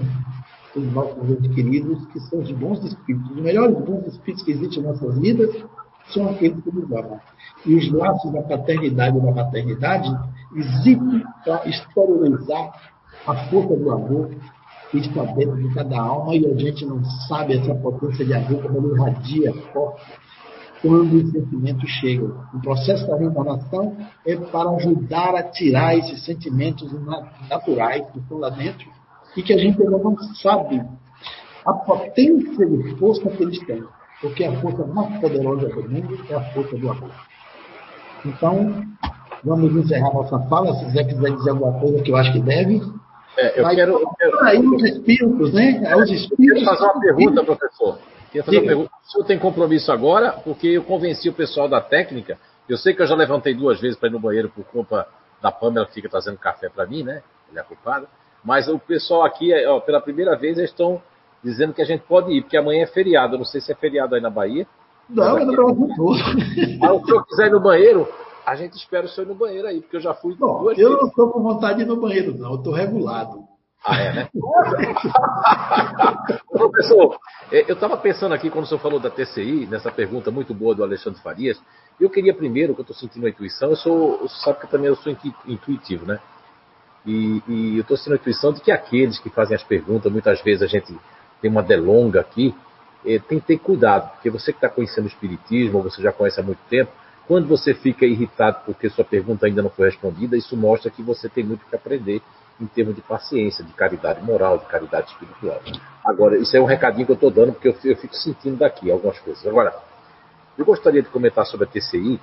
os nossos entes queridos, que são os bons espíritos. Os melhores bons espíritos que existem em nossas vidas são aqueles que nos amam. E os laços da paternidade e da maternidade existem para exteriorizar a força do amor está dentro de cada alma e a gente não sabe essa potência de amor como ele irradia forte quando os sentimentos chegam. O processo da reencarnação é para ajudar a tirar esses sentimentos naturais que estão lá dentro e que a gente ainda não sabe a potência de força que eles têm. Porque a força mais poderosa do mundo é a força do amor. Então, vamos encerrar nossa fala. Se você quiser dizer alguma coisa que eu acho que deve. É, eu, quero, eu quero. Aí os espíritos, né? É os espíritos. Eu quero fazer uma pergunta, professor. Fazer uma pergunta. O senhor tem compromisso agora, porque eu convenci o pessoal da técnica. Eu sei que eu já levantei duas vezes para ir no banheiro por conta da Pamela que fica trazendo café para mim, né? Ele é culpado. Mas o pessoal aqui, ó, pela primeira vez, eles estão dizendo que a gente pode ir, porque amanhã é feriado. Eu não sei se é feriado aí na Bahia. Não, é Brasil todo. Mas se o senhor quiser ir no banheiro, a gente espera o senhor ir no banheiro aí, porque eu já fui duas eu vezes. Não estou com vontade de ir no banheiro, não. Eu estou regulado. Ah, é, né? Professor, é, eu estava pensando aqui, quando o senhor falou da TCI, nessa pergunta muito boa do Alexandre Farias, eu queria primeiro, que eu estou sentindo a intuição, eu sou, você sabe que também eu sou intuitivo, né? E, e eu estou sentindo a intuição de que aqueles que fazem as perguntas, muitas vezes a gente tem uma delonga aqui, é, tem que ter cuidado, porque você que está conhecendo o Espiritismo, ou você já conhece há muito tempo, quando você fica irritado porque sua pergunta ainda não foi respondida, isso mostra que você tem muito que aprender em termos de paciência, de caridade moral, de caridade espiritual. Agora, isso é um recadinho que eu estou dando porque eu, fico sentindo daqui algumas coisas. Agora, eu gostaria de comentar sobre a TCI,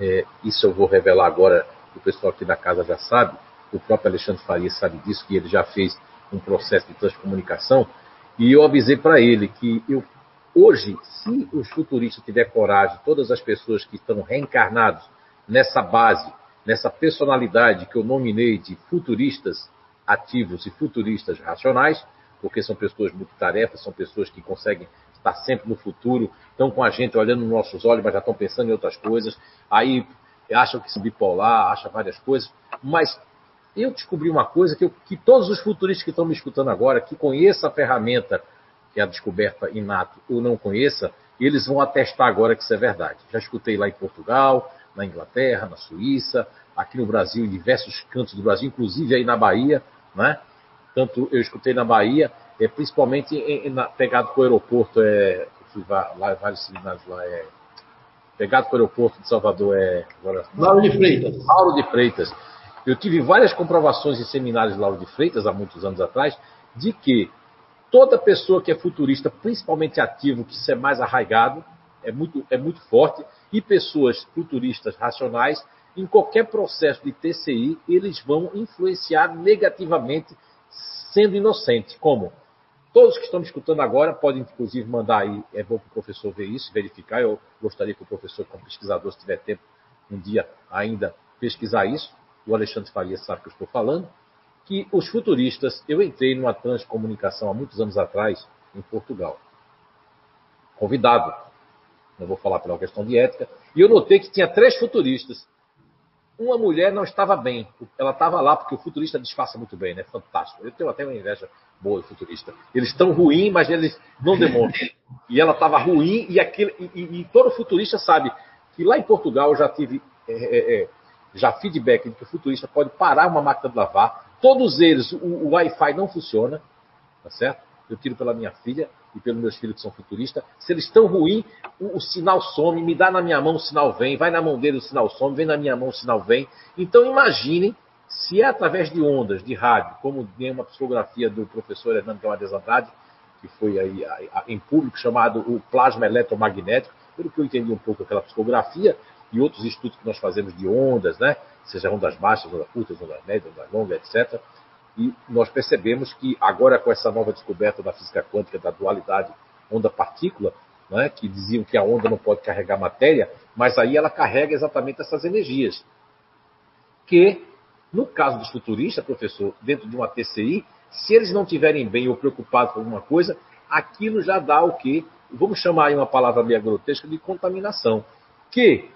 é, isso eu vou revelar agora, o pessoal aqui da casa já sabe, o próprio Alexandre Faria sabe disso, que ele já fez um processo de transcomunicação, e eu avisei para ele que eu, hoje, se os futuristas tiverem coragem, todas as pessoas que estão reencarnados nessa base nessa personalidade que eu nominei de futuristas ativos e futuristas racionais, porque são pessoas multitarefas, são pessoas que conseguem estar sempre no futuro, estão com a gente olhando nos nossos olhos, mas já estão pensando em outras coisas, aí acham que são bipolar, acham várias coisas, mas eu descobri uma coisa que, eu, que todos os futuristas que estão me escutando agora, que conheçam a ferramenta que é a descoberta inato ou não conheça, eles vão atestar agora que isso é verdade. Já escutei lá em Portugal, na Inglaterra, na Suíça, aqui no Brasil, em diversos cantos do Brasil, inclusive aí na Bahia, né? Tanto eu escutei na Bahia, é, principalmente em, em, na, pegado com o aeroporto, é, lá vários seminários lá, é, pegado com o aeroporto de Salvador, é. Agora, Lauro de Freitas. Lauro de Freitas. Eu tive várias comprovações em seminários de Lauro de Freitas, há muitos anos atrás, de que toda pessoa que é futurista, principalmente ativo, que isso é mais arraigado, é muito, é muito forte, e pessoas futuristas racionais, em qualquer processo de TCI, eles vão influenciar negativamente, sendo inocente. Como? Todos que estão me escutando agora podem, inclusive, mandar aí, é bom para o professor ver isso, verificar. Eu gostaria que o professor, como pesquisador, se tiver tempo, um dia ainda pesquisar isso. O Alexandre Faria sabe o que eu estou falando. Que os futuristas, eu entrei numa transcomunicação há muitos anos atrás, em Portugal. Convidado não vou falar pela questão de ética, e eu notei que tinha três futuristas. Uma mulher não estava bem, ela estava lá porque o futurista disfarça muito bem, né? Fantástico. Eu tenho até uma inveja boa do futurista. Eles estão ruins, mas eles não demonstram. E ela estava ruim, e, aquele, e, e, todo futurista sabe que lá em Portugal eu já tive é, é, é, já feedback de que o futurista pode parar uma máquina de lavar. Todos eles, o, o Wi-Fi não funciona, tá certo? Eu tiro pela minha filha, e pelos meus filhos que são futuristas, se eles estão ruins, o, o, sinal some, me dá na minha mão, o sinal vem, vai na mão dele, o sinal some, vem na minha mão, o sinal vem. Então imaginem se é através de ondas, de rádio, como tem uma psicografia do professor Hernando Camarez Andrade, que foi aí em público chamado o plasma eletromagnético, pelo que eu entendi um pouco aquela psicografia, e outros estudos que nós fazemos de ondas, né? Seja ondas baixas, ondas curtas, ondas médias, ondas longas, etc. E nós percebemos que agora com essa nova descoberta da física quântica, da dualidade onda-partícula, né, que diziam que a onda não pode carregar matéria, mas aí ela carrega exatamente essas energias. Que, no caso dos futuristas, professor, dentro de uma TCI, se eles não estiverem bem ou preocupados com alguma coisa, aquilo já dá o que? Vamos chamar aí uma palavra meio grotesca de contaminação. Que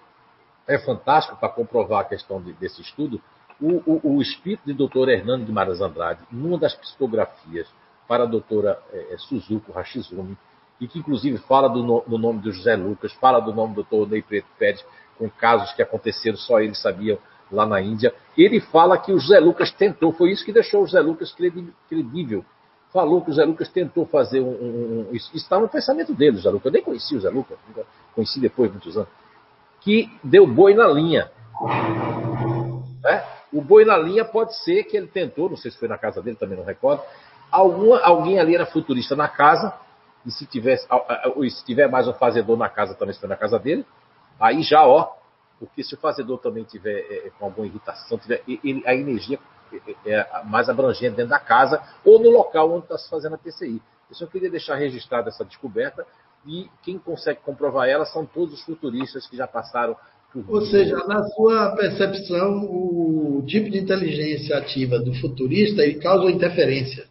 é fantástico para comprovar a questão de, desse estudo, o, o, o espírito de doutor Hernando Guimarães Andrade, numa das psicografias para a doutora é, é, Suzuko Hashizumi, e que inclusive fala do, no, do, nome do José Lucas, fala do nome do doutor Ney Preto Pérez, com casos que aconteceram, só eles sabiam lá na Índia. Ele fala que o José Lucas tentou, foi isso que deixou o José Lucas credível. Falou que o José Lucas tentou fazer um. um, um isso está no pensamento dele, o José Lucas. Eu nem conheci o José Lucas, conheci depois, muitos anos. Que deu boi na linha. Né? O boi na linha pode ser que ele tentou, não sei se foi na casa dele, também não recordo. Alguma, alguém ali era futurista na casa, e se, tivesse, se tiver mais um fazedor na casa, também se foi na casa dele. Aí já, ó, porque se o fazedor também tiver é, é com alguma irritação, tiver ele, a energia é, é mais abrangente dentro da casa ou no local onde está se fazendo a TCI. Eu só queria deixar registrada essa descoberta e quem consegue comprovar ela são todos os futuristas que já passaram ou seja, na sua percepção, o tipo de inteligência ativa do futurista ele causa interferência.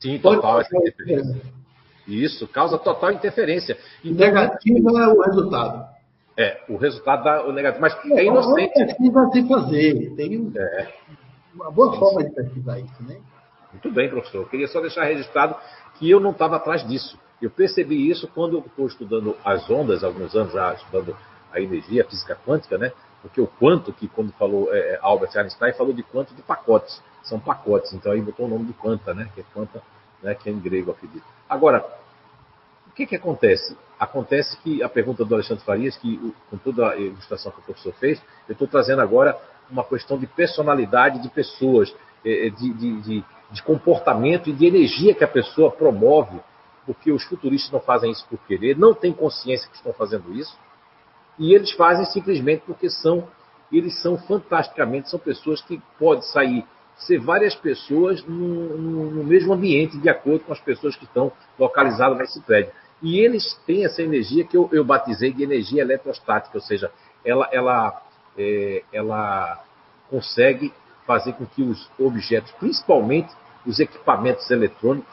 Sim, total interferência. Isso, causa total interferência. Então, negativo é o resultado. É, o resultado dá o negativo, mas é, é inocente. Pesquisa se fazer. Tem é. uma boa forma de pesquisar isso, né? Muito bem, professor. Eu queria só deixar registrado que eu não estava atrás disso. Eu percebi isso quando eu estou estudando as ondas, há alguns anos já estudando a energia, a física quântica, né? Porque o quanto, que quando falou é, é Albert Einstein, falou de quanto de pacotes. São pacotes, então aí botou o nome de quanta, né? Que é quanta, né? que é em grego, acredito. Agora, o que, que acontece? Acontece que a pergunta do Alexandre Farias, que com toda a ilustração que o professor fez, eu estou trazendo agora uma questão de personalidade de pessoas, é, é, de, de, de, de comportamento e de energia que a pessoa promove, porque os futuristas não fazem isso por querer, não têm consciência que estão fazendo isso, e eles fazem simplesmente porque são, eles são fantasticamente, são pessoas que podem sair, ser várias pessoas no, no, no mesmo ambiente, de acordo com as pessoas que estão localizadas nesse prédio. E eles têm essa energia que eu, eu batizei de energia eletrostática, ou seja, ela, ela, é, ela consegue fazer com que os objetos, principalmente os equipamentos eletrônicos,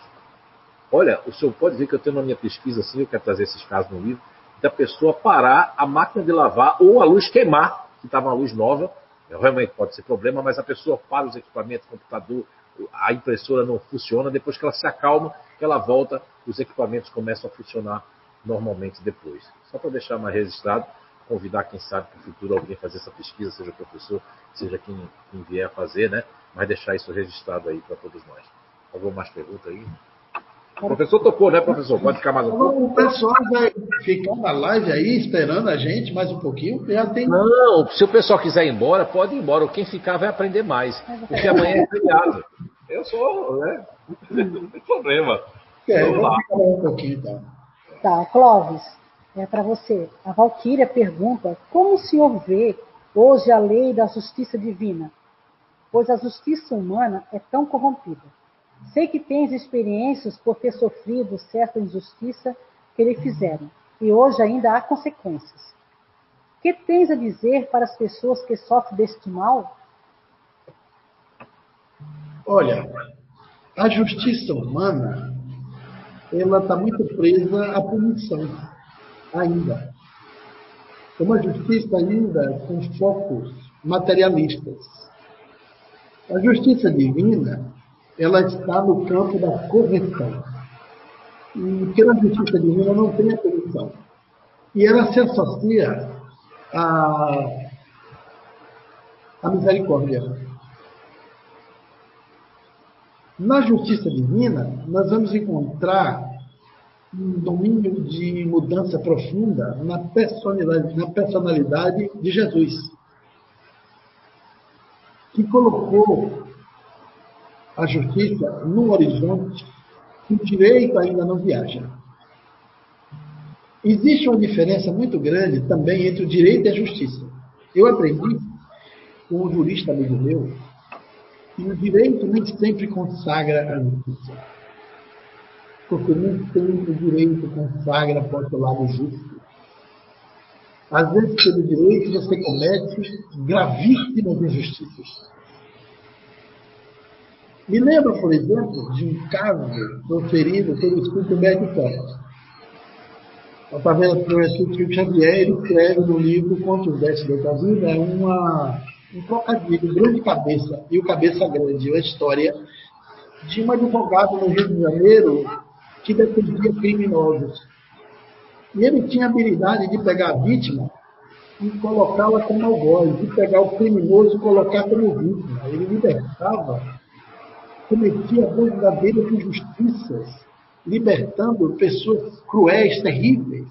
olha, o senhor pode ver que eu tenho na minha pesquisa, assim, eu quero trazer esses casos no livro, da pessoa parar a máquina de lavar ou a luz queimar, que estava uma luz nova, realmente pode ser problema, mas a pessoa para os equipamentos, computador, a impressora não funciona, depois que ela se acalma, ela volta, os equipamentos começam a funcionar normalmente depois. Só para deixar mais registrado, convidar quem sabe para o futuro alguém fazer essa pesquisa, seja o professor, seja quem, quem vier a fazer, né? Mas deixar isso registrado aí para todos nós. Alguma mais pergunta aí? O professor tocou, né, professor? Pode ficar mais um pouco. O pessoal vai ficar na live aí esperando a gente mais um pouquinho. Já tem... Não, se o pessoal quiser ir embora, pode ir embora. Quem ficar vai aprender mais. Porque amanhã é feriado. Eu sou, né? Não tem problema. É, vamos lá. Um pouquinho, então. Tá, Clóvis, é para você. A Valquíria pergunta: como o senhor vê hoje a lei da justiça divina? Pois a justiça humana é tão corrompida. Sei que tens experiências por ter sofrido certa injustiça que lhe fizeram, e hoje ainda há consequências. Que tens a dizer para as pessoas que sofrem deste mal? Olha, a justiça humana, ela está muito presa à punição, ainda. É uma justiça ainda com focos materialistas. A justiça divina, ela está no campo da correção. E pela justiça divina não tem a correção. E ela se associa à, à misericórdia. Na justiça divina, nós vamos encontrar um domínio de mudança profunda na personalidade, na personalidade de Jesus, que colocou a justiça no horizonte que o direito ainda não viaja. Existe uma diferença muito grande também entre o direito e a justiça. Eu aprendi com um jurista amigo meu que o direito nem sempre consagra a justiça. Porque nem sempre o direito consagra para o lado justo. Às vezes, pelo direito, você comete gravíssimas injustiças. Me lembro, por exemplo, de um caso proferido pelo Espírito Médio Santo. Está vendo o professor Xavier, ele escreve no livro Contos Deste da Vida uma, um trocadilho, grande cabeça e o cabeça grande, uma história de um advogado no Rio de Janeiro que defendia criminosos. E ele tinha a habilidade de pegar a vítima e colocá-la como algoz, de pegar o criminoso e colocar como vítima. Ele libertava cometia verdadeiras injustiças, libertando pessoas cruéis, terríveis,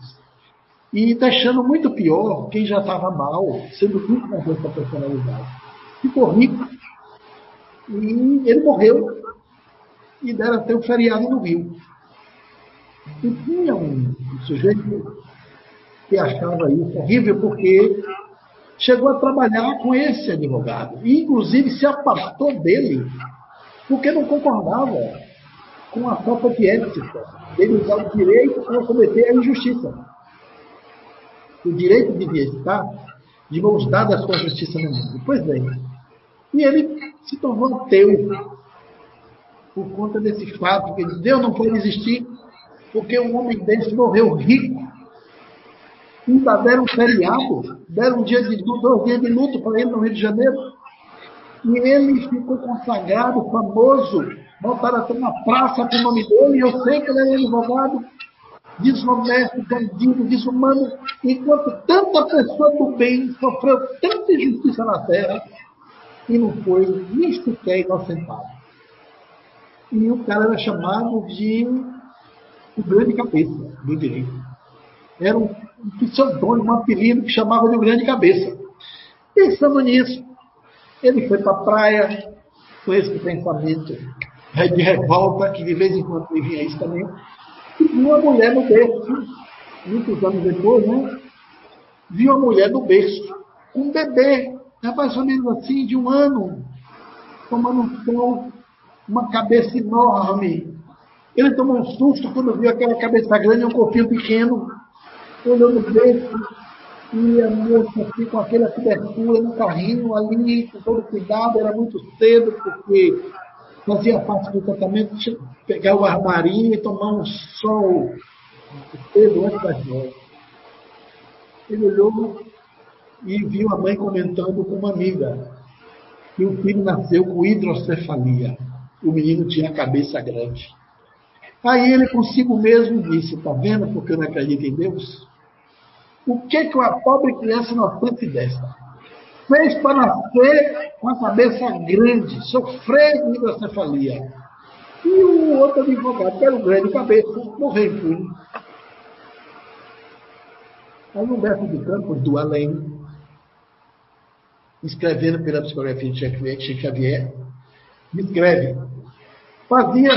e deixando muito pior quem já estava mal, sendo vítima dessa personalidade. Ficou rico e ele morreu e deram até um feriado no Rio. E tinha um sujeito que achava isso horrível porque chegou a trabalhar com esse advogado e, inclusive, se apartou dele porque não concordava com a falta de ética dele usar o direito para cometer a injustiça. O direito devia estar de mãos dadas com a justiça no mundo. Pois bem, e ele se tornou ateu por conta desse fato, que Deus não pode existir, porque um homem desse morreu rico. Ainda deram um feriado, deram um dia de dois dias de luto para ele no Rio de Janeiro. E ele ficou consagrado, famoso, Botaram até uma praça com o nome dele, e eu sei que ele é advogado desonesto, bandido, desumano, enquanto tanta pessoa do bem sofreu tanta injustiça na terra e não foi nem sequer inocentado. E o cara era chamado de o grande cabeça do direito. Era um, um pseudônimo, um apelido que chamava de o grande cabeça. Pensando nisso, ele foi para a praia com esse pensamento de revolta, que de vez em quando me vinha isso também, e viu uma mulher no berço, muitos anos depois, né? Viu uma mulher no berço, um bebê, mais ou menos assim, de um ano, tomando um sol, uma cabeça enorme. Ele tomou um susto quando viu aquela cabeça grande e um corpinho pequeno. Olhou no berço e a moça assim, com aquela cobertura no carrinho ali, com todo cuidado, era muito cedo, porque fazia parte do tratamento pegar o armarinho e tomar um sol cedo antes das nove. Ele olhou e viu a mãe comentando com uma amiga que o filho nasceu com hidrocefalia. O menino tinha a cabeça grande. Aí ele consigo mesmo disse: Está vendo porque eu não acredito em Deus? O que, que uma pobre criança inocente dessa fez para nascer com a cabeça grande, sofrer de hidrocefalia? E o outro advogado, que era o grande cabeça, morreu impune. Aí Humberto de Campos, do além, escrevendo pela psicografia de Chico Xavier, escreve: fazia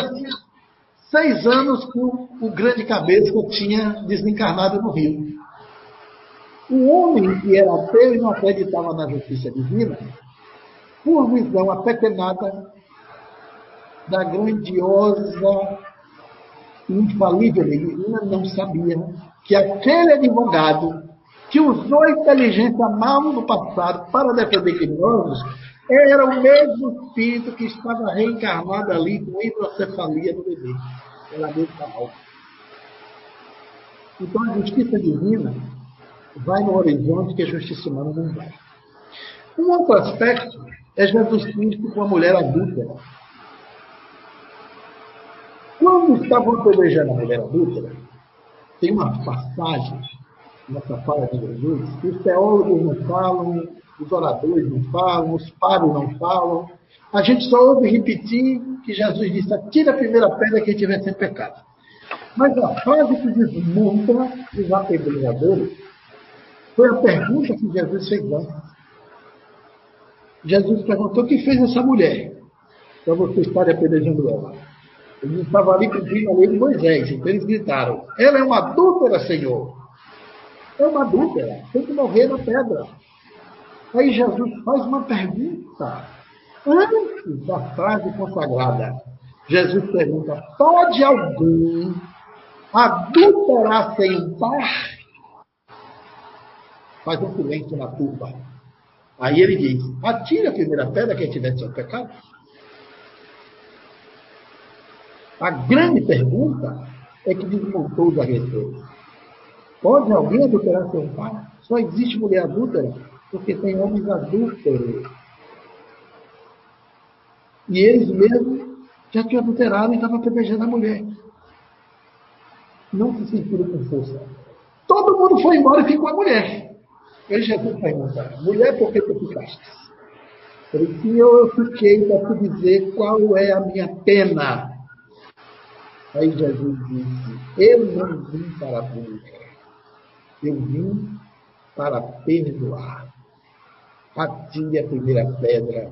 seis anos que o grande cabeça tinha desencarnado no Rio. O homem que era ateu e não acreditava na justiça divina, por visão apequenada da grandiosa infalível divina, não sabia que aquele advogado que usou a inteligência mal no passado para defender criminosos era o mesmo espírito que estava reencarnado ali com hidrocefalia no bebê. Ela mesma mal. Então a justiça divina vai no horizonte que a justiça humana não vai. Um outro aspecto é Jesus Cristo com a mulher adúltera. Quando estavam apedrejando a mulher adúltera, tem uma passagem nessa fala de Jesus que os teólogos não falam, os oradores não falam, os padres não falam. A gente só ouve repetir que Jesus disse: atira a primeira pedra quem tiver sem pecado. Mas a frase que desmonta os apedrejadores foi a pergunta que Jesus fez antes. Jesus perguntou: o que fez essa mulher para você estar apedrejando ela? Eles estavam ali cumprindo a lei de Moisés. Então eles gritaram: Ela é uma adúltera, Senhor. É uma adúltera. Tem que morrer na pedra. Aí Jesus faz uma pergunta. Antes da frase consagrada, Jesus pergunta: Pode alguém adulterar sem par? Faz um silêncio na turba. Aí ele diz: Atire a primeira pedra quem tiver seu pecado. A grande pergunta é que desmontou os agressores. Pode alguém adulterar seu pai? Só existe mulher adúltera porque tem homens adúlteros. E eles mesmos já tinham adulterado e estavam apedrejando a mulher. Não se sentiram com força. Todo mundo foi embora e ficou a mulher. Aí Jesus pergunta, mulher, por que tu ficaste? Ele disse, eu fiquei para te dizer qual é a minha pena. Aí Jesus disse: Eu não vim para punir, eu vim para perdoar. Atire a primeira pedra.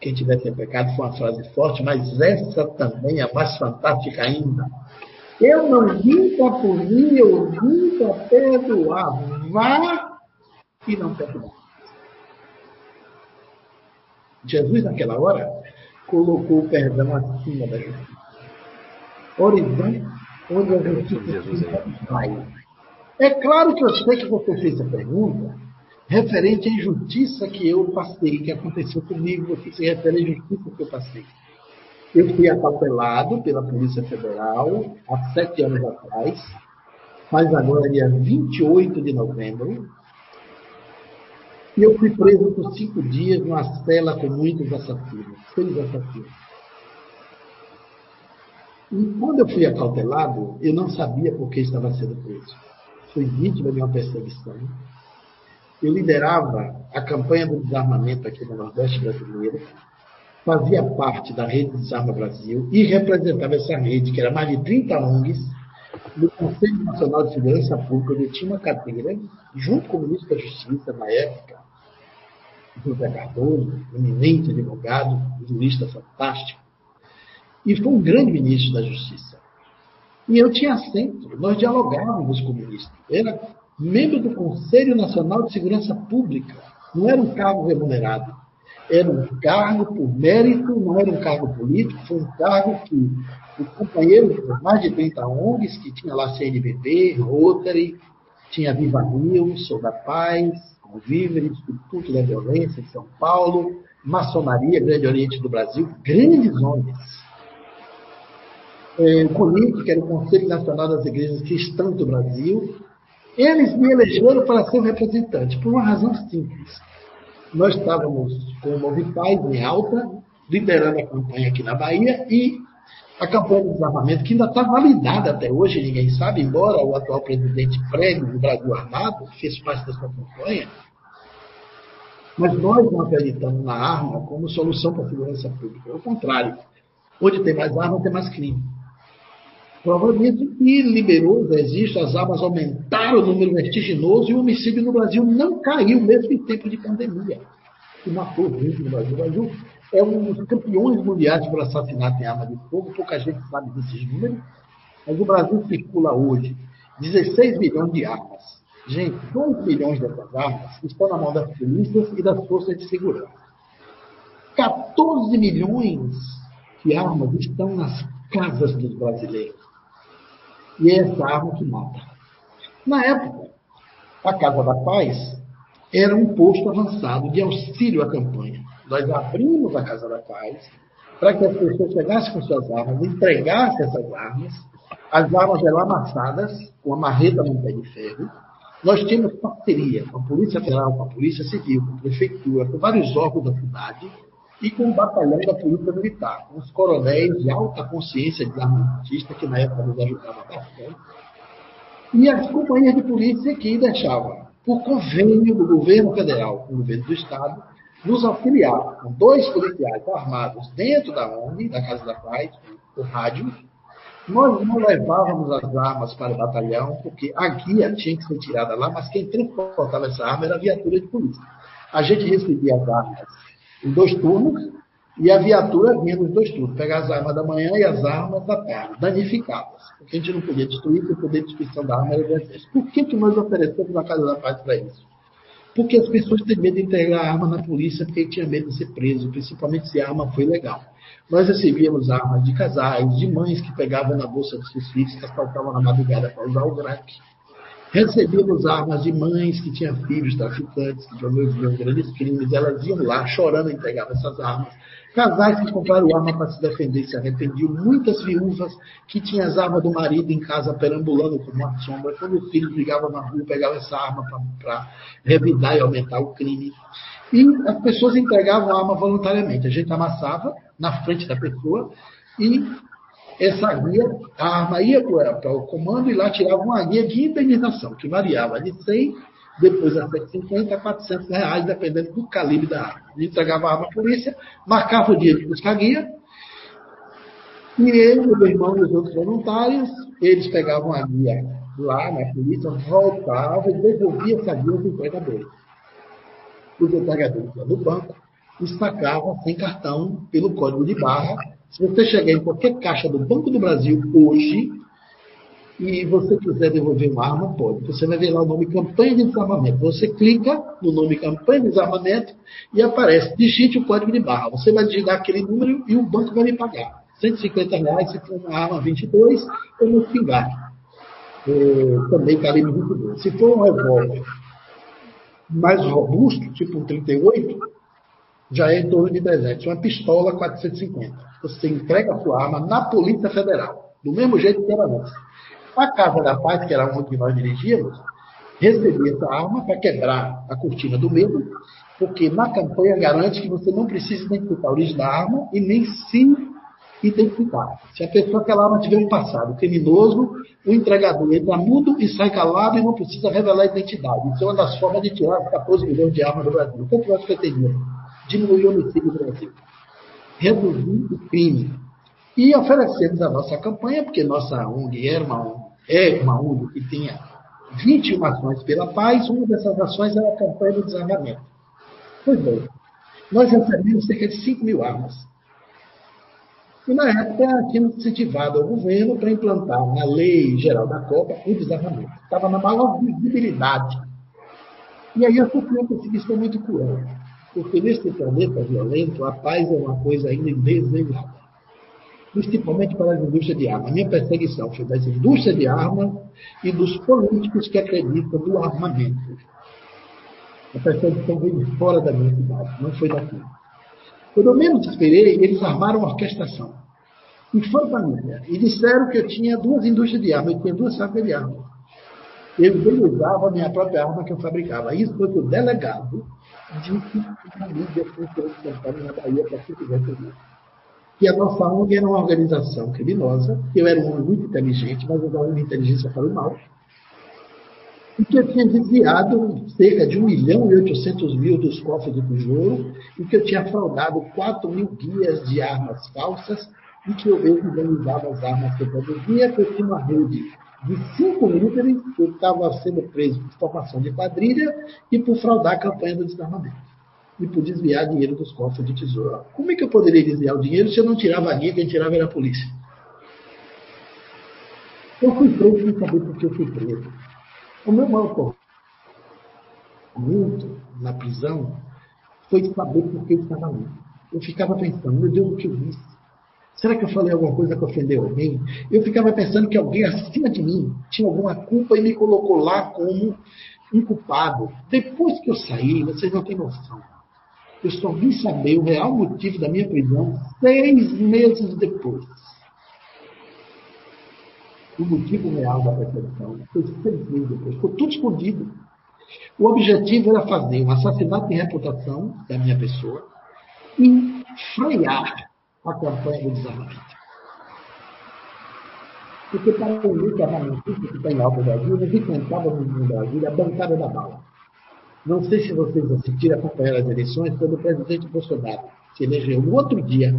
Quem tiver sem pecado foi uma frase forte, mas essa também é mais fantástica ainda. Eu não vim para punir, eu vim para perdoar. Vá e não perdoar. Jesus, naquela hora, colocou o perdão acima da justiça horizonte onde a justiça vai. É claro que eu sei que você fez a pergunta referente à injustiça que eu passei, que aconteceu comigo, você se refere à injustiça que eu passei. Eu fui atropelado pela Polícia Federal há sete anos atrás, mas agora é dia 28 de novembro, e eu fui preso por cinco dias numa cela com muitos assassinos, seis assassinos. E quando eu fui acautelado, eu não sabia por que estava sendo preso. Fui vítima de uma perseguição. Eu liderava a campanha do desarmamento aqui no Nordeste brasileiro, fazia parte da rede Desarma Brasil e representava essa rede, que era mais de 30 ONGs, no Conselho Nacional de Segurança Pública, onde eu tinha uma cadeira, junto com o ministro da Justiça, na época, José Cardoso, eminente advogado, jurista fantástico, e foi um grande ministro da Justiça. E eu tinha assento, nós dialogávamos com o ministro. Era membro do Conselho Nacional de Segurança Pública, não era um cargo remunerado. Era um cargo por mérito, não era um cargo político, foi um cargo que o companheiro mais de 30 ONGs, que tinha lá CNBB, Rotary, tinha Viva Rio, Sou da Paz, Conviver, Instituto da Violência em São Paulo, Maçonaria, Grande Oriente do Brasil, grandes ONGs. É, o CONIC, que era o Conselho Nacional das Igrejas Cristãs do Brasil, eles me elegeram para ser representante, por uma razão simples. Nós estávamos com o Movipaz em alta, liderando a campanha aqui na Bahia, e a campanha de desarmamento, que ainda está validada até hoje, ninguém sabe, embora o atual presidente pregue o Brasil Armado, fez parte dessa campanha, mas nós não acreditamos na arma como solução para a segurança pública. É o contrário. Onde tem mais arma, tem mais crime. Prova disso e liberou o registro, as armas aumentaram o número vertiginoso e o homicídio no Brasil não caiu, mesmo em tempo de pandemia, que matou gente no Brasil. O Brasil é um dos campeões mundiais por assassinato em arma de fogo, pouca gente sabe desses números, mas o Brasil circula hoje 16 milhões de armas. Gente, 2 milhões dessas armas estão na mão das polícias e das forças de segurança. 14 milhões de armas estão nas casas dos brasileiros. E é essa arma que mata. Na época, a Casa da Paz era um posto avançado de auxílio à campanha. Nós abrimos a Casa da Paz para que as pessoas chegassem com suas armas, entregassem essas armas. As armas eram amassadas com a marreta pé de ferro. Nós tínhamos parceria com a Polícia Federal, com a Polícia Civil, com a Prefeitura, com vários órgãos da cidade e com o batalhão da Polícia Militar, com os coronéis de alta consciência de armamentista, que na época nos ajudavam bastante, e as companhias de polícia que deixavam, por convênio do governo federal com o governo do Estado, nos auxiliar com dois policiais armados dentro da ONG, da Casa da Paz, o rádio. Nós não levávamos as armas para o batalhão, porque a guia tinha que ser tirada lá, mas quem transportava essa arma era a viatura de polícia. A gente recebia as armas em dois turnos e a viatura vinha nos dois turnos, pegar as armas da manhã e as armas da tarde, danificadas. Porque a gente não podia destruir, porque o poder de destruição da arma era exército. Por que, que nós oferecemos a Casa da Paz para isso? Porque as pessoas têm medo de entregar a arma na polícia porque tinha medo de ser preso, principalmente se a arma foi legal. Nós recebíamos armas de casais, de mães que pegavam na bolsa dos seus filhos, que assaltavam na madrugada para usar o crack. Recebíamos armas de mães que tinham filhos traficantes, que promoviam grandes crimes, elas iam lá chorando entregavam essas armas. Casais que compraram arma para se defender se arrependiam. Muitas viúvas que tinham as armas do marido em casa perambulando como uma sombra. Quando o filho brigava na rua, pegava essa arma para revidar e aumentar o crime. E as pessoas entregavam a arma voluntariamente. A gente amassava na frente da pessoa e essa guia, a arma ia para o comando e lá tirava uma guia de indenização, que variava de 100 depois a 150 a 400 reais, dependendo do calibre da arma. Gente entregava a arma à polícia, marcava o dia de buscar guia, e eu, meu irmão e os outros voluntários, eles pegavam a guia lá na polícia, voltavam e devolviam essa guia aos entregadores. Os entregadores iam no banco e sacavam sem cartão pelo código de barra. Se você chegar em qualquer caixa do Banco do Brasil hoje, e você quiser devolver uma arma, pode. Você vai ver lá o nome campanha de desarmamento. Você clica no nome campanha de desarmamento e aparece, digite o código de barra. Você vai digitar aquele número e o banco vai lhe pagar. 150 reais se for uma arma 22 ou um espingarda. É, também calibre 22. Se for um revólver mais robusto, tipo um 38, já é em torno de 300. Uma pistola 450. Você entrega a sua arma na Polícia Federal. Do mesmo jeito que era antes. A Casa da Paz, que era onde nós dirigíamos, recebia essa arma para quebrar a cortina do medo, porque na campanha garante que você não precisa identificar a origem da arma e nem se identificar. Se a pessoa aquela arma tiver um passado criminoso, o entregador entra mudo e sai calado e não precisa revelar a identidade. Isso é uma das formas de tirar 14 milhões de armas do Brasil. O que nós pretendemos? Diminuir o homicídio no Brasil. Reduzir o crime. E oferecemos a nossa campanha, porque nossa ONG era uma, é uma ONG que tinha 21 ações pela paz, uma dessas ações era a campanha do desarmamento. Pois bem, nós recebemos cerca de 5 mil armas. E na época tínhamos incentivado o governo para implantar na lei geral da Copa o desarmamento. Estava na maior visibilidade. E aí sofri uma perseguição muito cruel. Porque nesse planeta violento, a paz é uma coisa ainda indesejável principalmente para as indústrias de armas. A minha perseguição foi das indústrias de armas e dos políticos que acreditam no armamento. A perseguição veio de fora da minha cidade, não foi daqui. Quando eu menos esperei, eles armaram uma orquestração. E para mim. E disseram que eu tinha duas indústrias de armas, eu tinha duas fábricas de armas. Eu utilizava a minha própria arma que eu fabricava. Isso foi o delegado disse na mídia foi em São na Bahia, para que tivesse que a nossa ONG era uma organização criminosa, eu era um homem muito inteligente, mas usava minha inteligência para o mal, e que eu tinha desviado cerca de 1 milhão e 800 mil dos cofres do tesouro, e que eu tinha fraudado 4 mil guias de armas falsas, e que eu mesmo organizava as armas que eu produzia, que eu tinha uma rede de cinco líderes, que eu estava sendo preso por formação de quadrilha e por fraudar a campanha do desarmamento e por desviar dinheiro dos cofres de tesouro. Como é que eu poderia desviar o dinheiro se eu não tirava a guia, quem tirava era a polícia? Eu fui preso sem saber por que eu fui preso. O meu maior muito na prisão foi saber por que eu estava ali. Eu ficava pensando, meu Deus, o que eu disse? Será que eu falei alguma coisa que ofendeu alguém? Eu ficava pensando que alguém acima de mim tinha alguma culpa e me colocou lá como um culpado. Depois que eu saí, vocês não têm noção. Eu só vim saber o real motivo da minha prisão seis meses depois. O motivo real da perseguição foi seis meses depois. Ficou tudo escondido. O objetivo era fazer um assassinato de reputação da minha pessoa e frear a campanha do desarmamento. Porque para o elite armamentista que está em Alto Brasil, nós encontrávamos no Brasil a bancada da bala. Não sei se vocês assistiram, acompanharam as eleições, quando o presidente Bolsonaro se elegeu no outro dia,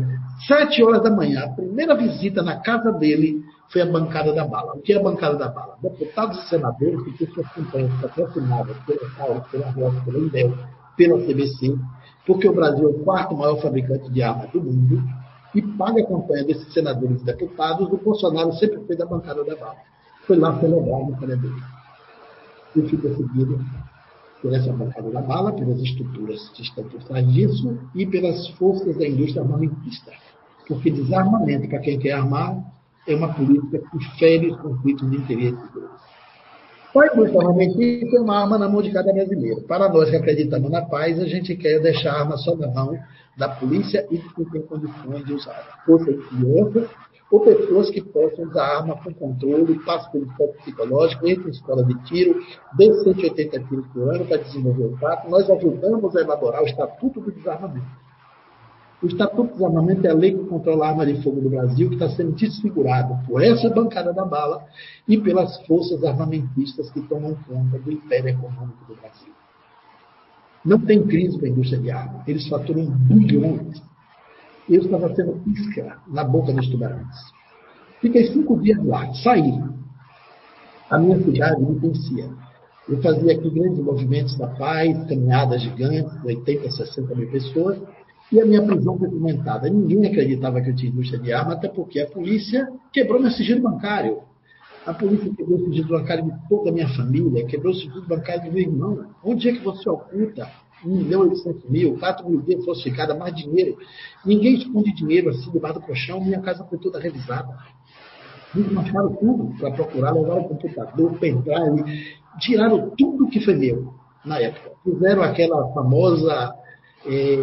sete horas da manhã, a primeira visita na casa dele foi a bancada da bala. O que é a bancada da bala? Deputados e senadores que têm suas campanhas patrocinadas pela FAO, pela Roça, pela Indel, pela CBC, porque o Brasil é o quarto maior fabricante de armas do mundo, e paga a campanha desses senadores e deputados, o Bolsonaro sempre fez a bancada da bala. Foi lá celebrar no cara dele. E fui perseguido por essa bancada da bala, pelas estruturas que estão por trás disso e pelas forças da indústria armamentista. Porque desarmamento, para quem quer armar, é uma política que fere os conflitos de interesse. A indústria armamentista é uma arma na mão de cada brasileiro. Para nós que acreditamos na paz, a gente quer deixar a arma só na mão da polícia e de quem tem condições de usar. Forças de crianças ou pessoas que possam usar arma com controle, passem pelo esporte psicológico, entrem em escola de tiro, dê 180 tiros por ano para desenvolver o fato. Nós ajudamos a elaborar o Estatuto do Desarmamento. O Estatuto do Desarmamento é a lei que controla a arma de fogo do Brasil, que está sendo desfigurado por essa bancada da bala e pelas forças armamentistas que tomam conta do império econômico do Brasil. Não tem crise para a indústria de arma. Eles faturam bilhões eu estava sendo isca na boca dos tubarões. Fiquei cinco dias lá, saí. A minha cidade me conhecia. Eu fazia aqui grandes movimentos da paz, caminhadas gigantes, 80, 60 mil pessoas, e a minha prisão foi comentada. Ninguém acreditava que eu tinha indústria de arma, até porque a polícia quebrou meu sigilo bancário. A polícia quebrou o sigilo bancário de toda a minha família, quebrou o sigilo bancário do meu irmão. Onde é que você oculta 1 milhão e 800 mil, 4 mil vezes falsificada, mais dinheiro. Ninguém esconde dinheiro assim debaixo do colchão, minha casa foi toda revisada. Eles acharam tudo para procurar, levaram o computador, pendrive, tiraram tudo que foi meu na época. Fizeram aquela famosa é,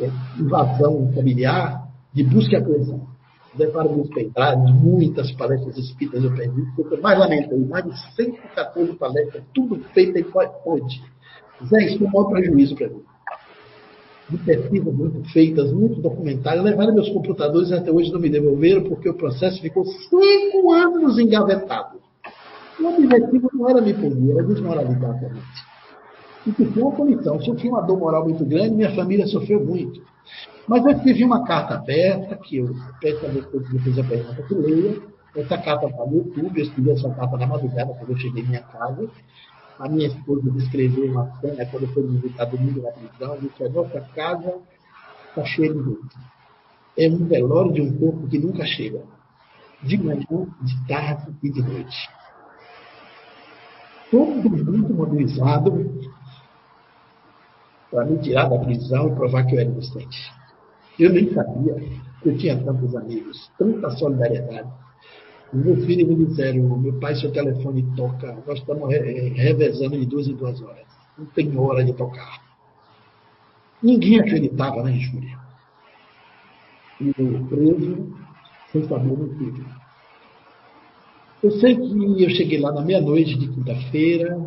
é, invasão familiar de busca e apreensão. Levaram meus pendrives, muitas palestras espíritas eu perdi, eu mais lamentei, mais de 114 palestras, tudo feito em PowerPoint Zé, isso foi um maior prejuízo para mim. de pesquisas muito feitas, muitos documentários, levaram meus computadores e até hoje não me devolveram, porque o processo ficou cinco anos engavetado. O objetivo não era me punir, era desmoralizar a polícia. E que foi uma punição. Sofri uma dor moral muito grande, minha família sofreu muito. Mas eu escrevi uma carta aberta, que eu peço a você que fez a pergunta que leia. Essa carta está no YouTube, eu escrevi essa carta na madrugada, quando eu cheguei em minha casa. A minha esposa descreveu uma cena quando foi visitar domingo na prisão, disse, a nossa casa está cheia de gente. É um velório de um corpo que nunca chega. De manhã, de tarde e de noite. Todo mundo mobilizado para me tirar da prisão e provar que eu era inocente. Eu nem sabia que eu tinha tantos amigos, tanta solidariedade. Meu filho me disseram, meu pai, seu telefone toca, nós estamos revezando de duas em duas horas. Não tem hora de tocar. Ninguém acreditava na injúria. E eu preso sem saber o motivo. Eu sei que eu cheguei lá na meia-noite de quinta-feira,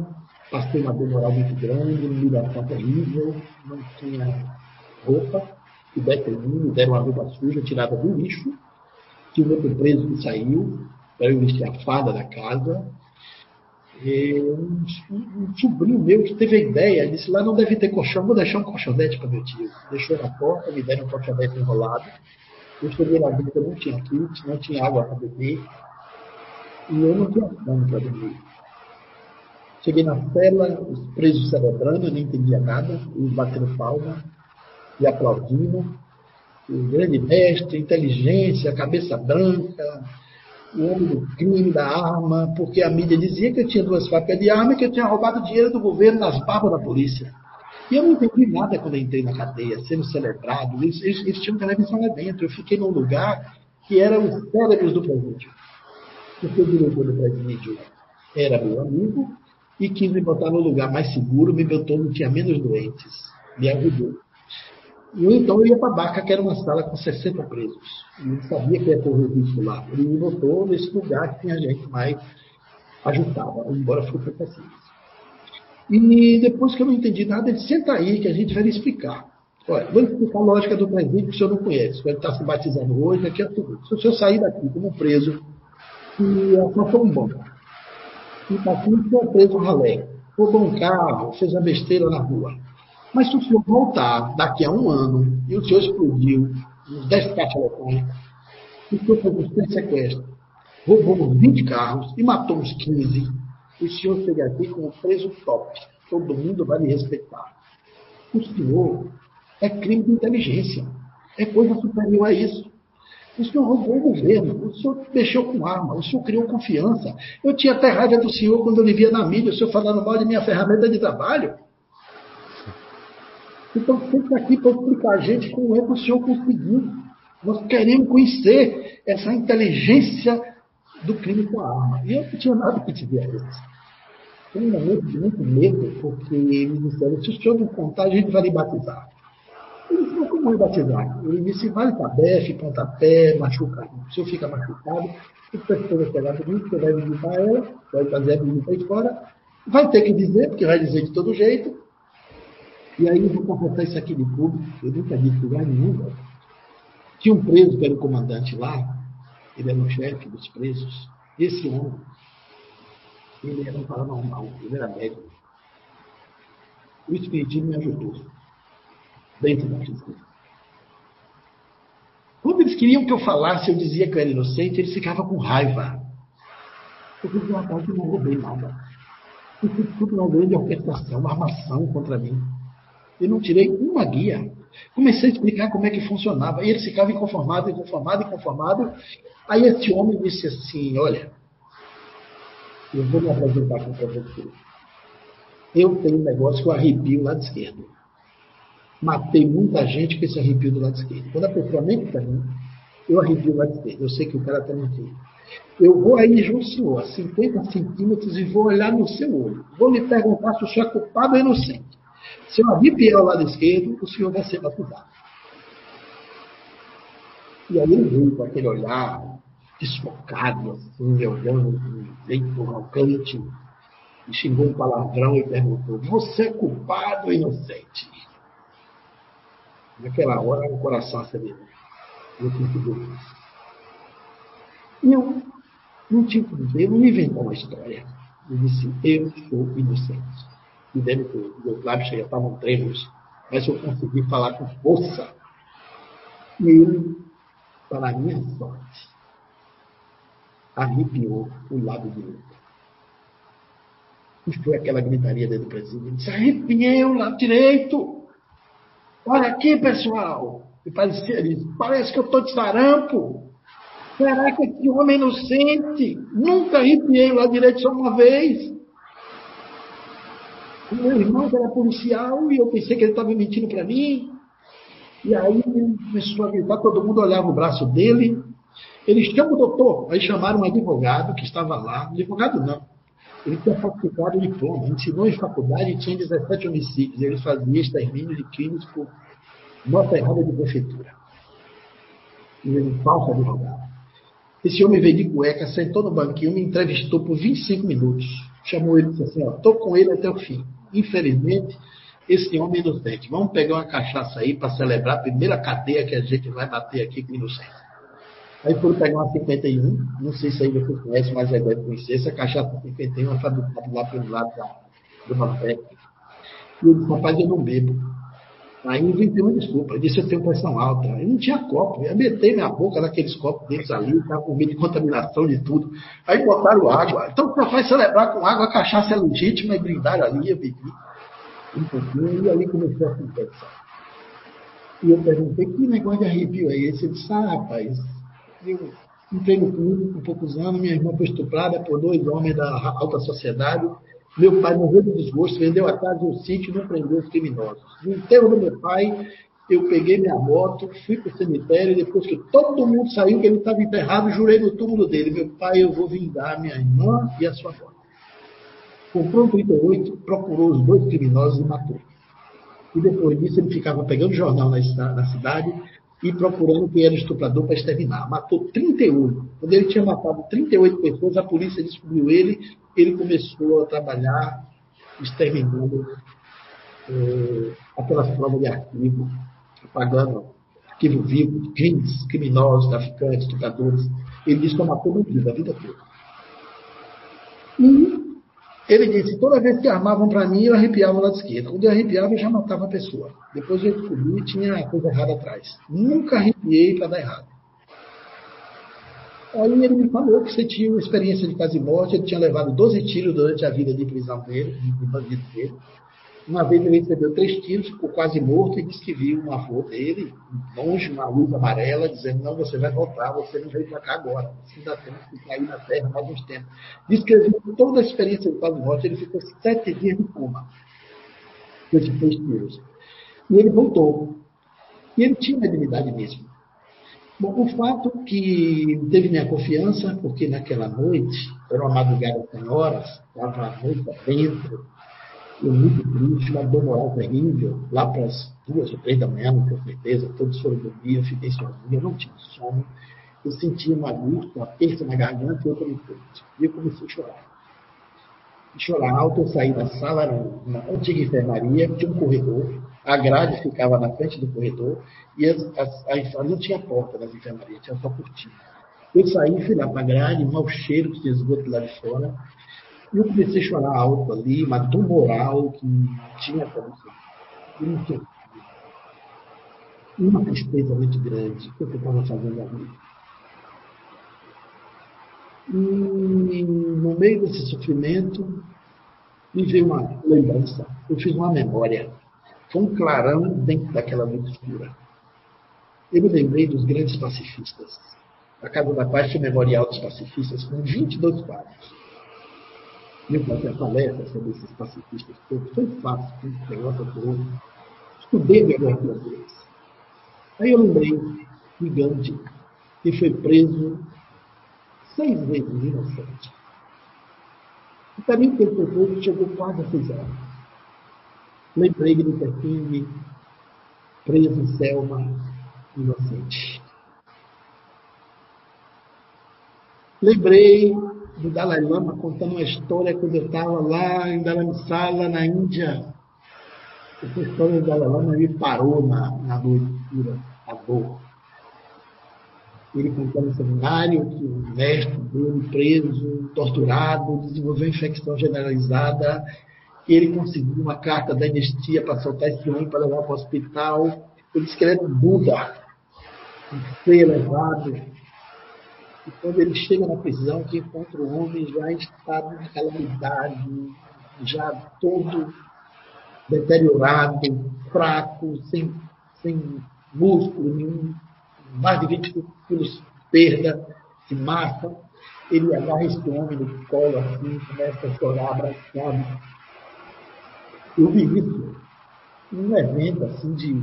passei uma demoral muito grande, uma humilhação terrível, não tinha roupa, e me deram uma roupa suja tirada do lixo, um outro preso que saiu, para vestir a fada da casa. E um, um, sobrinho meu que teve a ideia, disse lá não deve ter colchão, vou deixar um colchonete para meu tio. Deixou na porta, me deram um colchonete enrolado. Eu cheguei lá dentro, não tinha kit, não tinha água para beber. E eu não tinha fome para dormir. Cheguei na cela, os presos celebrando, eu não entendia nada, eles batendo palma e aplaudindo. O grande mestre, inteligência, cabeça branca, o homem do crime, da arma, porque a mídia dizia que eu tinha duas facas de arma e que eu tinha roubado dinheiro do governo nas barbas da polícia. E eu não entendi nada quando entrei na cadeia, sendo celebrado. Eles, eles, eles tinham televisão lá dentro. Eu fiquei num lugar que era os cérebros do presídio. Porque o diretor do presídio era meu amigo, e quis me botar no lugar mais seguro, me botou no tinha menos doentes, me ajudou. E eu, então ia para a Baca, que era uma sala com 60 presos. Eu sabia que ia ter registro lá. Ele me botou nesse lugar que tinha gente mais ajutada, embora fosse preciso. E depois que eu não entendi nada, ele senta aí que a gente vai lhe explicar. Olha, vou explicar a lógica do presídio que o senhor não conhece. Ele está se batizando hoje, aqui é tudo. Se o senhor sair daqui como preso e assaltou um banco, e está aqui foi preso ralé, roubou um carro, fez uma besteira na rua. Mas se o senhor voltar daqui a um ano e o senhor explodiu uns 10 caixas eletrônicos, o senhor fez uns 3 sequestros, roubou uns 20 carros e matou uns 15, o senhor chega aqui com um preso top. Todo mundo vai lhe respeitar. O senhor é crime de inteligência. É coisa superior a isso. O senhor roubou o governo, o senhor mexeu com arma, o senhor criou confiança. Eu tinha até raiva do senhor quando eu lhe via na mídia, o senhor falando mal de minha ferramenta de trabalho. Então, sempre aqui para explicar a gente como é que o senhor conseguiu. Nós queremos conhecer essa inteligência do crime com a arma. E eu não tinha nada que dizer a eles. Foi um momento de muito medo, porque me disseram: se o senhor não contar, a gente vai lhe batizar. Ele disse, como vai batizar? Ele disse, vale para BF, pontapé, machuca. Se o senhor fica machucado, o professor vai pegar tudo você vai visitar ela, vai fazer a visita aí fora, vai ter que dizer, porque vai dizer de todo jeito. E aí eu vou confessar isso aqui de público, eu nunca disse lugar nenhum. Tinha um preso que era o comandante lá, ele era o chefe dos presos. Esse homem, ele era um paranormal, ele era médico. O Espiritismo me ajudou dentro da prisão. Quando eles queriam que eu falasse, eu dizia que eu era inocente, eles ficavam com raiva. Eu fiz uma parte que não roubei nada. Eu fiz tudo uma grande orquestração, uma armação contra mim. Eu não tirei uma guia. Comecei a explicar como é que funcionava. E eles ficavam inconformados, inconformados, inconformados. Aí esse homem disse assim: Olha, eu vou me apresentar com você. Eu tenho um negócio que eu arrepio o lado esquerdo matei muita gente com esse arrepio do lado esquerdo. Quando a pessoa mente para mim, eu arrepio o lado esquerdo. Eu sei que o cara está mentindo. Eu vou aí junto senhor, a 50 centímetros, e vou olhar no seu olho. Vou lhe perguntar se o senhor é culpado ou inocente. Se eu arrepiar o lado esquerdo, o senhor vai ser batizado. E aí ele veio com aquele olhar desfocado, assim, olhando de jeito arrogante, e xingou um palavrão e perguntou: Você é culpado ou inocente? Naquela hora, o coração acelerou. Eu tive dúvidas. Eu não que dizer, eu não inventou uma história. Eu disse, eu sou inocente. E deve ter, meus lábios já estavam trêmulos, mas eu consegui falar com força. E ele, para a minha sorte, arrepiou o lábio direito. E foi aquela gritaria dentro do presídio. Ele disse, arrepiei o lado direito. Olha aqui, pessoal. E parecia, ele parece que eu estou de sarampo. Será que homem é inocente? Nunca arrepiei o lado direito só uma vez. Meu irmão era policial e eu pensei que ele estava mentindo para mim. E aí começou a gritar, todo mundo olhava o braço dele. Ele chama o doutor. Aí chamaram um advogado que estava lá. Advogado não. Ele tinha falsificado o diploma, ensinou em faculdade e tinha 17 homicídios. Ele fazia extermínio de crimes por nota errada de prefeitura. Ele falso advogado. Esse homem veio de cueca, sentou no banquinho, me entrevistou por 25 minutos. Chamou ele e disse assim: estou com ele até o fim. Infelizmente, esse homem é inocente. Vamos pegar uma cachaça aí para celebrar a primeira cadeia que a gente vai bater aqui com inocente. Aí foram pegar uma 51, não sei se aí você conhece, mas é deve conhecer. Essa cachaça 51 é fabricada lá pelo lado da, do Nordeste. E eu disse, rapaz, eu não bebo. Aí inventei uma desculpa. Eu disse, eu tenho pressão alta. Eu não tinha copo. Eu metei minha boca naqueles copos deles ali, estava com medo de contaminação de tudo. Aí botaram água. Então você vai celebrar com água, a cachaça é legítima, e brindaram ali, eu bebi um pouquinho, e ali começou a conversa. E eu perguntei, que negócio de arrepio é esse? Ele disse, ah, rapaz, eu entrei no clube com poucos anos, minha irmã foi estuprada por dois homens da alta sociedade, meu pai morreu de desgosto, vendeu a casa e o sítio e não prendeu os criminosos. No enterro do meu pai, eu peguei minha moto, fui para o cemitério, depois que todo mundo saiu, que ele estava enterrado, jurei no túmulo dele, meu pai, eu vou vingar minha irmã e a sua avó. Comprou um 38, procurou os dois criminosos e matou. E depois disso ele ficava pegando jornal na, na cidade e procurando quem era estuprador para exterminar. Matou 38. Quando ele tinha matado 38 pessoas, a polícia descobriu ele ele começou a trabalhar exterminando eh, aquelas provas de arquivo, apagando arquivo vivo, crimes, criminosos, traficantes, estupradores. Ele disse que matou no vida, a vida toda. E ele disse, toda vez que armavam para mim, eu arrepiava o lado esquerdo. Quando eu arrepiava, eu já matava a pessoa. Depois eu descobri que tinha coisa errada atrás. Nunca arrepiei para dar errado. Aí ele me falou que você tinha uma experiência de quase morte, ele tinha levado 12 tiros durante a vida de prisão dele, de bandido dele. Uma vez ele recebeu três tiros, ficou quase morto e disse que viu um avô dele, longe, uma luz amarela, dizendo: Não, você vai voltar, você não veio para cá agora, você ainda tem que cair na terra mais uns tempos. Diz que ele viu toda a experiência de quase morte, ele ficou sete dias de coma, com esses três tiros. E ele voltou. E ele tinha mediunidade mesmo. Bom, o fato que teve minha confiança, porque naquela noite, era uma madrugada sem horas, estava a noite dentro, eu muito triste, uma moral terrível, lá para as duas ou três da manhã, não tenho certeza, todos foram dormir, eu fiquei sozinho, eu não tinha sono, eu sentia uma angústia, uma perda na garganta e outra no peito. E eu comecei a chorar. Chorar alto, eu saí da sala, era uma antiga enfermaria, tinha um corredor, a grade ficava na frente do corredor e as, as, não tinha porta das enfermarias, tinha só cortina. Eu saí, fui lá para a grade, mau cheiro que tinha esgoto lá de fora, e eu comecei a chorar alto ali, uma dor moral que tinha não tinha uma tristeza muito grande que eu estava fazendo ali. E no meio desse sofrimento, me veio uma lembrança. Eu fiz uma memória foi um clarão dentro daquela noite escura. Eu me lembrei dos grandes pacifistas. A Casa da Paz memorial dos pacifistas com 22 quadros. Eu fazia palestra sobre esses pacifistas todos. Foi fácil, um negócio todo. Estudei a biografia deles. Aí eu lembrei de Gandhi, que foi preso seis vezes inocente. E também ele foi preso chegou quase a seis anos. Lembrei de Luther King, preso em Selma, inocente. Lembrei do Dalai Lama contando uma história quando eu estava lá em Dharamsala, na Índia. Essa história da Lalana me parou na, na leitura, a dor. Ele contando no seminário que o mestre dele, preso, torturado, desenvolveu infecção generalizada, ele conseguiu uma carta da anistia para soltar esse homem para levar para o hospital. Ele disse que ele era um Buda, um ser elevado. E quando ele chega na prisão, que encontra o homem já em estado de calamidade, já todo deteriorado, fraco, sem, sem músculo nenhum, mais de 20 quilos perda de massa. Ele agarra esse homem no colo assim, começa a chorar, abraçado. Eu vi isso num evento assim de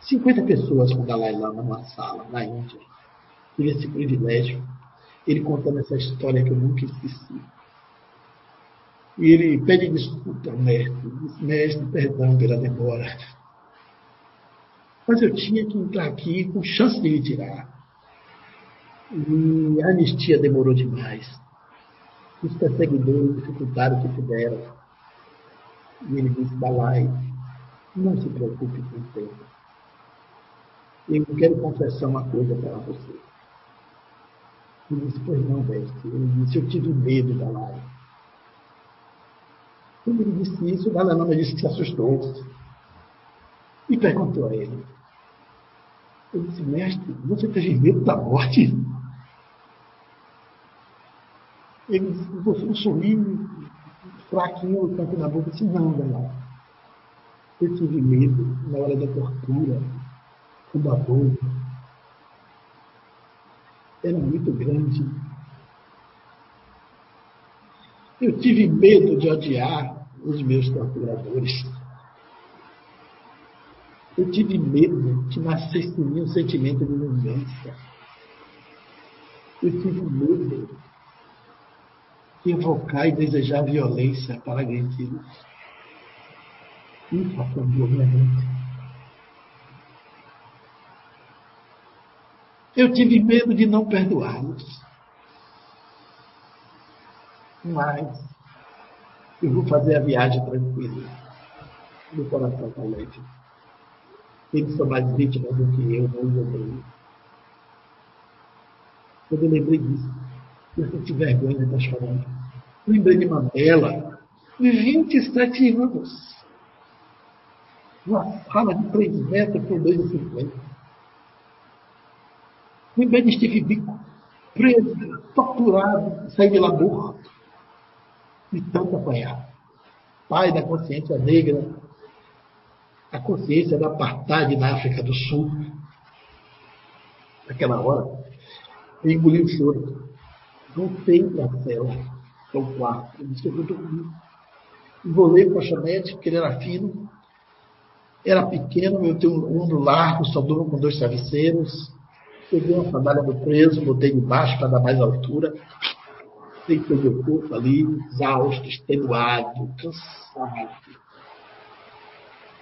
50 pessoas com o Dalai Lama numa sala, na Índia. Tive esse privilégio. Ele contando essa história que eu nunca esqueci. E ele pede desculpa ao mestre. Diz, mestre, perdão pela demora. Mas eu tinha que entrar aqui com chance de retirar. E a anistia demorou demais. Os perseguidores dificultaram o que puderam. E ele disse, Dalai, não se preocupe com o tempo. Eu quero confessar uma coisa para você. Ele disse, pois não, mestre. Ele disse, eu tive medo, Dalai. Quando ele disse isso, Lama disse que se assustou. E perguntou a ele. Ele disse, mestre, você teve medo da morte? Ele disse, você um sorriso fraquinho no canto da boca. Eu disse, não, Dalai. Eu tive medo na hora da tortura, da dor. Era muito grande. Eu tive medo de odiar os meus torturadores. Eu tive medo que nascesse em mim um sentimento de vingança. Eu tive medo de invocar e desejar violência para agredi-los. Isso acabou minha mente. Eu tive medo de não perdoá-los. Mas eu vou fazer a viagem tranquila. Meu coração leve. Eles são mais vítimas do que eu, não os. Quando eu lembrei disso, eu senti vergonha de estar chorando. Lembrei de Mandela, de 27 anos. Uma sala de 3 metros por 2,50. Lembrei de Steve Biko, preso, torturado, saiu de lá morto de tanto apanhar. Pai da consciência negra, a consciência da apartheid na África do Sul. Naquela hora, eu engoli o choro. Voltei para a cela, para o quarto. Eu disse, eu vou dormir. Envolei o colchonete, porque ele era fino. Era pequeno, eu tenho um ombro largo, só durmo com dois travesseiros. Peguei uma sandália do preso, botei debaixo para dar mais altura deitei meu corpo ali, exausto, extenuado, cansado.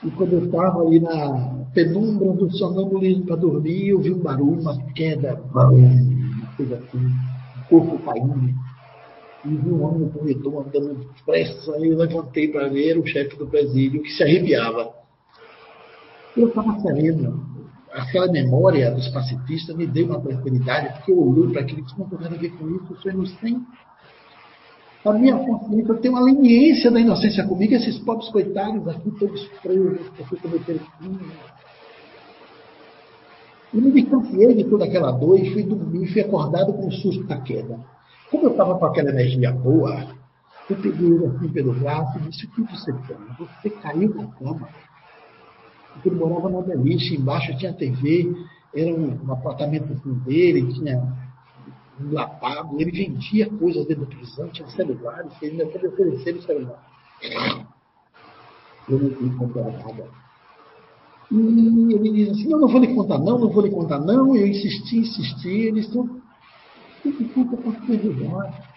E quando eu estava ali na penumbra do sonambulismo para dormir, eu vi um barulho, uma queda, uma coisa assim, o corpo caindo. E vi um homem no corredor andando depressa. Eu levantei para ver o chefe do presídio, que se arrepiava. Eu estava sereno. Aquela memória dos pacifistas me deu uma tranquilidade, porque eu olhei para aquilo que não tem nada a ver com isso, eu sou inocente a minha consciência tem uma leniência da inocência comigo, esses pobres coitados aqui, todos presos, porque cometeram crime. E me distanciei de toda aquela dor e fui dormir, fui acordado com o susto da queda. Como eu estava com aquela energia boa, eu peguei ele assim pelo braço e disse: O que você tem? Você caiu na cama. Porque ele morava na beliche, embaixo tinha TV, era um, um apartamento dele, tinha enlapado, ele vendia coisas dentro da prisão, tinha celulares, ele ainda oferecer o celular. Eu não quis comprar nada. E ele diz assim, não, não vou lhe contar não, não vou lhe contar não. Eu insisti, insisti, ele disse, que conta para te ajudar?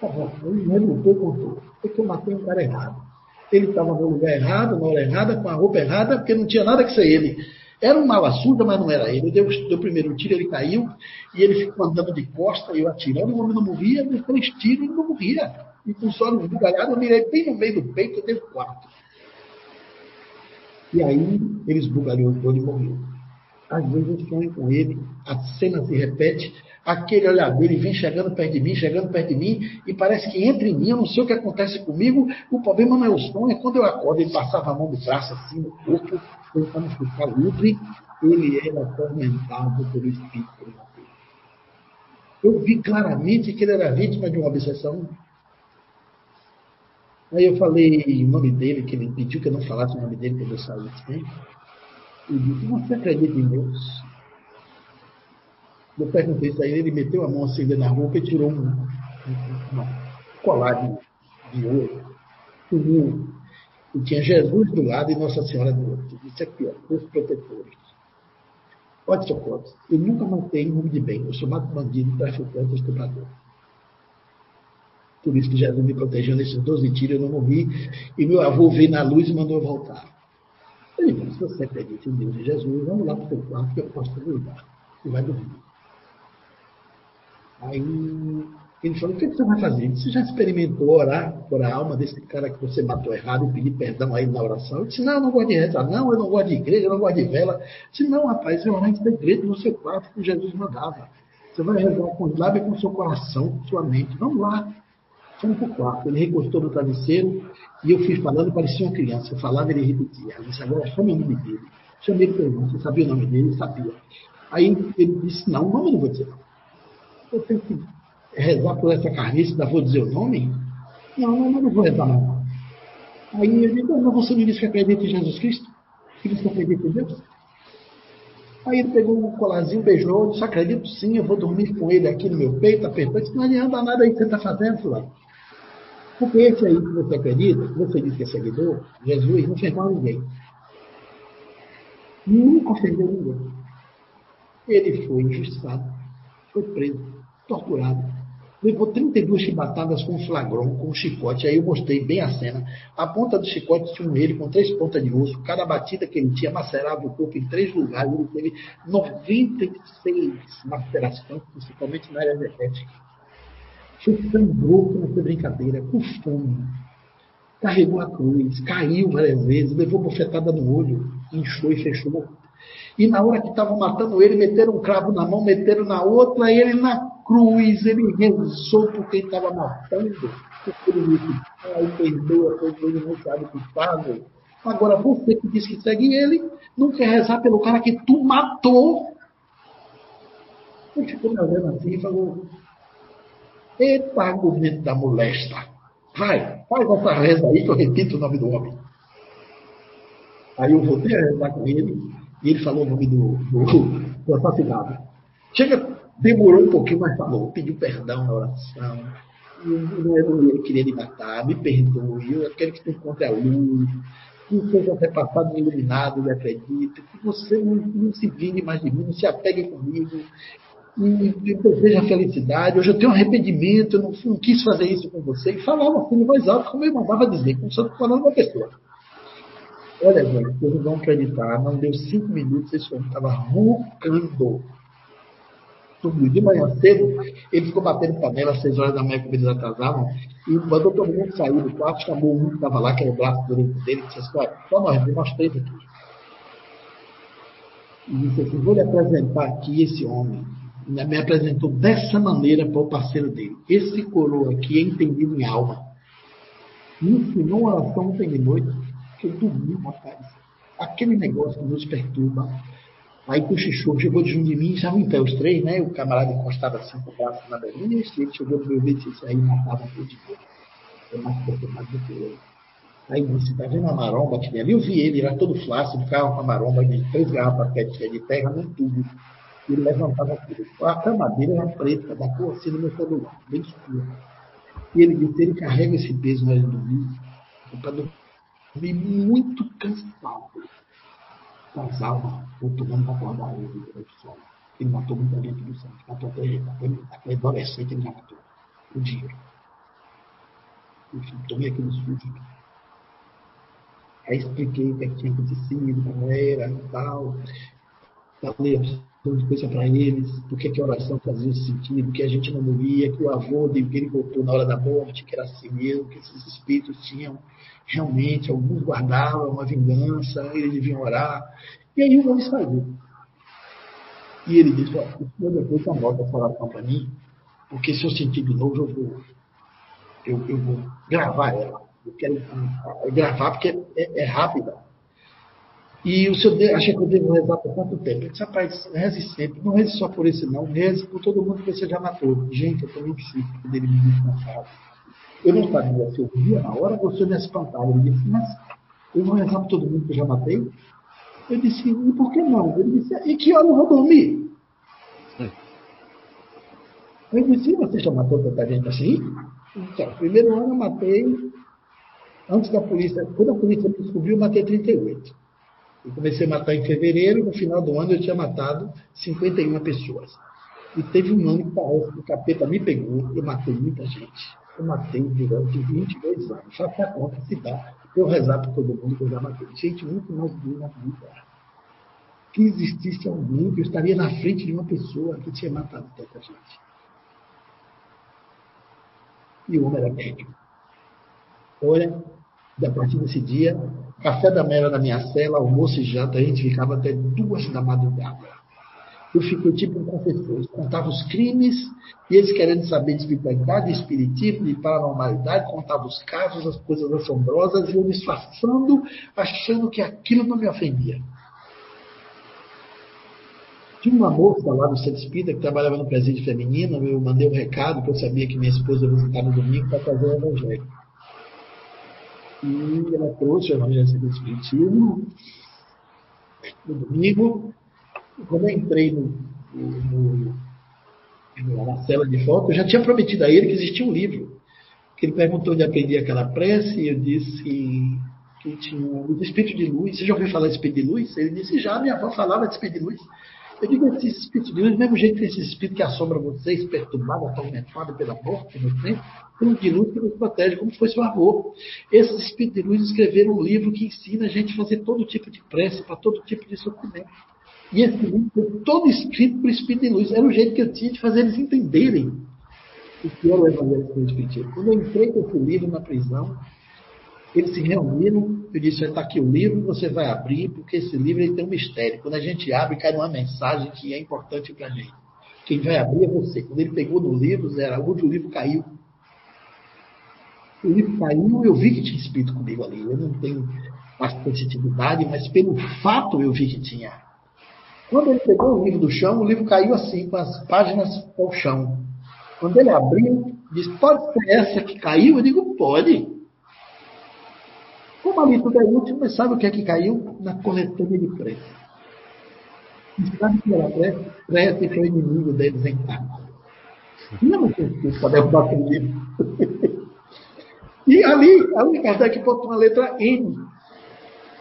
Tá bom, ele me revoltou, contou. É que eu matei um cara errado. Ele estava no lugar errado, na hora errada, com a roupa errada, porque não tinha nada que ser ele. Era um mala surda, mas não era ele. Deu, deu o primeiro tiro, ele caiu, e ele ficou andando de costa, eu atirando, o homem não morria, deu três tiros e não morria. E com só no galhado, eu mirei bem no meio do peito, eu dei quatro. E aí ele esbugalhou todo e morreu. Às vezes eu sonho com ele, a cena se repete, aquele olhar dele vem chegando perto de mim, chegando perto de mim, e parece que entra em mim, eu não sei o que acontece comigo, o problema não é o sonho, é quando eu acordo, ele passava a mão do braço assim no corpo, tentando ficar livre, ele era atormentado pelo espírito Eu vi claramente que ele era vítima de uma obsessão. Aí eu falei o nome dele, que ele pediu que eu não falasse o nome dele quando eu saísse. E disse, você acredita em Deus? Eu perguntei isso aí, ele meteu a mão assim na roupa e tirou um, um, um colar de, de ouro. E tinha Jesus do lado e Nossa Senhora do outro. Isso aqui, ó, os protetores. Olha, seu Clóvis, eu nunca matei em nome de bem. Eu sou mato bandido, traficante, estuprador. Por isso que Jesus me protegeu nesses 12 tiros, eu não morri. E meu avô veio na luz e mandou eu voltar. Ele disse, se você acredita em Deus e Jesus, vamos lá para o seu quarto que eu posso te ajudar. E vai dormir. Aí ele falou, o que você vai fazer? Você já experimentou orar por a alma desse cara que você matou errado e pedir perdão a ele na oração? Eu disse, não, eu não gosto de rezar, não, eu não gosto de igreja, eu não gosto de vela. Eu disse, não, rapaz, é orar segredo no seu quarto que Jesus mandava. Você vai rezar com os lábios com o seu coração, com sua mente. Vamos lá. Fomos para o quarto. Ele recostou no travesseiro e eu fui falando, parecia uma criança. Eu falava, ele repetia. Eu disse, agora chame o nome dele. Chamei ele para você sabia o nome dele? Ele sabia. Aí ele disse, não, o nome eu não vou dizer não eu tenho que rezar por essa carniça, ainda vou dizer o nome? Não, não, não vou rezar não. Aí ele disse, não, você me disse que acredita em Jesus Cristo? Que você acredita em Deus? Aí ele pegou um colarzinho, beijou, disse, acredito sim, eu vou dormir com ele aqui no meu peito, apertando. Disse, não adianta nada aí que você está fazendo, fulano. Porque esse aí que você acredita, que você diz que é seguidor, Jesus não fez mal a ninguém. Nunca ofendeu ninguém. Ele foi injustiçado, foi preso torturado. Levou 32 chibatadas com flagrão, com chicote. Aí eu mostrei bem a cena. A ponta do chicote tinha um ele com três pontas de osso. Cada batida que ele tinha macerava o corpo em três lugares. Ele teve 96 macerações, principalmente na área energética. Sangrou com essa brincadeira, com fome. Carregou a cruz, caiu várias vezes, levou bofetada no olho, inchou e fechou. E na hora que estavam matando ele, meteram um cravo na mão, meteram na outra, e ele na cruz, ele rezou porque ele estava matando, ele disse, ai, perdoa, porque ele não sabe o que faz. Agora, você que diz que segue ele, não quer rezar pelo cara que tu matou. Ele ficou me olhando assim e falou, eita, argumento da molesta. Vai, faz essa reza aí que eu repito o nome do homem. Aí eu voltei a rezar com ele, e ele falou o nome do, do, do assassinado. Chega Demorou um pouquinho, mas falou, pediu perdão na oração. Não é ele queria me matar, me perdoe, eu quero que você encontre a luz, que seja repassado iluminado, e acredite, que você não, não, se vingue mais de mim, não se apegue comigo, e eu desejo a felicidade, hoje eu tenho um arrependimento, eu não, não, quis fazer isso com você, e falava assim, em voz alta, como eu mandava dizer, como se eu falando uma pessoa. Olha, gente, vocês não vão acreditar, não deu cinco minutos, esse homem estava roncando de manhã cedo, ele ficou batendo panela às seis horas da manhã, como eles atrasavam, e mandou todo mundo sair do quarto, chamou um que estava lá, que era o braço direito dele, e disse assim, olha, só nós, nós três aqui. E disse assim, vou lhe apresentar aqui esse homem. Me apresentou dessa maneira para o parceiro dele. Esse coroa aqui é entendido em alma. Me ensinou uma oração ontem de noite, que eu dormi, rapaz. Aquele negócio que nos perturba, Aí cochichou, chegou de junto de mim, estavam em pé os três, né? O camarada encostava assim com o braço na belinha, e ele chegou no meu dedo e disse, aí matava tudo de boa. É mais do que eu. Aí disse, tá vendo a maromba que tem ali? Eu vi ele, era todo flácido, ficava com a maromba de três garrafas de terra num tubo. Ele levantava tudo. A cama dele era preta, da cor assim no meu celular, bem escuro. E ele disse, ele carrega esse peso na hora de dormir, para dormir muito cansado das almas tomando para ele do sol. Ele matou muita gente do sangue, matou até aquele adolescente, ele já matou. O dia. Enfim, tomei aquele susto. Aí expliquei o que tinha acontecido, como era e tal. falei de coisa para eles, do que, a oração fazia sentido, que a gente não morria, que o avô de que ele voltou na hora da morte, que era assim mesmo, que esses espíritos tinham realmente, alguns guardavam uma vingança, eles deviam orar. E aí o homem saiu. E ele disse, ó, o depois anota essa oração para mim, porque se eu sentir de novo, eu vou, eu, eu vou gravar ela. Eu quero gravar porque é, é rápida. E o senhor acha que eu devo rezar por quanto tempo? Eu disse, rapaz, reze sempre. Não reze só por esse não, reze por todo mundo que você já matou. Gente, eu estou muito chique ele me descansava. Eu não sabia se eu via na hora eu me espantava. Ele disse, mas eu vou rezar por todo mundo que eu já matei? Eu disse, e por que não? Ele disse, e que hora eu vou dormir? Hum. Eu disse, você já matou tanta gente assim? Então, primeiro ano eu matei, antes da polícia, quando a polícia me descobriu, eu matei 38. Eu comecei a matar em fevereiro, no final do ano eu tinha matado 51 pessoas. E teve um ano que que o capeta me pegou, eu matei muita gente. Eu matei durante 22 anos. Só que a conta se dá. Eu rezar para todo mundo que eu já matei. Gente, muito mais vi na vida. Que existisse alguém que eu estaria na frente de uma pessoa que tinha matado tanta gente. E o homem era médico. Olha, a partir desse dia, café da manhã na minha cela, almoço e janta, a gente ficava até duas da madrugada. Eu fiquei tipo um confessor, contava os crimes, e eles querendo saber de espiritualidade, de espiritismo, de paranormalidade, contava os casos, as coisas assombrosas, e eu me disfarçando, achando que aquilo não me ofendia. Tinha uma moça lá no Centro Espírita que trabalhava no presídio feminino, eu mandei um recado, que eu sabia que minha esposa ia visitar no domingo para fazer o evangelho. E ela trouxe o evangelho do Espiritismo no domingo. Quando eu entrei no, no, no, na cela de foto, eu já tinha prometido a ele que existia um livro. Que ele perguntou onde aprendi aquela prece, e eu disse que tinha os Espíritos de Luz. Você já ouviu falar de Espírito de Luz? Ele disse, já, minha avó falava de Espírito de Luz. Eu digo esses espíritos de luz, do mesmo jeito que esse espírito que assombra vocês, perturbado, atormentado pela morte no tempo, tem um de luz que nos protege, como foi seu avô. Esses espíritos de luz escreveram um livro que ensina a gente a fazer todo tipo de prece, para todo tipo de sofrimento. E esse livro foi todo escrito por espírito de luz. Era o jeito que eu tinha de fazer eles entenderem o que era o Evangelho do Espiritismo. Quando eu entrei com esse livro na prisão, eles se reuniram, eu disse, está aqui o livro, você vai abrir, porque esse livro ele tem um mistério. Quando a gente abre, cai uma mensagem que é importante para a gente. Quem vai abrir é você. Quando ele pegou no livro, Zé Araújo, o livro caiu. O livro caiu, eu vi que tinha espírito comigo ali. Eu não tenho mais sensitividade, mas pelo fato eu vi que tinha. Quando ele pegou o livro do chão, o livro caiu assim, com as páginas ao chão. Quando ele abriu, disse, pode ser essa que caiu? Eu digo, pode. Como ali tudo é útil, mas sabe o que é que caiu? Na coletânea de prece. E sabe que era prece? Prece foi inimigo deles encarnado. Não tem para derrubar aquele livro. e ali, ali Kardec botou uma letra N.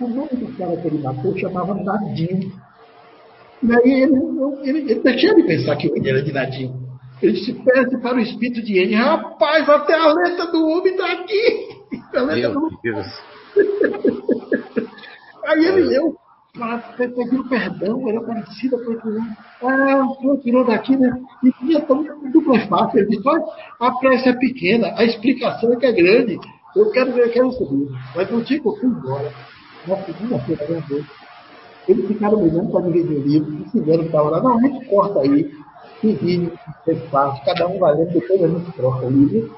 O nome do cara que ele matou chamava Nadinho. E aí ele, ele, ele deixou de pensar que o N era de Nadinho. Ele disse, pede para o espírito de N. Rapaz, até a letra do homem está aqui. A letra Meu do... Deus. Aí ele leu, pediu perdão, era parecida com aquilo. Ah, tirou daqui, né? E tinha tão dupla fácil. Ele disse, a pressa é pequena, a explicação é que é grande. Eu quero ver, eu quero subir. Mas não tinha que eu fui embora. Na segunda-feira, né? Eles ficaram brigando para dividir o livro, e fizeram para lá. Não, a gente corta aí, divide, fez parte, cada um vai lendo, depois a gente troca o livro.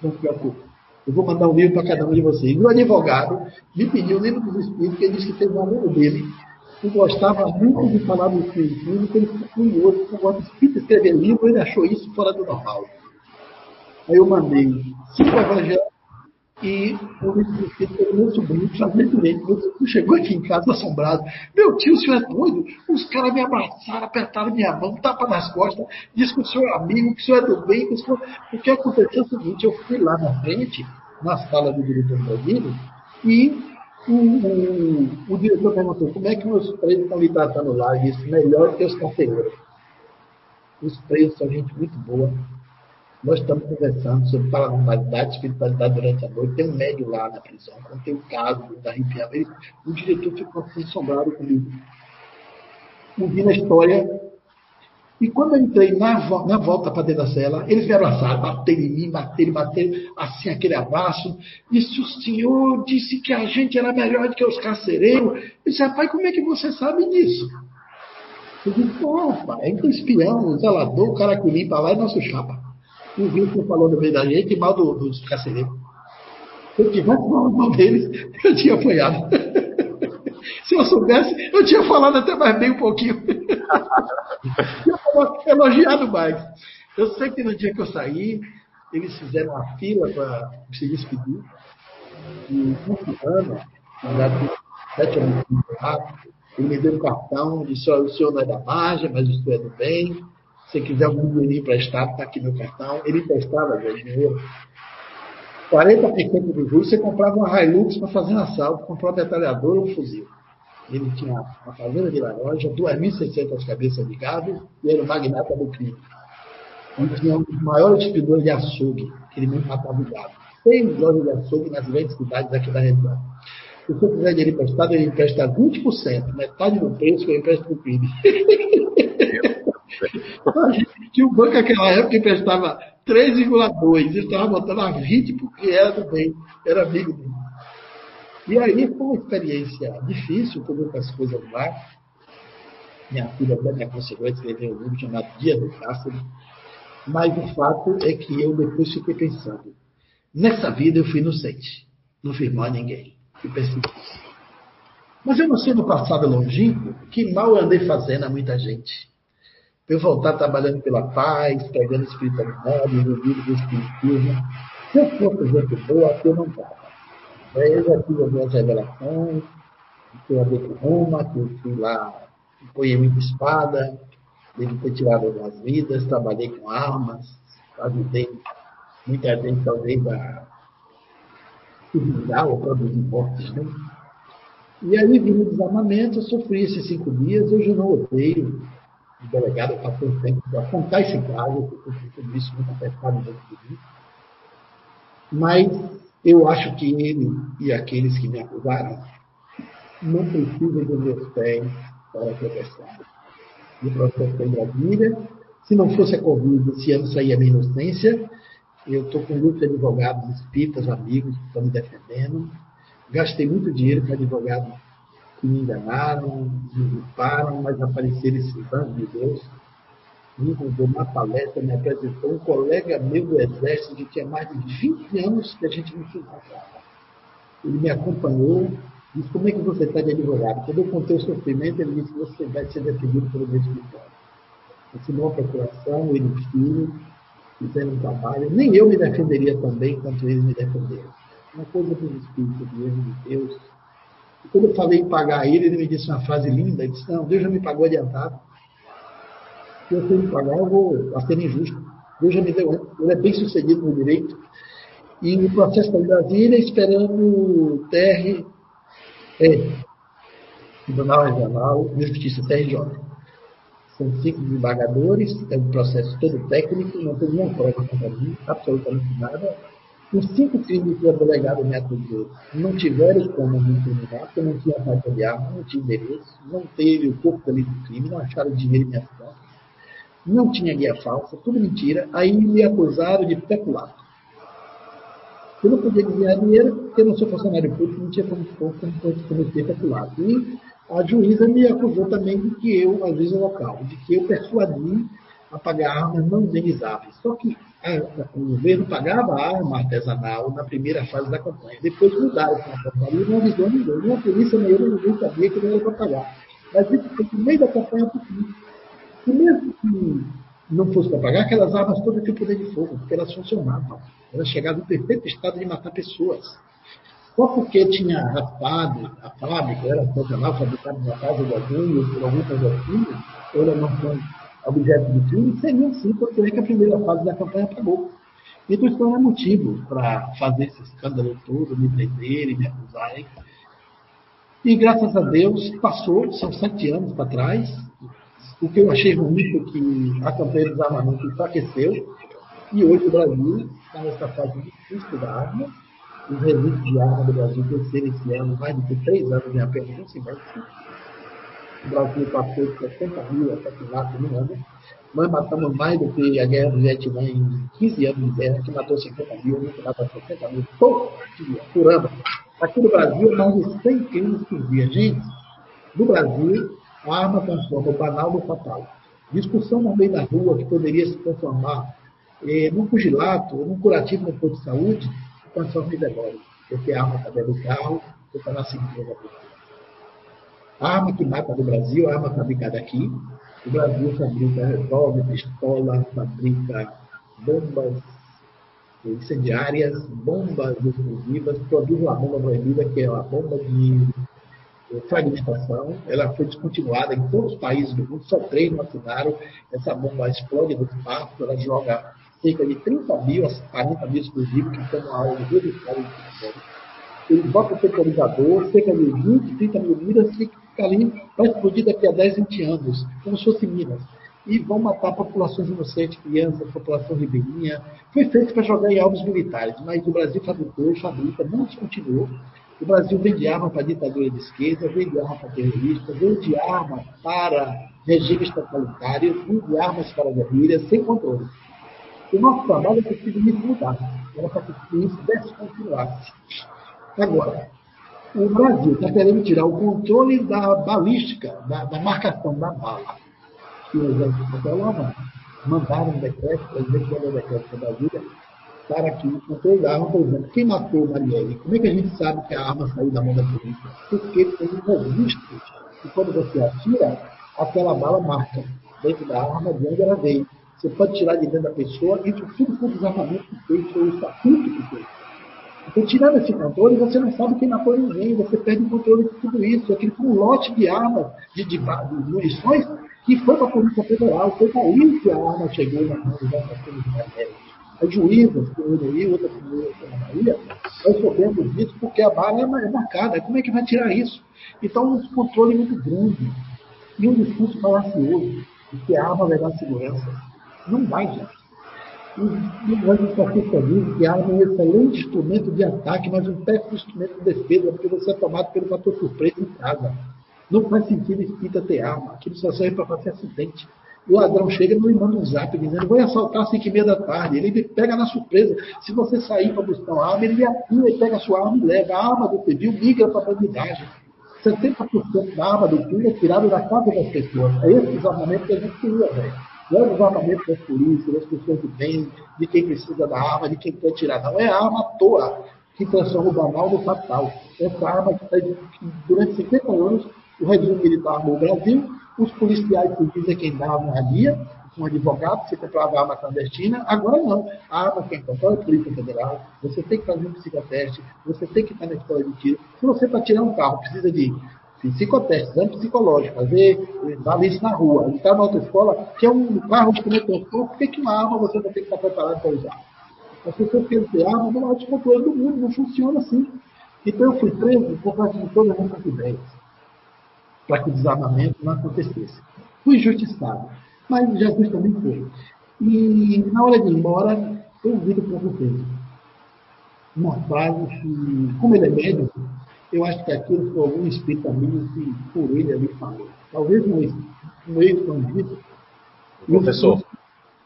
Não se preocupe. Eu vou mandar um livro para cada um de vocês. O advogado me pediu o livro dos Espíritos, que ele disse que fez um amigo dele, que gostava muito de falar do Espiritismo, que ele ficou curioso com o Espírito escrever livro, ele achou isso fora do normal. Aí eu mandei cinco evangelhos e o livro dos Espíritos meu sobrinho, fragmentemente. Meu sobrinho chegou aqui em casa assombrado. Meu tio, o senhor é doido? Os caras me abraçaram, apertaram minha mão, tapa nas costas, disse que o senhor é amigo, que o senhor é do bem. Que o que aconteceu é o seguinte: eu fui lá na frente na sala do diretor Brasília, e o, o, o, diretor perguntou como é que meus presos estão lhe tratando lá. Ele disse, melhor que os carcereiros. Os presos são gente muito boa. Nós estamos conversando sobre paranormalidade, espiritualidade durante a noite. Tem um médio lá na prisão, tem um caso da arrepiamento. O diretor ficou assim, assombrado comigo. ouvindo a história. E quando eu entrei na, na volta para dentro da cela, eles me abraçaram, bateram em mim, bateram, bateram, assim, aquele abraço. Disse, o senhor disse que a gente era melhor do que os carcereiros. Eu disse, rapaz, como é que você sabe disso? Eu disse, pô, pai, é o espião, o zelador, o cara que limpa lá é nosso chapa. O Wilson falou no meio da gente mal do, dos carcereiros. Se eu tivesse falado mal deles, eu tinha apanhado. Se eu soubesse, eu tinha falado até mais bem um pouquinho. eu elogiado mais. Eu sei que no dia que eu saí, eles fizeram uma fila para se despedir. E um fulano, sete anos ele me deu um cartão, disse, o senhor não é da margem, mas o senhor é do bem. Se quiser algum dinheirinho emprestado, está aqui meu cartão. Ele emprestava dinheiro. 40% do juros, você comprava uma Hilux para fazer um assalto, comprou uma metralhadora ou um fuzil. Ele tinha uma fazenda de laranja, 2.600 cabeças de gado e era o magnata do crime. Ele tinha um dos maiores distribuidores de açougue, que ele mesmo matava o gado. Seis lojas de açougue nas grandes cidades aqui da região. Se você quiser dinheiro emprestado, ele empresta 20%, metade do preço que eu empresto para o crime. Tinha um banco naquela época que emprestava 3,2. Ele estava botando a 20 porque era do bem, era amigo dele. E aí foi uma experiência difícil, com muitas coisas lá. Minha filha até me aconselhou a escrever um livro chamado Dia do Cássaro. Mas o fato é que eu depois fiquei pensando. Nessa vida eu fui inocente. Não fiz mal a ninguém. E pensei Mas eu não sei no passado longínquo que mal eu andei fazendo a muita gente eu voltar trabalhando pela paz, pegando espiritualidade, envolvido com espiritismo. Se eu fosse gente boa, eu não estava. Eu já tive as minhas revelações, que eu andei com Roma, que eu fui lá, ponhei muita espada, devo ter tirado algumas vidas, trabalhei com armas, ajudei muita gente, talvez, a se ou produzir mortes, né? E aí, vindo o desarmamento, eu sofri esses cinco dias, hoje eu não odeio, o delegado passou o tempo para contar esse caso, porque tudo isso muito apertado dentro de mim. Mas eu acho que ele e aqueles que me acusaram não precisam dos meus pés para protestar. O processo foi em Brasília. Se não fosse a Covid, esse ano saía a minha inocência. Eu estou com muitos advogados espíritas, amigos que estão me defendendo. Gastei muito dinheiro para advogado que me enganaram, me culparam, mas apareceram esses anjos de Deus. Me convidou uma palestra, me apresentou um colega meu do Exército que tinha mais de 20 anos que a gente não se Ele me acompanhou, disse, como é que você está de advogado? Quando eu contei o sofrimento, ele disse, você vai ser defendido pelo meu escritório. Assinou a procuração, ele e o filho, fizeram um trabalho. Nem eu me defenderia também quanto eles me defenderam. Uma coisa dos espíritos mesmo de Deus, e quando eu falei em pagar ele, ele me disse uma frase linda. Ele disse: Não, Deus já me pagou adiantado. Se eu for me pagar, eu vou a ser injusto. Deus já me deu. Ele é bem sucedido no direito. E no processo da Brasília, esperando o TR, é, Tribunal Regional de Justiça, TRJ. São cinco desembargadores, é um processo todo técnico, não tem nenhuma prova contra mim, absolutamente nada os cinco crimes que o delegado me acusou não tiveram como me incriminar, porque não tinha carta de arma, não tinha endereço, não teve o corpo ali do crime, não acharam dinheiro em minhas contas, não tinha guia falsa, tudo mentira. Aí me acusaram de peculato. Eu não podia ganhar dinheiro porque eu não sou funcionário público, não tinha como, como cometer peculato. E a juíza me acusou também de que eu, às vezes, local, de que eu persuadi a pagar armas não indenizáveis. Só que o governo pagava a arma artesanal na primeira fase da campanha. Depois mudaram a campanha e não avisou ninguém. Nem a polícia, nem eu, ninguém sabia que não era para pagar. Mas isso foi no meio da campanha política. E mesmo que não fosse para pagar, aquelas armas todas tinham poder de fogo, porque elas funcionavam. Elas chegavam no perfeito estado de matar pessoas. Só porque tinha raspado a fábrica, era funcional, fabricado na casa de alguém, ou por algum condomínio, ou era não objeto de crime, seria sim, porque é que a primeira fase da campanha acabou. Então isso não é motivo para fazer esse escândalo todo, me prenderem, me acusarem. E graças a Deus passou, são sete anos para trás. O que eu achei ruim foi que a campanha de desarmamento enfraqueceu. E hoje o Brasil está nessa fase difícil da arma. Os resíduos de arma do Brasil cresceram esse ano mais do que três anos em apenas um semestre. O Brasil passou de 60 mil assassinatos no ano. Nós matamos mais do que a guerra do Vietnã em 15 anos de guerra, que matou 50 mil, a gente mata 60 mil por dia, por ano. Aqui no Brasil, mais de 100 crimes por dia. Gente, no Brasil, arma transforma o banal no fatal. Discussão no meio da rua que poderia se transformar eh, num pugilato, num curativo no posto de saúde, transforma em demora. Porque a arma está dentro do carro, está na cintura da. A arma que mata no Brasil, a arma fabricada aqui. O Brasil fabrica revólver, pistola, fabrica bombas incendiárias, bombas explosivas, produz uma bomba proibida, que é uma bomba de fragmentação. Ela foi descontinuada em todos os países do mundo, só três não assinaram. Essa bomba explode no espaço, ela joga cerca de 30 mil a 40 mil explosivos que estão na aula registrada Ele bota o temporizador, cerca de 20, 30 mil miras, fica ali para explodir daqui a 10, 20 anos, como se fosse minas. E vão matar populações inocentes, crianças, população ribeirinha. Foi feito para jogar em alvos militares, mas o Brasil fabricou, fabrica, não descontinuou. O Brasil vende arma para ditadura de esquerda, vende arma para terroristas, vende arma para regimes totalitários, vende armas para guerrilhas, sem controle. O nosso trabalho é que isso mudar. Era para que isso descontinuasse. Agora, o Brasil está querendo tirar o controle da balística, da, da marcação da bala. E o exército federal mandaram um decreto, o presidente mandou um decreto para Brasília, controle da arma, por exemplo, quem matou Marielle? Como é que a gente sabe que a arma saiu da mão da polícia? Porque tem um registro e quando você atira, aquela bala marca dentro da arma de onde ela veio. Você pode tirar de dentro da pessoa e tudo foi o desarmamento que fez, foi o estatuto que fez. Então, tirando esse controle, você não sabe quem matou ninguém, você perde o controle de tudo isso. Aquele foi um lote de armas, de, de, de munições, que foi para a Polícia Federal. Foi para aí que a arma chegou na mão das Polícia As juízas, que eu aí, outra na Bahia, nós soubemos disso porque a bala é marcada. Como é que vai tirar isso? Então, um controle muito grande e um discurso falacioso de que a arma vai dar segurança. Não vai, gente. E o antifascista diz que a arma é um excelente instrumento de ataque, mas um péssimo instrumento de defesa, porque você é tomado pelo fator surpresa em casa. Não faz sentido espírita ter arma. Aquilo só serve para fazer acidente. O ladrão chega e manda um zap dizendo: Vou assaltar às 5 e meia da tarde. Ele pega na surpresa. Se você sair para buscar uma arma, ele atira e pega a sua arma e leva. A arma do civil migra para a bandidagem. 70% da arma do crime é tirada da casa das pessoas. É esse desarmamento que a gente queria, velho. Não é o desarmamento das polícias, das pessoas que têm, de quem precisa da arma, de quem quer tirar. Não é a arma à toa que transforma o banal no fatal. Essa arma que, tá, durante 50 anos o regime militar armou o Brasil, os policiais civis é quem davam a guia, um advogado, você comprava arma clandestina, agora não. A arma quem compra é a Polícia Federal, você tem que fazer um psicoteste, você tem que estar na escola de tiro. Se você para tirar um carro precisa de psicoteste, exame psicológico, fazer balícia na rua, está na autoescola, que é um carro de transporte, por que, que uma arma você vai ter que estar preparado para usar? As pessoas querem ter arma, não é o descontrole do mundo, não funciona assim. Então eu fui preso por causa de todas essas ideias, para que o desarmamento não acontecesse. Fui injustiçado, mas Jesus também foi. E na hora de ir embora, eu ouvido para vocês uma frase que, como ele é médico, eu acho que aquilo foi algum espírito amigo que por ele ali falou. Talvez um, um ex-bandido. Professor,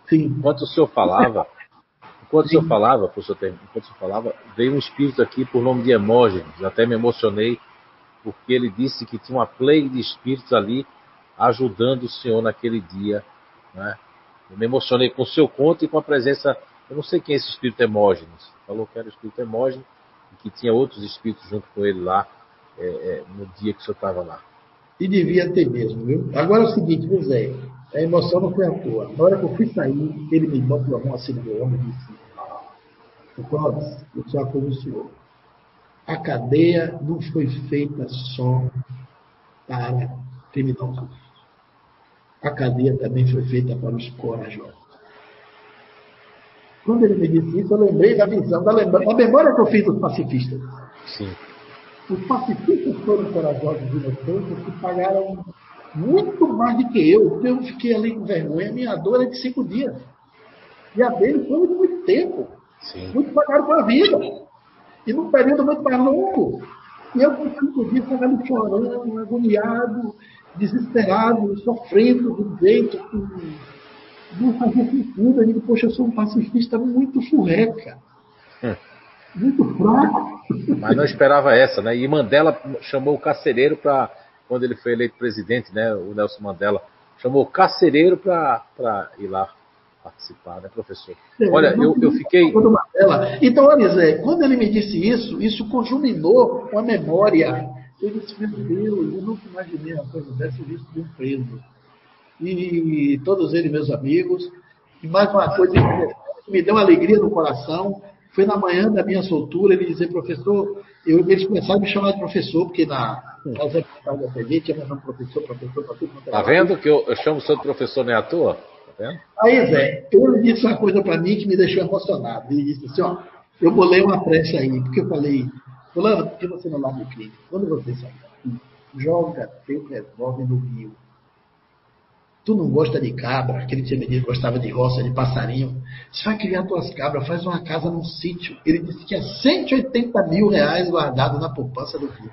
sim. enquanto o senhor falava, enquanto sim. o senhor falava, professor, enquanto o senhor falava, veio um espírito aqui por nome de Hermógenes, até me emocionei, porque ele disse que tinha uma play de espíritos ali ajudando o senhor naquele dia. Né? Eu me emocionei com o seu conto e com a presença, eu não sei quem é esse espírito Hermógenes, falou que era o espírito Hermógenes, que tinha outros espíritos junto com ele lá é, é, no dia que o senhor estava lá. E devia ter mesmo, viu? Agora é o seguinte, José, a emoção não foi à toa. Na hora que eu fui sair, ele me mandou a mão assim meu ombro e disse: O Clóvis, eu só como o senhor. A cadeia não foi feita só para criminosos. A cadeia também foi feita para os corajosos. Quando ele me disse isso, eu lembrei da visão, da, lembra... da memória que eu fiz dos pacifistas. Sim. Os pacifistas foram corajosos e inocentes que pagaram muito mais do que eu. Eu fiquei ali com vergonha. Minha dor é de cinco dias. E a dele foi de muito tempo. Sim. Muitos pagaram com a vida. E num período muito mais longo. E eu com cinco dias estava ali chorando, agoniado. desesperado, sofrendo do jeito que não fazia sentido. Eu digo, poxa, eu sou um pacifista muito furreca, hum. muito fraco. Mas não esperava essa, né? E Mandela chamou o carcereiro para, quando ele foi eleito presidente, né? O Nelson Mandela chamou o carcereiro para ir lá participar, né, professor? É, olha, eu, eu fiquei. Então, olha, Zé, quando ele me disse isso, isso conjuminou com a memória. Eu disse, meu Deus, eu nunca imaginei uma coisa dessa visto de um preso. E todos eles, meus amigos. E mais uma coisa que me deu uma alegria no coração foi na manhã da minha soltura ele dizer, professor, eu, eles começaram a me chamar de professor, porque na casa da TV tinha meu nome professor, professor, professor. Tá vendo que eu, eu chamo o senhor de professor nem à toa? Aí, Zé, ele disse uma coisa para mim que me deixou emocionado. Ele disse assim, ó, eu bolei uma prece aí, porque eu falei, fulano, por que você não larga o crime? Quando você sair daqui, joga teu revólver no rio. Tu não gosta de cabra, aquele tinha me dito gostava de roça, de passarinho. Você vai criar tuas cabras, faz uma casa num sítio. Ele disse que tinha 180 mil reais guardado na poupança do filho.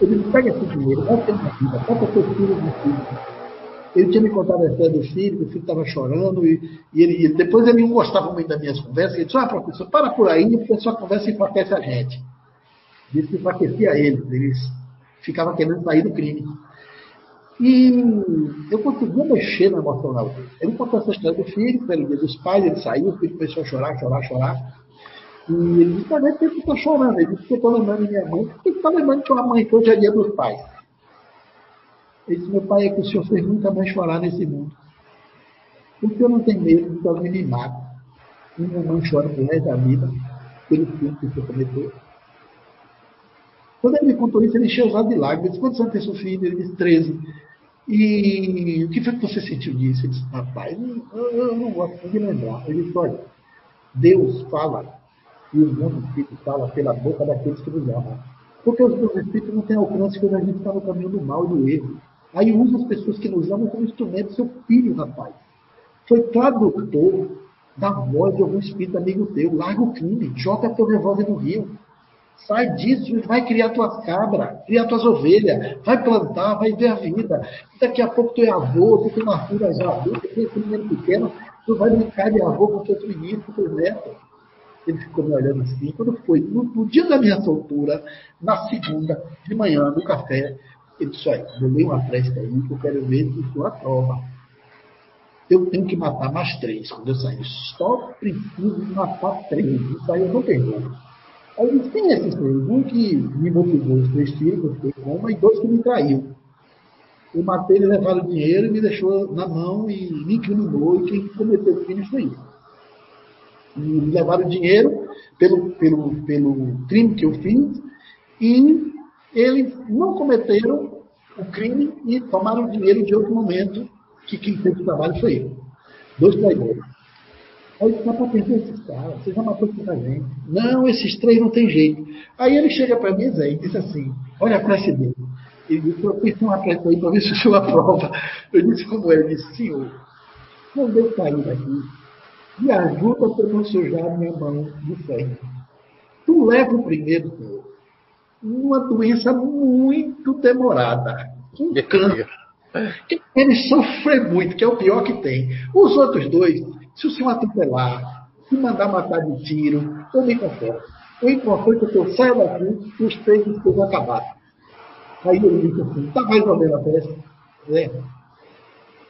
Ele disse, pega esse dinheiro, vai ter uma vida, bota teu filho no filho. Ele tinha me contado a história do filho, que o filho estava chorando, e, e ele, depois ele não gostava muito das minhas conversas. Ele disse, ah, professor, para por aí, porque a sua conversa enfraquece a gente. Disse que enfraquecia eles, eles ficavam querendo sair do crime. E eu conseguia mexer no emocional dele. Ele contou essa história do filho, pelo dia dos pais, ele saiu, o filho começou a chorar, chorar, chorar. E ele disse, também por que está chorando? Ele disse, porque estou lembrando de minha mãe. Por que está lembrando que a mãe é dia dos pais? Ele disse, meu pai, é que o senhor fez nunca mais chorar nesse mundo. O senhor não tem medo de que alguém me mate. Minha mãe chora por resto da vida pelo filho que o senhor cometeu. Quando ele me contou isso, ele encheu os olhos de lágrimas. Disse, quantos anos tem seu filho? Ele disse, 13. E o que foi que você sentiu disso? Ele disse, rapaz, eu, eu não gosto de lembrar. Ele disse, olha, Deus fala e os bons espíritos falam pela boca daqueles que nos amam. Porque os bons espíritos não têm alcance quando a gente está no caminho do mal e do erro. Aí usa as pessoas que nos amam como instrumento, seu filho, rapaz. Foi tradutor da voz de algum espírito amigo teu. Larga o crime, joga teu revólver no rio. Sai disso, vai criar tuas cabras, criar tuas ovelhas, vai plantar, vai ver a vida. Daqui a pouco tu é avô, tu tem uma filha já adulta, tu tem um menino pequeno, tu vai brincar de avô com teus meninos, com teus netos. Ele ficou me olhando assim. Quando foi no, no, dia da minha soltura, na segunda, de manhã, no café, ele disse, olha, eu dei uma prece aí que eu quero ver se sua prova. Eu tenho que matar mais três quando eu sair. Só preciso matar três. Isso aí eu não tenho. Aí eu disse, é esses três? Um que me motivou os três filhos, eu fiquei com e dois que me traiu. Eu matei, ele levaram o dinheiro e me deixou na mão e me incriminou, e quem cometeu o crime foi ele. E me levaram o dinheiro pelo, pelo, pelo crime que eu fiz, e eles não cometeram o crime e tomaram dinheiro de outro momento, que quem fez o trabalho foi ele. Dois traidores. Aí dá para perder esses caras, você já matou muita gente. Não, esses três não tem jeito. Aí ele chega para mim, Zé, e diz assim, olha a prece dele. Ele disse, eu fiz uma prece aí para ver se o senhor aprova. Eu disse, como é? Ele disse, senhor, não deu cair daqui. Me ajuda para não sujar minha mão de sangue. Tu leva o primeiro, senhor. Uma doença muito demorada. Um câncer. Ele sofre muito, que é o pior que tem. Os outros dois, se o senhor atropelar, se mandar matar de tiro, eu me conforto. O importante é que eu saia daqui e os três estejam acabados. Aí ele disse assim, está mais ou menos a festa? É.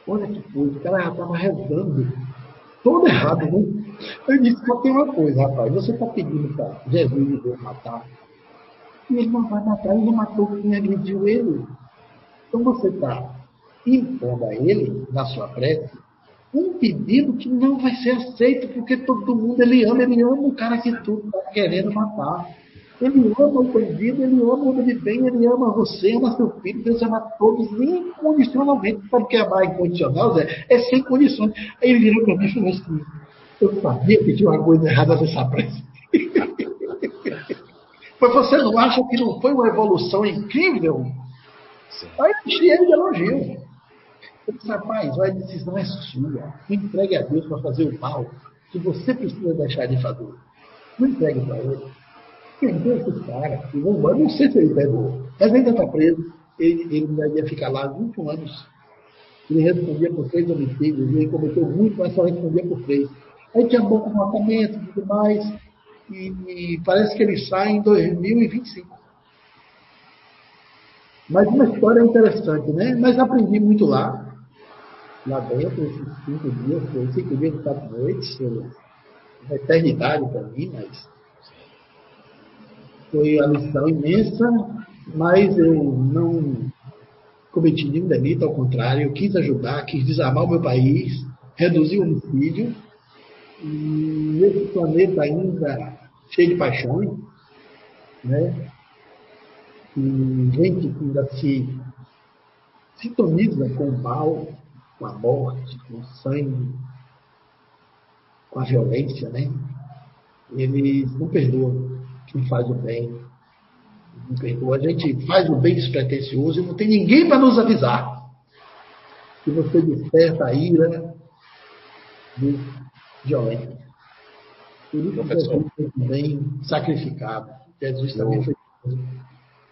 Olha que coisa, o cara já estava rezando. Todo errado, né? Eu disse, só tem uma coisa, rapaz, você está pedindo para Jesus Deus matar. E ele não vai matar, ele não matou quem agrediu ele. Então você está impondo a ele, na sua prece, um pedido que não vai ser aceito, porque todo mundo ele ama, ele ama o cara que tu está querendo matar. Ele ama o bandido, ele ama o homem de bem, ele ama você, ama seu filho, Deus ama todos incondicionalmente. Sabe o que é amar incondicional, Zé? É sem condições. Aí ele virou para mim e falou assim: Eu sabia que tinha uma coisa errada nessa prece. Mas você não acha que não foi uma evolução incrível? Sim. Aí enchi ele de elogio. Eu disse, rapaz, a decisão é sua. Entregue a Deus para fazer o mal que você precisa deixar de fazer. Não entregue para ele. Perdeu esse cara. Eu não sei se ele pegou, mas ainda está preso. ele, ele ia ficar lá 21 anos. Ele respondia por três homicídios, ele cometeu muito, mas só respondia por três. Aí tinha bom comportamento e tudo mais, e, parece que ele sai em 2025. Mas uma história interessante, né? Mas aprendi muito lá, lá dentro, esses cinco dias, foi cinco dias e quatro noites, foi uma eternidade para mim, mas foi uma lição imensa, mas eu não cometi nenhum delito, ao contrário, eu quis ajudar, quis desarmar o meu país, reduzir o homicídio, e esse planeta ainda cheio de paixões, né? E gente que ainda se sintoniza com o mal, com a morte, com o sangue, com a violência, né? Eles não perdoam quem faz o bem. Não perdoa. A gente faz o bem despretensioso e não tem ninguém para nos avisar. Que você desperta a ira de violência. Por isso Jesus foi também sacrificado. Jesus também foi.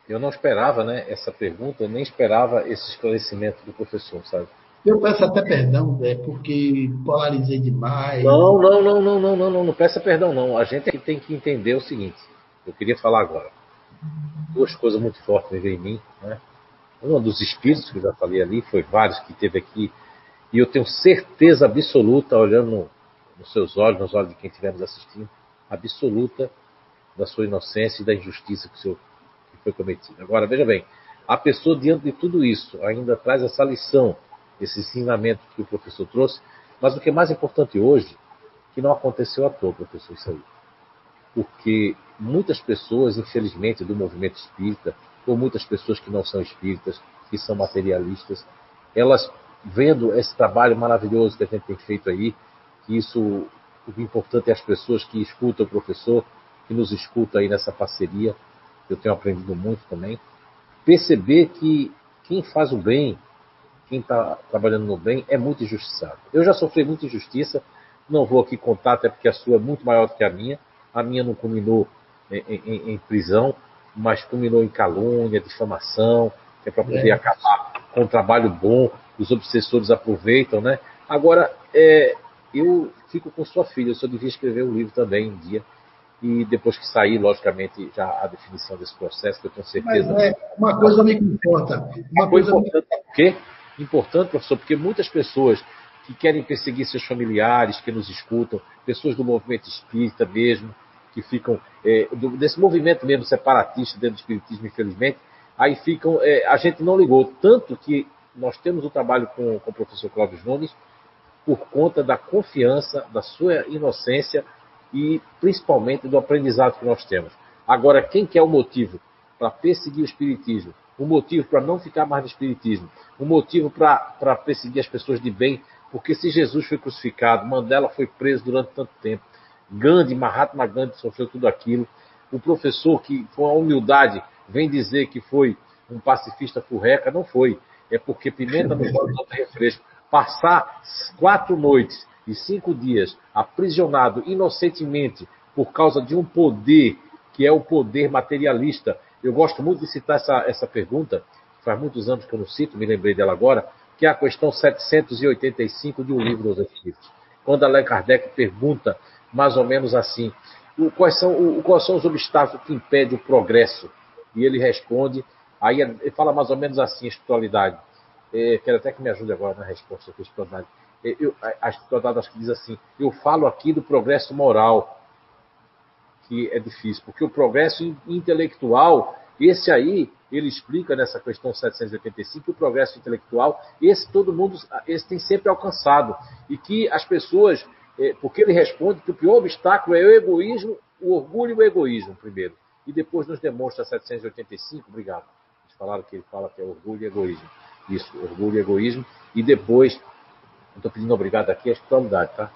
Eu não esperava né, essa pergunta, nem esperava esse esclarecimento do professor, sabe? Eu peço até perdão, Zé, porque polarizei demais. Não, não, não, não, não, não, não, não peça perdão, não. A gente tem que entender o seguinte. Eu queria falar agora. Duas coisas muito fortes veio em mim, né? Um dos espíritos que eu já falei ali, foi vários que teve aqui, e eu tenho certeza absoluta, olhando nos seus olhos, nos olhos de quem estiver nos assistindo, absoluta da sua inocência e da injustiça que, que foi cometida. Agora, veja bem, a pessoa, diante de tudo isso, ainda traz essa lição, esse ensinamento que o professor trouxe, mas o que é mais importante hoje, que não aconteceu à toa, professor, isso aí. Porque muitas pessoas, infelizmente, do movimento espírita, ou muitas pessoas que não são espíritas, que são materialistas, elas, vendo esse trabalho maravilhoso que a gente tem feito aí, que isso, o importante é as pessoas que escutam o professor, que nos escuta aí nessa parceria, eu tenho aprendido muito também, perceber que quem faz o bem, quem está trabalhando no bem, é muito injustiçado. Eu já sofri muita injustiça, não vou aqui contar, até porque a sua é muito maior do que a minha. A minha não culminou em, em, em prisão, mas culminou em calúnia, difamação, que é para poder é. acabar com um trabalho bom, os obsessores aproveitam, né? Agora, é, eu fico com sua filha, eu só devia escrever um livro também um dia. E depois que sair, logicamente, já a definição desse processo, que eu tenho certeza. Mas é, uma coisa me importa. Uma, coisa importante, me... por quê? Importante, professor, porque muitas pessoas que querem perseguir seus familiares, que nos escutam, pessoas do movimento espírita mesmo, que ficam é, do, desse movimento mesmo separatista dentro do espiritismo, infelizmente, aí ficam. É, a gente não ligou tanto que nós temos o trabalho com, com o professor Cláudio Nunes por conta da confiança, da sua inocência e principalmente do aprendizado que nós temos. Agora, quem quer o motivo para perseguir o Espiritismo, o motivo para não ficar mais no Espiritismo, o motivo para perseguir as pessoas de bem, porque se Jesus foi crucificado, Mandela foi preso durante tanto tempo, Gandhi, Mahatma Gandhi sofreu tudo aquilo, o professor que com a humildade vem dizer que foi um pacifista furreca, não foi. É porque pimenta no bolo não tem refresco passar quatro noites e cinco dias aprisionado inocentemente por causa de um poder que é o poder materialista. Eu gosto muito de citar essa, essa pergunta, faz muitos anos que eu não cito, me lembrei dela agora, que é a questão 785 de um livro dos Espíritos. Quando Allan Kardec pergunta mais ou menos assim: quais são, quais são os obstáculos que impedem o progresso? E ele responde, aí ele fala mais ou menos assim, a espiritualidade. É, quero até que me ajude agora na resposta que eu é, eu, a espiritualidade acho que diz assim: eu falo aqui do progresso moral, que é difícil, porque o progresso intelectual, esse aí, ele explica nessa questão 785 que o progresso intelectual, esse todo mundo, esse tem sempre alcançado. E que as pessoas, é, porque ele responde que o pior obstáculo é o egoísmo, o orgulho e o egoísmo, primeiro. E depois nos demonstra 785, obrigado. Eles falaram que ele fala que é orgulho e egoísmo. Isso, orgulho e egoísmo. E depois, estou pedindo obrigado aqui, é espiritualidade, tá?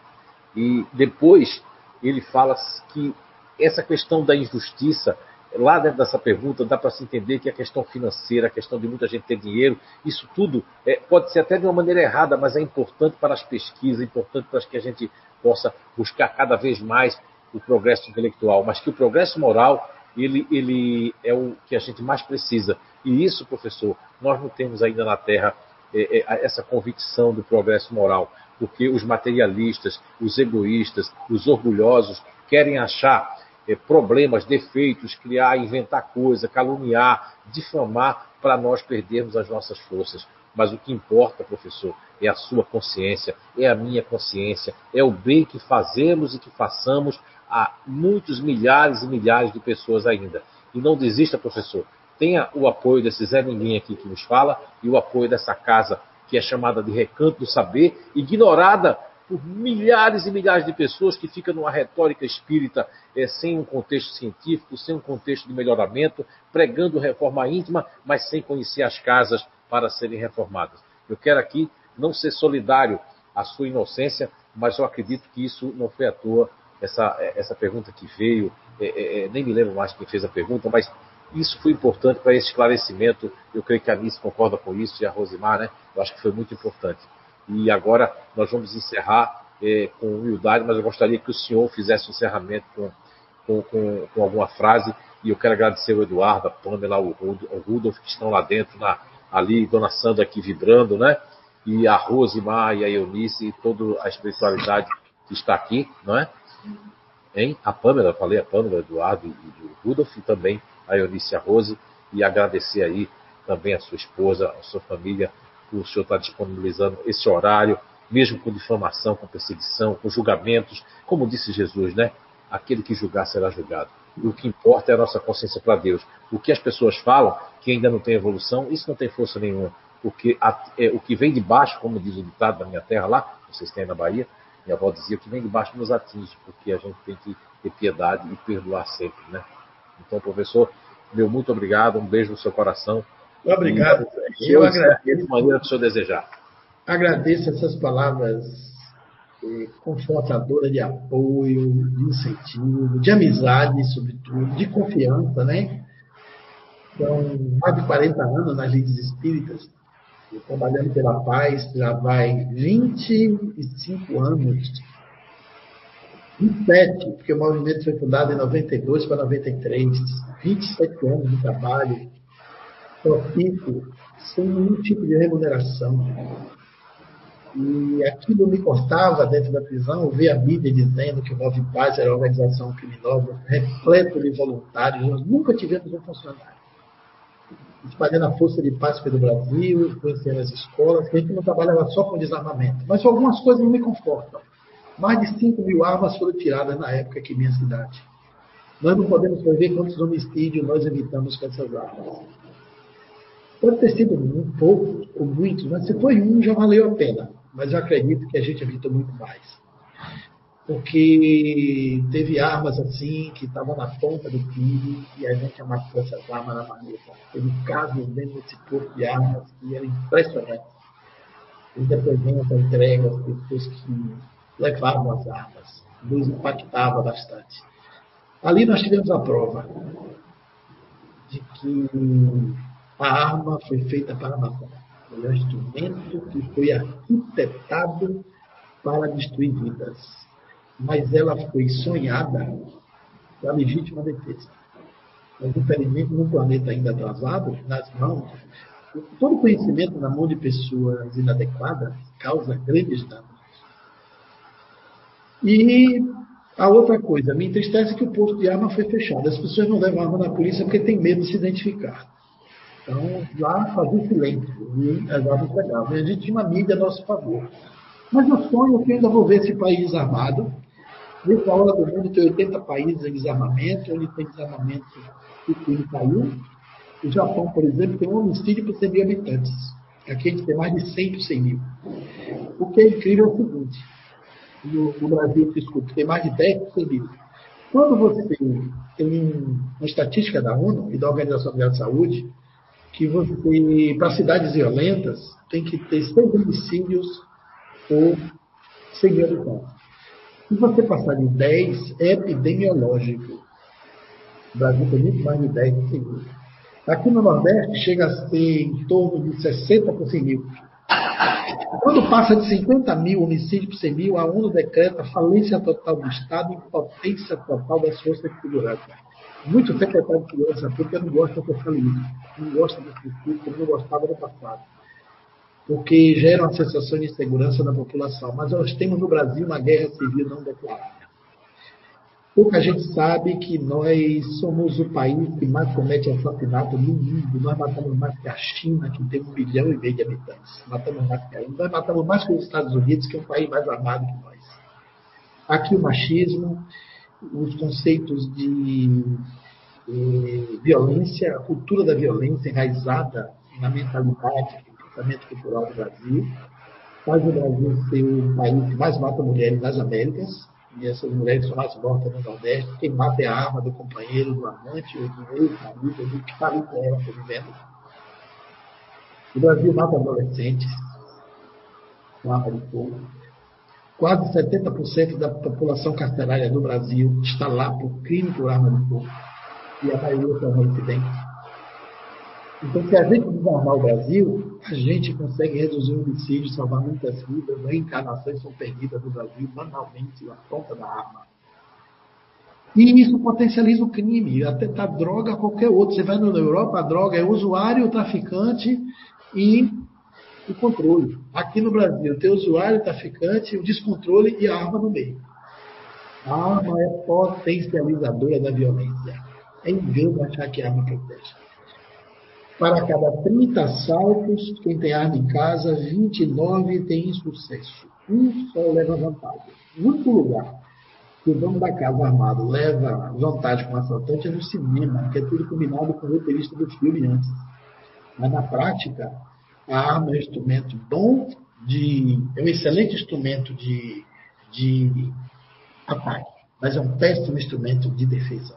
E depois ele fala que essa questão da injustiça, lá dentro dessa pergunta, dá para se entender que a questão financeira, a questão de muita gente ter dinheiro, isso tudo é, pode ser até de uma maneira errada, mas é importante para as pesquisas, importante para que a gente possa buscar cada vez mais o progresso intelectual, mas que o progresso moral ele, ele é o que a gente mais precisa. E isso, professor, nós não temos ainda na Terra é, é, essa convicção do progresso moral, porque os materialistas, os egoístas, os orgulhosos querem achar é, problemas, defeitos, criar, inventar coisa, caluniar, difamar para nós perdermos as nossas forças. Mas o que importa, professor, é a sua consciência, é a minha consciência, é o bem que fazemos e que façamos a muitos milhares e milhares de pessoas ainda. E não desista, professor. Tenha o apoio desse Zé Ninguém aqui que nos fala e o apoio dessa casa que é chamada de Recanto do Saber, ignorada por milhares e milhares de pessoas que ficam numa retórica espírita é, sem um contexto científico, sem um contexto de melhoramento, pregando reforma íntima, mas sem conhecer as casas para serem reformadas. Eu quero aqui não ser solidário à sua inocência, mas eu acredito que isso não foi à toa, essa, essa pergunta que veio, é, é nem me lembro mais quem fez a pergunta, mas isso foi importante para esse esclarecimento. Eu creio que a Anice concorda com isso e a Rosimar, né? Eu acho que foi muito importante. E agora nós vamos encerrar é, com humildade, mas eu gostaria que o senhor fizesse o encerramento com, com, com, com, alguma frase. E eu quero agradecer o Eduardo, a Pamela, o Rudolf, que estão lá dentro na, ali, Dona Sandra aqui vibrando, né? E a Rosimar e a Eunice e toda a espiritualidade que está aqui, não é? Hein? A Pamela, falei a Pamela, o Eduardo e o Rudolf, e também a Eunice Rose, e agradecer aí também a sua esposa, a sua família, por o senhor estar disponibilizando esse horário, mesmo com difamação, com perseguição, com julgamentos, como disse Jesus, né? Aquele que julgar será julgado. E o que importa é a nossa consciência para Deus. O que as pessoas falam, que ainda não tem evolução, isso não tem força nenhuma. Porque a, é, o que vem de baixo, como diz o ditado da minha terra lá, vocês têm na Bahia, minha avó dizia, o que vem de baixo nos atinge, porque a gente tem que ter piedade e perdoar sempre, né? Então, professor, meu muito obrigado, um beijo no seu coração. Obrigado. E, eu agradeço. De maneira que o senhor desejar. Agradeço essas palavras confortadora de apoio, de incentivo, de amizade, sobretudo, de confiança, né? São mais de 40 anos nas lides espíritas, trabalhando pela paz, já vai 25 anos, 27, porque o movimento foi fundado em 92 para 93, 27 anos de trabalho, profícuo, sem nenhum tipo de remuneração e aquilo me cortava dentro da prisão, ver a mídia dizendo que o Move Paz era uma organização criminosa, repleto de voluntários. Nós nunca tivemos um funcionário. Espalhando a força de paz pelo Brasil, conhecendo as escolas, que a gente não trabalhava só com desarmamento. Mas algumas coisas não me confortam. Mais de 5 mil armas foram tiradas na época aqui em minha cidade. Nós não podemos prever quantos homicídios nós evitamos com essas armas. Pode ter sido um pouco ou muitos, mas se foi um, já valeu a pena mas eu acredito que a gente evitou muito mais. Porque teve armas assim que estavam na ponta do PIB e a gente amassou essas armas na maneta. Teve casos dentro desse corpo de armas que eram impressionantes. Os depoimentos, a entrega, as pessoas que levavam as armas. Nos impactava bastante. Ali nós tivemos a prova de que a arma foi feita para matar. Ele é um instrumento que foi arquitetado para destruir vidas. Mas ela foi sonhada para legítima defesa. Mas, infelizmente, num planeta ainda atrasado, nas mãos, todo conhecimento na mão de pessoas inadequadas causa grandes danos. E a outra coisa, me entristece que o posto de arma foi fechado. As pessoas não levam arma na polícia porque têm medo de se identificar. Então, lá fazia silêncio e as armas pegavam. E a gente tinha uma mídia a nosso favor. Mas o sonho que eu ainda vou ver esse país desarmado. Nessa hora do mundo tem 80 países em desarmamento, onde tem desarmamento o crime caiu. O Japão, por exemplo, tem um homicídio por 100 mil habitantes. Aqui a gente tem mais de 100 por 100 mil. O que é incrível é o seguinte: no, no Brasil, desculpe, tem mais de 10 por 100 mil. Quando você tem, uma estatística da ONU e da Organização Mundial de Saúde, que você, para cidades violentas, tem que ter seis homicídios por 100 mil habitantes. Se você passar de 10, é epidemiológico. O Brasil tem muito mais de 10 por 100. Aqui no Nordeste chega a ser em torno de 60 por 100 mil. Quando passa de 50 mil homicídios por 100 mil, a ONU decreta falência total do Estado e impotência total das forças de segurança. muito secretário de segurança pública não gosta que eu fale isso. Não gosta desse discurso, como não gostava do passado. Porque gera uma sensação de insegurança na população. Mas nós temos no Brasil uma guerra civil não declarada. Pouca gente sabe que nós somos o país que mais comete assassinato no mundo. Nós matamos mais que a China, que tem um milhão e meio de habitantes. Matamos mais que a Nós matamos mais que os Estados Unidos, que é um país mais armado que nós. Aqui o machismo, os conceitos de eh, violência, a cultura da violência enraizada na mentalidade, no pensamento cultural do Brasil, faz o Brasil ser o país que mais mata mulheres nas Américas e essas mulheres são mais mortas no Nordeste. Quem mata é a arma do companheiro, do amante, do ex-marido, do que está ali com ela vivendo. O Brasil mata adolescentes com arma de fogo. Quase 70% da população carcerária do Brasil está lá por crime por arma de fogo. E a maioria são reincidentes. Então, se a gente desarmar o Brasil, a gente consegue reduzir o homicídio, salvar muitas vidas, reencarnações são perdidas no Brasil banalmente na ponta da arma. E isso potencializa o crime, até tá droga qualquer outro. Você vai na Europa, a droga é usuário, traficante e o controle. Aqui no Brasil, tem usuário, traficante, o descontrole e a arma no meio. A arma é potencializadora da violência. É engano achar que a arma protege. Para cada 30 assaltos, quem tem arma em casa, 29 tem sucesso. Um só leva vantagem. O único lugar que o dono da casa armado leva vantagem com o assaltante é no cinema, que é tudo combinado com o roteirista do filme antes. Mas na prática, a arma é um instrumento bom de. é um excelente instrumento de, de ataque, mas é um péssimo instrumento de defesa.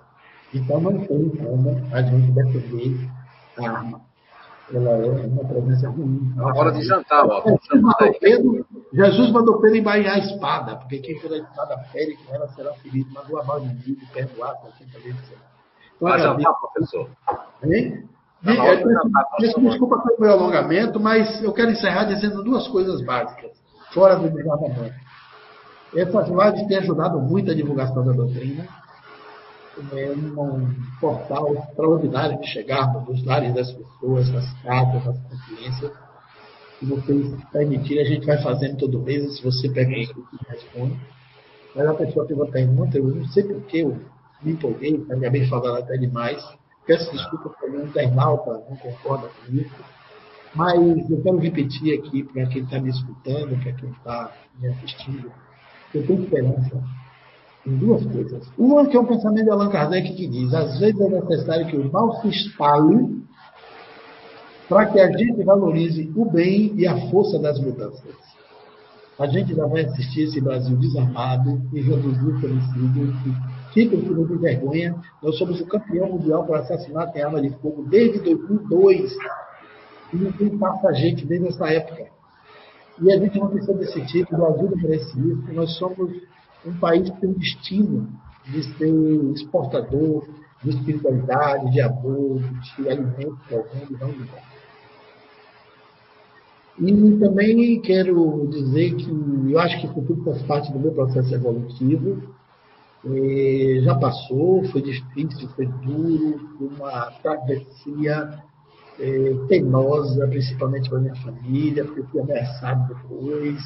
Então não tem como a gente defender Ela é uma presença ruim. Hora de jantar, ó. Jesus mandou, Pedro, Jesus mandou Pedro embainhar a espada, porque quem for a espada fere com ela será ferido, mas o amar o inimigo, perdoar quem também. Então, Vai jantar, professor. Hein? Desculpa pelo meu alongamento, mas eu quero encerrar dizendo duas coisas básicas, fora do desarmamento. Essas lives têm ajudado muito a divulgação da doutrina é um portal extraordinário de chegarmos nos lares das pessoas, nas casas, nas consciências. Se vocês permitirem, a gente vai fazendo todo mês. Se você pergunta, eu responde. Mas a pessoa que tem muito, eu não sei porque eu me empolguei, acabei falando até demais. Peço desculpa para o internauta não concorda com isso. Mas eu quero repetir aqui para quem está me escutando, para quem está me assistindo, eu tenho esperança em duas coisas. Uma que é o pensamento de Allan Kardec que diz, às vezes é necessário que o mal se espalhe para que a gente valorize o bem e a força das mudanças. A gente já vai assistir esse Brasil desarmado e reduzir o homicídio. Fica um de vergonha. Nós somos o campeão mundial por assassinato em arma de fogo desde 2002. E ninguém passa a gente desde essa época. E a gente não precisa desse tipo, o Brasil merece isso. Nós somos um país que tem um destino de ser exportador de espiritualidade, de amor, de alimentos para o mundo, não e também quero dizer que eu acho que isso tudo faz parte do meu processo evolutivo. E já passou, foi difícil, foi duro, foi uma travessia é, penosa, principalmente para minha família, porque fui ameaçado depois.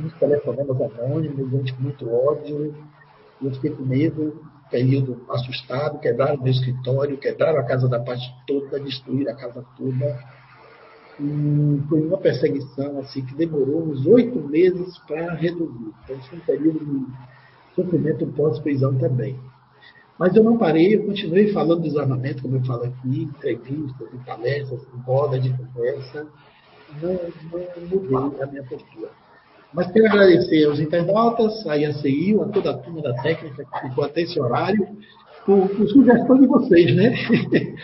Uns telefonemas anônimos, gente com muito ódio. E eu fiquei com medo, período assustado, quebraram meu escritório, quebraram a casa da parte toda, destruíram a casa toda. E foi uma perseguição assim que demorou uns oito meses para reduzir. Então foi um período de sofrimento pós-prisão também. Mas eu não parei, eu continuei falando de desarmamento, como eu falo aqui, entrevistas, em palestras, em roda de conversa. Não, não mudei a minha postura. Mas quero agradecer aos internautas, a IACI, a toda a turma da técnica que ficou até esse horário, por, por sugestão de vocês, né?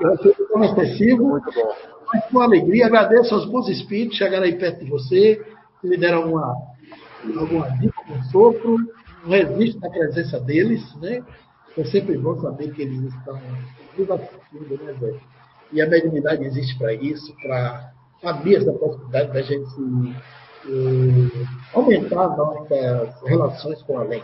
Eu achei tão excessivo. Muito bom. Mas com alegria, agradeço aos bons espíritos que chegaram aí perto de você, que me deram alguma, alguma dica, um sopro, não resiste na presença deles, né? É sempre bom saber que eles estão nos assistindo, né, Zé? E a mediunidade existe para isso, para abrir essa possibilidade da gente se aumentar nossas relações com a lei.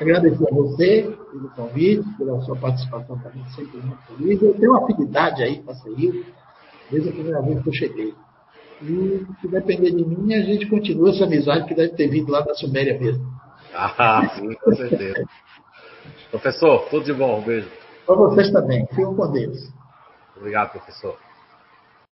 Agradecer a você pelo convite, pela sua participação também, sempre muito feliz. Eu tenho uma afinidade aí com a CEIU, desde a primeira vez que eu cheguei. E se depender de mim, a gente continua essa amizade que deve ter vindo lá da Suméria mesmo. Ah, sim, com certeza. Professor, tudo de bom, um beijo. Para vocês também. Fiquem com Deus. Obrigado, professor.